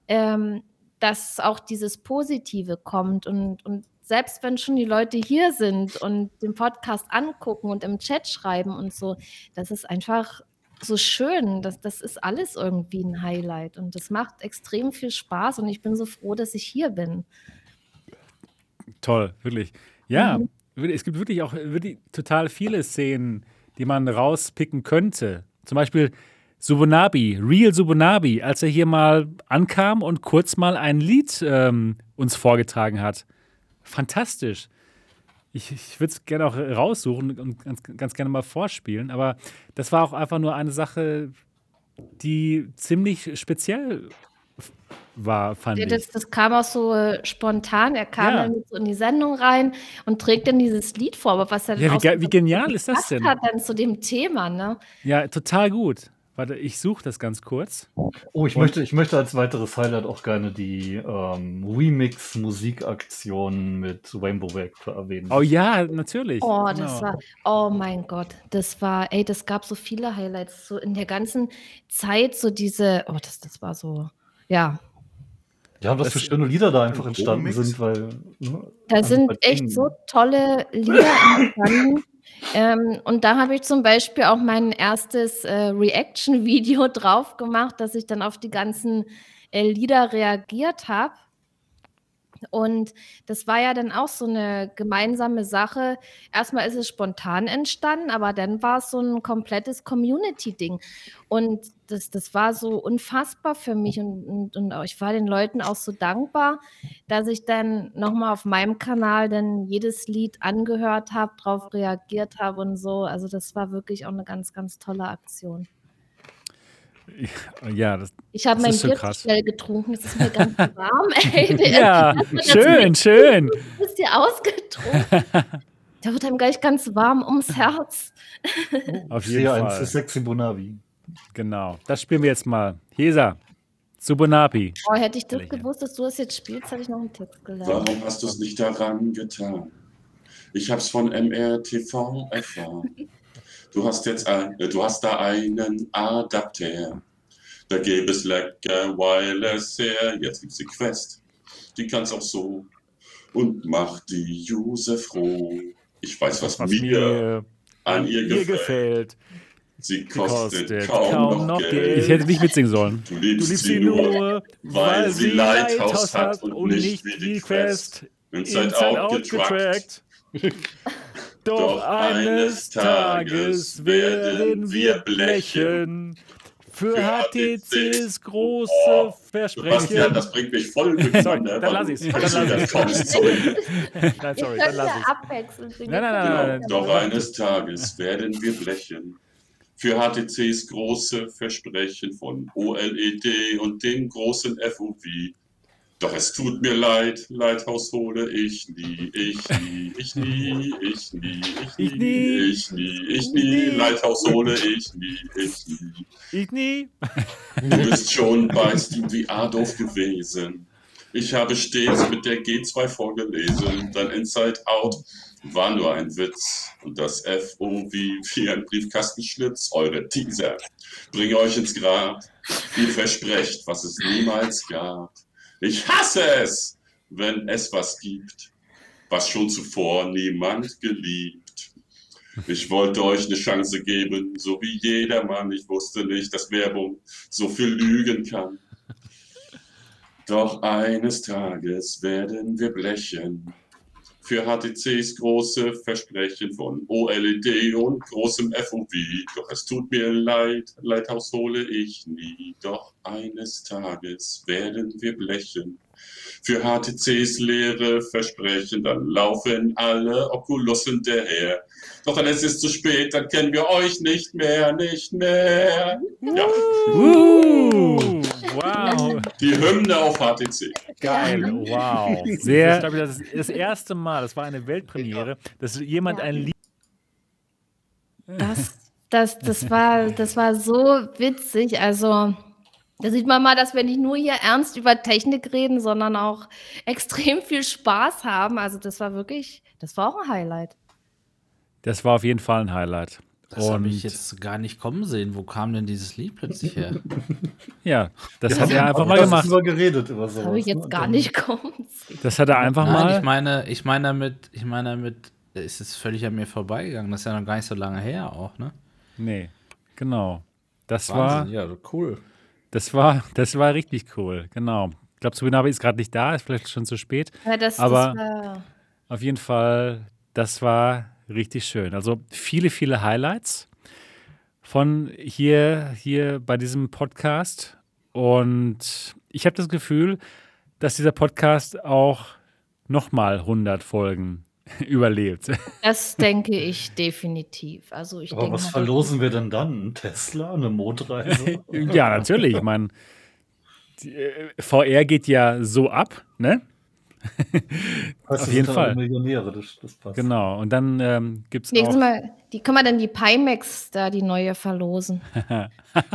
ähm, dass auch dieses Positive kommt. Und, und selbst wenn schon die Leute hier sind und den Podcast angucken und im Chat schreiben und so, das ist einfach so schön. Das, das ist alles irgendwie ein Highlight. Und das macht extrem viel Spaß. Und ich bin so froh, dass ich hier bin. Toll, wirklich. Ja, wirklich, es gibt wirklich auch wirklich total viele Szenen, die man rauspicken könnte. Zum Beispiel Subunabi, Real Subunabi, als er hier mal ankam und kurz mal ein Lied ähm, uns vorgetragen hat. Fantastisch. Ich, ich würde es gerne auch raussuchen und ganz, ganz gerne mal vorspielen, aber das war auch einfach nur eine Sache, die ziemlich speziell war, fand ich. Das, das kam auch so äh, spontan. Er kam Ja. dann so in die Sendung rein und trägt dann dieses Lied vor. Aber was er dann Ja, wie, ge wie genial ist das denn? hat dann zu dem Thema, ne? Ja, total gut. Warte, ich suche das ganz kurz. Oh, ich möchte, ich möchte als weiteres Highlight auch gerne die ähm, Remix-Musikaktion mit Rainbow Wake erwähnen. Oh ja, natürlich. Oh, Genau. das war, oh mein Gott, das war, ey, das gab so viele Highlights, so in der ganzen Zeit, so diese, oh, das, das war so, ja, ja, was das- für schöne Lieder da einfach Ein entstanden Remix? sind, weil. Ne, da also sind echt so tolle Lieder entstanden. ähm, und da habe ich zum Beispiel auch mein erstes äh, Reaction-Video drauf gemacht, dass ich dann auf die ganzen äh, Lieder reagiert habe. Und das war ja dann auch so eine gemeinsame Sache. Erstmal ist es spontan entstanden, aber dann war es so ein komplettes Community-Ding. Und das, das war so unfassbar für mich und, und, und ich war den Leuten auch so dankbar, dass ich dann nochmal auf meinem Kanal dann jedes Lied angehört habe, darauf reagiert habe und so. Also das war wirklich auch eine ganz, ganz tolle Aktion. Ja, das, Ich habe mein Bier krass. schnell getrunken. Es ist mir ganz warm. Ey, Der- Ja, schön, schön. Du bist dir ausgetrunken. Da wird einem gleich ganz warm ums Herz. Auf Ich jeden Fall. ist sexy Bonavi. Genau. Das spielen wir jetzt mal. Hesa, Subunapi. Oh, hätte ich das Lächeln. gewusst, dass du das jetzt spielst, hätte ich noch einen Text gelernt. Warum hast du es nicht daran getan? Ich hab's von MRTV erfahren. Du hast jetzt ein, äh, du hast da einen Adapter. Da gäbe es lecker Wireless her. Jetzt gibt's die Quest. Die kann's auch so. Und macht die User froh. Ich weiß, was, Was mir mir an ihr ihr gefällt. gefällt. Sie Sie kostet, kaum, noch Geld. Ich hätte nicht mitsingen sollen. Du Du liebst, liebst sie nur, weil sie Lighthouse Lighthouse hat und nicht wie die Quest. Inside, Inside Out Out getrackt. getrackt. Doch eines Tages werden wir blechen. Für HTCs große Oh, Sebastian, Versprechen. das bringt mich voll Sorry, durcheinander. dann lass ich's, dann weil lass kommst, sorry. Nein, sorry, dann lass abwechseln. singen. Nein, nein, nein, nein, Genau. Doch eines Tages werden wir blechen. Für HTCs große Versprechen von OLED und dem großen FOV. Doch es tut mir leid, Lighthouse hole ich nie, ich nie, ich nie, ich nie, ich Ich nie, ich nie, ich nie, Lighthouse hole ich nie, ich nie. Ich nie. Du bist schon bei Steam VR doof gewesen. Ich habe stets mit der G2 vorgelesen. Dein Inside Out war nur ein Witz. Und das FO wie, wie ein Briefkastenschlitz, eure Teaser. Bringe euch ins Grab. Ihr versprecht, was es niemals gab. Ich hasse es, wenn es was gibt, was schon zuvor niemand geliebt. Ich wollte euch eine Chance geben, so wie jedermann. Ich wusste nicht, dass Werbung so viel lügen kann. Doch eines Tages werden wir blechen. Für HTCs große Versprechen von OLED und großem FOV. Doch es tut mir leid, Lighthouse hole ich nie. Doch eines Tages werden wir blechen. Für HTCs leere Versprechen, dann laufen alle Oculus hinterher. Doch dann ist es zu spät, dann kennen wir euch nicht mehr, nicht mehr. Ja, Uh, wow. die Hymne auf HTC. Geil, wow. Sehr. Das, ist, glaub ich, das, ist das erste Mal, das war eine Weltpremiere, dass jemand Ja. ein Lied. Das, das, das, war, das war so witzig. Also, da sieht man mal, dass wir nicht nur hier ernst über Technik reden, sondern auch extrem viel Spaß haben. Also, das war wirklich, das war auch ein Highlight. Das war auf jeden Fall ein Highlight. Das habe ich jetzt gar nicht kommen sehen. Wo kam denn dieses Lied plötzlich her? ja, das Ja, hat er einfach mal das gemacht. Über geredet über Das sowas. habe ich jetzt ne? gar nicht kommen sehen. Das hat er einfach Nein, mal. ich meine, ich meine damit, ich meine damit, es ist völlig an mir vorbeigegangen. Das ist ja noch gar nicht so lange her auch, ne? nee, genau. Das Wahnsinn, war, ja, cool. das war, das war richtig cool. Genau. Ich glaube, Subinabe ist gerade nicht da, ist vielleicht schon zu spät. Ja, das, Aber- das war, Auf jeden Fall, das war richtig schön. Also viele, viele Highlights von hier, hier bei diesem Podcast. Und ich habe das Gefühl, dass dieser Podcast auch nochmal 100 Folgen überlebt. das denke ich definitiv. Also, ich Aber denke was mal, verlosen wir denn dann? Ein Tesla, eine Mondreise? ja, natürlich. Ich meine, äh, VR geht ja so ab, ne? Auf jeden sind Fall. Millionäre, das, das passt. Genau. Und dann ähm, gibt es Nächstes auch. Mal, die können wir dann die Pimax da, die neue verlosen.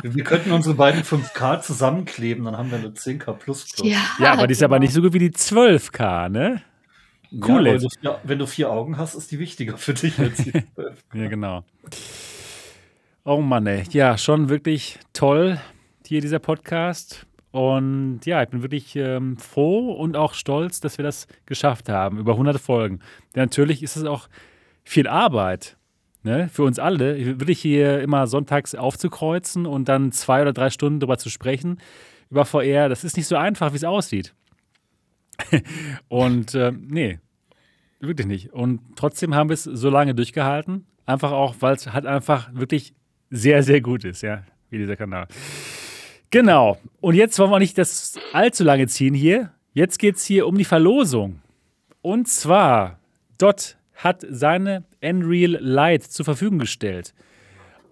Wir könnten unsere beiden 5K zusammenkleben, dann haben wir eine 10K plus plus. Ja, aber die ist aber genau. nicht so gut wie die 12K, ne? Ja, Cool, ey. du, vier- wenn du vier Augen hast, ist die wichtiger für dich als die 12. Ja, genau. Oh Mann, ey. Ja, schon wirklich toll hier dieser Podcast. Und ja, ich bin wirklich ähm, froh und auch stolz, dass wir das geschafft haben, über 100 Folgen. Denn natürlich ist es auch viel Arbeit ne, für uns alle, wirklich hier immer sonntags aufzukreuzen und dann zwei oder drei Stunden darüber zu sprechen über VR. Das ist nicht so einfach, wie es aussieht. und äh, nee, wirklich nicht. Und trotzdem haben wir es so lange durchgehalten. Einfach auch, weil es halt einfach wirklich sehr, sehr gut ist, ja, wie dieser Kanal. Genau. Und jetzt wollen wir nicht das allzu lange ziehen hier. Jetzt geht es hier um die Verlosung. Und zwar, Dot hat seine Unreal Light zur Verfügung gestellt.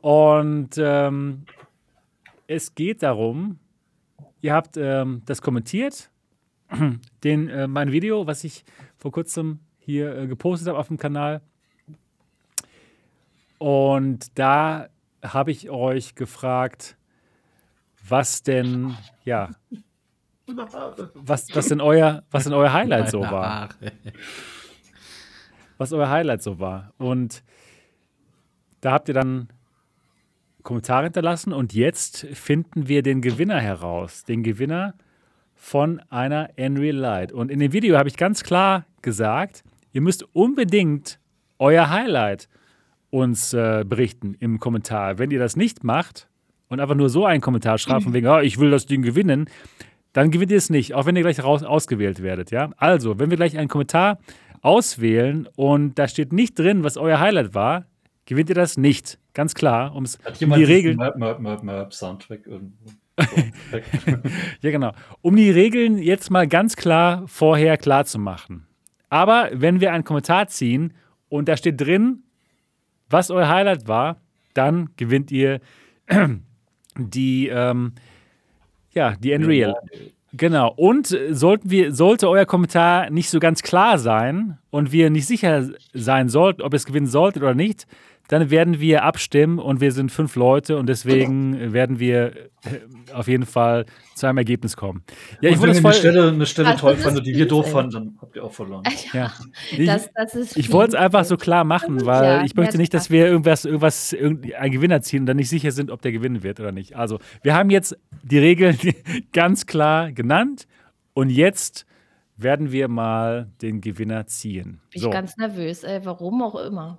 Und ähm, es geht darum, ihr habt ähm, das kommentiert, den, äh, mein Video, was ich vor kurzem hier äh, gepostet habe auf dem Kanal. Und da habe ich euch gefragt, was denn, ja, was, was denn euer, was denn euer Highlight so war. Was euer Highlight so war. Und da habt ihr dann Kommentare hinterlassen und jetzt finden wir den Gewinner heraus. Den Gewinner von einer Unreal Light. Und in dem Video habe ich ganz klar gesagt, ihr müsst unbedingt euer Highlight uns äh, berichten im Kommentar. Wenn ihr das nicht macht und einfach nur so einen Kommentar schreibt, von wegen, oh, ich will das Ding gewinnen, dann gewinnt ihr es nicht, auch wenn ihr gleich raus ausgewählt werdet. Ja? Also, wenn wir gleich einen Kommentar auswählen und da steht nicht drin, was euer Highlight war, gewinnt ihr das nicht. Ganz klar, ums, um die Regeln. Soundtrack irgendwo. ja, genau. Um die Regeln jetzt mal ganz klar vorher klar zu machen. Aber wenn wir einen Kommentar ziehen und da steht drin, was euer Highlight war, dann gewinnt ihr die, ähm, ja, die Unreal. Genau. Und sollten wir, sollte euer Kommentar nicht so ganz klar sein und wir nicht sicher sein sollten, ob ihr es gewinnen solltet oder nicht, dann werden wir abstimmen und wir sind fünf Leute und deswegen werden wir äh, auf jeden Fall zu einem Ergebnis kommen. Ja, ich und wenn ihr eine Stelle, eine Stelle toll fandet, die wir doof fanden, dann habt ihr auch verloren. Ja. Ich, das, das ich wollte es einfach so klar machen, weil ja, ich möchte nicht, dass wir irgendwas, irgendwas, einen Gewinner ziehen und dann nicht sicher sind, ob der gewinnen wird oder nicht. Also, wir haben jetzt die Regeln ganz klar genannt und jetzt werden wir mal den Gewinner ziehen. Bin so. ich ganz nervös, ey, warum auch immer.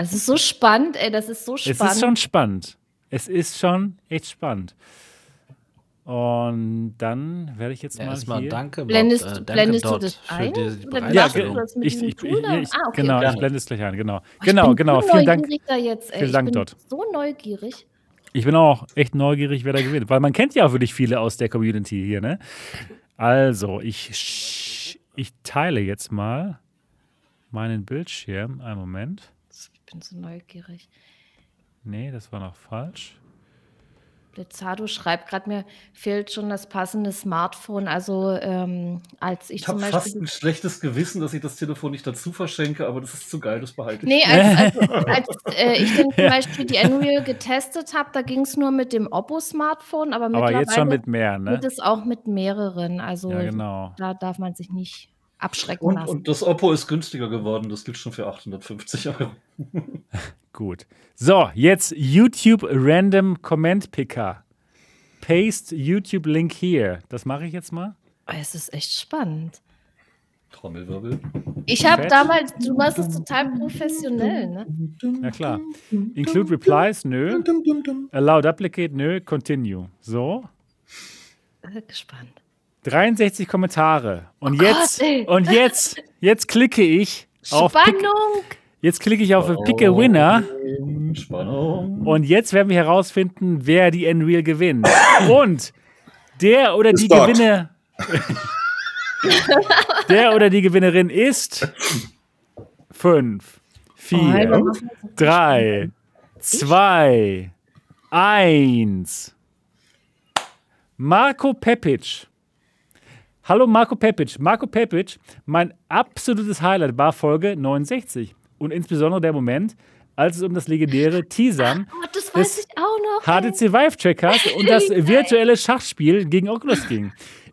Es ist so spannend, ey, das ist so spannend. Es ist schon spannend. Es ist schon echt spannend. Und dann werde ich jetzt ja, mal erstmal hier danke, Bob, blendest, äh, danke blendest du das ein? Für ja, ge ich, ich, ich, ich, ah, okay, genau, okay. ich blende es gleich ein, genau. Oh, genau, genau. So vielen Dank. Da jetzt, ey. Vielen Dank ich bin dort. So neugierig. Ich bin auch echt neugierig, wer da gewinnt, weil man kennt ja auch wirklich viele aus der Community hier, ne? Also, ich, ich teile jetzt mal meinen Bildschirm. Einen Moment. Ich bin so neugierig. Nee, das war noch falsch. Blizzardo schreibt gerade, mir fehlt schon das passende Smartphone. Also ähm, als ich, Ich zum habe Beispiel. fast ein schlechtes Gewissen, dass ich das Telefon nicht dazu verschenke, aber das ist zu geil, das behalte ich. Nee, als, als, als äh, ich dann zum Beispiel die Unreal getestet habe, da ging es nur mit dem Oppo-Smartphone, aber, Aber jetzt schon mit mehr, ne? geht es auch mit mehreren. Also Ja, genau. da darf man sich nicht abschrecken Und, lassen. und das Oppo ist günstiger geworden, das gilt schon für 850 Euro. Gut. So, jetzt YouTube Random Comment Picker. Paste YouTube Link here. Das mache ich jetzt mal. Oh, es ist echt spannend. Trommelwirbel. Ich habe damals, du machst es total professionell, ne? Ja klar. Include Replies, nö. Allow Duplicate, nö. Continue. So. Gespannt. 63 Kommentare. Und Oh jetzt, Gott, und jetzt, jetzt klicke ich auf Pick, Spannung! jetzt klicke ich auf Pick a Winner. Spannung. Und jetzt werden wir herausfinden, wer die Unreal gewinnt. Und der oder die. Gewinner. der oder die Gewinnerin ist 5, Oh, Alter, 4, was ist das? 3, 2, 1. Marco Pepic. Hallo Marco Pepic. Marco Pepic, mein absolutes Highlight war Folge 69. Und insbesondere der Moment, als es um das legendäre Teasern Oh, das auch noch. HTC Vive Checkers und das virtuelle Schachspiel gegen Oculus ging.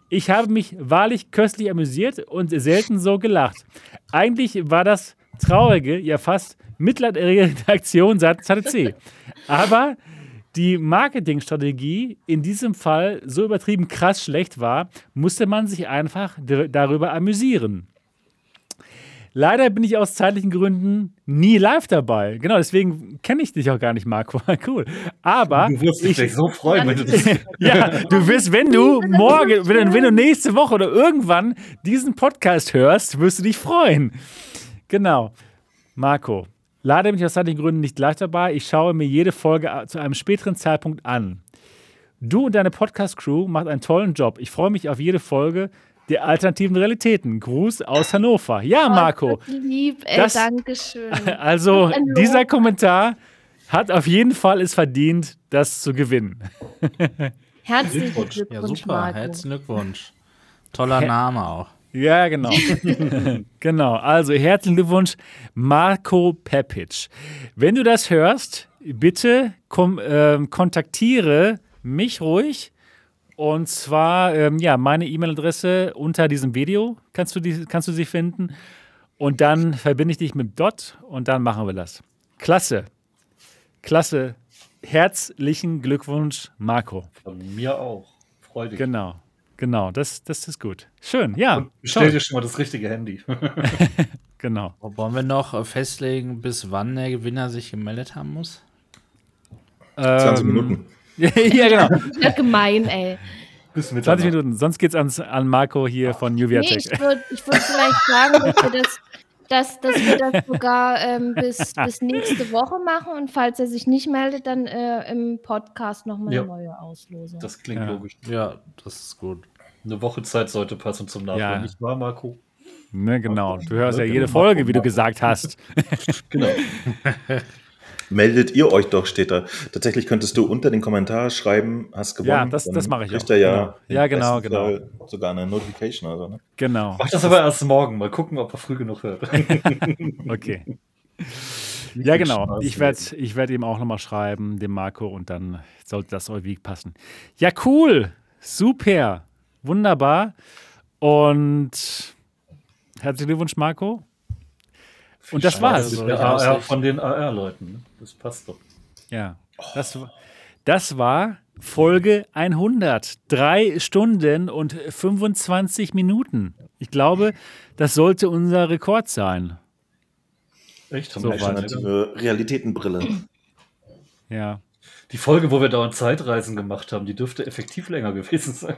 Ich habe mich wahrlich köstlich amüsiert und selten so gelacht. Eigentlich war das traurige, ja fast mitleiderregende Aktion seitens HTC. Aber die Marketingstrategie in diesem Fall so übertrieben krass schlecht war, musste man sich einfach darüber amüsieren. Leider bin ich aus zeitlichen Gründen nie live dabei. Genau, deswegen kenne ich dich auch gar nicht, Marco. cool. Aber. Du wirst dich ich, so freuen, wenn du das. ja, du wirst, wenn du morgen, wenn, wenn du nächste Woche oder irgendwann diesen Podcast hörst, wirst du dich freuen. Genau. Marco, leider bin ich aus zeitlichen Gründen nicht live dabei. Ich schaue mir jede Folge zu einem späteren Zeitpunkt an. Du und deine Podcast-Crew macht einen tollen Job. Ich freue mich auf jede Folge der alternativen Realitäten. Gruß aus Hannover. Ja, Marco. Oh, lieb, ey, das- Dankeschön. Also, Hallo. dieser Kommentar hat auf jeden Fall es verdient, das zu gewinnen. Herzlichen Glückwunsch. Ja, super. Marco. Herzlichen Glückwunsch. Toller Name auch. Ja, genau. genau. Also herzlichen Glückwunsch, Marco Pepic. Wenn du das hörst, bitte kom ähm, kontaktiere mich ruhig. Und zwar, ähm, ja, meine E-Mail-Adresse unter diesem Video kannst du, die, kannst du sie finden. Und dann verbinde ich dich mit Dot und dann machen wir das. Klasse. Klasse. Herzlichen Glückwunsch, Marco. Von mir auch. Freu dich. Genau. Genau, das, das ist gut. Schön, ja. Und bestell toll. dir schon mal das richtige Handy. Genau. Wollen wir noch äh, festlegen, bis wann der Gewinner sich gemeldet haben muss? 20 Ähm, Minuten. ja, genau. Ja, gemein, ey. Bis 20 Mitternacht. Minuten. Sonst geht's ans, an Marco hier von Nee, Juviatek. ich würde ich würd vielleicht sagen, dass wir das, dass, dass wir das sogar ähm, bis, bis nächste Woche machen und falls er sich nicht meldet, dann äh, im Podcast nochmal Ja. eine neue Auslosung. Das klingt Ja. logisch. Ja, das ist gut. Eine Woche Zeit sollte passen zum Nachholen. Ja. Nicht wahr, Marco? ne, genau. Du hörst ja jede genau. Folge, wie du gesagt hast. Genau. Meldet ihr euch doch, steht da. Tatsächlich könntest du unter den Kommentar schreiben, hast gewonnen. Ja, das- das mache ich auch. er ja, Genau. Ja, genau, genau. Sogar eine Notification oder so, ne? Genau. Mach das aber erst morgen. Mal gucken, ob er früh genug hört. Okay. Ja, genau. Ich werde ich werd ihm auch nochmal schreiben, dem Marco, und dann sollte das irgendwie passen. Ja, cool. Super. Wunderbar. Und herzlichen Glückwunsch, Marco. Und das war's. Scheiße. Der AR von den AR-Leuten. ne? Das passt doch. Ja, das, das war Folge 100. Drei Stunden und 25 Minuten. Ich glaube, das sollte unser Rekord sein. Echt? Haben So Alternative Realitätenbrille. Ja. Die Folge, wo wir dauernd Zeitreisen gemacht haben, die dürfte effektiv länger gewesen sein.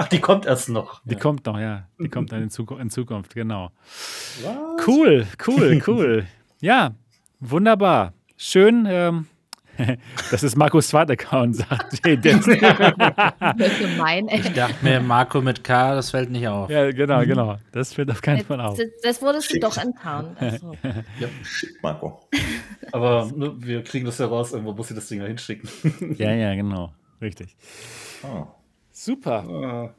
Ach, die kommt erst noch. Die kommt noch, ja. Die kommt dann in, Zuku in Zukunft, genau. Cool, cool, cool. Ja, wunderbar. Schön, ähm, das ist Markus zweiter Account, sagt ist gemein, ey. Ich dachte mir, Marco mit K, das fällt nicht auf. Ja, genau, genau. Das fällt auf keinen Fall auf. Das, das wurdest du doch enttarnt. Also. Shit, Marco. Aber ne, wir kriegen das ja raus. Irgendwo muss sie das Ding ja hinschicken. Ja, ja, genau. Richtig. Ah. Super.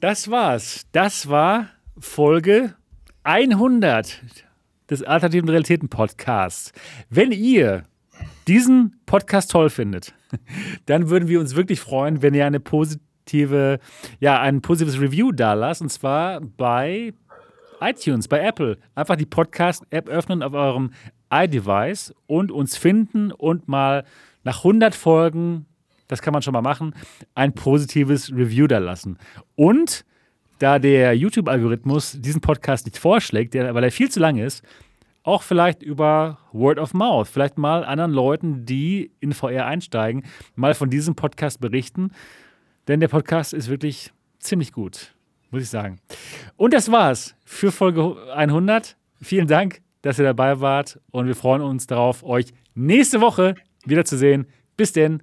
Das war's. Das war Folge 100 des Alternativen Realitäten Podcasts. Wenn ihr diesen Podcast toll findet, dann würden wir uns wirklich freuen, wenn ihr eine positive, ja, ein positives Review da lasst. Und zwar bei iTunes, bei Apple. Einfach die Podcast-App öffnen auf eurem iDevice und uns finden und mal nach 100 Folgen, das kann man schon mal machen, ein positives Review da lassen. Und da der YouTube-Algorithmus diesen Podcast nicht vorschlägt, der, weil er viel zu lang ist, auch vielleicht über Word of Mouth, vielleicht mal anderen Leuten, die in VR einsteigen, mal von diesem Podcast berichten. Denn der Podcast ist wirklich ziemlich gut, muss ich sagen. Und das war's für Folge 100. Vielen Dank, dass ihr dabei wart und wir freuen uns darauf, euch nächste Woche wiederzusehen. Bis denn,